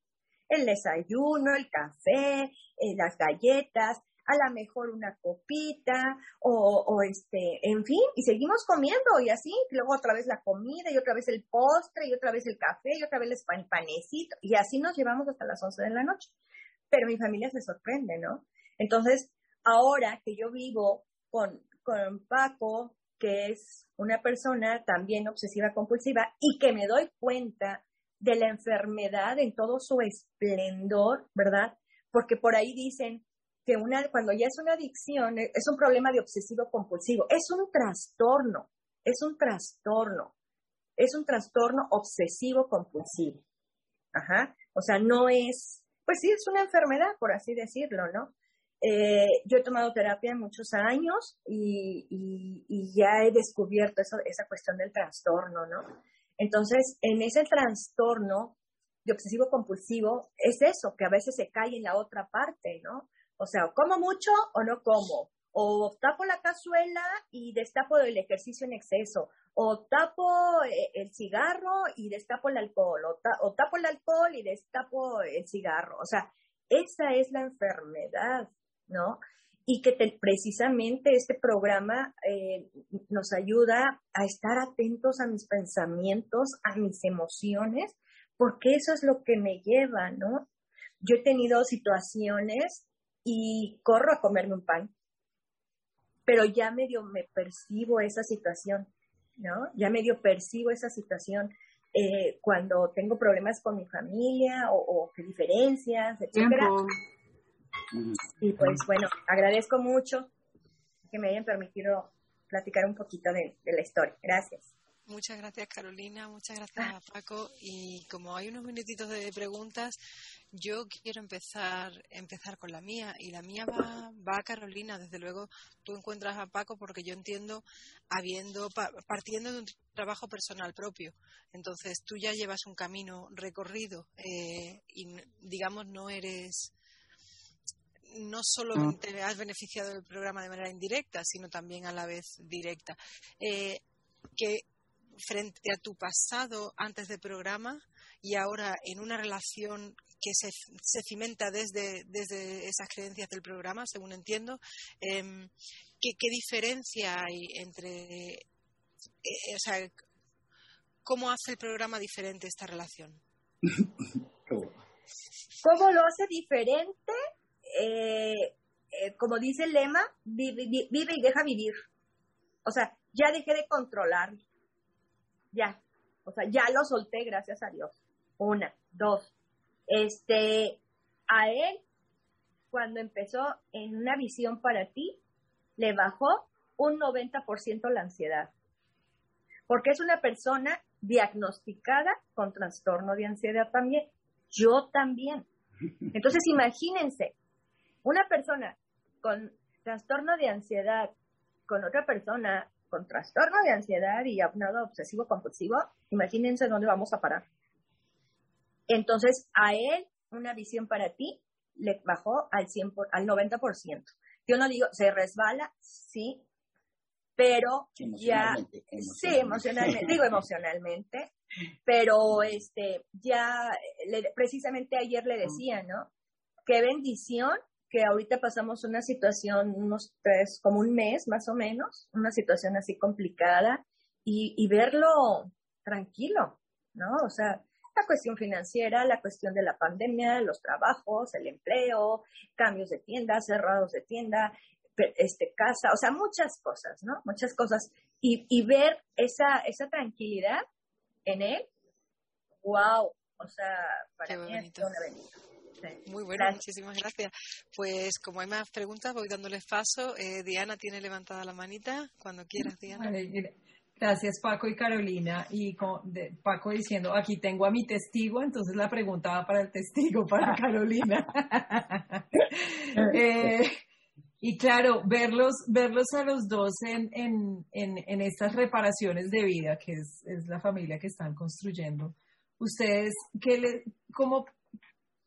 El desayuno, el café, eh, las galletas, a lo mejor una copita o, este, en fin, y seguimos comiendo y así, luego otra vez la comida y otra vez el postre y otra vez el café y otra vez el panecito y así nos llevamos hasta las 11 de la noche. Pero mi familia se sorprende, ¿no? Entonces, ahora que yo vivo con, con Paco, que es una persona también obsesiva compulsiva y que me doy cuenta de la enfermedad en todo su esplendor, ¿verdad? Porque por ahí dicen, que una, cuando ya es una adicción, eh, es un problema de obsesivo compulsivo, es un trastorno, es un trastorno, es un trastorno obsesivo compulsivo. Ajá, o sea, no es, pues sí, es una enfermedad, por así decirlo, ¿no? Eh, yo he tomado terapia muchos años y, y, ya he descubierto eso, esa cuestión del trastorno, ¿no? Entonces, en ese trastorno de obsesivo compulsivo, es eso, que a veces se cae en la otra parte, ¿no? O sea, ¿como mucho o no como? O tapo la cazuela y destapo el ejercicio en exceso. O tapo eh, el cigarro y destapo el alcohol. O, tapo el alcohol y destapo el cigarro. O sea, esa es la enfermedad, ¿no? Y que precisamente este programa eh, nos ayuda a estar atentos a mis pensamientos, a mis emociones, porque eso es lo que me lleva, ¿no? Yo he tenido situaciones y corro a comerme un pan. Pero ya medio me percibo esa situación, ¿no? Ya medio percibo esa situación eh, cuando tengo problemas con mi familia o, diferencias, etcétera. Y pues bueno, agradezco mucho que me hayan permitido platicar un poquito de, de la historia. Gracias. Muchas gracias Carolina, muchas gracias a Paco. Y como hay unos minutitos de preguntas, yo quiero empezar, empezar con la mía y la mía va, va a Carolina. Desde luego tú encuentras a Paco porque yo entiendo, habiendo, partiendo de un trabajo personal propio. Entonces tú ya llevas un camino recorrido eh, y digamos no eres no solamente has beneficiado del programa de manera indirecta, sino también a la vez directa. Eh, que frente a tu pasado antes del programa y ahora en una relación que se, se cimenta desde, desde esas creencias del programa, según entiendo, em, ¿qué, ¿qué, diferencia hay entre, eh, o sea, cómo hace el programa diferente esta relación? ¿Cómo lo hace diferente? Eh, eh, como dice el lema, vive, vive, y deja vivir. O sea, ya dejé de controlar. Ya. O sea, ya lo solté, gracias a Dios. Una, dos. Este, a él, cuando empezó en una visión para ti, le bajó un 90% la ansiedad. Porque es una persona diagnosticada con trastorno de ansiedad también. Yo también. Entonces, imagínense, una persona con trastorno de ansiedad, con otra persona con trastorno de ansiedad y abnado obsesivo compulsivo, imagínense dónde vamos a parar. Entonces, a él, una visión para ti, le bajó al, 100 al 90%. Yo no digo, se resbala, sí, pero ya, sí, emocionalmente, digo emocionalmente, pero este, ya, precisamente ayer le decía, ¿no? Qué bendición que ahorita pasamos una situación, unos tres, como un mes más o menos, una situación así complicada y, y verlo tranquilo, ¿no? O sea, la cuestión financiera, la cuestión de la pandemia, los trabajos, el empleo, cambios de tienda, cerrados de tienda, este, casa, o sea, muchas cosas, ¿no? Muchas cosas. Y, y ver esa, esa tranquilidad en él, wow, o sea, para mí es una bendición. Muy bueno, muchísimas gracias. Pues como hay más preguntas, voy dándoles paso. Eh, Diana tiene levantada la manita. Cuando quieras, Diana. gracias, Paco y Carolina. Y Paco diciendo, aquí tengo a mi testigo, entonces la pregunta va para el testigo, para Carolina. eh, y claro, verlos, verlos a los dos en, en, en, estas reparaciones de vida, que es, es, la familia que están construyendo. Ustedes, ¿qué le, cómo,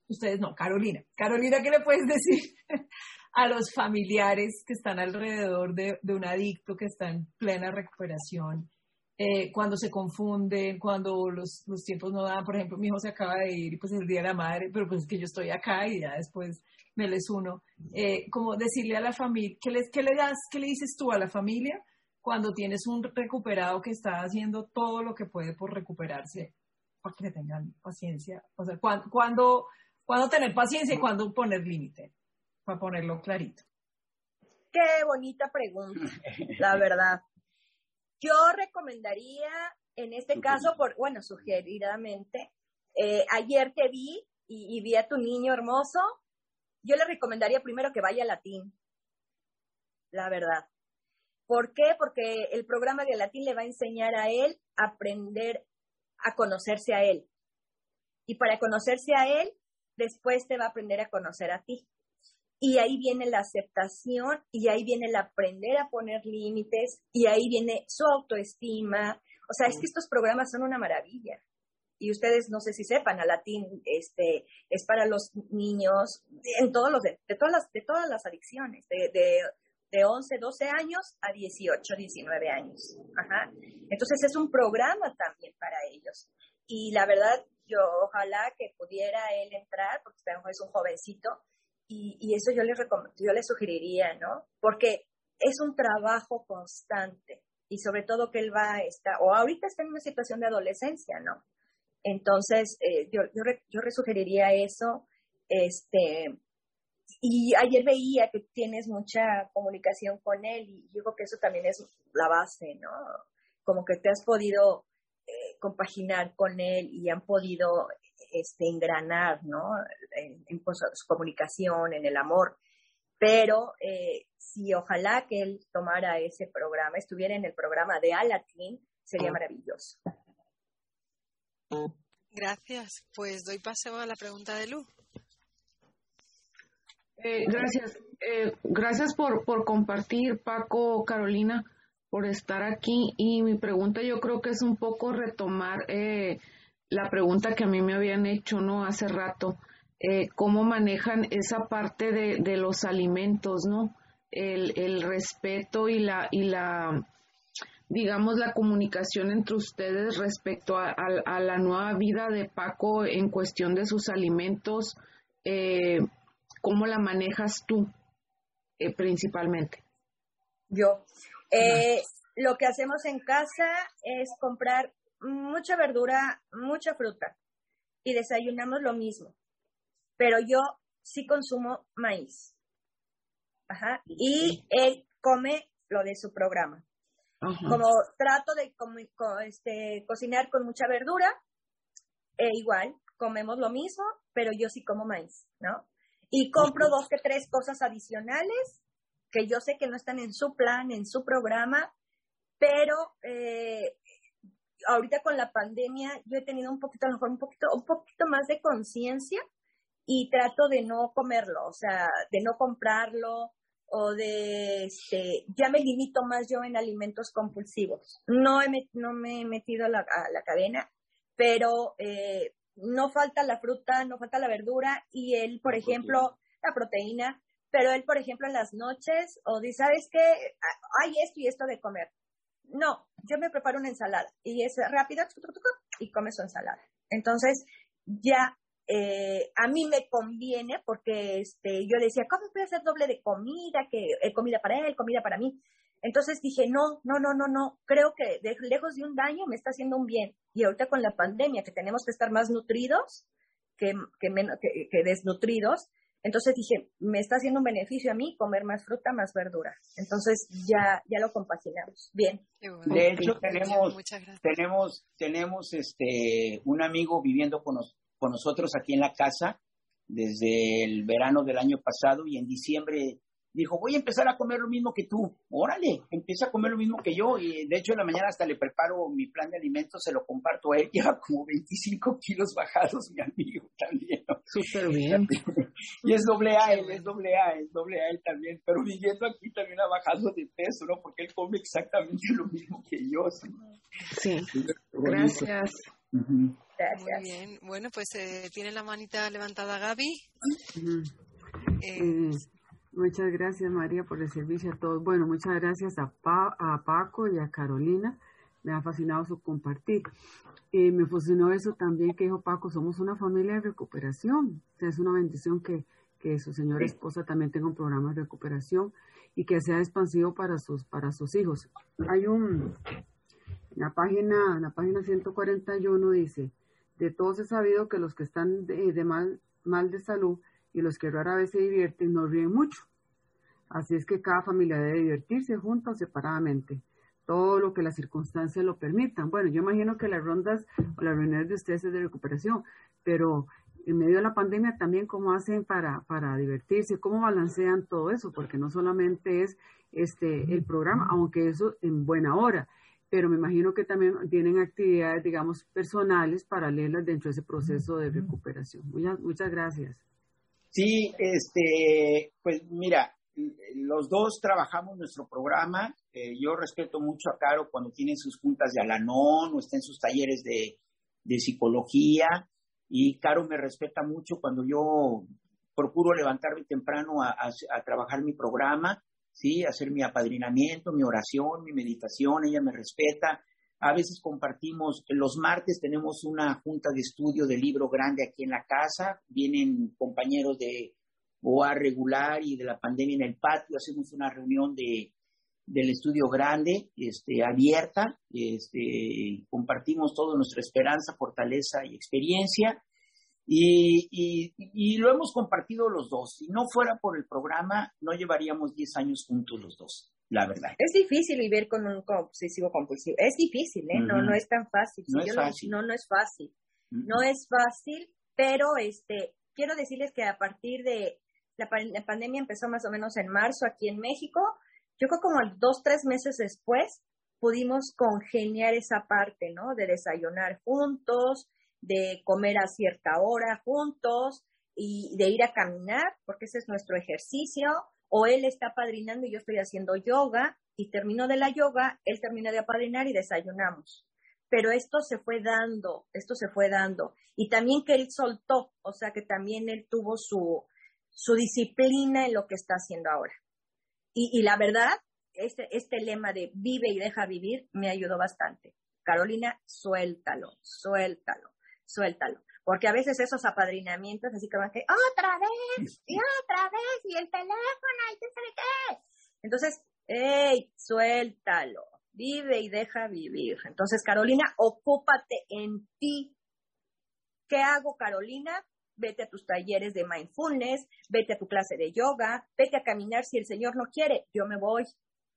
ustedes no, Carolina, Carolina, ¿qué le puedes decir a los familiares que están alrededor de, de un adicto que está en plena recuperación? Eh, cuando se confunden, cuando los, los, tiempos no dan, por ejemplo, mi hijo se acaba de ir y pues el Día de la Madre, pero pues es que yo estoy acá y ya después me les uno, eh, como decirle a la familia, ¿qué, les, ¿qué le das, qué le dices tú a la familia cuando tienes un recuperado que está haciendo todo lo que puede por recuperarse, para que le tengan paciencia? O sea, ¿cuándo, cuándo, tener paciencia y cuándo poner límite? Para ponerlo clarito. Qué bonita pregunta, la verdad. Yo recomendaría, en este caso, por, bueno, sugeridamente, eh, ayer te vi y, y, vi a tu niño hermoso, yo le recomendaría primero que vaya a latín, la verdad. ¿Por qué? Porque el programa de latín le va a enseñar a él a aprender a conocerse a él. Y para conocerse a él, después te va a aprender a conocer a ti. Y ahí viene la aceptación y ahí viene el aprender a poner límites y ahí viene su autoestima. O sea, es que estos programas son una maravilla y ustedes no sé si sepan, a latín este, es para los niños en todos los, de, todas, las, de todas las adicciones, de, de, de 11, 12 años a 18, 19 años. Ajá. Entonces es un programa también para ellos. Y la verdad, yo ojalá que pudiera él entrar, porque es un jovencito, y, y eso yo le, yo le sugeriría, ¿no? Porque es un trabajo constante y sobre todo que él va a estar, o ahorita está en una situación de adolescencia, ¿no? Entonces, eh, yo, yo, yo resugeriría eso. Este, y ayer veía que tienes mucha comunicación con él y yo creo que eso también es la base, ¿no? Como que te has podido compaginar con él y han podido este, engranar, ¿no? En, en pues, su comunicación, en el amor. Pero eh, si ojalá que él tomara ese programa, estuviera en el programa de Alatin, sería maravilloso. Gracias. Pues doy paso a la pregunta de Lu. Eh, gracias. Eh, gracias por, por compartir, Paco, Carolina, por estar aquí. Y mi pregunta yo creo que es un poco retomar eh, la pregunta que a mí me habían hecho no hace rato. eh, cómo manejan esa parte de, de los alimentos, ¿no? El, el, respeto y la, y la, digamos, la comunicación entre ustedes respecto a, a, la nueva vida de Paco en cuestión de sus alimentos, eh, ¿cómo la manejas tú eh, principalmente? Yo. Eh, lo que hacemos en casa es comprar mucha verdura, mucha fruta y desayunamos lo mismo. Pero yo sí consumo maíz. Ajá. Y él come lo de su programa. Ajá. Como trato de este, cocinar con mucha verdura, e igual comemos lo mismo, pero yo sí como maíz, ¿no? Y compro dos que tres cosas adicionales que yo sé que no están en su plan, en su programa, pero eh, ahorita con la pandemia yo he tenido un poquito, a lo mejor un poquito, un poquito más de conciencia y trato de no comerlo, o sea, de no comprarlo o de, este, ya me limito más yo en alimentos compulsivos. No, he, no me he metido a la, a la cadena, pero eh, no falta la fruta, no falta la verdura y él, por ejemplo, la proteína, pero él, por ejemplo, en las noches o dice, ¿sabes qué? Hay esto y esto de comer. No, yo me preparo una ensalada y es rápido y come su ensalada. Entonces, ya eh, a mí me conviene porque este, yo decía, ¿cómo puede hacer doble de comida? Que eh, comida para él, comida para mí. Entonces dije, no, no, no, no, no, creo que de, lejos de un daño me está haciendo un bien. Y ahorita con la pandemia, que tenemos que estar más nutridos que, que, que, que desnutridos, entonces dije, me está haciendo un beneficio a mí comer más fruta, más verdura. Entonces ya, ya lo compaginamos. Bien. De hecho, tenemos, tenemos, tenemos este, un amigo viviendo con, nos, con nosotros aquí en la casa desde el verano del año pasado y en diciembre dijo, voy a empezar a comer lo mismo que tú. Órale, empieza a comer lo mismo que yo. Y de hecho en la mañana hasta le preparo mi plan de alimentos, se lo comparto a él. Lleva como 25 kilos bajados, mi amigo también. Súper bien. y es doble A, él es doble A, es doble A él también. Pero viviendo aquí también ha bajado de peso, ¿no? Porque él come exactamente lo mismo que yo. Sí. sí. Gracias. Uh -huh. Gracias. Muy bien. Bueno, pues eh, tiene la manita levantada Gaby. Uh -huh. eh, Muchas gracias María por el servicio a todos. Bueno, muchas gracias a, pa a Paco y a Carolina. Me ha fascinado su compartir. Eh, me fascinó eso también que dijo Paco, somos una familia de recuperación. O sea, es una bendición que, que su señora esposa también tenga un programa de recuperación y que sea expansivo para sus, para sus hijos. Hay un, en la página, en la página 141 dice, de todos he sabido que los que están de, de mal, mal de salud y los que rara vez se divierten no ríen mucho. Así es que cada familia debe divertirse junta o separadamente, todo lo que las circunstancias lo permitan. Bueno, yo imagino que las rondas o las reuniones de ustedes es de recuperación, pero en medio de la pandemia también cómo hacen para, para divertirse, cómo balancean todo eso, porque no solamente es este el programa, aunque eso en buena hora, pero me imagino que también tienen actividades, digamos, personales paralelas dentro de ese proceso de recuperación. Muchas, muchas gracias. Sí, este, pues mira, los dos trabajamos nuestro programa. Eh, yo respeto mucho a Caro cuando tiene sus juntas de Alanón o está en sus talleres de, de psicología. Y Caro me respeta mucho cuando yo procuro levantarme temprano a, a, a, trabajar mi programa, ¿sí? hacer mi apadrinamiento, mi oración, mi meditación. Ella me respeta. A veces compartimos, los martes tenemos una junta de estudio de libro grande aquí en la casa, vienen compañeros de OA regular y de la pandemia en el patio, hacemos una reunión de, del estudio grande, este, abierta, este, compartimos toda nuestra esperanza, fortaleza y experiencia. Y, lo hemos compartido los dos. Si no fuera por el programa, no llevaríamos 10 años juntos los dos la verdad. Es difícil vivir con un obsesivo compulsivo. Es difícil, ¿eh? Uh -huh. No, no es tan fácil. No, si es fácil. no, no es fácil. Uh -huh. No es fácil, pero este, quiero decirles que a partir de la, la, pandemia empezó más o menos en marzo aquí en México, yo creo como dos, tres meses después pudimos congeniar esa parte, ¿no? De desayunar juntos, de comer a cierta hora juntos y de ir a caminar, porque ese es nuestro ejercicio, o él está apadrinando y yo estoy haciendo yoga y termino de la yoga, él termina de apadrinar y desayunamos. pero esto se fue dando, esto se fue dando. Y también que él soltó, o sea que también él tuvo su, su disciplina en lo que está haciendo ahora. Y, la verdad, este, este lema de vive y deja vivir me ayudó bastante. Carolina, suéltalo, suéltalo, suéltalo. Porque a veces esos apadrinamientos así como que, otra vez, y otra vez, y el teléfono, y qué sabe qué. Entonces, hey, suéltalo, vive y deja vivir. Entonces, Carolina, ocúpate en ti. ¿Qué hago, Carolina? Vete a tus talleres de mindfulness, vete a tu clase de yoga, vete a caminar si el Señor no quiere, yo me voy.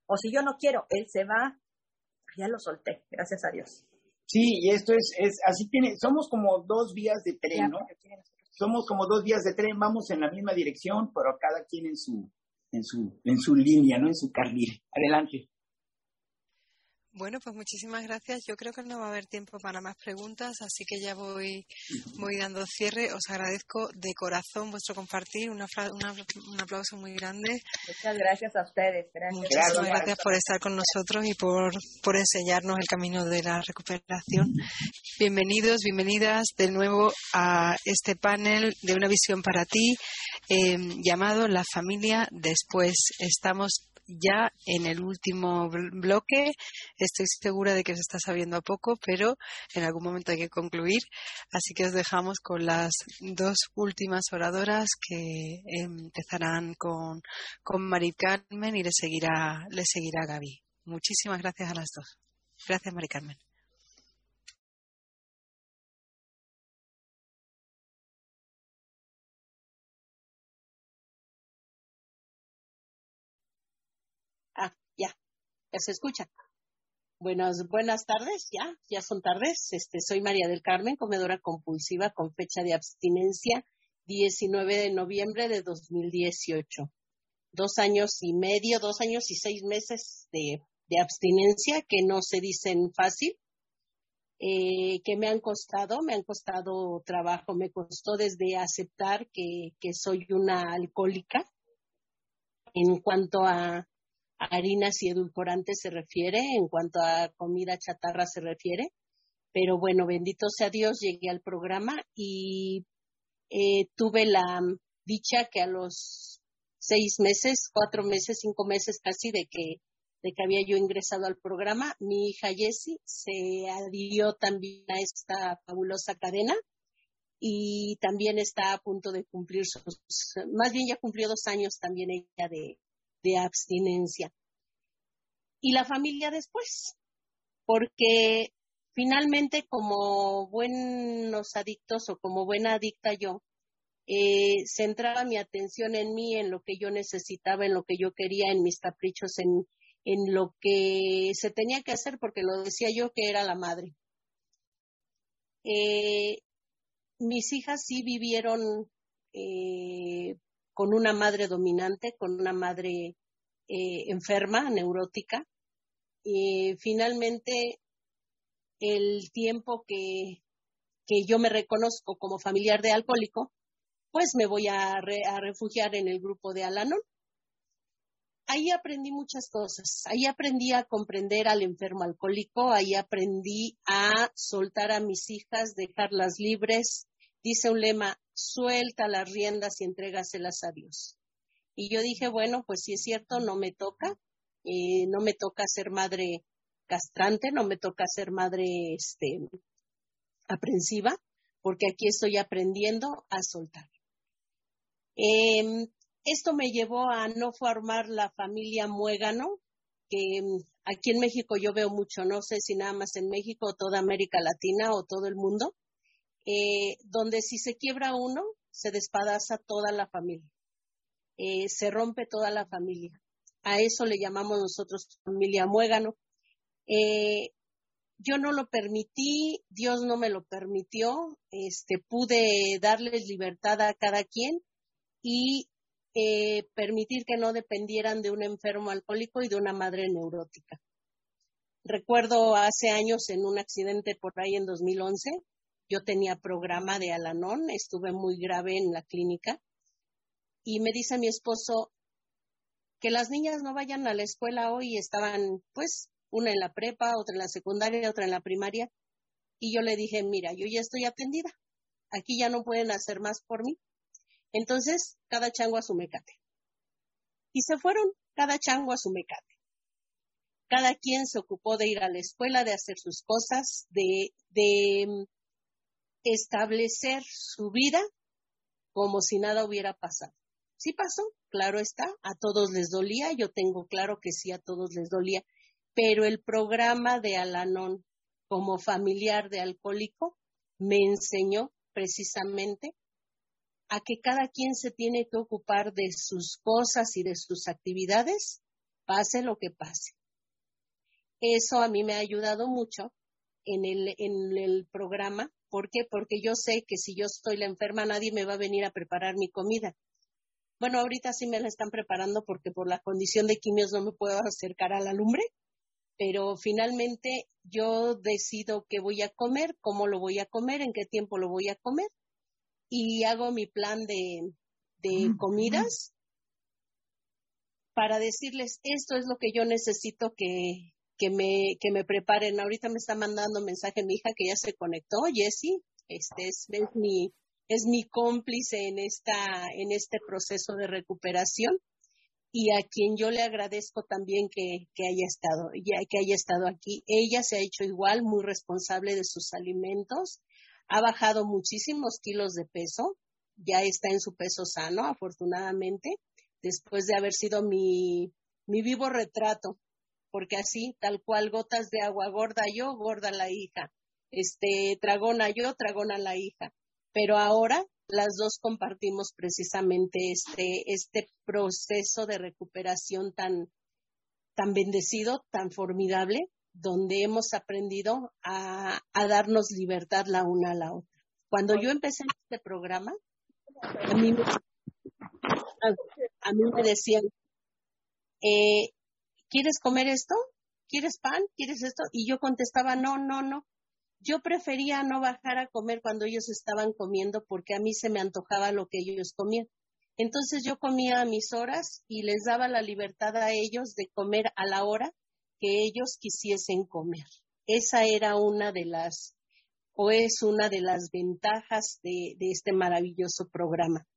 O si yo no quiero, Él se va. Ya lo solté, gracias a Dios. Sí, y esto es, es así tiene, somos como dos vías de tren, ¿no? Somos como dos vías de tren, vamos en la misma dirección, pero cada quien en su, en su, en su línea, ¿no? En su carril. Adelante. Bueno, pues muchísimas gracias. Yo creo que no va a haber tiempo para más preguntas, así que ya voy, voy dando cierre. Os agradezco de corazón vuestro compartir. Una, un aplauso muy grande. Muchas gracias a ustedes. Muchas gracias. por estar con nosotros y por, por enseñarnos el camino de la recuperación. Bienvenidos, bienvenidas de nuevo a este panel de una visión para ti eh, llamado La familia después. Estamos ya en el último bloque. Estoy segura de que se está sabiendo a poco, pero en algún momento hay que concluir. Así que os dejamos con las dos últimas oradoras que empezarán con, con Mari Carmen y le seguirá, le seguirá Gaby. Muchísimas gracias a las dos. Gracias, Mari Carmen. Se escucha. Buenas, buenas tardes, ya, ya son tardes. Este, soy María del Carmen, comedora compulsiva con fecha de abstinencia 19 de noviembre de 2018. Dos años y medio, dos años y seis meses de, de abstinencia que no se dicen fácil, eh, que me han costado, me han costado trabajo, me costó desde aceptar que, que soy una alcohólica en cuanto a harinas y edulcorantes se refiere, en cuanto a comida chatarra se refiere. Pero bueno, bendito sea Dios, llegué al programa y eh, tuve la dicha que a los seis meses, cuatro meses, cinco meses casi de que, de que había yo ingresado al programa, mi hija Jessie se adhirió también a esta fabulosa cadena y también está a punto de cumplir sus, más bien ya cumplió dos años también ella de, de abstinencia. Y la familia después, porque finalmente como buenos adictos o como buena adicta yo, eh, centraba mi atención en mí, en lo que yo necesitaba, en lo que yo quería, en mis caprichos, en, en lo que se tenía que hacer, porque lo decía yo que era la madre. Eh, mis hijas sí vivieron eh, con una madre dominante, con una madre eh, enferma, neurótica. Y finalmente, el tiempo que, que yo me reconozco como familiar de alcohólico, pues me voy a, a refugiar en el grupo de Alanon. Ahí aprendí muchas cosas. Ahí aprendí a comprender al enfermo alcohólico, ahí aprendí a soltar a mis hijas, dejarlas libres. Dice un lema, suelta las riendas y entrégaselas a Dios. Y yo dije, bueno, pues si es cierto, no me toca, eh, no me toca ser madre castrante, no me toca ser madre este, aprensiva, porque aquí estoy aprendiendo a soltar. Em, esto me llevó a no formar la familia muégano, que em, aquí en México yo veo mucho, no sé si nada más en México o toda América Latina o todo el mundo, eh, donde si se quiebra uno, se despadaza toda la familia, eh, se rompe toda la familia. A eso le llamamos nosotros familia muégano. Eh, yo no lo permití, Dios no me lo permitió, este, pude darles libertad a cada quien y permitir que no dependieran de un enfermo alcohólico y de una madre neurótica. Recuerdo hace años en un accidente por ahí en 2011, yo tenía programa de Alanón, estuve muy grave en la clínica y me dice mi esposo que las niñas no vayan a la escuela hoy, estaban pues una en la prepa, otra en la secundaria, otra en la primaria Y yo le dije, mira, yo ya estoy atendida. Aquí ya no pueden hacer más por mí. Entonces, cada chango a su mecate. Y se fueron, cada chango a su mecate. Cada quien se ocupó de ir a la escuela, de hacer sus cosas, de, de establecer su vida como si nada hubiera pasado. Sí pasó, claro está, a todos les dolía, yo tengo claro que sí, a todos les dolía, pero el programa de Alanón como familiar de alcohólico me enseñó precisamente a que cada quien se tiene que ocupar de sus cosas y de sus actividades, pase lo que pase. Eso a mí me ha ayudado mucho en el, en el programa. ¿Por qué? Porque yo sé que si yo estoy la enferma, nadie me va a venir a preparar mi comida. Bueno, ahorita sí me la están preparando porque por la condición de quimios no me puedo acercar a la lumbre, pero finalmente yo decido qué voy a comer, cómo lo voy a comer, en qué tiempo lo voy a comer y hago mi plan de, de comidas para decirles esto es lo que yo necesito que, que me, que me preparen. Ahorita me está mandando mensaje mi hija que ya se conectó, Jessie, este es, mi, es mi cómplice en esta, en este proceso de recuperación y a quien yo le agradezco también que, que haya estado, que haya estado aquí. Ella se ha hecho igual muy responsable de sus alimentos, ha bajado muchísimos kilos de peso, ya está en su peso sano, afortunadamente, después de haber sido mi, mi vivo retrato, porque así, tal cual, gotas de agua, gorda yo, gorda la hija, este, tragona yo, tragona la hija. Pero ahora las dos compartimos precisamente este, este proceso de recuperación tan, tan bendecido, tan formidable, donde hemos aprendido a, darnos libertad la una a la otra. Cuando yo empecé este programa, a mí me, a, mí me decían, eh, ¿quieres comer esto? ¿Quieres pan? ¿Quieres esto? Y yo contestaba, no, no, no. Yo prefería no bajar a comer cuando ellos estaban comiendo porque a mí se me antojaba lo que ellos comían. Entonces yo comía a mis horas y les daba la libertad a ellos de comer a la hora que ellos quisiesen comer. Esa era una de las, o es una de las ventajas de, este maravilloso programa.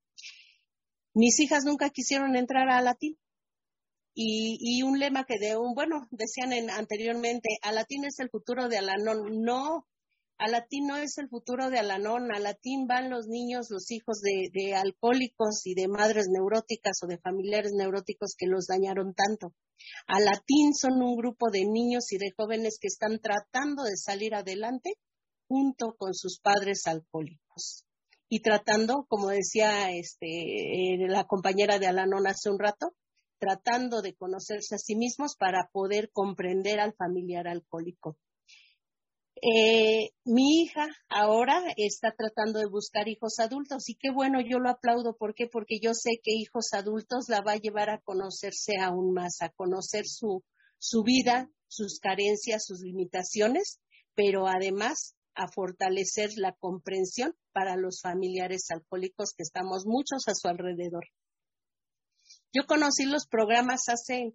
Mis hijas nunca quisieron entrar a latín. Y, y, un lema que de un, bueno, decían en, anteriormente, Alatín es el futuro de Alanón. No, Alatín no es el futuro de Alanón. Alatín van los niños, los hijos de, de alcohólicos y de madres neuróticas o de familiares neuróticos que los dañaron tanto. Alatín son un grupo de niños y de jóvenes que están tratando de salir adelante junto con sus padres alcohólicos. Y tratando, como decía este, eh, la compañera de Alanón hace un rato, tratando de conocerse a sí mismos para poder comprender al familiar alcohólico. Eh, mi hija ahora está tratando de buscar hijos adultos y qué bueno, yo lo aplaudo. ¿Por qué? Porque yo sé que hijos adultos la va a llevar a conocerse aún más, a conocer su, su vida, sus carencias, sus limitaciones, pero además a fortalecer la comprensión para los familiares alcohólicos que estamos muchos a su alrededor. Yo conocí los programas hace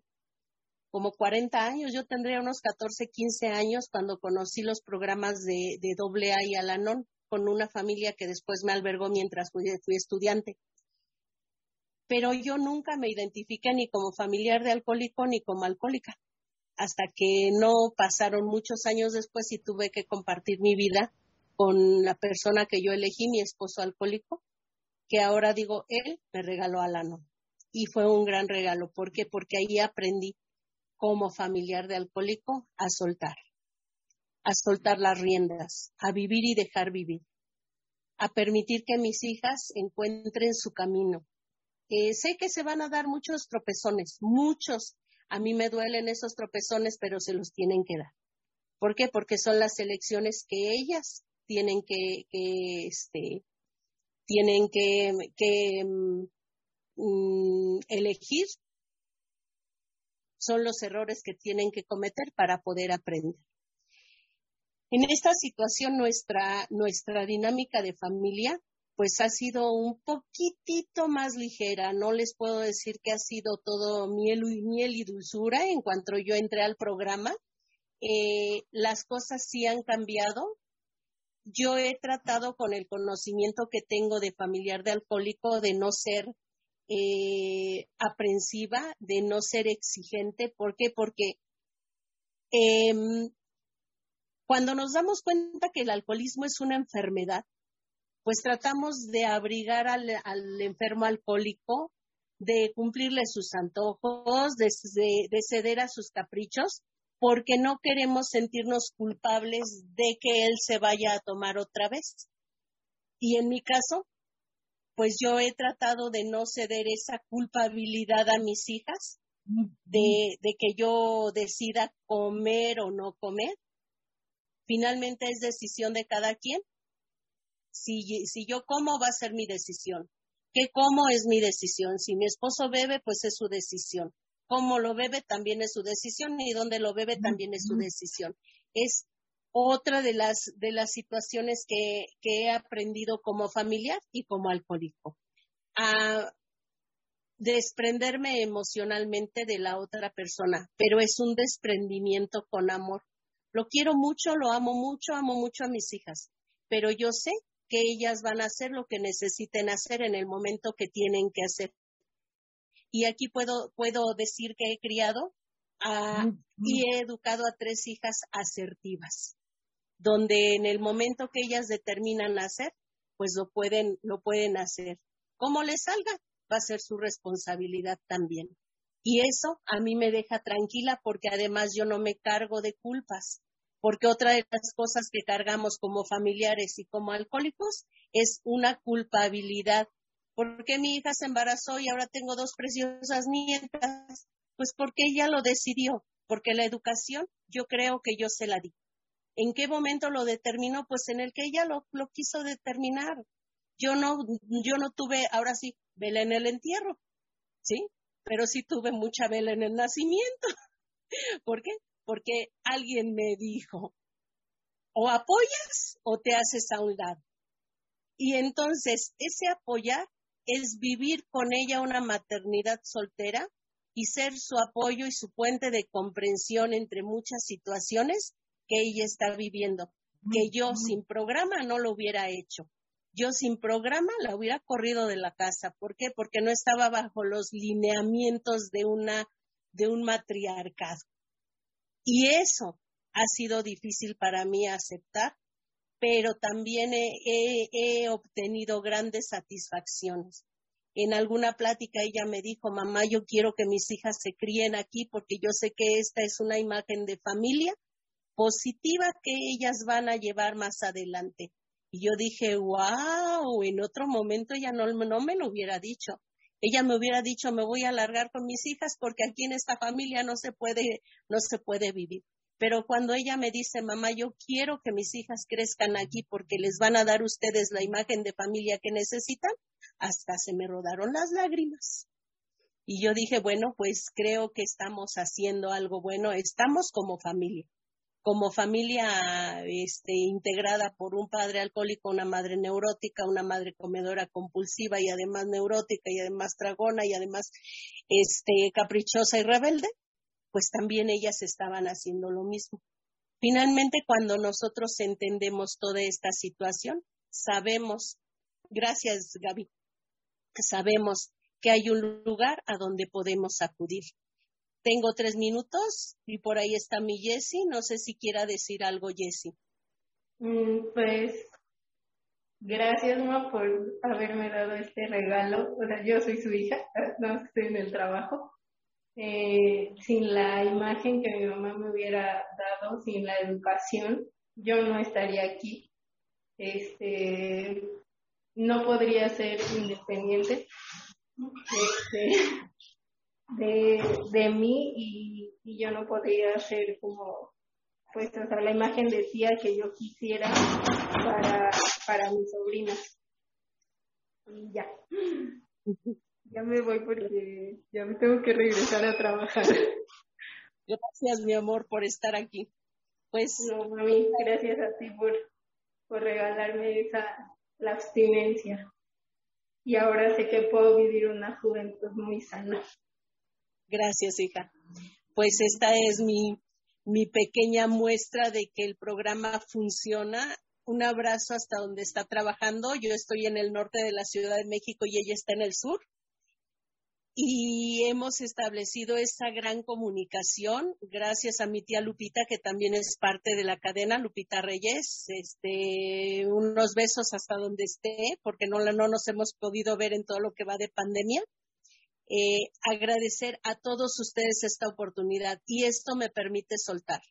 como 40 años, yo tendría unos 14, 15 años cuando conocí los programas de, de AA y Alanon con una familia que después me albergó mientras fui, fui estudiante. Pero yo nunca me identifiqué ni como familiar de alcohólico ni como alcohólica, hasta que no pasaron muchos años después y tuve que compartir mi vida con la persona que yo elegí, mi esposo alcohólico, que ahora digo, él me regaló Alanon. Y fue un gran regalo. ¿Por qué? Porque ahí aprendí como familiar de alcohólico a soltar, a soltar las riendas, a vivir y dejar vivir, a permitir que mis hijas encuentren su camino. Eh, sé que se van a dar muchos tropezones, muchos. A mí me duelen esos tropezones, pero se los tienen que dar. ¿Por qué? Porque son las elecciones que ellas tienen que, que este, tienen que, que mm, elegir son los errores que tienen que cometer para poder aprender. En esta situación nuestra, nuestra dinámica de familia pues ha sido un poquitito más ligera. No les puedo decir que ha sido todo miel y, miel y dulzura en cuanto yo entré al programa. Eh, las cosas sí han cambiado. yo he tratado con el conocimiento que tengo de familiar de alcohólico de no ser eh, aprensiva, de no ser exigente. ¿Por qué? Porque em, cuando nos damos cuenta que el alcoholismo es una enfermedad, pues tratamos de abrigar al, enfermo alcohólico, de cumplirle sus antojos, de, ceder a sus caprichos, porque no queremos sentirnos culpables de que él se vaya a tomar otra vez. Y en mi caso, pues yo he tratado de no ceder esa culpabilidad a mis hijas, de, de que yo decida comer o no comer, Finalmente es decisión de cada quien. Si, si yo como, va a ser mi decisión. ¿Qué como es mi decisión? Si mi esposo bebe, pues es su decisión. Cómo lo bebe también es su decisión y dónde lo bebe también es su decisión. Es otra de las, de las situaciones que, que he aprendido como familiar y como alcohólico. A desprenderme emocionalmente de la otra persona, pero es un desprendimiento con amor. Lo quiero mucho, lo amo mucho, amo mucho a mis hijas, pero yo sé que ellas van a hacer lo que necesiten hacer en el momento que tienen que hacer. Y aquí puedo, puedo decir que he criado y he educado a tres hijas asertivas, donde en el momento que ellas determinan hacer, pues lo pueden, lo pueden hacer. Como les salga, va a ser su responsabilidad también. Y eso a mí me deja tranquila porque además yo no me cargo de culpas porque otra de las cosas que cargamos como familiares y como alcohólicos es una culpabilidad. ¿Por qué mi hija se embarazó y ahora tengo dos preciosas nietas? Pues porque ella lo decidió, porque la educación yo creo que yo se la di. ¿En qué momento lo determinó? Pues en el que ella lo, quiso determinar. Yo no, yo no tuve, ahora sí, vela en el entierro, ¿sí? Pero sí tuve mucha vela en el nacimiento. ¿Por qué? porque alguien me dijo, o apoyas o te haces a un lado. Y entonces ese apoyar es vivir con ella una maternidad soltera y ser su apoyo y su puente de comprensión entre muchas situaciones que ella está viviendo, que yo sin programa no lo hubiera hecho. Yo sin programa la hubiera corrido de la casa. ¿Por qué? Porque no estaba bajo los lineamientos de una de un matriarcado. Y eso ha sido difícil para mí aceptar, pero también he, obtenido grandes satisfacciones. En alguna plática ella me dijo, mamá, yo quiero que mis hijas se críen aquí porque yo sé que esta es una imagen de familia positiva que ellas van a llevar más adelante. Y yo dije, wow, en otro momento ella no, no me lo hubiera dicho ella me hubiera dicho, me voy a alargar con mis hijas porque aquí en esta familia no se puede, no se puede vivir. Pero cuando ella me dice, mamá, yo quiero que mis hijas crezcan aquí porque les van a dar ustedes la imagen de familia que necesitan, hasta se me rodaron las lágrimas. Y yo dije, bueno, pues creo que estamos haciendo algo bueno, estamos como familia como familia este, integrada por un padre alcohólico, una madre neurótica, una madre comedora compulsiva y además neurótica y además tragona y además este, caprichosa y rebelde, pues también ellas estaban haciendo lo mismo. Finalmente, cuando nosotros entendemos toda esta situación, sabemos, gracias Gaby, sabemos que hay un lugar a donde podemos acudir tengo tres minutos y por ahí está mi Jessie. No sé si quiera decir algo, Jessie. Mm, pues gracias, mamá, por haberme dado este regalo. O sea, yo soy su hija, no estoy en el trabajo. Eh, sin la imagen que mi mamá me hubiera dado, sin la educación, yo no estaría aquí. Este, no podría ser independiente. Este, de, de mí y, y, yo no podría ser como, pues, o sea, la imagen de tía que yo quisiera para, para mi sobrina. Y ya. Ya me voy porque ya me tengo que regresar a trabajar. Gracias, mi amor, por estar aquí. Pues. No, mami, gracias a ti por, por regalarme esa, la abstinencia. Y ahora sé que puedo vivir una juventud muy sana. Gracias, hija. Pues esta es mi, mi pequeña muestra de que el programa funciona un abrazo hasta donde está trabajando. Yo estoy en el norte de la Ciudad de México y ella está en el sur y hemos establecido esa gran comunicación gracias a mi tía Lupita, que también es parte de la cadena, Lupita Reyes. Este, unos besos hasta donde esté, porque no, no nos hemos podido ver en todo lo que va de pandemia. Eh, agradecer a todos ustedes esta oportunidad y esto me permite soltar.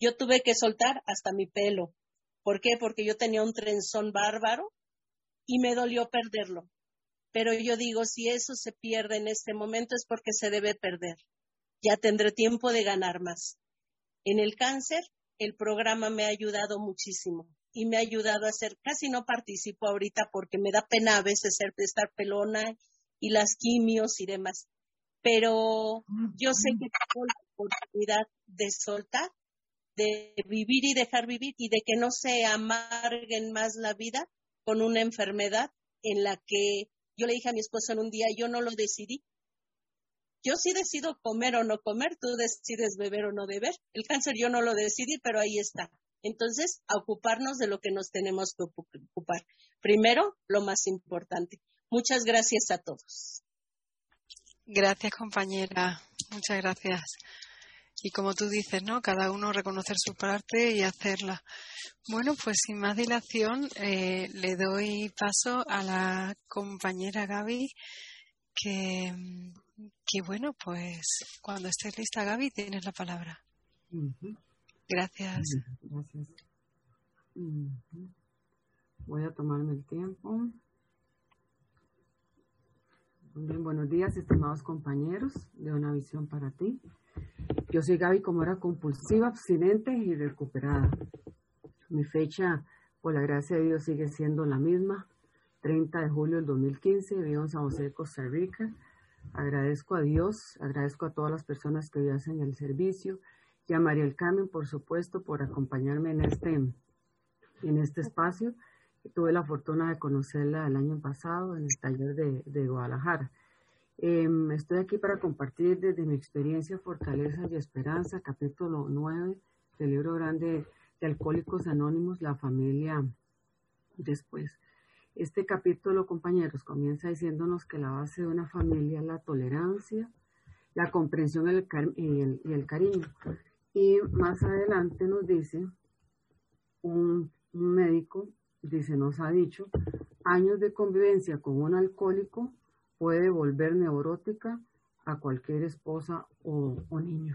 Yo tuve que soltar hasta mi pelo. ¿Por qué? Porque yo tenía un trenzón bárbaro y me dolió perderlo pero yo digo, si eso se pierde en este momento es porque se debe perder. Ya tendré tiempo de ganar más. En el cáncer, el programa me ha ayudado muchísimo y me ha ayudado a hacer, casi no participo ahorita porque me da pena a veces estar pelona y las quimios y demás. Pero yo sé que tengo la oportunidad de soltar, de vivir y dejar vivir y de que no se amarguen más la vida con una enfermedad en la que yo le dije a mi esposo en un día, yo no lo decidí. Yo sí decido comer o no comer, tú decides beber o no beber. El cáncer yo no lo decidí, pero ahí está. Entonces, a ocuparnos de lo que nos tenemos que ocupar. Primero, lo más importante. Muchas gracias a todos. Gracias, compañera. Muchas gracias. Y como tú dices, ¿no? Cada uno reconocer su parte y hacerla. Bueno, pues sin más dilación, eh, le doy paso a la compañera Gaby, que, que bueno, pues cuando estés lista, Gaby, tienes la palabra. Gracias. Gracias. Voy a tomarme el tiempo. Buenos días, estimados compañeros de Una Visión para ti. Yo soy Gaby como era compulsiva, abstinente y recuperada. Mi fecha, por la gracia de Dios, sigue siendo la misma, 30 de julio del 2015, vivo en San José, Costa Rica. Agradezco a Dios, agradezco a todas las personas que hoy hacen el servicio y a María El Carmen, por supuesto, por acompañarme en este, en este espacio. Tuve la fortuna de conocerla el año pasado en el taller de, Guadalajara. Em, estoy aquí para compartir desde mi experiencia Fortaleza y Esperanza, capítulo 9 del libro grande de Alcohólicos Anónimos, la familia después. Este capítulo, compañeros, comienza diciéndonos que la base de una familia es la tolerancia, la comprensión y el, y el cariño. Y más adelante nos dice, un médico, dice, nos ha dicho, años de convivencia con un alcohólico puede volver neurótica a cualquier esposa o, niño.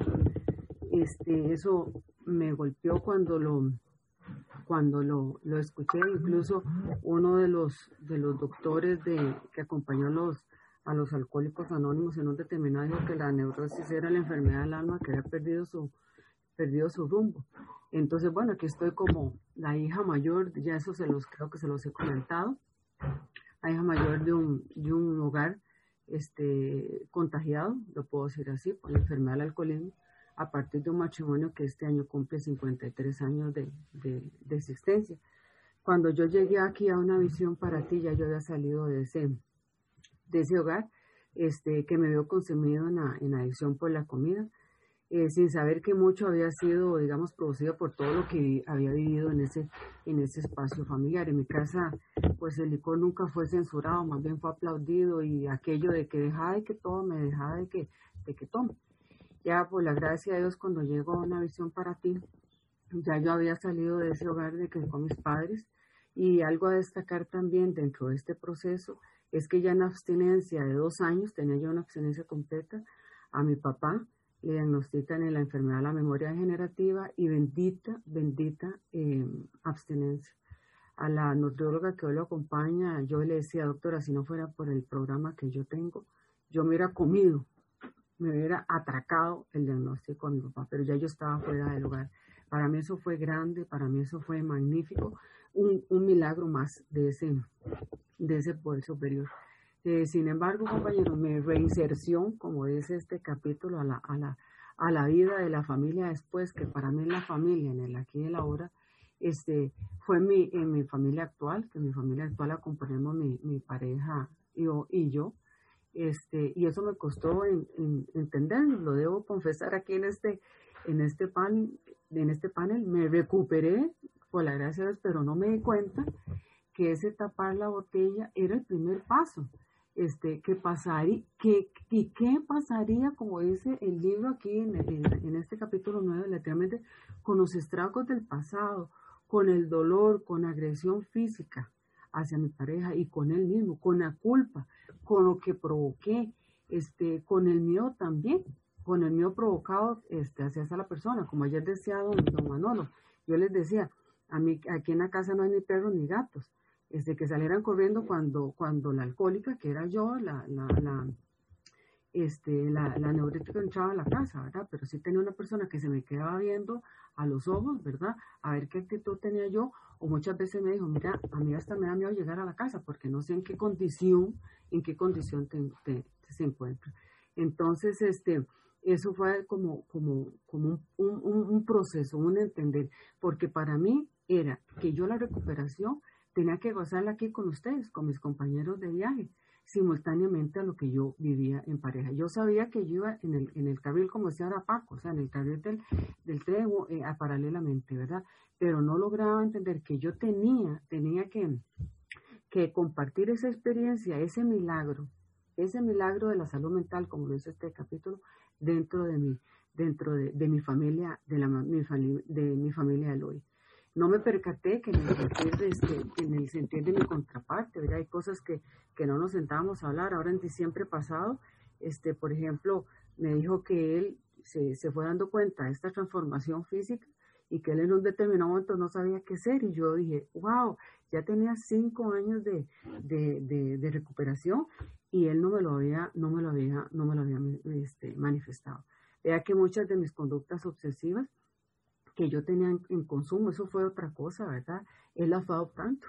Este, eso me golpeó cuando lo cuando lo, lo, escuché, incluso uno de los de los doctores de, que acompañó a los a los alcohólicos anónimos en un determinado dijo que la neurosis era la enfermedad del alma que había perdido su perdido su rumbo. Entonces, bueno, aquí estoy como la hija mayor, ya eso se los creo que se los he comentado, la hija mayor de un, de un hogar este, contagiado, lo puedo decir así, por la enfermedad del alcoholismo, a partir de un matrimonio que este año cumple 53 años de, de, existencia. Cuando yo llegué aquí a una visión para ti, ya yo había salido de ese, de ese hogar, este, que me vio consumido en, en adicción por la comida, eh, sin saber que mucho había sido, digamos, producido por todo lo que había vivido en ese, en ese espacio familiar. En mi casa, pues el licor nunca fue censurado, más bien fue aplaudido y aquello de que dejaba de que tome, dejaba de que, de que tome. Ya, por la gracia de Dios, cuando llegó una visión para ti, ya yo había salido de ese hogar de que con mis padres y algo a destacar también dentro de este proceso es que ya en abstinencia de dos años, tenía yo una abstinencia completa, a mi papá le diagnostican en la enfermedad de la memoria degenerativa y bendita, bendita eh, abstinencia. A la nutrióloga que hoy lo acompaña, yo le decía, doctora, si no fuera por el programa que yo tengo, yo me hubiera comido, me hubiera atracado el diagnóstico a mi papá, pero ya yo estaba fuera del hogar. Para mí eso fue grande, para mí eso fue magnífico, un, un milagro más de ese, de ese poder superior. Eh, sin embargo, compañeros, mi reinserción, como dice este capítulo, a la, a, la, a la vida de la familia después, que para mí la familia, en el aquí y el ahora, este, fue mi, en mi familia actual, que mi familia actual la componemos mi, mi pareja yo, y yo, este, y eso me costó en, entender, lo debo confesar aquí en este, en este panel, en este panel, me recuperé por la gracia de Dios, pero no me di cuenta que ese tapar la botella era el primer paso. Este, que pasaría, que, qué pasaría, como dice el libro aquí en, en este capítulo 9, literalmente, con los estragos del pasado, con el dolor, con agresión física hacia mi pareja y con él mismo, con la culpa, con lo que provoqué, este, con el miedo también, con el miedo provocado este, hacia esa persona, como ayer decía don, don Manolo, yo les decía, a mí aquí en la casa no hay ni perros ni gatos, este, que salieran corriendo cuando, cuando la alcohólica, que era yo, la, la, la este, la, neurótica entraba a la casa, ¿verdad? Pero sí tenía una persona que se me quedaba viendo a los ojos, ¿verdad? A ver qué actitud tenía yo, o muchas veces me dijo, mira, a mí hasta me da miedo llegar a la casa porque no sé en qué condición, en qué condición te, se encuentra. Entonces, este, eso fue como, como, como un, un, un proceso, un entender, porque para mí era que yo la recuperación tenía que gozarla aquí con ustedes, con mis compañeros de viaje, simultáneamente a lo que yo vivía en pareja. Yo sabía que yo iba en el, en el carril, como decía ahora Paco, o sea, en el carril del, del tren eh, paralelamente, ¿verdad? Pero no lograba entender que yo tenía, tenía que, que compartir esa experiencia, ese milagro, ese milagro de la salud mental, como lo dice este capítulo, dentro de mi, dentro de, de mi familia, de, la, mi, de mi familia Eloy no me percaté que este, en el sentir de mi contraparte, ¿verdad? Hay cosas que, que no nos sentábamos a hablar. Ahora en diciembre pasado, este, por ejemplo, me dijo que él se, se fue dando cuenta de esta transformación física y que él en un determinado momento no sabía qué hacer. Y yo dije, wow, ya tenía cinco años de, de, de, de recuperación y él no me lo había, no me lo había, no me lo había este, manifestado. Vea que muchas de mis conductas obsesivas que yo tenía en, consumo, eso fue otra cosa, ¿verdad? Ha fue tanto.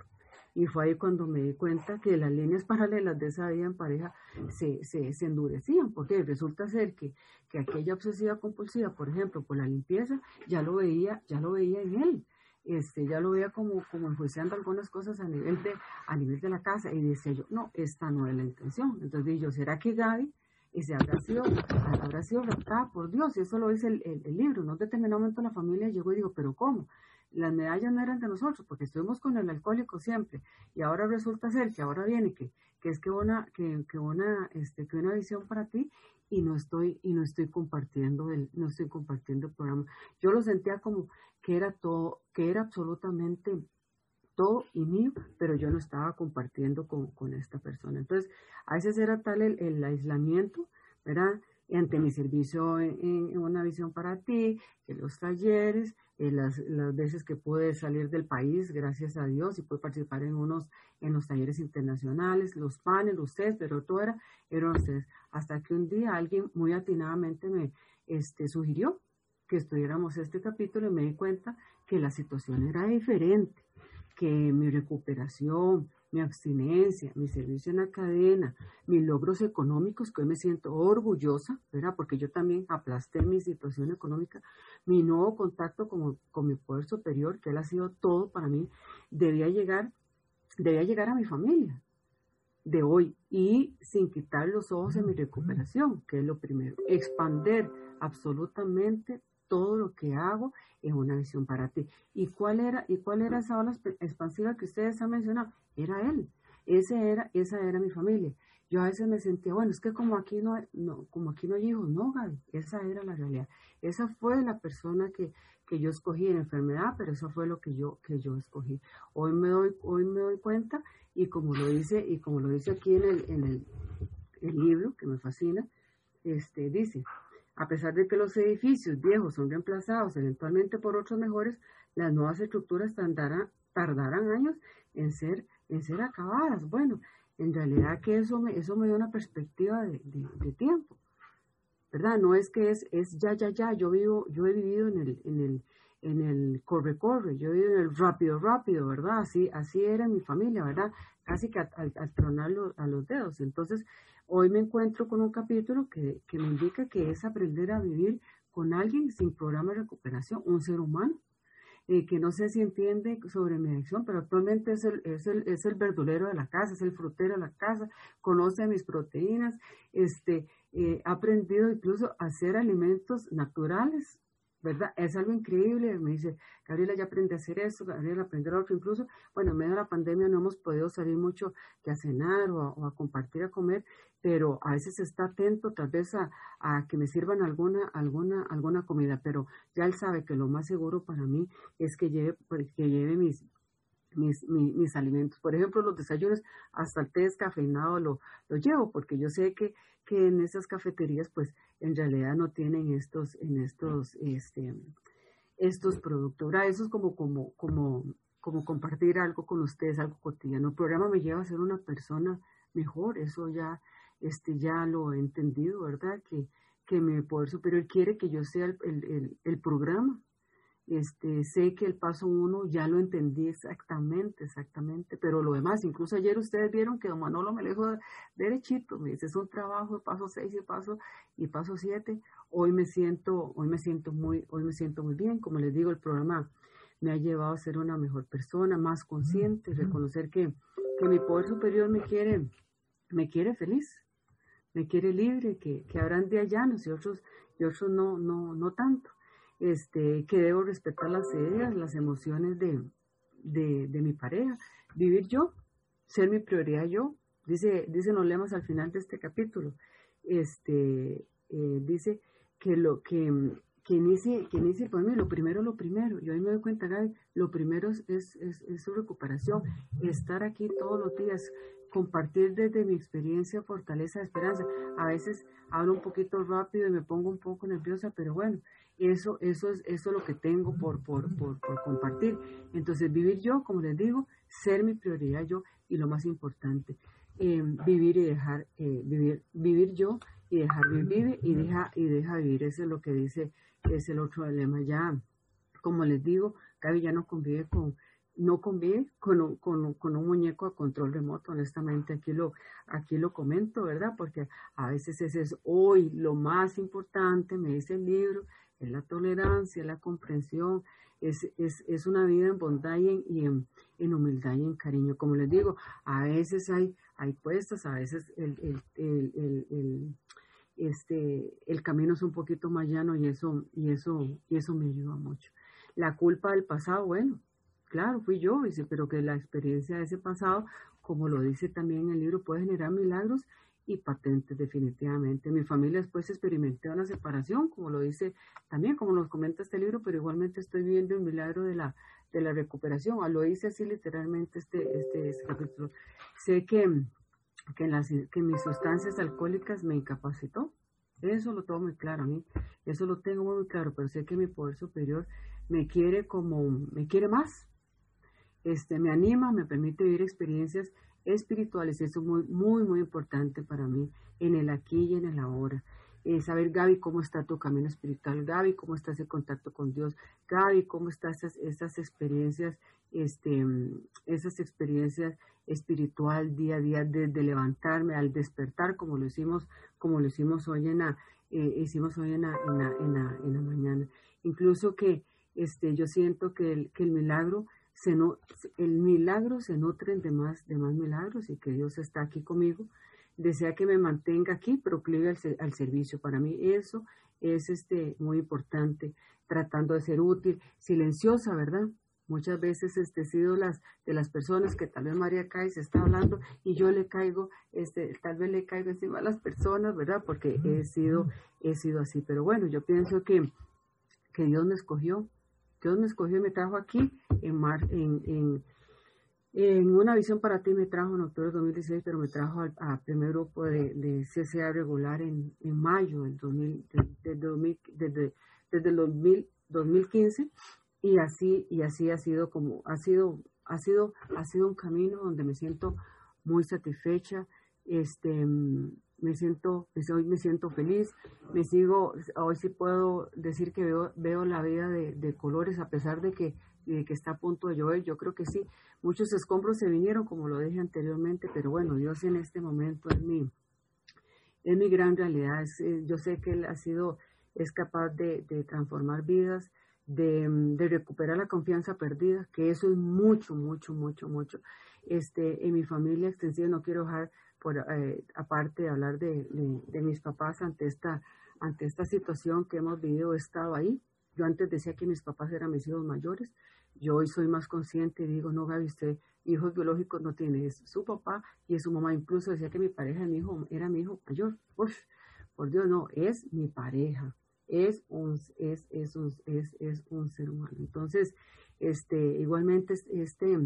Y fue ahí cuando me di cuenta que las líneas paralelas de esa vida en pareja se, se, se endurecían, porque resulta ser que, que aquella obsesiva compulsiva, por ejemplo, por la limpieza, ya lo veía, ya lo veía en él. Este, ya lo veía como, como enjuiciando algunas cosas a nivel de, a nivel de la casa, y decía yo, no, esta no es la intención. Entonces dije yo, ¿será que Gaby y se habrá sido, habrá sido raptada por Dios, y eso lo dice el, el, libro. Un determinado momento la familia llegó y dijo, pero ¿cómo? Las medallas no eran de nosotros, porque estuvimos con el alcohólico siempre, y ahora resulta ser que ahora viene que, que es que una, que, que una, este, que una visión para ti, y no estoy, y no estoy compartiendo el, no estoy compartiendo el programa. Yo lo sentía como que era todo, que era absolutamente todo y mío, pero yo no estaba compartiendo con, con esta persona. Entonces, a veces era tal el, el aislamiento, ¿verdad? ante mi servicio en, en, una visión para ti, que los talleres, eh, las, las, veces que pude salir del país, gracias a Dios, y pude participar en unos, en los talleres internacionales, los paneles, ustedes, pero todo era, eran ustedes. Hasta que un día alguien muy atinadamente me este, sugirió que estudiáramos este capítulo y me di cuenta que la situación era diferente que mi recuperación, mi abstinencia, mi servicio en la cadena, mis logros económicos, que hoy me siento orgullosa, ¿verdad? Porque yo también aplasté mi situación económica, mi nuevo contacto con, con mi poder superior, que él ha sido todo para mí, debía llegar, debía llegar a mi familia de hoy y sin quitar los ojos de mi recuperación, que es lo primero, expander absolutamente todo lo que hago es una visión para ti. ¿Y cuál era, y cuál era esa ola expansiva que ustedes han mencionado? Era él. Ese era, esa era mi familia. Yo a veces me sentía, bueno, es que como aquí no, no, como aquí no hay hijos, no, Gaby, esa era la realidad. Esa fue la persona que, que yo escogí en enfermedad, pero eso fue lo que yo, que yo escogí. Hoy me doy, hoy me doy cuenta, y como lo dice, y como lo dice aquí en el, en el, el libro, que me fascina, este, dice, a pesar de que los edificios viejos son reemplazados eventualmente por otros mejores, las nuevas estructuras tardarán, años en ser, en ser acabadas. Bueno, en realidad que eso me, eso me dio una perspectiva de, de, tiempo, ¿verdad? No es que es, es ya, ya, ya, yo vivo, yo he vivido en el, en el, en el corre, corre, yo vivido en el rápido, rápido, ¿verdad? Así, así era mi familia, ¿verdad? Casi que al, al tronar a los dedos. Entonces, Hoy me encuentro con un capítulo que, que me indica que es aprender a vivir con alguien sin programa de recuperación, un ser humano, eh, que no sé si entiende sobre mi adicción, pero actualmente es el, es, el, es el verdulero de la casa, es el frutero de la casa, conoce mis proteínas, este, eh, ha aprendido incluso a hacer alimentos naturales, ¿verdad? Es algo increíble. Me dice, Gabriela ya aprende a hacer eso, Gabriela aprende a otro. Incluso, bueno, en medio de la pandemia no hemos podido salir mucho que a cenar o a, compartir, a comer, pero a veces está atento tal vez a, que me sirvan alguna, alguna, alguna comida. Pero ya él sabe que lo más seguro para mí es que lleve, que lleve mis, mis, mis, alimentos. Por ejemplo, los desayunos, hasta el té descafeinado lo, lo llevo, porque yo sé que, que en esas cafeterías, pues, en realidad no tienen estos, en estos, este, estos productos. Ahora, eso es como, como, como, como compartir algo con ustedes, algo cotidiano. El programa me lleva a ser una persona mejor, eso ya, este, ya lo he entendido, ¿verdad? Que, que mi poder superior quiere que yo sea el, el, el programa, este, sé que el paso uno ya lo entendí exactamente, exactamente, pero lo demás, incluso ayer ustedes vieron que don Manolo me lo dijo derechito, me dice, es un trabajo de paso seis y paso, y paso siete, hoy me siento, hoy me siento muy, hoy me siento muy bien, como les digo, el programa me ha llevado a ser una mejor persona, más consciente, reconocer que, que mi poder superior me quiere, me quiere feliz, me quiere libre, que, que habrán días llanos y otros, y otros no, no, no tanto este, que debo respetar las ideas, las emociones de, de, mi pareja, vivir yo, ser mi prioridad yo, dice, dicen los lemas al final de este capítulo, este, eh, dice que lo que, que inicie, que inicie por mí, lo primero, lo primero, yo ahí me doy cuenta, Gaby, lo primero es, es, es, su recuperación, estar aquí todos los días, compartir desde mi experiencia fortaleza, esperanza. A veces hablo un poquito rápido y me pongo un poco nerviosa, pero bueno, eso, eso es, eso lo que tengo por, por, por, compartir. Entonces, vivir yo, como les digo, ser mi prioridad yo y lo más importante, eh, vivir y dejar, eh, vivir, vivir yo y dejar vivir y deja, y deja vivir. Eso es lo que dice, es el otro lema. Ya, como les digo, Gaby ya no convive con, no conviene con un, con, con un muñeco a control remoto, honestamente, aquí lo, aquí lo comento, ¿verdad? Porque a veces ese es hoy lo más importante, me dice el libro, es la tolerancia, la comprensión, es, es, es una vida en bondad y, en, en, humildad y en cariño. Como les digo, a veces hay, hay puestas, a veces el, el, el, el, este, el camino es un poquito más llano y eso, y eso, y eso me ayuda mucho. La culpa del pasado, bueno, claro, fui yo, dice, pero que la experiencia de ese pasado, como lo dice también el libro, puede generar milagros y patentes definitivamente. Mi familia después experimenté una separación, como lo dice también, como nos comenta este libro, pero igualmente estoy viendo el milagro de la, de la recuperación. Ah, lo dice así literalmente este, este, este capítulo. Sé que, que, las, que mis sustancias alcohólicas me incapacitó. Eso lo tengo muy claro a mí. Eso lo tengo muy claro, pero sé que mi poder superior me quiere como, me quiere más este, me anima, me permite vivir experiencias espirituales. Eso es muy, muy, muy importante para mí en el aquí y en el ahora. Eh, saber, Gaby, cómo está tu camino espiritual, Gaby, cómo estás en contacto con Dios, Gaby, cómo están esas, esas experiencias, este, esas experiencias espiritual día a día desde levantarme al despertar, como lo hicimos, como lo hicimos hoy en la, eh, hicimos hoy en la, en la, en la mañana. Incluso que este, yo siento que el, que el milagro se no, el milagro se nutren de más, de más milagros y que Dios está aquí conmigo. Desea que me mantenga aquí, proclive al, al servicio. Para mí eso es este, muy importante, tratando de ser útil, silenciosa, ¿verdad? Muchas veces este, sido las, de las personas que tal vez María cae, se está hablando y yo le caigo, este, tal vez le caigo encima a las personas, ¿verdad? Porque he sido, he sido así. Pero bueno, yo pienso que, que Dios me escogió, Dios me escogió y me trajo aquí en, mar, en, en, una visión para ti. Me trajo en octubre de 2016, pero me trajo al, primer grupo de, de, CCA regular en, en mayo del 2000, de, desde, desde el 2000, 2015 y así y así ha sido como ha sido ha sido ha sido un camino donde me siento muy satisfecha. Este me siento, pues, hoy me siento feliz, me sigo, hoy sí puedo decir que veo, veo la vida de, colores a pesar de que, de que está a punto de llover, yo creo que sí, muchos escombros se vinieron como lo dije anteriormente, pero bueno, Dios en este momento es mi, es mi gran realidad, eh, yo sé que Él ha sido, es capaz de, transformar vidas, de, de, recuperar la confianza perdida, que eso es mucho, mucho, mucho, mucho. Este, en mi familia extensiva no quiero dejar por, eh, aparte de hablar de, de, mis papás ante esta, ante esta situación que hemos vivido, he estado ahí, yo antes decía que mis papás eran mis hijos mayores, yo hoy soy más consciente y digo, no, Gaby, usted hijos biológicos no tiene, es su papá y es su mamá. Incluso decía que mi pareja mi hijo, era mi hijo mayor. Uf, por Dios, no, es mi pareja, es un, es, un, es, es un ser humano. Entonces, este, igualmente, este,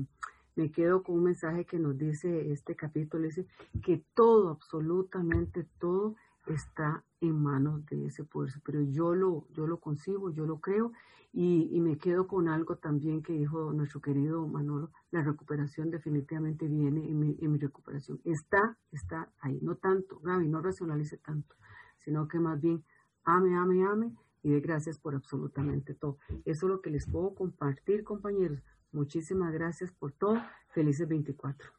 me quedo con un mensaje que nos dice este capítulo, dice que todo, absolutamente todo, está en manos de ese poder pero Yo lo, yo lo concibo, yo lo creo y, me quedo con algo también que dijo nuestro querido Manolo, la recuperación definitivamente viene en mi, en mi recuperación. Está, está ahí, no tanto, Gaby, no racionalice tanto, sino que más bien ame, ame, ame y de gracias por absolutamente todo. Eso es lo que les puedo compartir, compañeros. Muchísimas gracias por todo. Felices 24.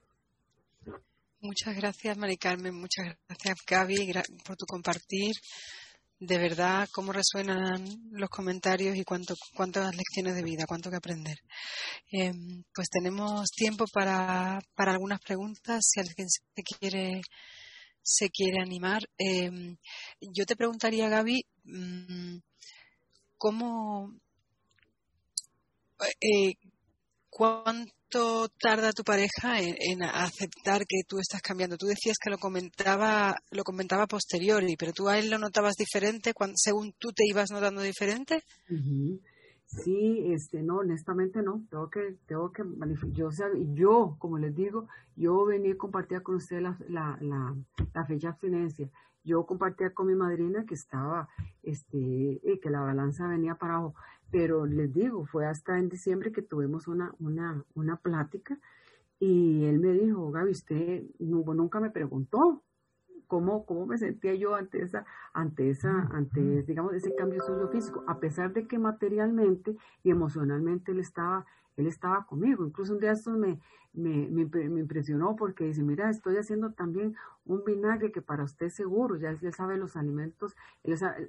Muchas gracias, Mari Carmen. Muchas gracias, Gaby, por tu compartir. De verdad, cómo resuenan los comentarios y cuánto, cuántas lecciones de vida, cuánto que aprender. Em, pues tenemos tiempo para, para algunas preguntas, si alguien se quiere, se quiere animar. Em, yo te preguntaría, Gaby, mm, ¿cómo, eh, ¿Cuánto tarda tu pareja en, aceptar que tú estás cambiando? Tú decías que lo comentaba, lo comentaba posteriori, pero tú a él lo notabas diferente según tú te ibas notando diferente. Sí, este, no, honestamente no. Tengo que, tengo que yo, yo, como les digo, yo venía a compartir con usted la, la, la, fecha de abstinencia yo compartía con mi madrina que estaba, este, que la balanza venía para abajo, pero les digo, fue hasta en diciembre que tuvimos una, una, una plática y él me dijo, Gaby, usted nunca me preguntó cómo, cómo me sentía yo ante esa, ante esa, ante, digamos, ese cambio suyo físico, a pesar de que materialmente y emocionalmente él estaba, él estaba conmigo. Incluso un día esto me, me, me, impresionó porque dice, mira, estoy haciendo también un vinagre que para usted seguro, ya él sabe los alimentos,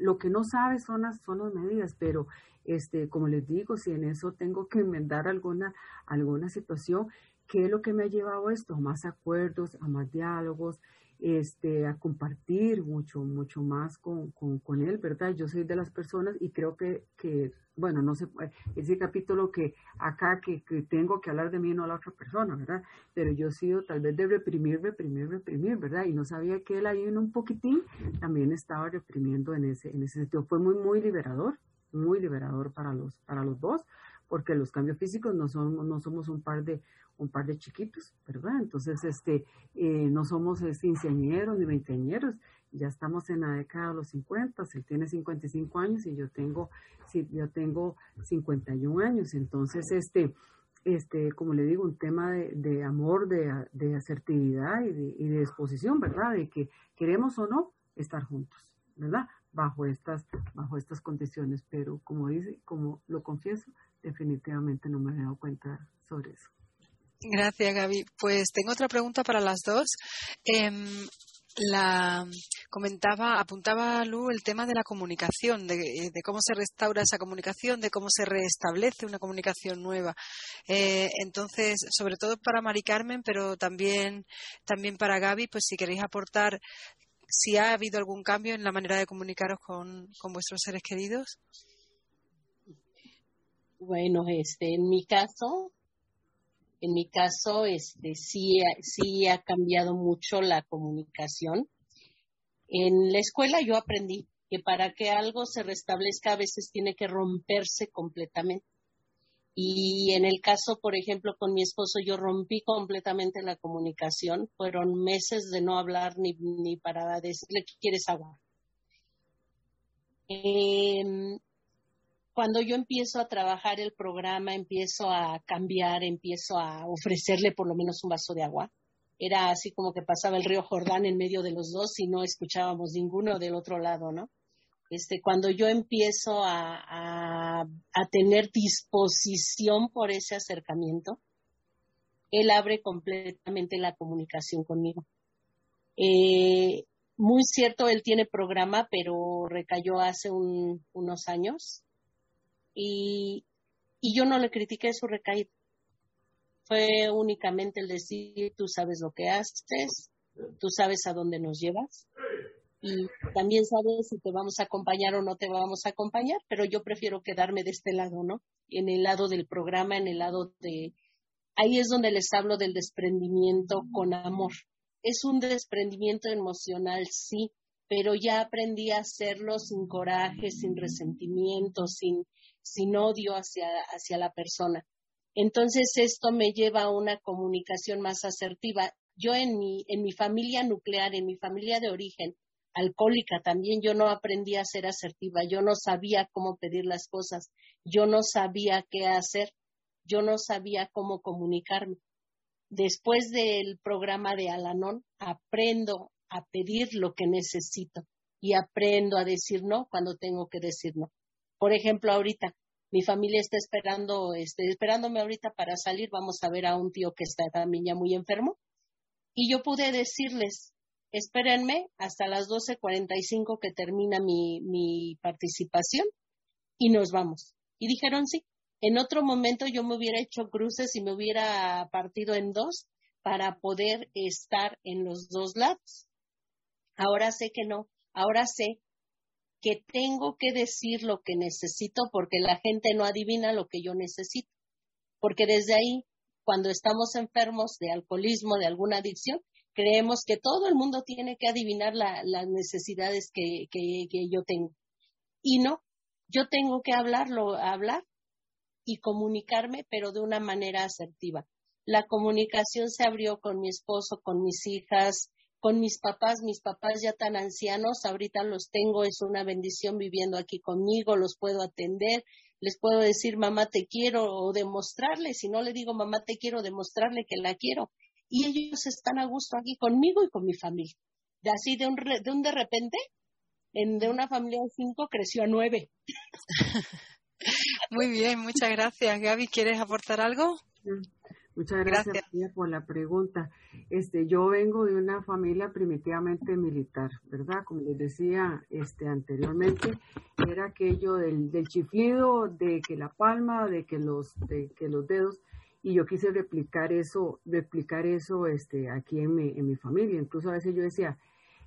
lo que no sabe son las, son las medidas, pero este, como les digo, si en eso tengo que enmendar alguna, alguna situación, ¿qué es lo que me ha llevado esto? A más acuerdos, a más diálogos, este, a compartir mucho, mucho más con, con, él, ¿verdad? Yo soy de las personas y creo que, que bueno, no sé, ese capítulo que acá que, que, tengo que hablar de mí, no la otra persona, ¿verdad? Pero yo he sido tal vez de reprimir, reprimir, reprimir, ¿verdad? Y no sabía que él ahí en un poquitín también estaba reprimiendo en ese, en ese sentido. Fue muy, muy liberador, muy liberador para los, para los dos, porque los cambios físicos no somos, no somos un par de, un par de chiquitos, ¿verdad? Entonces, este, eh, no somos quinceañeros ni veinteañeros, ya estamos en la década de los 50, él tiene 55 años y yo tengo, sí, yo tengo 51 años, entonces, este, este, como le digo, un tema de, de amor, de, de asertividad y de, y de disposición, ¿verdad? De que queremos o no estar juntos, ¿verdad? Bajo estas, bajo estas condiciones, pero como dice, como lo confieso, definitivamente no me he dado cuenta sobre eso. Gracias, Gaby. Pues tengo otra pregunta para las dos. Em, la comentaba, apuntaba Lu el tema de la comunicación, de, cómo se restaura esa comunicación, de cómo se restablece una comunicación nueva. Eh, entonces, sobre todo para Mari Carmen, pero también, también para Gaby, pues si queréis aportar si ha habido algún cambio en la manera de comunicaros con, con vuestros seres queridos. Bueno, este, en mi caso, en mi caso, este, sí, sí ha cambiado mucho la comunicación. En la escuela yo aprendí que para que algo se restablezca a veces tiene que romperse completamente. Y en el caso, por ejemplo, con mi esposo, yo rompí completamente la comunicación. Fueron meses de no hablar ni, ni para decirle que quieres agua. Eh, cuando yo empiezo a trabajar el programa, empiezo a cambiar, empiezo a ofrecerle por lo menos un vaso de agua. Era así como que pasaba el río Jordán en medio de los dos y no escuchábamos ninguno del otro lado, ¿no? Este, cuando yo empiezo a, a, tener disposición por ese acercamiento, él abre completamente la comunicación conmigo. Eh, muy cierto, él tiene programa, pero recayó hace unos años y, yo no le critiqué su recaída. Fue únicamente el decir, tú sabes lo que haces, tú sabes a dónde nos llevas y también sabes si te vamos a acompañar o no te vamos a acompañar, pero yo prefiero quedarme de este lado, ¿no? En el lado del programa, en el lado de... Ahí es donde les hablo del desprendimiento con amor. Es un desprendimiento emocional, sí, pero ya aprendí a hacerlo sin coraje, sin resentimiento, sin, sin odio hacia, hacia la persona. Entonces esto me lleva a una comunicación más asertiva. Yo en mi, en mi familia nuclear, en mi familia de origen, alcohólica también, yo no aprendí a ser asertiva, yo no sabía cómo pedir las cosas, yo no sabía qué hacer, yo no sabía cómo comunicarme. Después del programa de Alanón, aprendo a pedir lo que necesito y aprendo a decir no cuando tengo que decir no. Por ejemplo, ahorita mi familia está esperando, este, esperándome ahorita para salir, vamos a ver a un tío que está también ya muy enfermo. Y yo pude decirles, espérenme hasta las 12.45 que termina mi, participación y nos vamos. Y dijeron sí. En otro momento yo me hubiera hecho cruces y me hubiera partido en dos para poder estar en los dos lados. Ahora sé que no. Ahora sé que tengo que decir lo que necesito porque la gente no adivina lo que yo necesito. Porque desde ahí, cuando estamos enfermos de alcoholismo, de alguna adicción, creemos que todo el mundo tiene que adivinar las necesidades que, que, yo tengo. Y no, yo tengo que hablarlo, hablar y comunicarme, pero de una manera asertiva. La comunicación se abrió con mi esposo, con mis hijas, con mis papás, mis papás ya tan ancianos, ahorita los tengo, es una bendición viviendo aquí conmigo, los puedo atender, les puedo decir mamá te quiero o demostrarle, si no le digo mamá te quiero, demostrarle que la quiero y ellos están a gusto aquí conmigo y con mi familia. De así de un, de, un de repente, en, de una familia de cinco creció a nueve. Muy bien, muchas gracias. Gaby, ¿quieres aportar algo? Muchas gracias, por la pregunta. Este, yo vengo de una familia primitivamente militar, ¿verdad? Como les decía este, anteriormente, era aquello del, del chiflido, de que la palma, de que los, de que los dedos y yo quise replicar eso, replicar eso este, aquí en mi, en mi familia. Incluso a veces yo decía,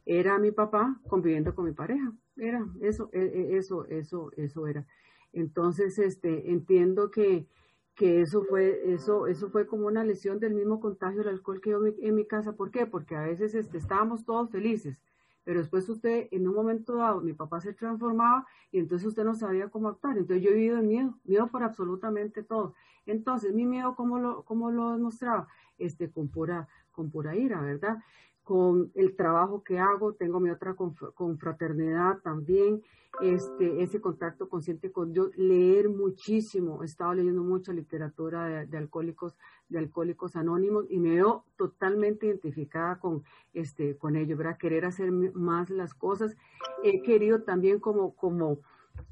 era mi papá conviviendo con mi pareja, era eso, e, e, eso, eso, eso era. Entonces, este, entiendo que, que eso fue, eso, eso fue como una lesión del mismo contagio del alcohol que yo en mi casa. ¿Por qué? Porque a veces este, estábamos todos felices, pero después usted, en un momento dado, mi papá se transformaba y entonces usted no sabía cómo actuar. Entonces yo he vivido en miedo, miedo por absolutamente todo. Entonces, mi miedo, ¿cómo lo, cómo lo demostraba? Este, con pura, con pura ira, ¿verdad? Con el trabajo que hago, tengo mi otra confraternidad también, este, ese contacto consciente con Dios, leer muchísimo, he estado leyendo mucha literatura de, alcohólicos, de alcohólicos anónimos y me veo totalmente identificada con, este, con ellos, ¿verdad? Querer hacer más las cosas. He querido también como, como,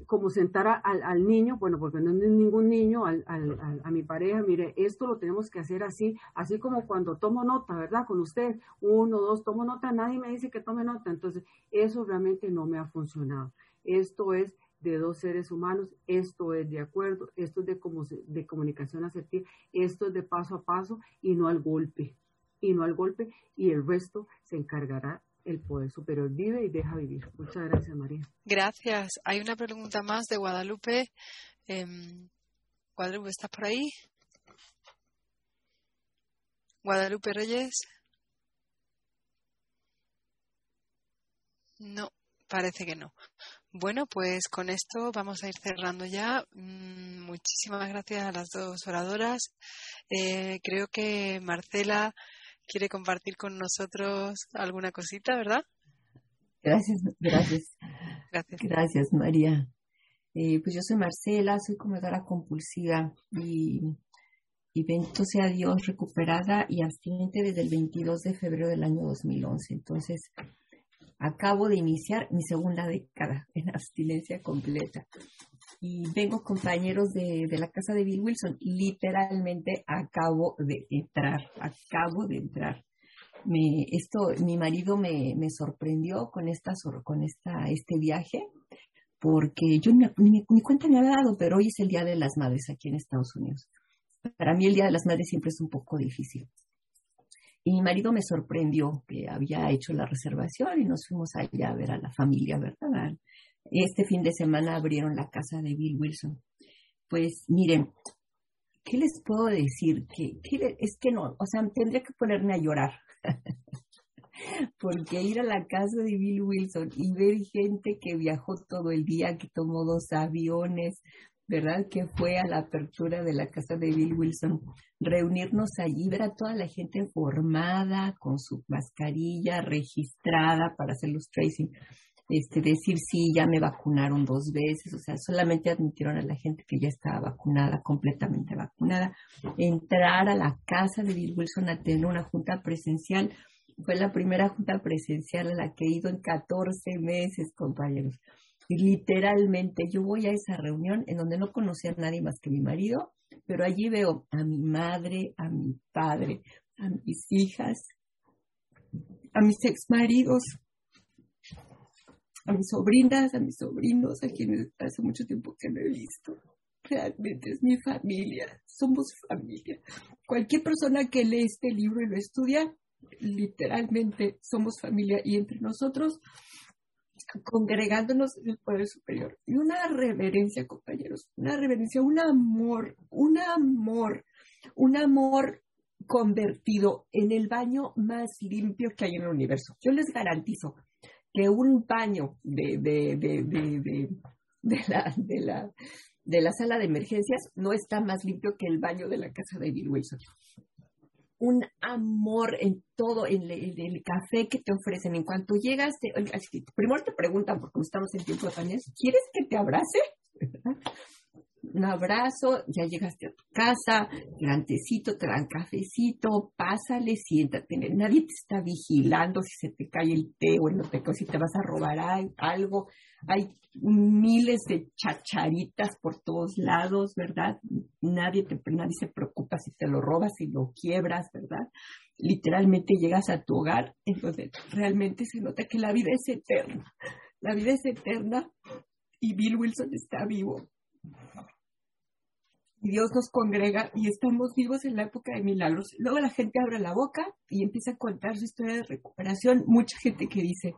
como sentar al, niño, bueno, porque no es ningún niño, al, a mi pareja, mire, esto lo tenemos que hacer así, así como cuando tomo nota, ¿verdad? Con usted, uno, dos, tomo nota, nadie me dice que tome nota, entonces eso realmente no me ha funcionado. Esto es de dos seres humanos, esto es de acuerdo, esto es de, de comunicación asertiva, esto es de paso a paso y no al golpe, y no al golpe, y el resto se encargará el poder superior vive y deja vivir. Muchas gracias, María. Gracias. Hay una pregunta más de Guadalupe. Em, Guadalupe, ¿estás por ahí? Guadalupe Reyes. No, parece que no. Bueno, pues con esto vamos a ir cerrando ya. Mm, muchísimas gracias a las dos oradoras. Eh, creo que Marcela quiere compartir con nosotros alguna cosita, ¿verdad? Gracias, gracias. Gracias, gracias María. Eh, pues yo soy Marcela, soy comedora compulsiva y, y bendito sea Dios, recuperada y abstinente desde el 22 de febrero del año 2011. Entonces, acabo de iniciar mi segunda década en abstinencia completa y vengo compañeros de, la casa de Bill Wilson. Literalmente acabo de entrar, acabo de entrar. Me, esto, mi marido me, sorprendió con esta, con esta, este viaje, porque yo ni, ni, cuenta me había dado, pero hoy es el Día de las Madres aquí en Estados Unidos. Para mí el Día de las Madres siempre es un poco difícil. Y mi marido me sorprendió que había hecho la reservación y nos fuimos allá a ver a la familia, ¿verdad? Este fin de semana abrieron la casa de Bill Wilson. Pues miren, ¿qué les puedo decir? Que, es que no, o sea, tendría que ponerme a llorar. Porque ir a la casa de Bill Wilson y ver gente que viajó todo el día, que tomó dos aviones, ¿verdad? Que fue a la apertura de la casa de Bill Wilson, reunirnos allí, ver a toda la gente formada, con su mascarilla registrada para hacer los tracing este, decir sí, ya me vacunaron dos veces, o sea, solamente admitieron a la gente que ya estaba vacunada, completamente vacunada, entrar a la casa de Bill Wilson a tener una junta presencial. Fue la primera junta presencial a la que he ido en 14 meses, compañeros. Y literalmente yo voy a esa reunión en donde no conocía a nadie más que mi marido, pero allí veo a mi madre, a mi padre, a mis hijas, a mis ex maridos, a mis sobrinas, a mis sobrinos, a quienes hace mucho tiempo que no he visto. Realmente es mi familia, somos familia. Cualquier persona que lee este libro y lo estudia, literalmente somos familia y entre nosotros congregándonos en el poder superior. Y una reverencia, compañeros, una reverencia, un amor, un amor, un amor convertido en el baño más limpio que hay en el universo. Yo les garantizo, que un baño de, de, de, de, la, de, la, de la sala de emergencias no está más limpio que el baño de la casa de Bill Wilson. Un amor en todo, en el, café que te ofrecen. En cuanto llegas, primero te preguntan, porque estamos en tiempo de ¿quieres que te abrace? Un abrazo, ya llegaste a tu casa, grantecito, te dan cafecito, pásale, siéntate. Nadie te está vigilando si se te cae el té o no te, si te vas a robar algo. Hay miles de chacharitas por todos lados, ¿verdad? Nadie, te, nadie se preocupa si te lo robas, si lo quiebras, ¿verdad? Literalmente llegas a tu hogar, entonces realmente se nota que la vida es eterna. La vida es eterna y Bill Wilson está vivo y Dios nos congrega y estamos vivos en la época de milagros. Luego la gente abre la boca y empieza a contar su historia de recuperación. Mucha gente que dice,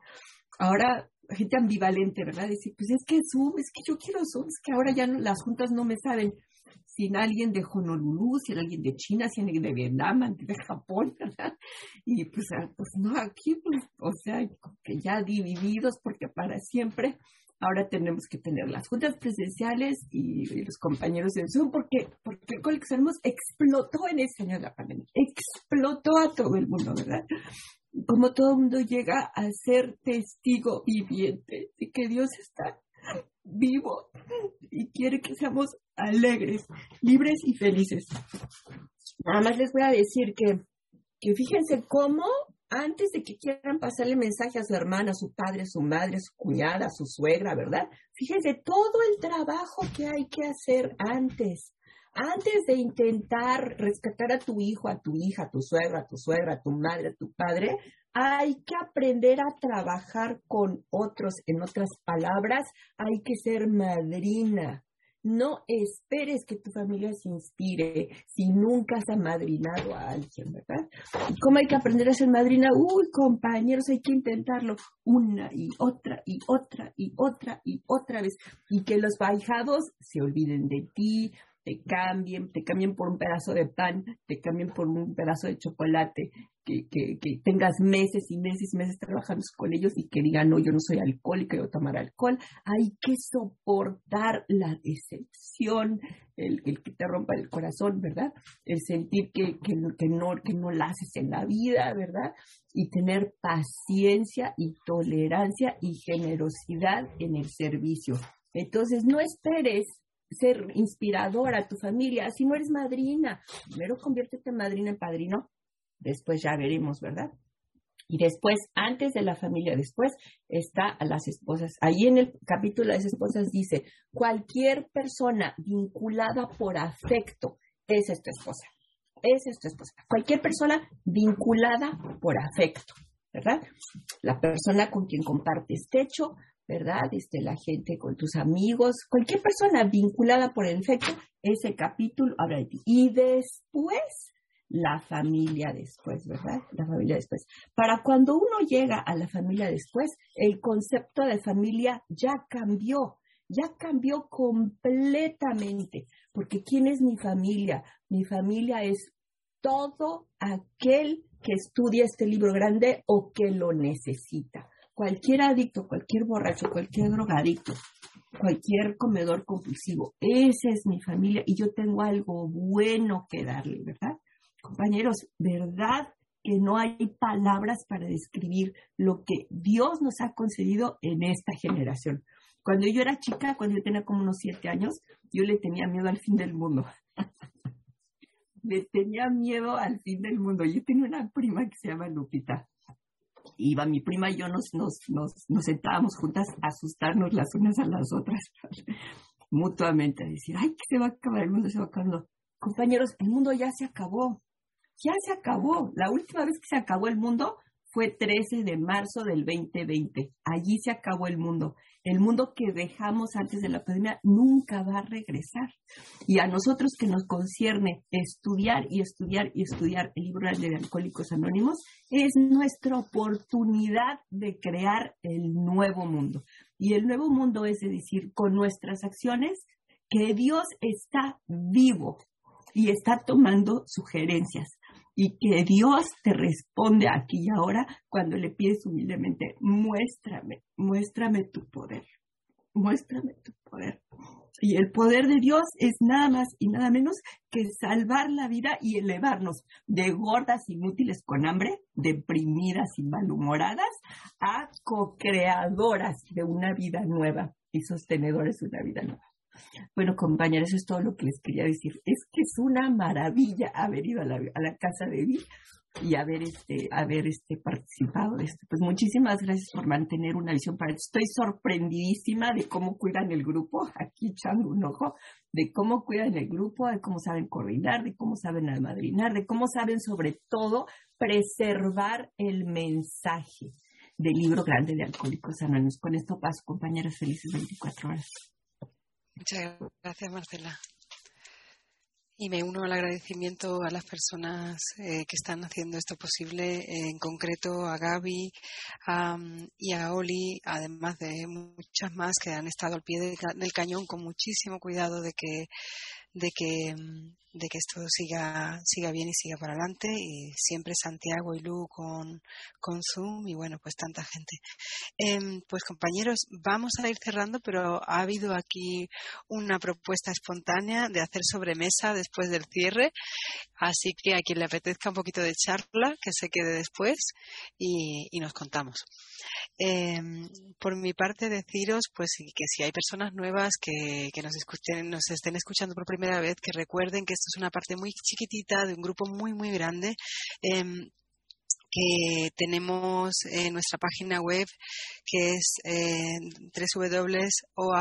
ahora, gente ambivalente, ¿verdad? Dice, pues es que Zoom, es que yo quiero Zoom, es que ahora ya las juntas no me saben. Sin alguien de Honolulu, sin alguien de China, sin alguien de Vietnam, de Japón, ¿verdad? Y pues, ah, pues no, aquí, pues, o sea, que ya divididos porque para siempre ahora tenemos que tener las juntas presenciales y, los compañeros de Zoom porque, porque el coleccionismo explotó en ese año de la pandemia, explotó a todo el mundo, ¿verdad? Como todo el mundo llega a ser testigo viviente de que Dios está vivo y quiere que seamos alegres, libres y felices. Nada más les voy a decir que, que fíjense cómo antes de que quieran pasarle mensaje a su hermana, a su padre, a su madre, a su cuñada, a su suegra, ¿verdad? Fíjense todo el trabajo que hay que hacer antes. Antes de intentar rescatar a tu hijo, a tu hija, a tu suegra, a tu suegra, a tu madre, a tu padre, hay que aprender a trabajar con otros. En otras palabras, hay que ser madrina. No esperes que tu familia se inspire si nunca has amadrinado a alguien, ¿verdad? ¿Cómo hay que aprender a ser madrina? Uy, compañeros, hay que intentarlo una y otra y otra y otra y otra vez. Y que los bajados se olviden de ti, te cambien, te cambien por un pedazo de pan, te cambien por un pedazo de chocolate, que, que, que, tengas meses y meses y meses trabajando con ellos y que digan, no, yo no soy alcohólico, yo tomar alcohol. Hay que soportar la decepción, el, el que te rompa el corazón, ¿verdad? El sentir que, que, que, no, que no la haces en la vida, ¿verdad? Y tener paciencia y tolerancia y generosidad en el servicio. Entonces, no esperes ser inspiradora a tu familia. Si no eres madrina, primero conviértete en madrina en padrino, después ya veremos, ¿verdad? Y después, antes de la familia, después está a las esposas. Ahí en el capítulo de las esposas dice, cualquier persona vinculada por afecto, esa es tu esposa. Esa es tu esposa. Cualquier persona vinculada por afecto, ¿verdad? La persona con quien compartes techo, ¿verdad? Este, la gente con tus amigos, cualquier persona vinculada por el efecto, ese capítulo habla de ti. Y después la familia después, ¿verdad? La familia después. Para cuando uno llega a la familia después, el concepto de familia ya cambió, ya cambió completamente, porque ¿quién es mi familia? Mi familia es todo aquel que estudia este libro grande o que lo necesita. Cualquier adicto, cualquier borracho, cualquier drogadicto, cualquier comedor compulsivo, esa es mi familia y yo tengo algo bueno que darle, ¿verdad? Compañeros, ¿verdad que no hay palabras para describir lo que Dios nos ha concedido en esta generación? Cuando yo era chica, cuando yo tenía como unos siete años, yo le tenía miedo al fin del mundo. le tenía miedo al fin del mundo. Yo tenía una prima que se llama Lupita. Iba mi prima y yo nos, nos, nos, nos sentábamos juntas a asustarnos las unas a las otras, mutuamente, a decir, ay, que se va a acabar el mundo, se va acabando. Compañeros, el mundo ya se acabó ya se acabó. La última vez que se acabó el mundo fue 13 de marzo del 2020. Allí se acabó el mundo. El mundo que dejamos antes de la pandemia nunca va a regresar. Y a nosotros que nos concierne estudiar y estudiar y estudiar el libro de Alcohólicos Anónimos, es nuestra oportunidad de crear el nuevo mundo. Y el nuevo mundo es decir, con nuestras acciones, que Dios está vivo y está tomando sugerencias y que Dios te responde aquí y ahora cuando le pides humildemente, muéstrame, muéstrame tu poder, muéstrame tu poder. Y el poder de Dios es nada más y nada menos que salvar la vida y elevarnos de gordas inútiles con hambre, deprimidas y malhumoradas, a co-creadoras de una vida nueva y sostenedores de una vida nueva. Bueno, compañeros, eso es todo lo que les quería decir. Es que es una maravilla haber ido a la, casa de Bill y haber este haber este participado de esto. Pues muchísimas gracias por mantener una visión para esto. Estoy sorprendidísima de cómo cuidan el grupo, aquí echando un ojo, de cómo cuidan el grupo, de cómo saben coordinar, de cómo saben almadrinar, de cómo saben sobre todo preservar el mensaje del libro grande de Alcohólicos Anónimos. Con esto paso, compañeras, felices 24 horas. Muchas gracias, Marcela. Y me uno al agradecimiento a las personas eh, que están haciendo esto posible, en concreto a Gaby y a Oli, además de muchas más que han estado al pie del cañón con muchísimo cuidado de que de que, mm, de que esto siga, siga bien y siga para adelante. Y siempre Santiago y Lu con, con Zoom y bueno, pues tanta gente. Em, pues compañeros, vamos a ir cerrando, pero ha habido aquí una propuesta espontánea de hacer sobremesa después del cierre. Así que a quien le apetezca un poquito de charla, que se quede después y, y nos contamos. Em, por mi parte, deciros pues que si hay personas nuevas que, que nos, escuchen, nos estén escuchando por primera vez, que recuerden que esto es una parte muy chiquitita de un grupo muy, muy grande. Eh, que tenemos en nuestra página web que es eh, www.oavpt.info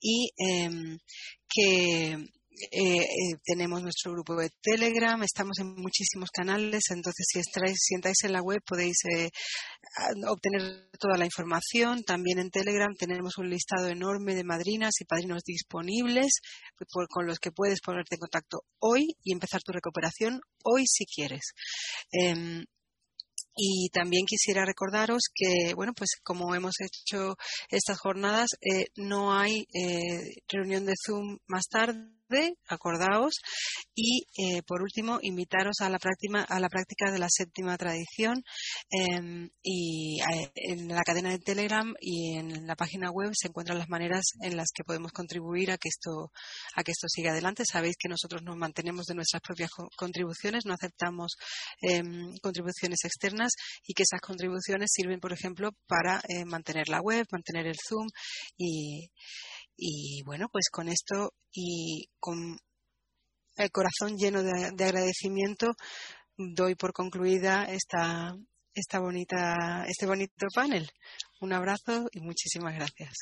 y em, que eh, eh, tenemos nuestro grupo de Telegram, estamos en muchísimos canales, entonces si, estáis, si entráis en la web podéis eh, obtener toda la información. También en Telegram tenemos un listado enorme de madrinas y padrinos disponibles con los que puedes ponerte en contacto hoy y empezar tu recuperación hoy si quieres. Em, y también quisiera recordaros que, bueno, pues como hemos hecho estas jornadas, no hay reunión de Zoom más tarde acordaos. Y eh, por último, invitaros a la práctica, a la práctica de la séptima tradición em, y eh, en la cadena de Telegram y en la página web se encuentran las maneras en las que podemos contribuir a que esto, a que esto siga adelante. Sabéis que nosotros nos mantenemos de nuestras propias contribuciones, no aceptamos em, contribuciones externas y que esas contribuciones sirven, por ejemplo, para eh, mantener la web, mantener el Zoom y y bueno, pues con esto y con el corazón lleno de, agradecimiento doy por concluida esta, esta bonita, este bonito panel. Un abrazo y muchísimas gracias.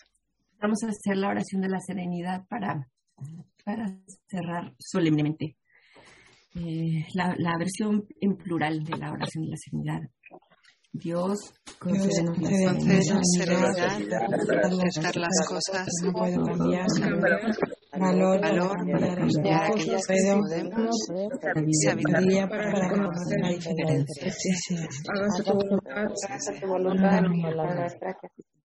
Vamos a hacer la oración de la serenidad para, para cerrar solemnemente. Eh, la versión en plural de la oración de la serenidad. Dios, concédenos la serenidad de las cosas valor, valor para cambiar aquellas que podemos, sabiduría para conocer la diferencia. Hágase tu voluntad, hágase tu voluntad, la nuestra que